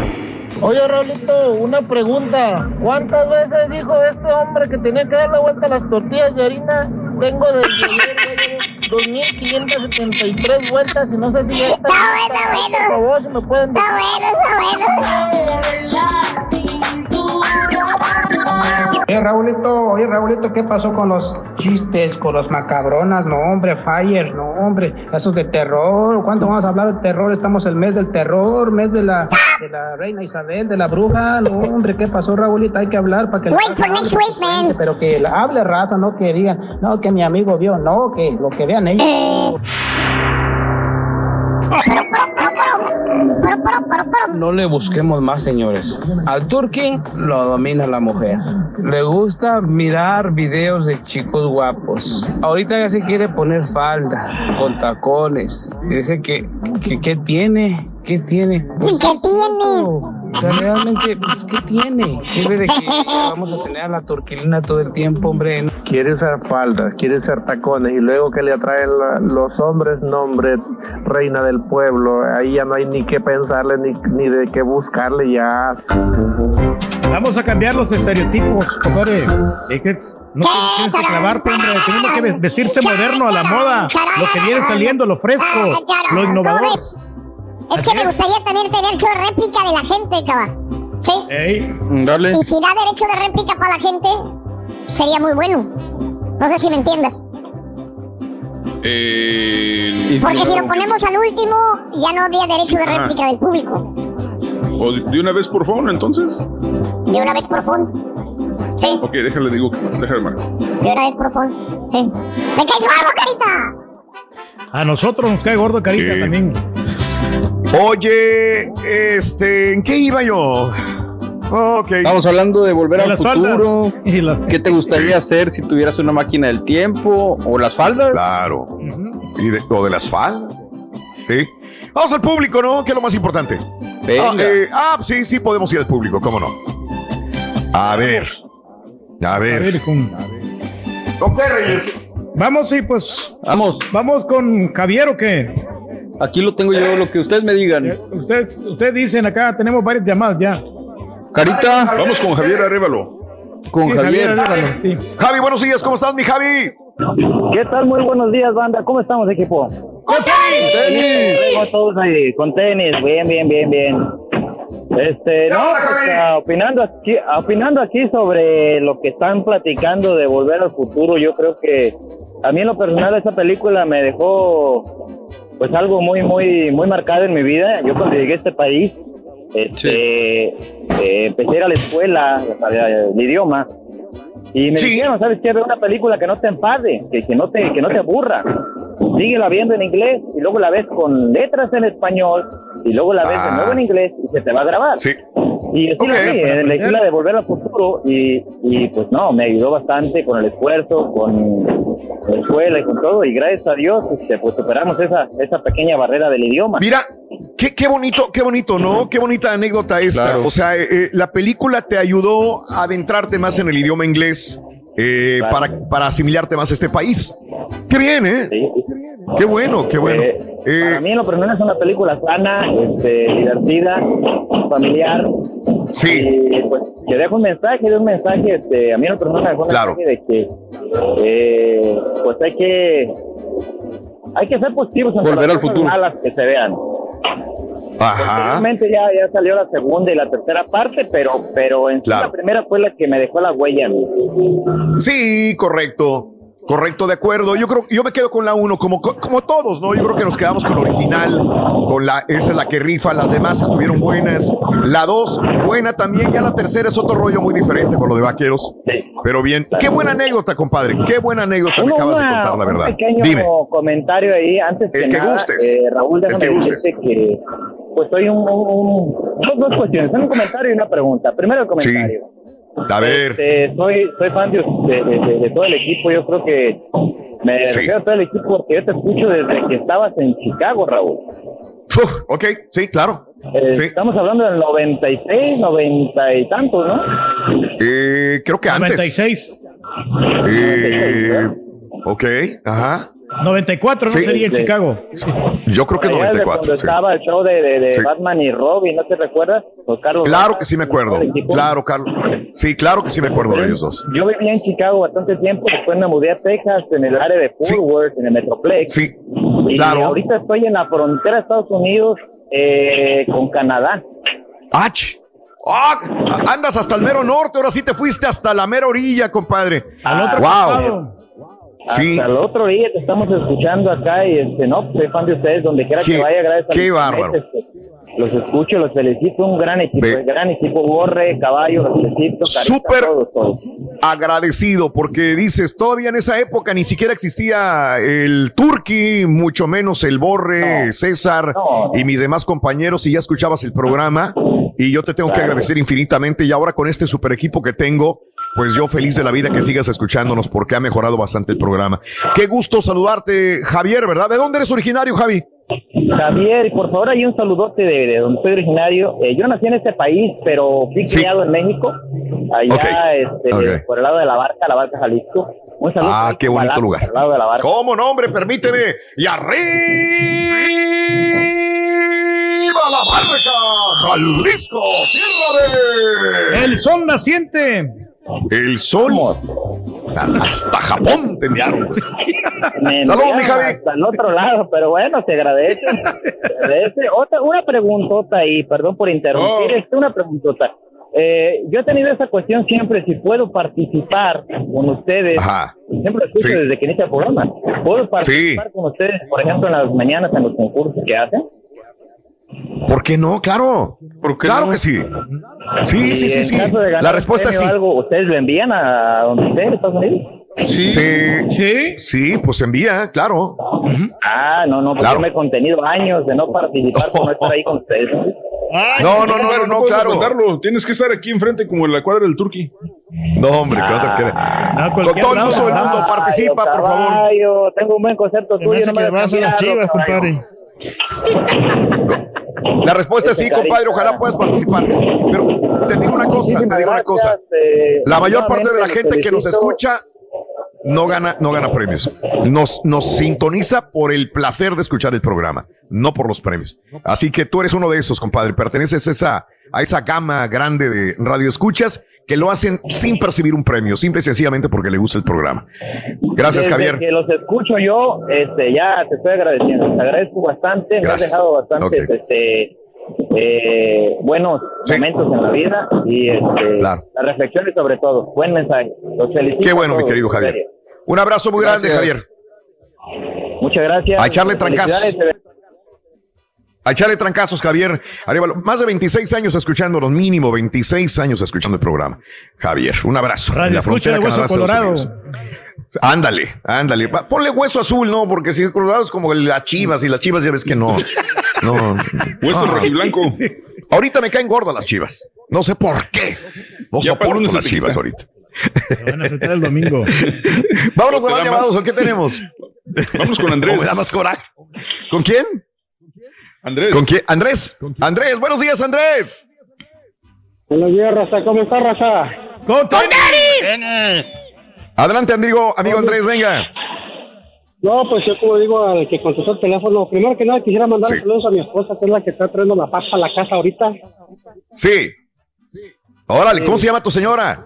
Speaker 50: Oye, Raulito, una pregunta. ¿Cuántas veces dijo este hombre que tenía que dar la vuelta a las tortillas de harina? Tengo desde ayer 2.573 vueltas y no sé si ya está.
Speaker 5: Está bueno, bueno.
Speaker 50: Por favor, si me pueden
Speaker 5: decir. Está bueno, está bueno.
Speaker 50: Oye, Raulito, oye, Raulito, ¿qué pasó con los chistes, con los macabronas? No, hombre, Fire, no, hombre, esos de terror. ¿Cuánto vamos a hablar de terror? Estamos el mes del terror, mes de la, de la reina Isabel, de la bruja. No, hombre, ¿qué pasó, Raulito? Hay que hablar para que...
Speaker 5: Wait for next week, man.
Speaker 50: Pero que la hable raza, no que digan, no, que mi amigo vio, no, que lo que vean ellos. Eh.
Speaker 51: No le busquemos más, señores. Al Turking lo domina la mujer. Le gusta mirar videos de chicos guapos. Ahorita ya se quiere poner falda, con tacones. Dice que, que, ¿qué tiene? ¿Qué tiene?
Speaker 5: ¿Qué tiene?
Speaker 51: O sea, realmente, pues, ¿qué tiene? Sirve de que vamos a tener a la turquilina todo el tiempo, hombre.
Speaker 19: Quiere usar faldas, quiere usar tacones y luego que le atraen la- los hombres, nombre, reina del pueblo. Ahí ya no hay ni qué pensarle ni, ni de qué buscarle ya.
Speaker 2: Vamos a cambiar los estereotipos, compadre. No tienes que clavarte, hombre. Tenemos que ve- vestirse moderno a la moda. Lo que viene saliendo, lo fresco, lo innovador.
Speaker 5: Es que me gustaría también tener derecho de réplica de la gente, cabrón. ¿Sí?
Speaker 4: Dale.
Speaker 5: Y si da derecho de réplica para la gente, sería muy bueno. No sé si me entiendes.
Speaker 3: Eh,
Speaker 5: Porque si lo ponemos al último, ya no habría derecho de
Speaker 3: Ah.
Speaker 5: réplica del público.
Speaker 3: ¿O de de una vez por phone, entonces?
Speaker 5: De una vez por phone. Sí,
Speaker 3: Ok, déjale, digo, déjale, marco.
Speaker 5: de una vez por phone. Sí. ¡Me caes gordo, carita!
Speaker 2: A nosotros nos cae gordo carita también.
Speaker 1: Oye, este, ¿en qué iba yo? Ok.
Speaker 4: Estamos hablando de volver al futuro.
Speaker 2: faldas. Y la-
Speaker 4: ¿Qué te gustaría hacer si tuvieras una máquina del tiempo o las faldas?
Speaker 1: Claro. Y de, o de las faldas. Sí. Vamos al público, ¿no? Que es lo más importante.
Speaker 4: Venga.
Speaker 1: Ah, eh, ah, sí, sí, podemos ir al público, ¿cómo no? A ver. A
Speaker 2: A
Speaker 1: ver.
Speaker 2: ver, con-
Speaker 1: ¿Con qué, Reyes?
Speaker 2: Vamos, sí, pues.
Speaker 4: Vamos.
Speaker 2: Vamos con Javier o qué?
Speaker 4: Aquí lo tengo yo, lo que ustedes me digan.
Speaker 2: Ustedes ustedes dicen acá, tenemos varias llamadas ya.
Speaker 4: Carita.
Speaker 3: Vamos con Javier Arévalo.
Speaker 4: Con
Speaker 2: Sí,
Speaker 4: Javier.
Speaker 2: Arévalo, sí.
Speaker 1: Javi, buenos días, ¿cómo estás, mi Javi?
Speaker 48: ¿Qué tal? Muy buenos días, banda. ¿Cómo estamos, equipo?
Speaker 2: ¡Con tenis!
Speaker 48: ¿Cómo todos ahí? Con tenis. Bien, bien, bien, bien. Este, no, pues, opinando aquí, opinando aquí sobre lo que están platicando de volver al futuro, yo creo que a mí en lo personal esa película me dejó pues algo muy, muy, muy marcado en mi vida. Yo cuando llegué a este país, este, eh, empecé a ir a la escuela, el idioma, y me dijeron, ¿sabes qué? Ve una película que no te enfade, que, que, no te, que no te aburra. Síguela viendo en inglés y luego la ves con letras en español y luego la ves de nuevo en inglés y se te va a grabar.
Speaker 1: Sí.
Speaker 48: Y así lo vi, en la isla de Volver al Futuro y, y pues no, me ayudó bastante con el esfuerzo, con la escuela y con todo y gracias a Dios este, pues superamos esa, esa pequeña barrera del idioma.
Speaker 1: Mira, qué, qué bonito, qué bonito, ¿no? Qué bonita anécdota esta.
Speaker 48: Claro.
Speaker 1: O sea, eh, eh, la película te ayudó a adentrarte más en el idioma inglés eh, para, para asimilarte más a este país. Qué bien, ¿eh? Qué bueno, qué bueno.
Speaker 48: Eh, para mí lo personal es una película sana, este, divertida, familiar.
Speaker 1: Sí.
Speaker 48: Y pues que deja un mensaje, de un mensaje, este, a mí lo personal me dejó un
Speaker 1: Claro.
Speaker 48: mensaje de que eh, pues hay que hay que ser positivos en
Speaker 4: Volver
Speaker 48: las
Speaker 4: al
Speaker 48: cosas
Speaker 4: futuro.
Speaker 48: malas que se vean.
Speaker 1: Ajá.
Speaker 48: Posteriormente ya, ya salió la segunda y la tercera parte, pero, pero en sí
Speaker 1: Claro.
Speaker 48: la primera fue la que me dejó la huella.
Speaker 1: Sí, correcto. Correcto, de acuerdo. Yo creo yo me quedo con la uno, como, como todos, ¿no? Yo creo que nos quedamos con la original, con la, esa es la que rifa, las demás estuvieron buenas. La dos, buena también, ya la tercera es otro rollo muy diferente con lo de vaqueros. Pero bien, qué buena anécdota, compadre. Qué buena anécdota me
Speaker 48: Uno,
Speaker 1: acabas de
Speaker 48: una-
Speaker 1: contar, la
Speaker 48: Un
Speaker 1: verdad.
Speaker 48: pequeño
Speaker 1: Dime.
Speaker 48: comentario ahí, antes que,
Speaker 1: El que
Speaker 48: nada,
Speaker 1: gustes.
Speaker 48: eh, Raúl,
Speaker 1: El
Speaker 48: déjame
Speaker 1: que gustes.
Speaker 48: decirte que pues soy un, un- un- dos, dos cuestiones, un comentario y una pregunta. Primero el comentario.
Speaker 1: A ver.
Speaker 48: Este, soy, soy fan de, de- de- de todo el equipo, yo creo que me
Speaker 1: Sí.
Speaker 48: refiero a todo el equipo porque yo te escucho desde que estabas en Chicago, Raúl.
Speaker 1: Uf, ok, sí, claro.
Speaker 48: Eh,
Speaker 1: Sí.
Speaker 48: Estamos hablando del 96, 90 y tantos, ¿no?
Speaker 1: Eh, creo que antes.
Speaker 2: 96.
Speaker 1: Eh, ok, ajá.
Speaker 2: 94, ¿no?
Speaker 1: Sí.
Speaker 2: Sería en
Speaker 48: Sí.
Speaker 2: Chicago. Sí.
Speaker 1: Yo creo que
Speaker 48: Por allá de
Speaker 1: 94.
Speaker 48: Cuando
Speaker 1: sí.
Speaker 48: estaba el show de, de- de
Speaker 1: Sí.
Speaker 48: Batman y Robin, ¿no te recuerdas? Carlos
Speaker 1: Claro que sí me acuerdo. Claro, Carlos. Sí, claro que sí me acuerdo de ellos dos.
Speaker 48: Yo vivía en Chicago bastante tiempo, después me mudé a Texas, en el área de Fort Worth, en el Metroplex.
Speaker 1: Sí,
Speaker 48: y
Speaker 1: claro.
Speaker 48: ahorita estoy en la frontera de Estados Unidos eh, con Canadá.
Speaker 1: ¡Ach! ¡Ah! Andas hasta el mero norte, ahora sí te fuiste hasta la mera orilla, compadre.
Speaker 2: Al otro
Speaker 1: wow.
Speaker 2: costado.
Speaker 1: Sí.
Speaker 48: Hasta el otro día te estamos escuchando acá y este, no, soy fan de ustedes donde quiera que vaya, gracias a
Speaker 1: qué bárbaro.
Speaker 48: este, Los escucho, los felicito, un gran equipo, un gran equipo, Borre, Caballo, los felicito.
Speaker 1: Súper agradecido porque dices, todavía en esa época ni siquiera existía el Turqui, mucho menos el Borre, César y mis demás compañeros y ya escuchabas el programa y yo te tengo que agradecer infinitamente y ahora con este super equipo que tengo, pues yo feliz de la vida que sigas escuchándonos porque ha mejorado bastante el programa. Qué gusto saludarte, Javier, ¿verdad? ¿De dónde eres originario, Javi?
Speaker 48: Javier, por favor, hay un saludote de, donde soy originario. Eh, yo nací en este país, pero fui criado en México, allá este, por el lado de la barca, la barca Jalisco. Un saludo.
Speaker 1: Ah, qué bonito lugar. ¿Cómo nombre? Permíteme. Y arriba la barca, Jalisco, tierra
Speaker 2: de... El sol naciente.
Speaker 1: El sol. Hasta Japón te enviaron. Saludos, mi Javi.
Speaker 48: Hasta el otro lado, pero bueno, se agradece. Otra, una preguntota ahí, perdón por interrumpir. Oh. una preguntota. Eh, yo he tenido esa cuestión siempre, si puedo participar con ustedes, siempre escucho desde que inicia el programa, ¿puedo participar con ustedes, por ejemplo, en las mañanas en los concursos que hacen?
Speaker 1: ¿Por qué no? Claro. claro que sí. Sí, sí, sí, sí. La respuesta es sí.
Speaker 48: Algo, ¿Ustedes lo envían a donde esté, Estados Unidos?
Speaker 1: Sí. sí. Sí, pues envía, claro.
Speaker 48: Ah, no, no, porque me he contenido años de no participar por no estar ahí con ustedes.
Speaker 1: no, no, no, no, no, claro.
Speaker 3: Tienes que estar aquí enfrente como en la cuadra del Turqui.
Speaker 1: No, hombre, ah, no, con todo el gusto del mundo, participa, por favor.
Speaker 48: Tengo un buen concepto tuyo.
Speaker 2: No me que vas a las chivas, compadre.
Speaker 1: La respuesta es sí, compadre, ojalá puedas participar. Pero te digo una cosa, te digo una cosa. Eh, la mayor parte de la gente que nos escucha no gana, no gana premios. Nos, nos sintoniza por el placer de escuchar el programa, no por los premios. Así que tú eres uno de esos, compadre. Perteneces a esa, a esa gama grande de radioescuchas que lo hacen sin percibir un premio, simple y sencillamente porque le gusta el programa. Gracias, Javier.
Speaker 48: que los escucho yo, este, ya te estoy agradeciendo. Te agradezco bastante. Me has dejado bastante este, eh, buenos momentos en la vida y este, las reflexiones sobre todo. Buen mensaje. Los felicito.
Speaker 1: Qué bueno, mi querido Javier. Un abrazo muy grande, Javier.
Speaker 48: Muchas gracias.
Speaker 1: A echarle trancazos. A echarle trancazos, Javier. más de 26 años escuchándonos, mínimo 26 años escuchando el programa. Javier, un abrazo.
Speaker 2: Radio la escucha de Hueso Colorado.
Speaker 1: Ándale, ándale. Ponle hueso azul, ¿no? Porque si el colorado es como las chivas y las chivas ya ves que no. no.
Speaker 3: Hueso rojo y blanco.
Speaker 1: Ahorita me caen gordas las chivas. No sé por qué. No ya soporto las chivas ahorita.
Speaker 2: Se van a enfrentar el domingo.
Speaker 1: Vámonos a más llamados, ¿o qué tenemos?
Speaker 3: Vamos con Andrés.
Speaker 1: me da más coraje. ¿Con quién?
Speaker 3: Andrés.
Speaker 1: ¿Con quién? Andrés. Andrés, buenos días, Andrés.
Speaker 48: Buenos días, Raza. ¿Cómo está, Raza?
Speaker 2: ¡Con
Speaker 1: Adelante, amigo, amigo Andrés, venga.
Speaker 48: No, pues yo como digo al que contestó el teléfono, primero que nada quisiera mandar saludos a mi esposa, que es la que está trayendo la pasta a la casa ahorita.
Speaker 1: Sí. Órale, ¿cómo se llama tu señora?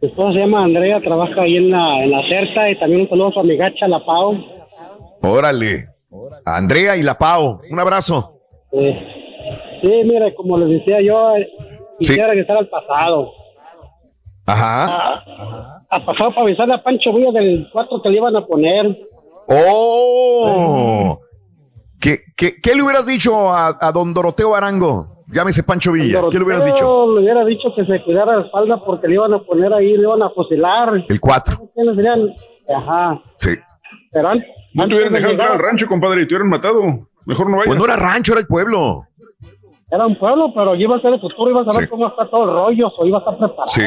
Speaker 48: Mi esposa se llama Andrea, trabaja ahí en la, en la CERTA y también un saludo a mi gacha, la Pau.
Speaker 1: Órale. Andrea y la Pau, un abrazo.
Speaker 48: sí, mire, como les decía yo, eh, quisiera regresar al pasado.
Speaker 1: Ajá.
Speaker 48: Ha pasado para avisarle a Pancho Villa del 4 que le iban a poner.
Speaker 1: ¡Oh! ¿Qué, qué, qué le hubieras dicho a, a, don Doroteo Arango? Llámese Pancho Villa. ¿Qué le hubieras dicho?
Speaker 48: Le hubiera dicho que se cuidara la espalda porque le iban a poner ahí, le iban a fusilar.
Speaker 1: El 4.
Speaker 48: Ajá.
Speaker 1: Sí.
Speaker 48: Pero
Speaker 3: no te hubieran dejado entrar al rancho, compadre, y te hubieran matado. Mejor no vayas.
Speaker 1: Pues no era rancho, era el pueblo.
Speaker 48: Era un pueblo, pero iba a ser el futuro, iba a saber cómo está todo el rollo, o iba a estar preparado.
Speaker 1: Sí.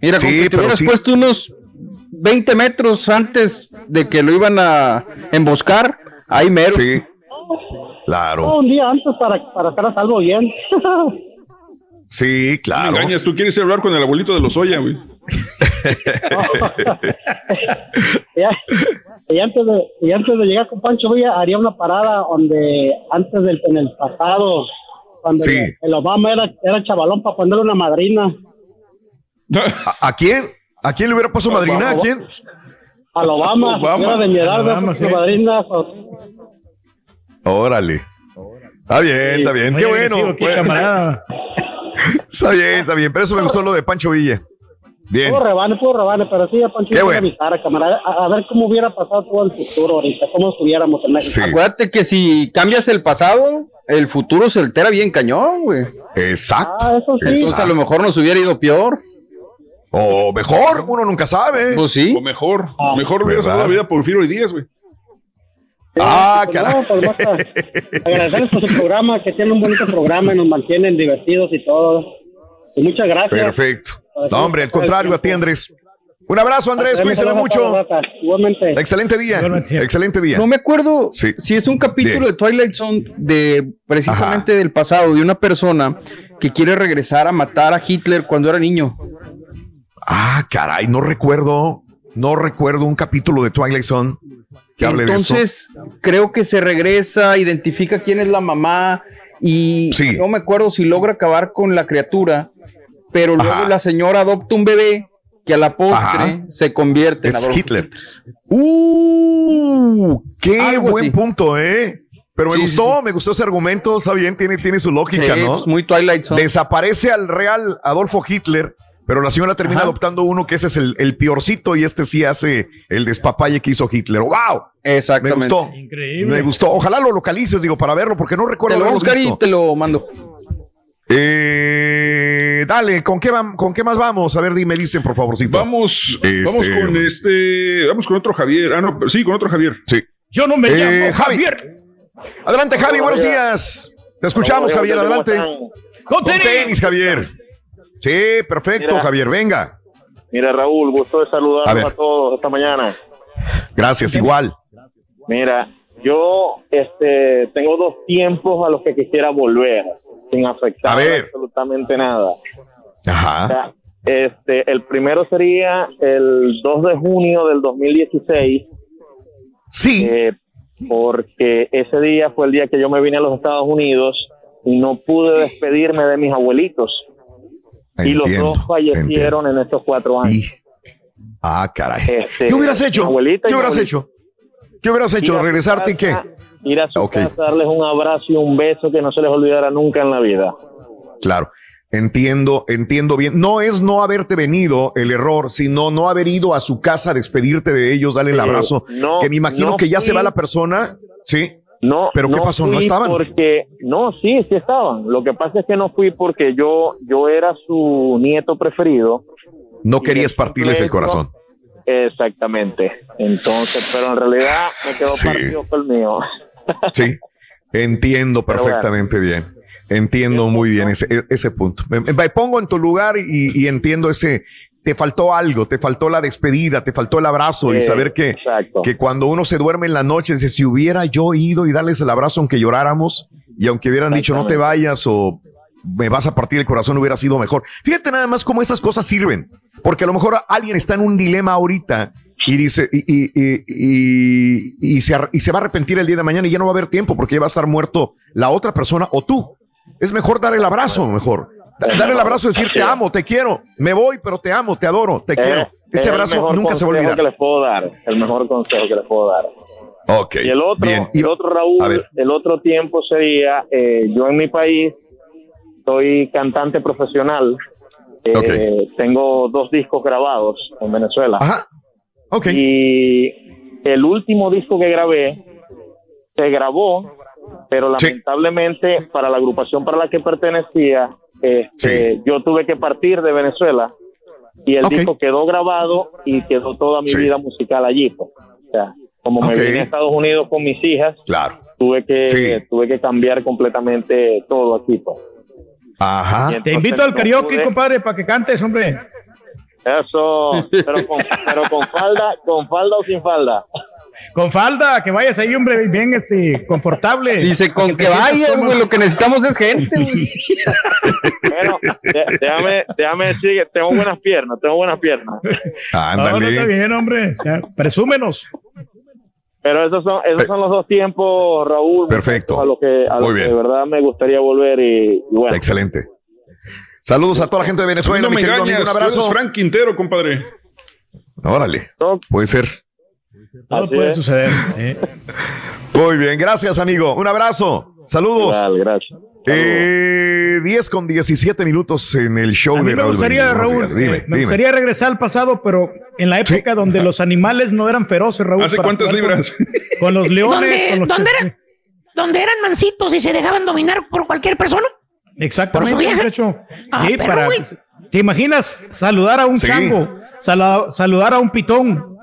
Speaker 4: Mira, como que te hubieras puesto unos 20 metros antes de que lo iban a emboscar, ahí mero.
Speaker 1: Sí. Claro.
Speaker 48: un día antes para, para estar a salvo bien.
Speaker 1: sí, claro.
Speaker 3: Me engañas, tú quieres hablar con el abuelito de los Oya, güey.
Speaker 48: y, antes de, y antes de llegar con Pancho Villa, haría una parada donde antes del en el pasado, cuando el, Obama era, era chavalón para ponerle una madrina.
Speaker 1: ¿A, quién? ¿A quién le hubiera puesto madrina? ¿A quién?
Speaker 48: Al Obama, Obama. de mi edad, madrina.
Speaker 1: Órale. Está bien, está bien. Qué bueno. Qué camarada. Está bien, está bien. Pero eso me gustó lo de Pancho Villa. Bien.
Speaker 48: Puedo rebane, puedo rebane, pero sí, a Pancho Qué bueno. avisar, camarada. A, ver cómo hubiera pasado todo el futuro ahorita, cómo estuviéramos en México.
Speaker 4: Acuérdate que si cambias el pasado, el futuro se altera bien cañón, güey.
Speaker 1: Exacto.
Speaker 52: Ah, eso sí.
Speaker 4: Entonces a lo mejor nos hubiera ido peor.
Speaker 1: O mejor, uno nunca sabe.
Speaker 4: Pues sí.
Speaker 3: O mejor,
Speaker 52: Ah.
Speaker 3: mejor hubiera salvado la vida por Porfirio Díaz, güey.
Speaker 1: Ah,
Speaker 52: pues
Speaker 1: caray.
Speaker 52: no, pues más a- agradecerles por su programa, que tienen un bonito programa y nos mantienen divertidos y todo. Y muchas gracias.
Speaker 1: Perfecto. No, hombre, al contrario, a ti, Andrés. Un abrazo, Andrés,
Speaker 52: a
Speaker 1: mucho.
Speaker 52: Igualmente.
Speaker 1: Excelente día. Excelente día.
Speaker 4: No me acuerdo
Speaker 1: Sí.
Speaker 4: si es un capítulo
Speaker 1: Bien.
Speaker 4: de Twilight Zone de precisamente del pasado, de una persona que quiere regresar a matar a Hitler cuando era niño.
Speaker 1: Ah, caray, no recuerdo, no recuerdo un capítulo de Twilight Zone que hable de eso.
Speaker 4: Entonces, creo que se regresa, identifica quién es la mamá y no me acuerdo si logra acabar con la criatura, pero luego la señora adopta un bebé que a la postre
Speaker 1: Ajá.
Speaker 4: se convierte en
Speaker 1: Es Hitler. Uh, qué
Speaker 4: Algo
Speaker 1: buen
Speaker 4: así.
Speaker 1: punto, ¿eh? Pero me
Speaker 4: Sí,
Speaker 1: gustó, me gustó ese argumento, está bien, tiene, tiene su lógica,
Speaker 4: Sí,
Speaker 1: ¿no?
Speaker 4: pues, muy Twilight Zone.
Speaker 1: Desaparece al real Adolfo Hitler, pero la señora termina
Speaker 4: Ajá.
Speaker 1: adoptando uno que ese es el, el peorcito y este sí hace el despapalle que hizo Hitler. ¡Wow! Me
Speaker 4: Exactamente.
Speaker 1: gustó. Me gustó. Ojalá lo localices, digo, para verlo, porque no recuerdo
Speaker 4: Te lo voy a buscar y te lo mando.
Speaker 1: Eh, dale, ¿con qué, ¿con qué más vamos? A ver, dime, dicen, por favorcito.
Speaker 3: Vamos,
Speaker 1: Este-
Speaker 3: vamos con este, vamos con otro Javier. Ah, no, sí, con otro Javier.
Speaker 1: Sí.
Speaker 2: Yo no me
Speaker 1: Eh,
Speaker 2: llamo
Speaker 1: Javi.
Speaker 2: Javier.
Speaker 1: Adelante, Javi, buenos días. Te escuchamos, Javier,
Speaker 52: ¿cómo
Speaker 1: adelante.
Speaker 2: Con
Speaker 1: Con
Speaker 2: tenis.
Speaker 1: tenis, Javier. Sí, perfecto,
Speaker 52: Mira.
Speaker 1: Javier, venga.
Speaker 52: Mira, Raúl, gusto de saludarlos a, todos esta mañana.
Speaker 1: Gracias, igual.
Speaker 52: Mira, yo este, tengo dos tiempos a los que quisiera volver sin afectar
Speaker 1: A ver.
Speaker 52: absolutamente nada. O
Speaker 1: Ajá.
Speaker 52: sea, este, el primero sería el 2 de junio del 2016.
Speaker 1: Sí.
Speaker 52: Eh, porque ese día fue el día que yo me vine a los Estados Unidos y no pude despedirme de mis abuelitos. Y los
Speaker 1: Entiendo,
Speaker 52: dos fallecieron en estos cuatro años.
Speaker 1: Ah, caray.
Speaker 52: Este,
Speaker 1: ¿Qué hubieras hecho? ¿Qué hubieras hecho? ¿Qué hubieras hecho? ¿Regresarte y qué?
Speaker 52: Ir a su casa, darles un abrazo y un beso que no se les olvidará nunca en la vida.
Speaker 1: Claro. Entiendo, entiendo bien. No es no haberte venido el error, sino no haber ido a su casa a despedirte de ellos, darle el
Speaker 52: Eh,
Speaker 1: abrazo.
Speaker 52: no,
Speaker 1: que me imagino
Speaker 52: no
Speaker 1: que ya se va la persona. Sí.
Speaker 52: No,
Speaker 1: ¿Pero qué pasó? ¿No estaban?
Speaker 52: Porque, no, sí, sí estaban. Lo que pasa es que no fui porque yo, yo era su nieto preferido.
Speaker 1: No querías partirles el corazón.
Speaker 52: Exactamente. Entonces, pero en realidad me quedó
Speaker 1: Sí.
Speaker 52: partido fue el mío.
Speaker 1: Sí. Entiendo
Speaker 52: bueno.
Speaker 1: perfectamente bien. Entiendo muy bien ese, e- ese punto. Me, me pongo en tu lugar y, y entiendo ese. Te faltó algo, te faltó la despedida, te faltó el abrazo y saber que,
Speaker 52: exacto.
Speaker 1: que cuando uno se duerme en la noche, dice, si hubiera yo ido y darles el abrazo aunque lloráramos y aunque hubieran dicho no te vayas o me vas a partir el corazón, hubiera sido mejor. Fíjate nada más cómo esas cosas sirven, porque a lo mejor alguien está en un dilema ahorita y dice, y, y, y, y- se, y se va a arrepentir el día de mañana y ya no va a haber tiempo porque ya va a estar muerto la otra persona o tú. Es mejor dar el abrazo, mejor. Da- Dar el abrazo y decir, te amo, te quiero, me voy, pero te amo, te adoro, te quiero.
Speaker 52: Es-
Speaker 1: Ese abrazo nunca se va a
Speaker 52: consejo
Speaker 1: olvidar.
Speaker 52: que les puedo dar. El mejor consejo que les puedo dar.
Speaker 1: Ok.
Speaker 52: Y el otro,
Speaker 1: bien.
Speaker 52: El otro Raúl, el otro tiempo sería, eh, yo en mi país soy cantante profesional. Eh, Tengo dos discos grabados en Venezuela. Y el último disco que grabé se grabó, pero lamentablemente para la agrupación para la que pertenecía, este, yo tuve que partir de Venezuela y el disco quedó grabado y quedó toda mi vida musical allí. pues. O sea, como me vine a Estados Unidos con mis hijas,
Speaker 1: Claro.
Speaker 52: tuve que
Speaker 1: Sí.
Speaker 52: tuve que cambiar completamente todo aquí. pues.
Speaker 1: Ajá.
Speaker 2: Te invito al karaoke,
Speaker 52: pude-
Speaker 2: compadre, para que cantes, hombre.
Speaker 52: Eso, pero con, pero con falda, con falda o sin falda.
Speaker 2: Con falda, que vayas ahí, hombre, bien este, confortable.
Speaker 4: Dice, con que
Speaker 2: sientas
Speaker 4: vayas, güey, lo que necesitamos es gente, güey.
Speaker 52: Bueno, déjame, déjame decir que tengo buenas piernas, tengo buenas piernas.
Speaker 2: No, no está bien, hombre. O sea, presúmenos.
Speaker 52: Pero esos son, esos son los dos tiempos, Raúl.
Speaker 1: Perfecto.
Speaker 52: A lo que, a que de verdad me gustaría volver y, y bueno.
Speaker 1: Excelente. Saludos a toda la gente de Venezuela.
Speaker 3: no me
Speaker 1: amigo,
Speaker 3: engañas,
Speaker 1: un abrazo.
Speaker 3: Frank Quintero, compadre.
Speaker 1: Órale. Puede ser.
Speaker 2: Todo
Speaker 52: Así
Speaker 2: puede
Speaker 52: es.
Speaker 2: suceder. ¿eh?
Speaker 1: Muy bien, gracias, amigo. Un abrazo. Saludos.
Speaker 52: Igual, gracias.
Speaker 1: Eh, 10 con 17 minutos en el show
Speaker 2: A mí
Speaker 1: de
Speaker 2: me
Speaker 1: Raúl.
Speaker 2: gustaría. Raúl.
Speaker 1: Dime,
Speaker 2: eh, me
Speaker 1: dime.
Speaker 2: gustaría regresar al pasado, pero en la época donde los animales no eran feroces, Raúl.
Speaker 3: ¿Hace cuántas
Speaker 2: con-
Speaker 3: libras?
Speaker 2: Con, los leones.
Speaker 23: ¿Dónde-
Speaker 2: con los
Speaker 23: dónde eran mansitos y se dejaban dominar por cualquier persona.
Speaker 2: Exactamente. Ah, para, ¿Te imaginas saludar a un chango? saludar a un pitón?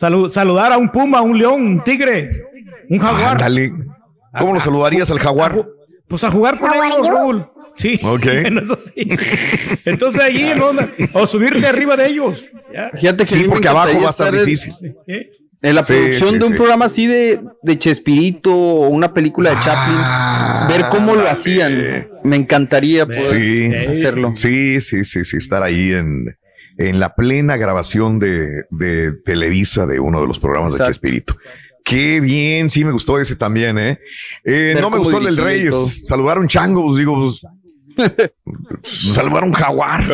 Speaker 2: Saludar a un puma, un león, un tigre, un jaguar.
Speaker 1: Ándale. ¿Cómo lo saludarías al jaguar?
Speaker 2: Pues a jugar con ellos, Raúl. Sí.
Speaker 1: Ok.
Speaker 2: eso sí. Entonces allí, ¿no? o subirte arriba de ellos.
Speaker 1: Fíjate que sí, porque abajo va a estar difícil.
Speaker 4: En la producción de un programa así de, de Chespirito o una película de Chaplin, ver cómo lo hacían. Me encantaría poder hacerlo.
Speaker 1: Sí, sí, sí, sí, estar ahí en, en la plena grabación de, de Televisa de uno de los programas de Chespirito. Qué bien, sí me gustó ese también, ¿eh? eh no me gustó el del Reyes. Saludaron changos, digo, pues, salvar un jaguar.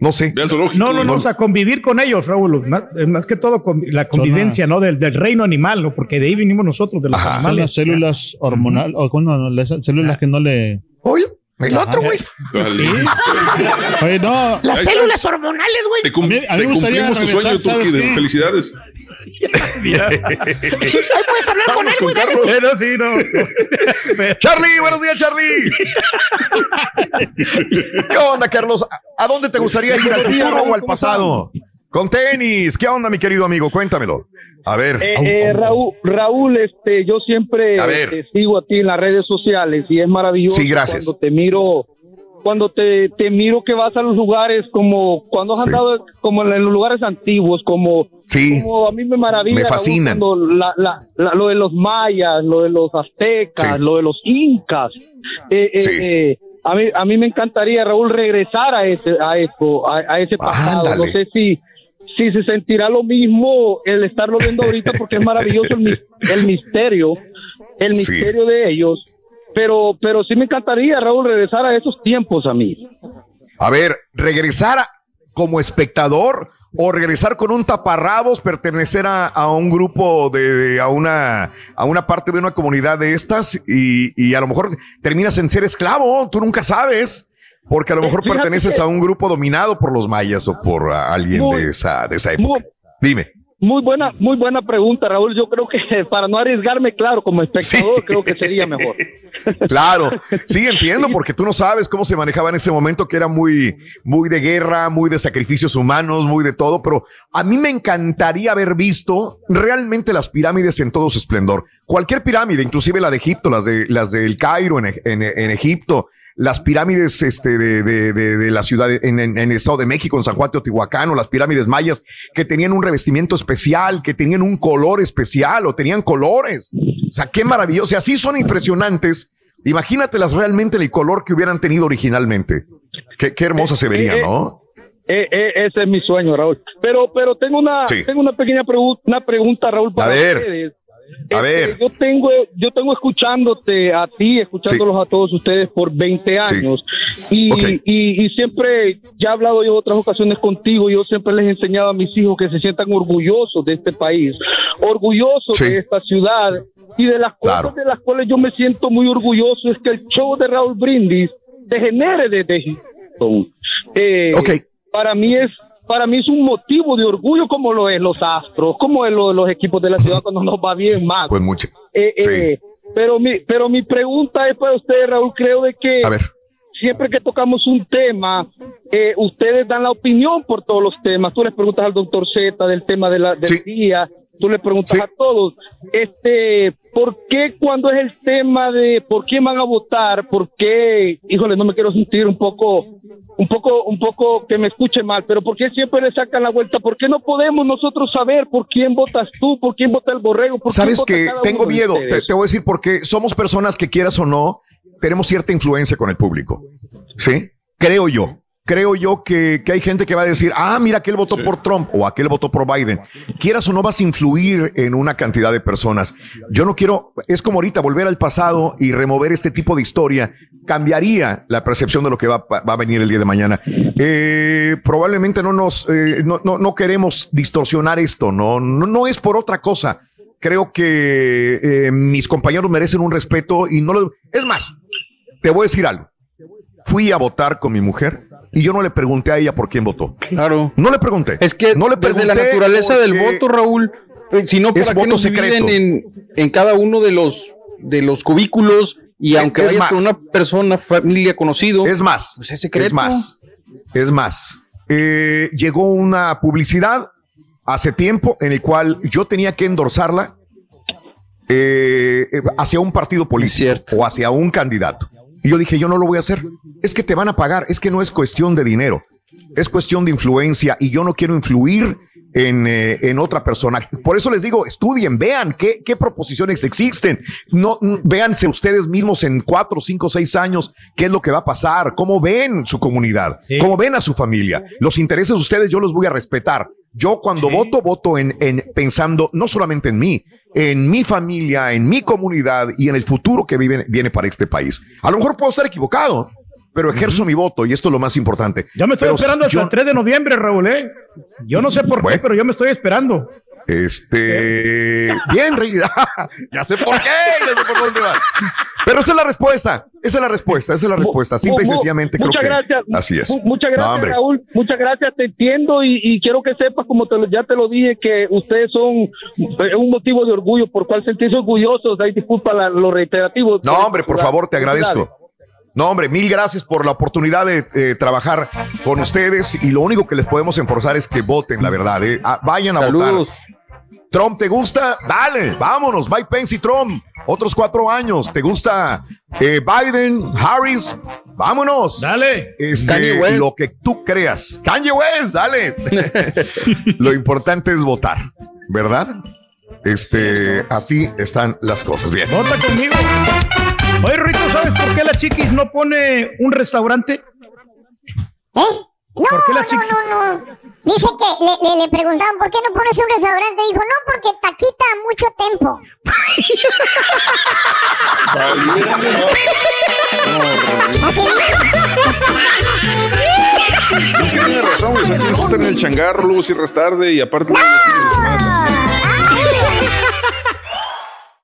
Speaker 1: no sé.
Speaker 2: No, no, no, o sea, convivir con ellos, Raúl. Más, más que todo la convivencia, ¿no? Del, del, reino animal, ¿no? Porque de ahí vinimos nosotros, de los animales.
Speaker 53: Son las células hormonales, o cuando las células que no le.
Speaker 23: Oye. El otro, güey.
Speaker 53: Oye, no.
Speaker 23: Las células hormonales, güey.
Speaker 3: Te, cum te cumplimos tu sueño, Turki, de felicidades.
Speaker 23: Ahí puedes hablar con él, güey.
Speaker 2: Pero sí, no.
Speaker 1: Charlie, buenos días, Charlie. ¿Qué onda, Carlos? ¿A dónde te gustaría ir, al futuro o al pasado? Con tenis, ¿qué onda, mi querido amigo? Cuéntamelo. A ver.
Speaker 54: Eh, eh, Raúl, Raúl, este, yo siempre te sigo a ti en las redes sociales y es maravilloso
Speaker 1: sí, gracias.
Speaker 54: cuando te miro cuando te, te, miro que vas a los lugares como cuando has andado como en los lugares antiguos, como,
Speaker 1: sí.
Speaker 54: como a mí me maravilla.
Speaker 1: Me fascinan.
Speaker 54: lo de los mayas, lo de los aztecas, lo de los incas. Eh, eh, eh, a, mí, a mí me encantaría, Raúl, regresar a ese, a eso, a, ese pasado. No sé si, si se sentirá lo mismo el estarlo viendo ahorita porque es maravilloso el, el misterio, el misterio de ellos. Pero, pero sí me encantaría, Raúl, regresar a esos tiempos a mí.
Speaker 1: A ver, regresar como espectador o regresar con un taparrabos, pertenecer a, un grupo de, a una a una parte de una comunidad de estas y, a lo mejor terminas en ser esclavo, tú nunca sabes, porque a lo mejor perteneces a un grupo dominado por los mayas o por alguien de esa de esa época. Dime.
Speaker 54: Muy buena, muy buena pregunta, Raúl. Yo creo que para no arriesgarme, claro, como espectador, creo que sería mejor.
Speaker 1: Claro, sí, entiendo, porque tú no sabes cómo se manejaba en ese momento, que era muy, muy de guerra, muy de sacrificios humanos, muy de todo, pero a mí me encantaría haber visto realmente las pirámides en todo su esplendor. Cualquier pirámide, inclusive la de Egipto, las de las del Cairo en, en, en Egipto, las pirámides este, de, de, de, la ciudad en, en, el Estado de México, en San Juan Teotihuacán, o las pirámides mayas, que tenían un revestimiento especial, que tenían un color especial o tenían colores. O sea, qué maravilloso. Sea, así son impresionantes. Imagínatelas realmente el color que hubieran tenido originalmente. Qué, qué hermosa se vería, ¿no?
Speaker 54: Eh, eh, ese es mi sueño, Raúl. Pero, pero tengo una, tengo una pequeña pregunta, una pregunta, Raúl,
Speaker 1: para A ver. ustedes. A ver.
Speaker 54: Este, yo tengo, yo tengo escuchándote a ti, escuchándolos a todos ustedes por 20 años. Y, y, siempre, ya he hablado yo otras ocasiones contigo, yo siempre les he enseñado a mis hijos que se sientan orgullosos de este país, orgullosos de esta ciudad. Y de las cosas de las cuales yo me siento muy orgulloso es que el show de Raúl Brindis se genere desde Houston. Eh, Para mí es para mí es un motivo de orgullo como lo es los Astros, como es lo de los equipos de la ciudad cuando nos va bien más.
Speaker 1: Pues mucho.
Speaker 54: Eh, eh, pero mi, pero mi pregunta es para usted, Raúl, creo de que siempre que tocamos un tema, eh, ustedes dan la opinión por todos los temas. Tú les preguntas al doctor Z del tema de la, del día, tú le preguntas a todos, este, ¿por qué cuando es el tema de por quién van a votar? ¿Por qué? Híjole, no me quiero sentir un poco, un poco, un poco que me escuche mal, pero ¿por qué siempre le sacan la vuelta? ¿Por qué no podemos nosotros saber por quién votas tú, por quién vota el borrego? Por
Speaker 1: Sabes que tengo miedo, te, te voy a decir porque somos personas que quieras o no, tenemos cierta influencia con el público, ¿sí? Creo yo creo yo que, hay gente que va a decir, ah, mira, aquel votó por Trump o aquel votó por Biden. Quieras o no vas a influir en una cantidad de personas. Yo no quiero, es como ahorita volver al pasado y remover este tipo de historia. Cambiaría la percepción de lo que va, a venir el día de mañana. Eh, probablemente no nos, eh, no, no, queremos distorsionar esto, no, no, no es por otra cosa. Creo que eh, mis compañeros merecen un respeto y no lo, es más, te voy a decir algo. Fui a votar con mi mujer y yo no le pregunté a ella por quién votó.
Speaker 4: Claro.
Speaker 1: No le pregunté.
Speaker 4: Es que
Speaker 1: no le
Speaker 4: desde la naturaleza del voto, Raúl, eh, si no, ¿para qué nos dividen en, en cada uno de los de los cubículos y aunque es vayas con una persona, familia, conocido.
Speaker 1: Es más.
Speaker 4: Pues es secreto.
Speaker 1: Es más. Es más. Eh, llegó una publicidad hace tiempo en el cual yo tenía que endorsarla eh, hacia un partido político o hacia un candidato. Y yo dije, yo no lo voy a hacer. Es que te van a pagar, es que no es cuestión de dinero, es cuestión de influencia y yo no quiero influir en, eh, en, otra persona. Por eso les digo, estudien, vean qué, qué proposiciones existen. No, véanse ustedes mismos en cuatro, cinco, seis años qué es lo que va a pasar, cómo ven su comunidad, cómo ven a su familia. Los intereses de ustedes yo los voy a respetar. Yo cuando voto, voto en, en, pensando no solamente en mí, en mi familia, en mi comunidad y en el futuro que vive, viene para este país. A lo mejor puedo estar equivocado, pero ejerzo mi voto y esto es lo más importante.
Speaker 2: Yo me estoy esperando hasta el 3 de noviembre, Raúl. ¿eh? Yo no sé por qué, pero yo me estoy esperando.
Speaker 1: Este, bien, ya sé por qué, ya sé por dónde va. Pero esa es la respuesta, esa es la respuesta, esa es la respuesta. Simple y sencillamente creo
Speaker 54: gracias.
Speaker 1: que así es.
Speaker 54: Muchas gracias, Raúl. Muchas gracias, te entiendo y, quiero que sepas, como te, ya te lo dije, que ustedes son eh, un motivo de orgullo por cual sentirse orgullosos. Ahí disculpa lo reiterativo.
Speaker 1: No, hombre, por favor, te agradezco. No, hombre, mil gracias por la oportunidad de trabajar con ustedes y lo único que les podemos enforzar es que voten, la verdad. ¿eh? Ah, vayan a
Speaker 4: Saludos.
Speaker 1: votar. Trump, ¿te gusta? Dale, vámonos. Mike Pence y Trump, otros cuatro años. ¿Te gusta eh, Biden, Harris? Vámonos.
Speaker 2: Dale.
Speaker 1: Este, lo que tú creas. Kanye West, dale. lo importante es votar, ¿verdad? Este, así están las cosas. Bien.
Speaker 2: Vota conmigo. Oye, Rico, ¿sabes por qué la chiquis no pone un restaurante?
Speaker 5: ¿Eh? No, no, no, no. Dice que le, le, preguntaban por qué no pones un restaurante. Dijo, no, porque te quita mucho tiempo.
Speaker 3: es que tiene razón, güey. Estar en el changarro, luego cierras tarde y aparte. No.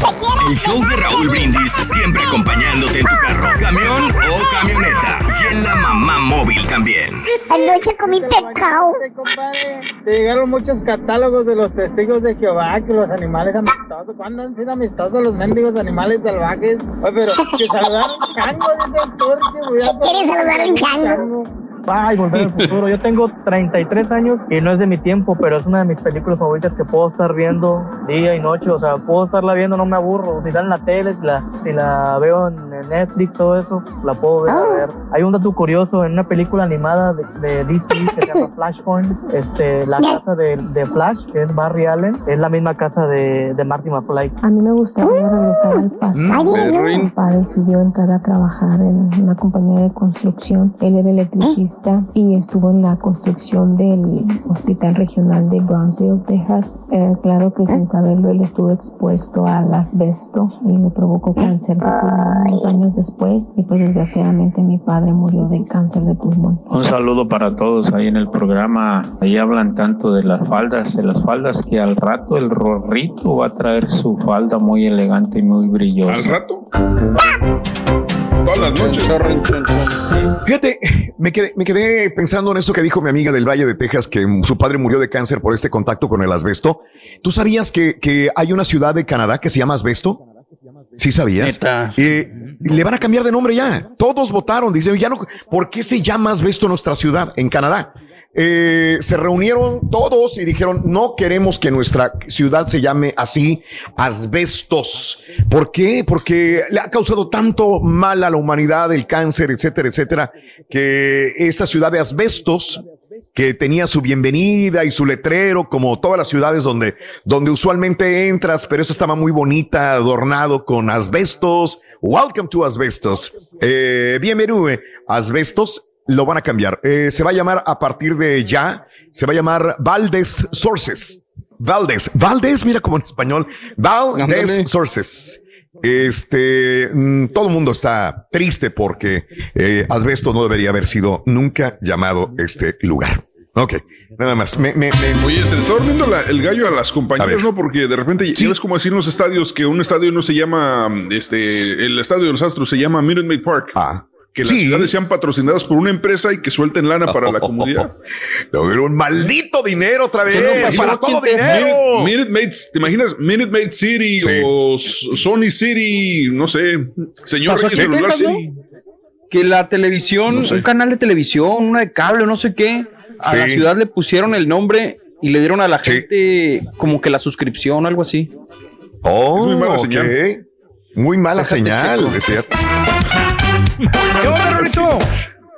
Speaker 18: El show de Raúl Brindis siempre acompañándote en tu carro, camión o camioneta. Y en la mamá móvil también.
Speaker 5: Anoche comí pescado.
Speaker 55: Te llegaron muchos catálogos de los testigos de Jehová, que los animales amistosos. ¿Cuándo han sido amistosos los mendigos animales salvajes? Oye, pero que saludaron chango, dice el turque.
Speaker 5: ¿Quieres saludar un chango?
Speaker 55: Ay, volver al futuro. Yo tengo 33 años y no es de mi tiempo, pero es una de mis películas favoritas que puedo estar viendo día y noche. O sea, puedo estarla viendo, no me aburro. Si está en la tele, si la, si la veo en Netflix, todo eso, la puedo ver, a ver. Hay un dato curioso en una película animada de, de DC que se llama Flashpoint. Este, la casa de, de, Flash, que es Barry Allen, es la misma casa de, de Marty McFly.
Speaker 56: A mí me gustaría regresar al pasado. Mi papá decidió entrar a trabajar en una compañía de construcción. Él era electricista y estuvo en la construcción del Hospital Regional de Brownsville, Texas. Eh, claro que sin saberlo él estuvo expuesto al asbesto y le provocó cáncer de pulmón unos años después y pues desgraciadamente mi padre murió de cáncer de pulmón.
Speaker 57: Un saludo para todos ahí en el programa. Ahí hablan tanto de las faldas, de las faldas que al rato el rorrito va a traer su falda muy elegante y muy brillosa.
Speaker 3: ¿Al rato? Todas las noches.
Speaker 1: Fíjate, me quedé, me quedé pensando en eso que dijo mi amiga del Valle de Texas, que su padre murió de cáncer por este contacto con el asbesto. ¿Tú sabías que, que hay una ciudad de Canadá que se llama asbesto? Sí sabías. Eh, le van a cambiar de nombre ya. Todos votaron. Dicen, ya no, ¿por qué se llama asbesto nuestra ciudad en Canadá? Eh, se reunieron todos y dijeron, no queremos que nuestra ciudad se llame así, asbestos. ¿Por qué? Porque le ha causado tanto mal a la humanidad, el cáncer, etcétera, etcétera, que esa ciudad de asbestos que tenía su bienvenida y su letrero, como todas las ciudades donde, donde usualmente entras, pero esa estaba muy bonita, adornado con asbestos. Welcome to asbestos. Eh, bienvenido, asbestos lo van a cambiar. Eh, se va a llamar a partir de ya, se va a llamar Valdez Sources. Valdez, Valdez, mira como en español, Valdez Sources. Este, mm, todo el mundo está triste porque eh, Asbesto no debería haber sido nunca llamado este lugar. Ok, nada más. Me, me,
Speaker 3: Oye, se le está durmiendo el gallo a las compañías, ¿no? Porque de repente ¿Sí? es como decir en los estadios que un estadio no se llama, este, el estadio de los Astros se llama Minute Maid Park.
Speaker 1: Ah.
Speaker 3: Que las ciudades sean patrocinadas por una empresa y que suelten lana para la comunidad.
Speaker 1: un maldito dinero otra vez. para todo dinero.
Speaker 3: Minute, Maid, ¿te imaginas? Minute Maid City o Sony City, no sé. Señor celular City.
Speaker 4: Que la televisión, un canal de televisión, una de cable, no sé qué a la ciudad le pusieron el nombre y le dieron a la gente como que la suscripción o algo así.
Speaker 1: Oh, es muy mala señal. Muy mala señal.
Speaker 2: ¿Qué onda, Rorito?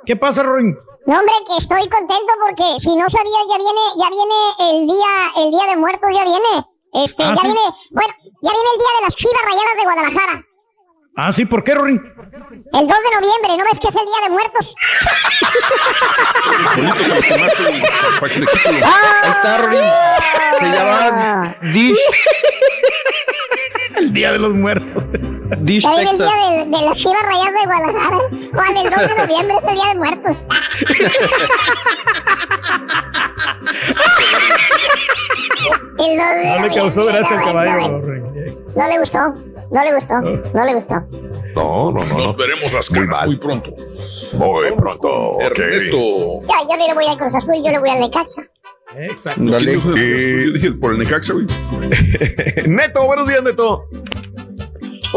Speaker 2: ¿Qué pasa, Rorín?
Speaker 5: No, hombre, que estoy contento porque si no sabía, ya viene, ya viene el día, el día de muertos, ya viene. Este, ah, ya viene, bueno, ya viene el día de las chivas rayadas de Guadalajara.
Speaker 2: Ah, sí, ¿por qué, Rory?
Speaker 5: El 2 de noviembre, ¿no ves que es el Día de Muertos?
Speaker 4: ah, Ahí está, Rory. Se llama Dish.
Speaker 2: El Día de los Muertos.
Speaker 4: Dish,
Speaker 5: Ahí el día de, de las chivas rayadas de Guadalajara. Juan, el 2 de noviembre es el Día de Muertos.
Speaker 2: el 2 de no le causó gracia al caballo,
Speaker 5: No le gustó. No le gustó, no le gustó.
Speaker 1: No, no, no.
Speaker 3: Nos veremos las caras muy, pronto.
Speaker 1: Muy pronto.
Speaker 3: Ernesto.
Speaker 5: Ya, yo no le voy al Cruz Azul, yo le voy al Necaxa.
Speaker 2: Exacto.
Speaker 3: Dale. Yo dije por el Necaxa, güey.
Speaker 1: Neto, buenos días, Neto.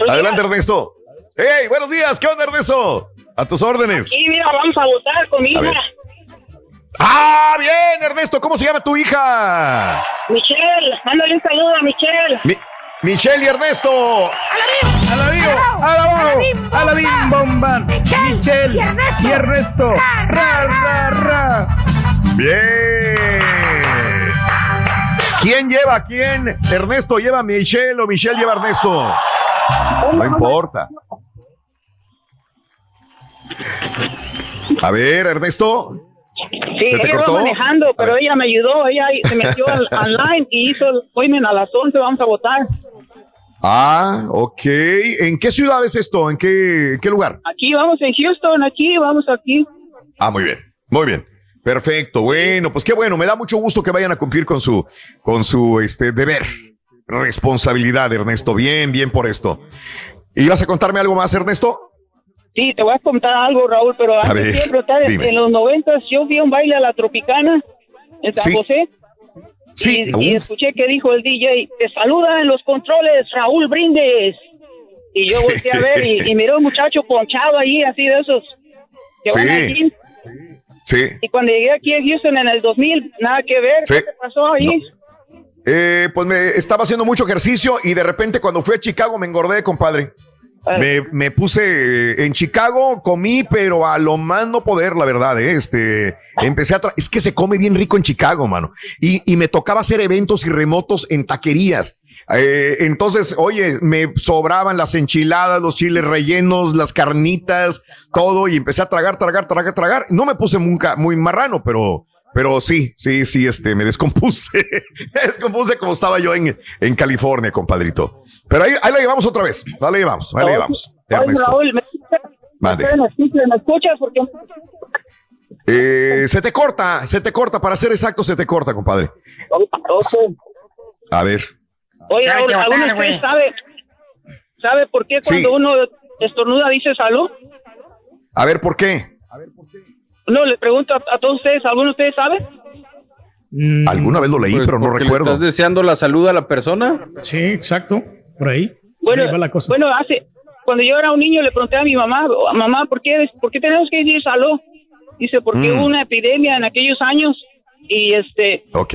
Speaker 1: Adelante, Ernesto. ¡Hey, buenos días! ¿Qué onda, Ernesto? A tus órdenes.
Speaker 58: Sí, mira, vamos a votar con mi hija.
Speaker 1: ¡Ah, bien, Ernesto! ¿Cómo se llama tu hija?
Speaker 58: Michelle. Mándale un saludo a Michelle.
Speaker 1: Michelle y Ernesto.
Speaker 2: A la vivo, a la vivo, a la bim bomban. Michelle y Ernesto. Ra, ra, ra.
Speaker 1: Bien. ¿Quién lleva a quién? ¿Ernesto lleva a Michelle o Michelle lleva a Ernesto? No importa. A ver, Ernesto.
Speaker 58: Sí, ella iba manejando, pero ella me ayudó. Ella se metió online y hizo el appointment a las 11. Vamos a votar.
Speaker 1: Ah, ok. ¿En qué ciudad es esto? ¿En qué, qué lugar?
Speaker 58: Aquí vamos en Houston, aquí, vamos aquí.
Speaker 1: Ah, muy bien, muy bien. Perfecto, bueno, pues qué bueno, me da mucho gusto que vayan a cumplir con su, con su este, deber, responsabilidad, Ernesto. Bien, bien por esto. ¿Ibas a contarme algo más, Ernesto?
Speaker 58: Sí, te voy a contar algo, Raúl, pero antes siempre, en los noventas yo a un baile a la Tropicana en San José.
Speaker 1: Sí.
Speaker 58: Y, escuché que dijo el DJ, te saluda en los controles Raúl Brindes. Y yo volteé a ver y, miré a un muchacho ponchado ahí, así de esos. Que
Speaker 1: sí. Sí.
Speaker 58: Y cuando llegué aquí a Houston en el 2000, nada que ver. ¿Qué pasó ahí?
Speaker 1: Eh, pues me estaba haciendo mucho ejercicio y de repente cuando fui a Chicago me engordé, compadre. Me, puse en Chicago, comí, pero a lo más no poder, la verdad. ¿eh? Este, empecé a. Es que se come bien rico en Chicago, mano. Y, y me tocaba hacer eventos y remotos en taquerías. Eh, entonces, oye, me sobraban las enchiladas, los chiles rellenos, las carnitas, todo, y empecé a tragar, tragar, tragar, tragar. No me puse nunca muy marrano, pero pero sí, sí, sí, este, me descompuse. me descompuse como estaba yo en, en California, compadrito. Pero ahí, ahí la llevamos otra vez. Ahí la llevamos, ahí la llevamos.
Speaker 58: Raúl, ¿me, ¿me escuchas? Porque...
Speaker 1: Eh, se te corta, se te corta, para ser exacto, se te corta, compadre. A ver.
Speaker 58: Oye, Raúl, ¿alguno de ustedes sabe, sabe por qué cuando uno estornuda dice salud?
Speaker 1: A ver, ¿por qué? A ver, ¿por qué?
Speaker 58: No, le pregunto a, todos ustedes, ¿alguno de ustedes sabe?
Speaker 1: Mm, Alguna vez lo leí, pues pero no recuerdo.
Speaker 4: ¿Estás deseando la salud a la persona?
Speaker 2: Sí, exacto, por ahí.
Speaker 58: Bueno, bueno hace, cuando yo era un niño le pregunté a mi mamá, mamá, ¿por qué, por qué tenemos que decir salud? Dice, porque mm. hubo una epidemia en aquellos años y este...
Speaker 1: Ok.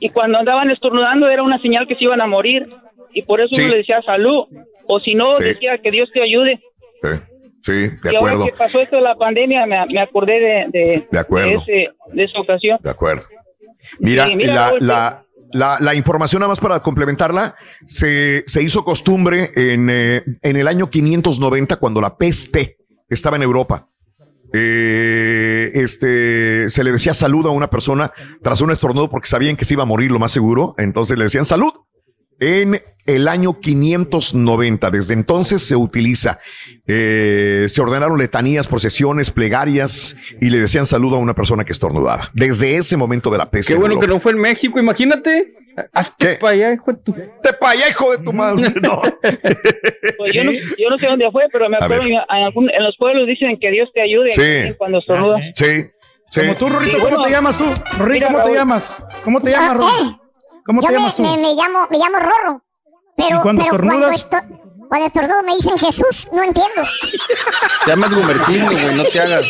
Speaker 58: Y cuando andaban estornudando era una señal que se iban a morir y por eso uno le decía salud o si no decía que Dios te ayude.
Speaker 1: Sí. Sí, de acuerdo.
Speaker 58: Ahora que pasó esto de la pandemia, me, acordé de, de, de, esa ocasión.
Speaker 1: De acuerdo. Mira, la, la, la, información, nada más para complementarla, se, se hizo costumbre en, eh, en, el año 590, cuando la peste estaba en Europa. Eh, este, se le decía salud a una persona tras un estornudo porque sabían que se iba a morir lo más seguro, entonces le decían salud. En el año 590. Desde entonces se utiliza. Eh, se ordenaron letanías, procesiones, plegarias y le decían saludo a una persona que estornudaba. Desde ese momento de la peste.
Speaker 4: Qué bueno que no fue en México, imagínate. Hazte para allá, hijo de tu.
Speaker 1: Te para allá, hijo de tu madre. No.
Speaker 58: Pues yo, no, yo no sé dónde fue, pero me acuerdo en, algún, en, los pueblos dicen que Dios te ayude
Speaker 1: sí.
Speaker 58: cuando estornuda.
Speaker 1: Sí. sí.
Speaker 2: Como tú, Rorito, ¿cómo te llamas tú? Rorito, ¿cómo te llamas? ¿Cómo te llamas, Rorito? ¿Cómo te llamas tú?
Speaker 5: Me, me, llamo, me llamo Rorro. Pero,
Speaker 2: ¿Y cuando
Speaker 5: pero
Speaker 2: estornudas?
Speaker 5: Cuando, esto, cuando estornudo me dicen Jesús, no entiendo.
Speaker 4: Te llamas Gumercindo, güey, no te hagas.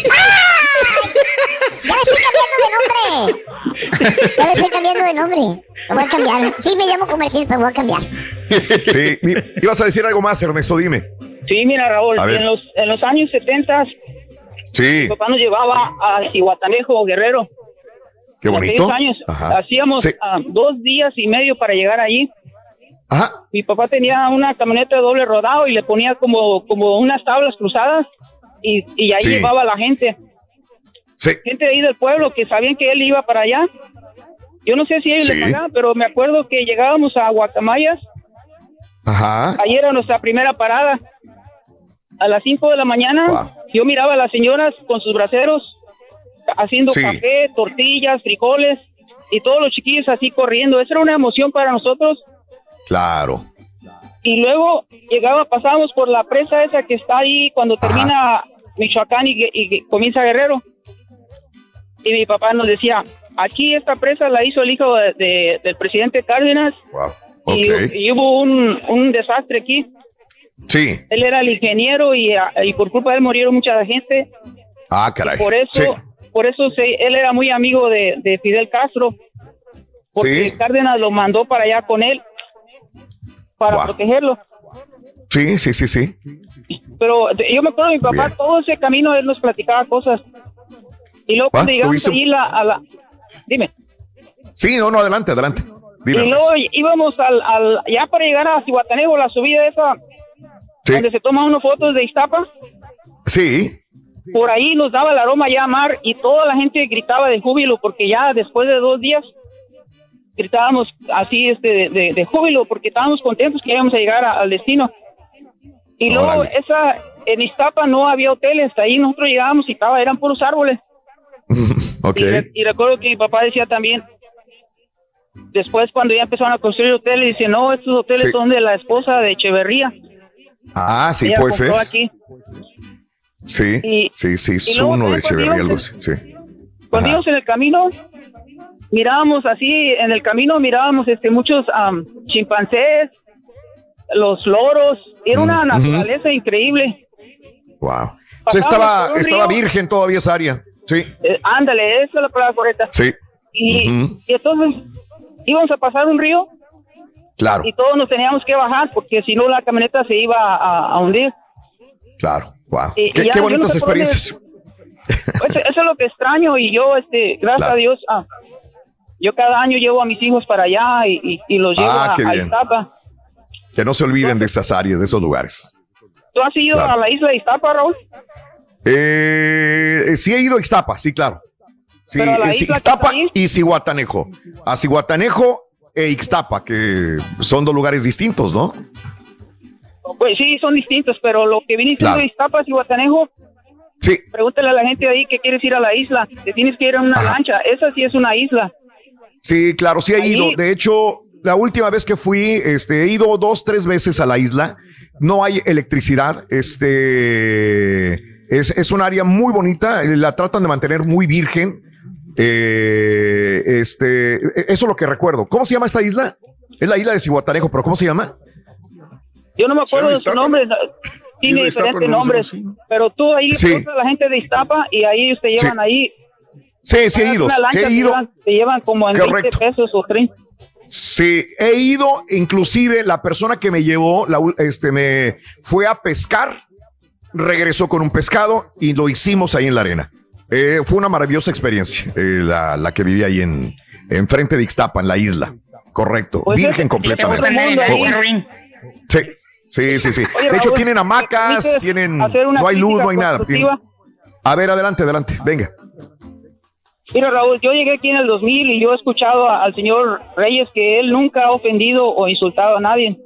Speaker 5: Ya me estoy cambiando de nombre. Ya me estoy cambiando de nombre. Lo voy a cambiar. Sí, me llamo Comercial, pero voy a cambiar.
Speaker 1: Sí, ibas a decir algo más, Ernesto, dime.
Speaker 58: Sí, mira, Raúl, en los, en los años 70
Speaker 1: sí.
Speaker 58: mi papá nos llevaba a Cihuatanejo, Guerrero.
Speaker 1: Qué bonito.
Speaker 58: En años
Speaker 1: Ajá.
Speaker 58: hacíamos
Speaker 1: Sí.
Speaker 58: ah, dos días y medio para llegar allí.
Speaker 1: Ajá.
Speaker 58: Mi papá tenía una camioneta de doble rodado y le ponía como, como unas tablas cruzadas y, y ahí
Speaker 1: Sí.
Speaker 58: llevaba a la gente.
Speaker 1: Sí.
Speaker 58: Gente de ahí del pueblo que sabían que él iba para allá. Yo no sé si ellos
Speaker 1: Sí.
Speaker 58: le pagaban, pero me acuerdo que llegábamos a Guacamayas.
Speaker 1: Ajá.
Speaker 58: Ayer era nuestra primera parada. A las 5 de la mañana, yo miraba a las señoras con sus braceros haciendo
Speaker 1: Sí.
Speaker 58: café, tortillas, frijoles y todos los chiquillos así corriendo. Esa era una emoción para nosotros.
Speaker 1: Claro.
Speaker 58: Y luego llegaba, pasábamos por la presa esa que está ahí cuando termina Michoacán y, y comienza Guerrero. Y mi papá nos decía, aquí esta presa la hizo el hijo de- de- del presidente Cárdenas y,
Speaker 1: Ok.
Speaker 58: y hubo un, un desastre aquí.
Speaker 1: Sí.
Speaker 58: Él era el ingeniero y, ah, y por culpa de él murieron mucha gente.
Speaker 1: Ah, caray.
Speaker 58: Por eso,
Speaker 1: Sí.
Speaker 58: Por eso se, él era muy amigo de, de Fidel Castro. Porque
Speaker 1: Sí.
Speaker 58: Cárdenas lo mandó para allá con él para
Speaker 1: Wow.
Speaker 58: protegerlo.
Speaker 1: Sí, sí, sí, sí.
Speaker 58: Pero yo me acuerdo de mi papá, todo ese camino él nos platicaba cosas. Y luego cuando llegamos
Speaker 1: ¿tuviste-
Speaker 58: allí la, a la... Dime.
Speaker 1: Sí, no, no, adelante, adelante. Dime.
Speaker 58: y luego íbamos al, al... Ya para llegar a Cihuatanejo, la subida esa,
Speaker 1: Sí.
Speaker 58: donde se toman unas fotos de Iztapa,
Speaker 1: Sí.
Speaker 58: Por ahí nos daba el aroma ya a mar y toda la gente gritaba de júbilo porque ya después de dos días gritábamos así este de, de- de júbilo porque estábamos contentos que íbamos a llegar a- al destino. Y luego
Speaker 1: Órale.
Speaker 58: esa en Iztapa no había hoteles, ahí nosotros llegábamos y estaba eran puros árboles.
Speaker 1: Ok.
Speaker 58: Y, re- y recuerdo que mi papá decía también, después cuando ya empezaron a construir hoteles, dice, no, estos hoteles
Speaker 1: Sí.
Speaker 58: son de la esposa de Echeverría.
Speaker 1: Ah, sí,
Speaker 58: Ella
Speaker 1: puede ser.
Speaker 58: aquí.
Speaker 1: Sí.
Speaker 58: Y-
Speaker 1: sí, sí, es uno de Echeverría, algo así. Sí.
Speaker 58: Cuando íbamos en el camino, mirábamos así, en el camino mirábamos este muchos am, chimpancés, los loros, era una
Speaker 1: Mm,
Speaker 58: naturaleza increíble.
Speaker 1: Wow. O sea, estaba, estaba virgen todavía esa área. Sí.
Speaker 58: Eh, ándale, esa es la palabra correcta.
Speaker 1: Sí.
Speaker 58: Y entonces íbamos a pasar un río
Speaker 1: Claro,
Speaker 58: y todos nos teníamos que bajar porque si no la camioneta se iba a, a hundir.
Speaker 1: claro. Wow.
Speaker 58: Y- y
Speaker 1: qué,
Speaker 58: ya,
Speaker 1: qué bonitas
Speaker 58: no
Speaker 1: experiencias.
Speaker 58: Pues eso es lo que extraño y yo, este, gracias
Speaker 1: Claro.
Speaker 58: a Dios, ah, yo cada año llevo a mis hijos para allá y, y- y los llevo
Speaker 1: Ah,
Speaker 58: a, a. Iztapa.
Speaker 1: Que no se olviden de esas áreas, de esos lugares.
Speaker 58: ¿Tú has ido
Speaker 1: Claro.
Speaker 58: a la isla de Iztapa, Raúl?
Speaker 1: Eh, sí he ido a Ixtapa, sí, claro. Sí, eh, sí,
Speaker 58: ahí.
Speaker 1: y Cihuatanejo. A Cihuatanejo e Ixtapa, que son dos lugares distintos, ¿no?
Speaker 58: Pues sí, son distintos, pero lo que viniste
Speaker 1: Claro.
Speaker 58: de Iztapa y Guatanejo,
Speaker 1: sí.
Speaker 58: pregúntale a la gente ahí que quieres ir a la isla, te tienes que ir en una lancha, esa sí es una isla.
Speaker 1: Sí, claro, sí he
Speaker 58: Ahí-
Speaker 1: ido. De hecho, la última vez que fui, este, he ido dos, tres veces a la isla. No hay electricidad. Este es, es un área muy bonita. La tratan de mantener muy virgen. Eh, este, eso es lo que recuerdo. ¿Cómo se llama esta isla? Es la isla de Cihuatanejo, pero ¿cómo se llama?
Speaker 58: Yo no me acuerdo de su nombre, tiene diferentes
Speaker 1: no
Speaker 58: nombres, pero tú ahí le
Speaker 1: Sí.
Speaker 58: a la gente de Iztapa y ahí te llevan ahí.
Speaker 1: Sí, sí he ido.
Speaker 58: Una
Speaker 1: sí
Speaker 58: lancha,
Speaker 1: he
Speaker 58: te
Speaker 1: ido.
Speaker 58: llevan, te llevan como en
Speaker 1: Correcto.
Speaker 58: 20 pesos o 30.
Speaker 1: Sí, he ido, inclusive la persona que me llevó, la este, me fue a pescar, regresó con un pescado y lo hicimos ahí en la arena. Eh, fue una maravillosa experiencia, eh, la, la que viví ahí en, en frente de Ixtapa, en la isla. Correcto,
Speaker 58: Pues es-
Speaker 1: virgen
Speaker 58: ¿y te
Speaker 1: completamente. Sí, sí, sí, sí.
Speaker 58: Oye,
Speaker 1: de hecho,
Speaker 58: Raúl,
Speaker 1: tienen
Speaker 58: ¿me
Speaker 1: hamacas, tienen, no hay luz, no hay nada. A ver, adelante, adelante, venga.
Speaker 58: Mira, Raúl, yo llegué aquí en el 2000 y yo he escuchado al señor Reyes que él nunca ha ofendido o insultado a nadie.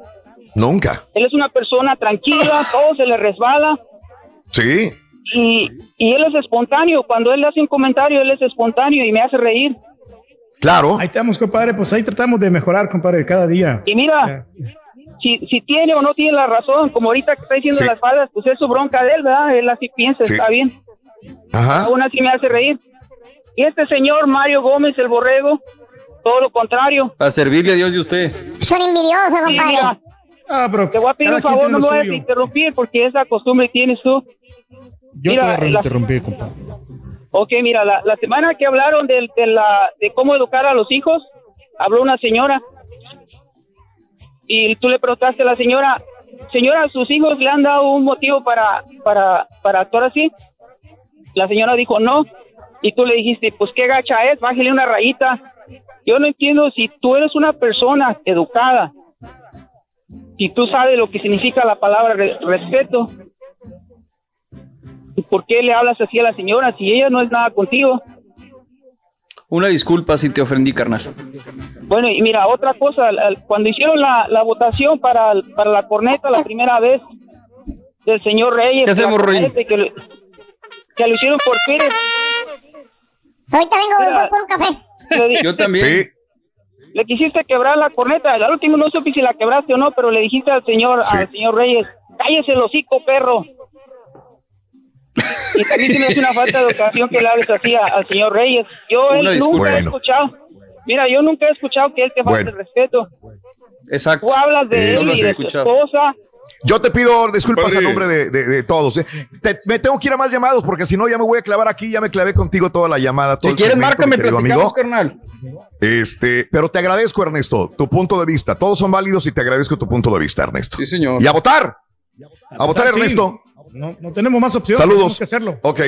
Speaker 1: Nunca.
Speaker 58: Él es una persona tranquila, todo se le resbala.
Speaker 1: Sí.
Speaker 58: Y, y él es espontáneo. Cuando él hace un comentario, él es espontáneo y me hace reír.
Speaker 1: Claro.
Speaker 2: Ahí estamos, compadre. Pues ahí tratamos de mejorar, compadre, cada día.
Speaker 58: Y mira, si, si tiene o no tiene la razón, como ahorita que está diciendo
Speaker 1: Sí.
Speaker 58: las faldas, pues es su bronca de él, ¿verdad? Él así piensa,
Speaker 1: Sí.
Speaker 58: está bien.
Speaker 1: Ajá.
Speaker 58: Aún así me hace reír. Y este señor Mario Gómez, el borrego, todo lo contrario.
Speaker 4: A servirle a Dios y usted.
Speaker 5: Son envidiosos, compadre.
Speaker 58: mira,
Speaker 2: Ah, pero
Speaker 58: te voy a pedir un favor, no
Speaker 2: lo
Speaker 58: me vayas a interrumpir porque esa costumbre tienes tú.
Speaker 8: Yo
Speaker 58: Mira,
Speaker 8: te voy a
Speaker 58: la-
Speaker 8: interrumpir, compadre.
Speaker 58: Ok, mira, la, la semana que hablaron del- de, la, de cómo educar a los hijos, habló una señora y tú le preguntaste a la señora, señora, ¿sus hijos le han dado un motivo para, para, para actuar así? La señora dijo no y tú le dijiste, pues qué gacha es, bájale una rayita. Yo no entiendo si tú eres una persona educada, si tú sabes lo que significa la palabra re- respeto, ¿y por qué le hablas así a la señora si ella no es nada contigo?
Speaker 4: Una disculpa si te ofendí, carnal.
Speaker 58: Bueno, y mira, otra cosa, cuando hicieron la, la votación para, para la corneta la primera vez del señor Reyes,
Speaker 4: ¿Qué hacemos, Rey?
Speaker 58: corneta, que, lo- que lo hicieron por Twitter,
Speaker 5: Ahorita vengo,
Speaker 58: Mira.
Speaker 5: voy por un café.
Speaker 4: Yo también.
Speaker 1: Sí.
Speaker 58: le quisiste quebrar la corneta, al último no supe si la quebraste o no, pero le dijiste al señor,
Speaker 1: Sí.
Speaker 58: al señor Reyes, cállese el hocico, perro. Y también se me hace una falta de educación que le hables así a- al señor Reyes. Yo él nunca he escuchado, mira, yo nunca he escuchado que él te falte
Speaker 1: Bueno.
Speaker 58: el respeto.
Speaker 4: Exacto.
Speaker 58: Tú hablas de
Speaker 1: Eso
Speaker 58: él y de su esposa.
Speaker 1: Yo te pido disculpas a nombre de, de- de todos. ¿eh? Te- me tengo que ir a más llamados porque si no ya me voy a clavar aquí. Ya me clavé contigo toda la llamada. Todo
Speaker 4: Si quieres,
Speaker 1: segmento,
Speaker 4: márcame, platicamos,
Speaker 1: amigo.
Speaker 4: carnal.
Speaker 1: Este, pero te agradezco, Ernesto, tu punto de vista. Todos son válidos y te agradezco tu punto de vista, Ernesto.
Speaker 4: Sí, señor.
Speaker 1: Y a votar. A votar,
Speaker 2: sí.
Speaker 1: Ernesto.
Speaker 2: No, no tenemos más opciones.
Speaker 1: Saludos.
Speaker 2: Tenemos que hacerlo.
Speaker 1: Ok.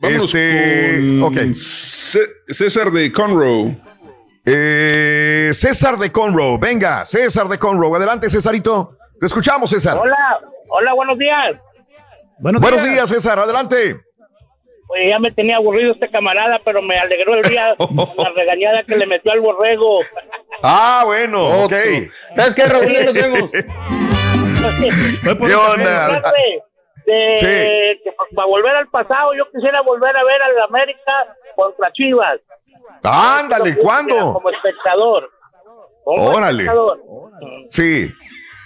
Speaker 3: Vámonos
Speaker 1: Este,
Speaker 3: con César de Conroe.
Speaker 1: Eh, César de Conroe. Venga, César de Conroe. Adelante, Cesarito. Te escuchamos, César.
Speaker 59: Hola, hola, buenos días.
Speaker 2: Buenos,
Speaker 1: Buenos días, César. Adelante.
Speaker 59: Pues ya me tenía aburrido este camarada, pero me alegró el día la regañada que le metió al borrego.
Speaker 1: Ah, bueno, ok.
Speaker 4: ¿Sabes qué, Raúl? Nos vemos.
Speaker 1: ¿Qué onda?
Speaker 59: De-
Speaker 1: Sí.
Speaker 59: que pa- para volver al pasado, yo quisiera volver a ver al América contra Chivas.
Speaker 1: Ándale, ¿cuándo?
Speaker 59: Como espectador. Como
Speaker 1: Órale.
Speaker 59: espectador.
Speaker 1: Sí.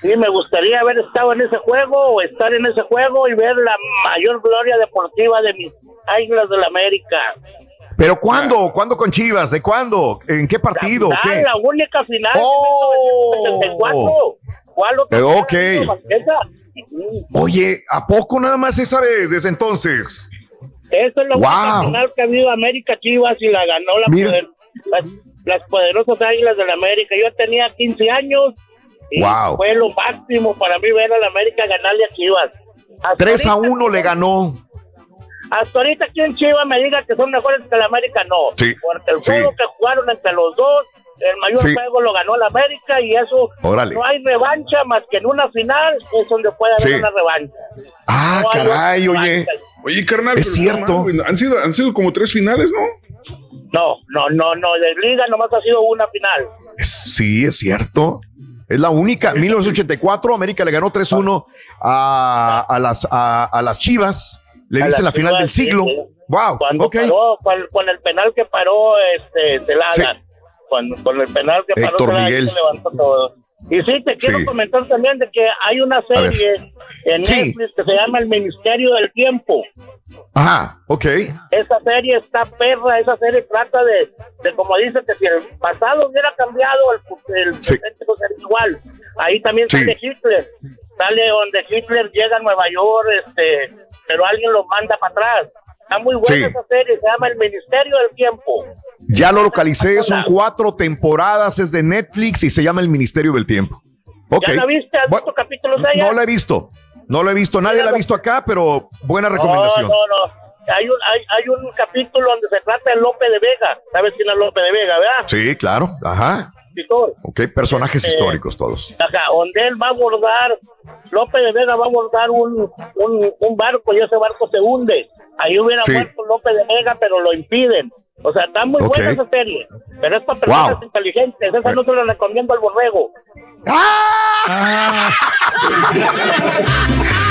Speaker 59: Sí, me gustaría haber estado en ese juego o estar en ese juego y ver la mayor gloria deportiva de mis Águilas del América.
Speaker 1: ¿Pero cuándo? ¿Cuándo con Chivas? ¿De cuándo? ¿En qué partido?
Speaker 59: La, final,
Speaker 1: ¿Qué?
Speaker 59: la única final
Speaker 1: Oh.
Speaker 59: de 1974. ¿Cuál
Speaker 1: Eh, ok.
Speaker 59: Esa,
Speaker 1: Oye, ¿a poco nada más esa vez desde entonces?
Speaker 59: esa es la única
Speaker 1: Wow.
Speaker 59: final que ha habido América Chivas y la ganó la poder- las, las poderosas Águilas del América. Yo tenía 15 años y
Speaker 1: Wow.
Speaker 59: fue lo máximo para mí ver a la América ganarle a Chivas. Hasta
Speaker 1: 3 a
Speaker 59: ahorita-
Speaker 1: 1 le ganó.
Speaker 59: Hasta ahorita aquí en Chivas me diga que son mejores que la América, no.
Speaker 1: Sí,
Speaker 59: Porque el
Speaker 1: sí.
Speaker 59: juego que jugaron entre los dos, el mayor
Speaker 1: Sí.
Speaker 59: juego lo ganó la América y eso
Speaker 1: Órale.
Speaker 59: no hay revancha más que en una final, es donde puede haber
Speaker 1: Sí.
Speaker 59: una revancha.
Speaker 1: Ah,
Speaker 59: No
Speaker 1: caray, oye.
Speaker 3: Oye, carnal,
Speaker 1: Es cierto.
Speaker 3: han, sido, han sido como tres finales, ¿no?
Speaker 59: No, no, no, no, de liga nomás ha sido una final.
Speaker 1: Es- Sí, es cierto. Es la única. 1984, América le ganó 3-1 a, a las, a, a las Chivas. Le
Speaker 59: A
Speaker 1: dice
Speaker 59: las
Speaker 1: la final del siglo.
Speaker 59: sí.
Speaker 1: Wow,
Speaker 59: Cuando paró, con, con el penal que paró este Celada,
Speaker 1: Sí.
Speaker 59: Con, con el penal que paró
Speaker 1: Héctor
Speaker 59: Celada,
Speaker 1: Miguel.
Speaker 59: se levantó todo. Y sí, te quiero
Speaker 1: Sí.
Speaker 59: comentar también de que hay una serie en
Speaker 1: Sí.
Speaker 59: Netflix que se llama El Ministerio del Tiempo.
Speaker 1: Ajá, ok.
Speaker 59: Esa serie está perra, esa serie trata de, de como dice, que si el pasado hubiera cambiado, el, el
Speaker 1: Sí.
Speaker 59: presente no sería igual. Ahí también sale Hitler, sale donde Hitler llega a Nueva York, este, pero alguien lo manda para atrás. Está muy buena
Speaker 1: Sí.
Speaker 59: esa serie, se llama El Ministerio del Tiempo.
Speaker 1: Ya lo localicé, son cuatro temporadas, es de Netflix y se llama El Ministerio del Tiempo. Ok.
Speaker 59: ¿Ya la viste? ¿Has
Speaker 1: Bueno,
Speaker 59: visto capítulos de ella?
Speaker 1: No la he visto, no la he visto, nadie la ha visto acá, pero buena recomendación.
Speaker 59: No, no, no. Hay un, hay, hay un capítulo donde se trata de López de Vega. ¿Sabes quién es López de Vega, verdad?
Speaker 1: Sí, claro, ajá. Ok, personajes
Speaker 59: Eh,
Speaker 1: históricos todos.
Speaker 59: Ajá, donde él va a abordar, López de Vega va a abordar un, un, un barco y ese barco se hunde. Ahí hubiera
Speaker 1: Sí.
Speaker 59: muerto López de Vega, pero lo impiden.
Speaker 48: O sea, está muy buena esa serie. Pero es para personas inteligentes. Esa no se la recomiendo al borrego. ¡Ah!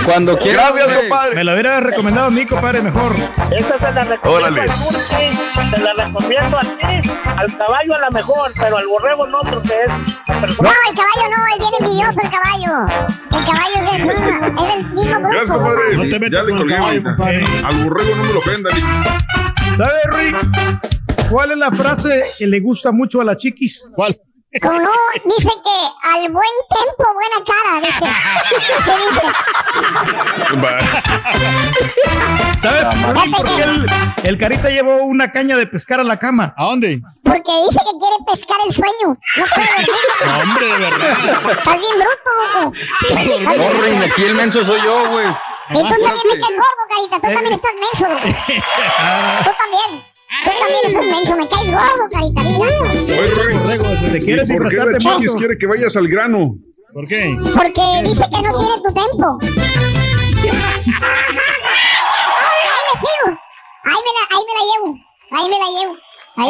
Speaker 4: Cuando quieras.
Speaker 2: Gracias, compadre. Me lo hubiera recomendado a mí, compadre, mejor.
Speaker 48: Esa se la recomiendo Órale. Se la recomiendo a ti, al caballo a la mejor, pero al borrego no, porque es.
Speaker 5: No, el caballo no, es bien envidioso el caballo. El caballo es, es el mismo grupo.
Speaker 3: Gracias, compadre. No te metas ya le colgué, Al borrego no me lo ofendan.
Speaker 2: ¿Sabe, Rick? ¿Cuál es la frase que le gusta mucho a la chiquis?
Speaker 53: ¿Cuál?
Speaker 5: Como no, dice que al buen tiempo, buena cara, dice.
Speaker 2: dice. ¿Sabes por qué el, el, carita llevó una caña de pescar a la cama?
Speaker 53: ¿A dónde?
Speaker 5: Porque dice que quiere pescar el sueño. No puede dormir.
Speaker 53: No, hombre, de verdad.
Speaker 5: Estás bien bruto,
Speaker 4: loco. Corre, aquí el menso soy yo, güey.
Speaker 5: Y tú también me quedas gordo, carita. Tú también estás menso. tú también. Tú también eres un menso, me caes gordo, carita.
Speaker 3: Oye, ¿por qué la chiquis quiere que vayas al grano?
Speaker 53: ¿Por qué?
Speaker 5: Porque dice que no tiene tu tempo. ahí me sigo. Ahí me la, ahí me la llevo. Ahí me la llevo. Ahí.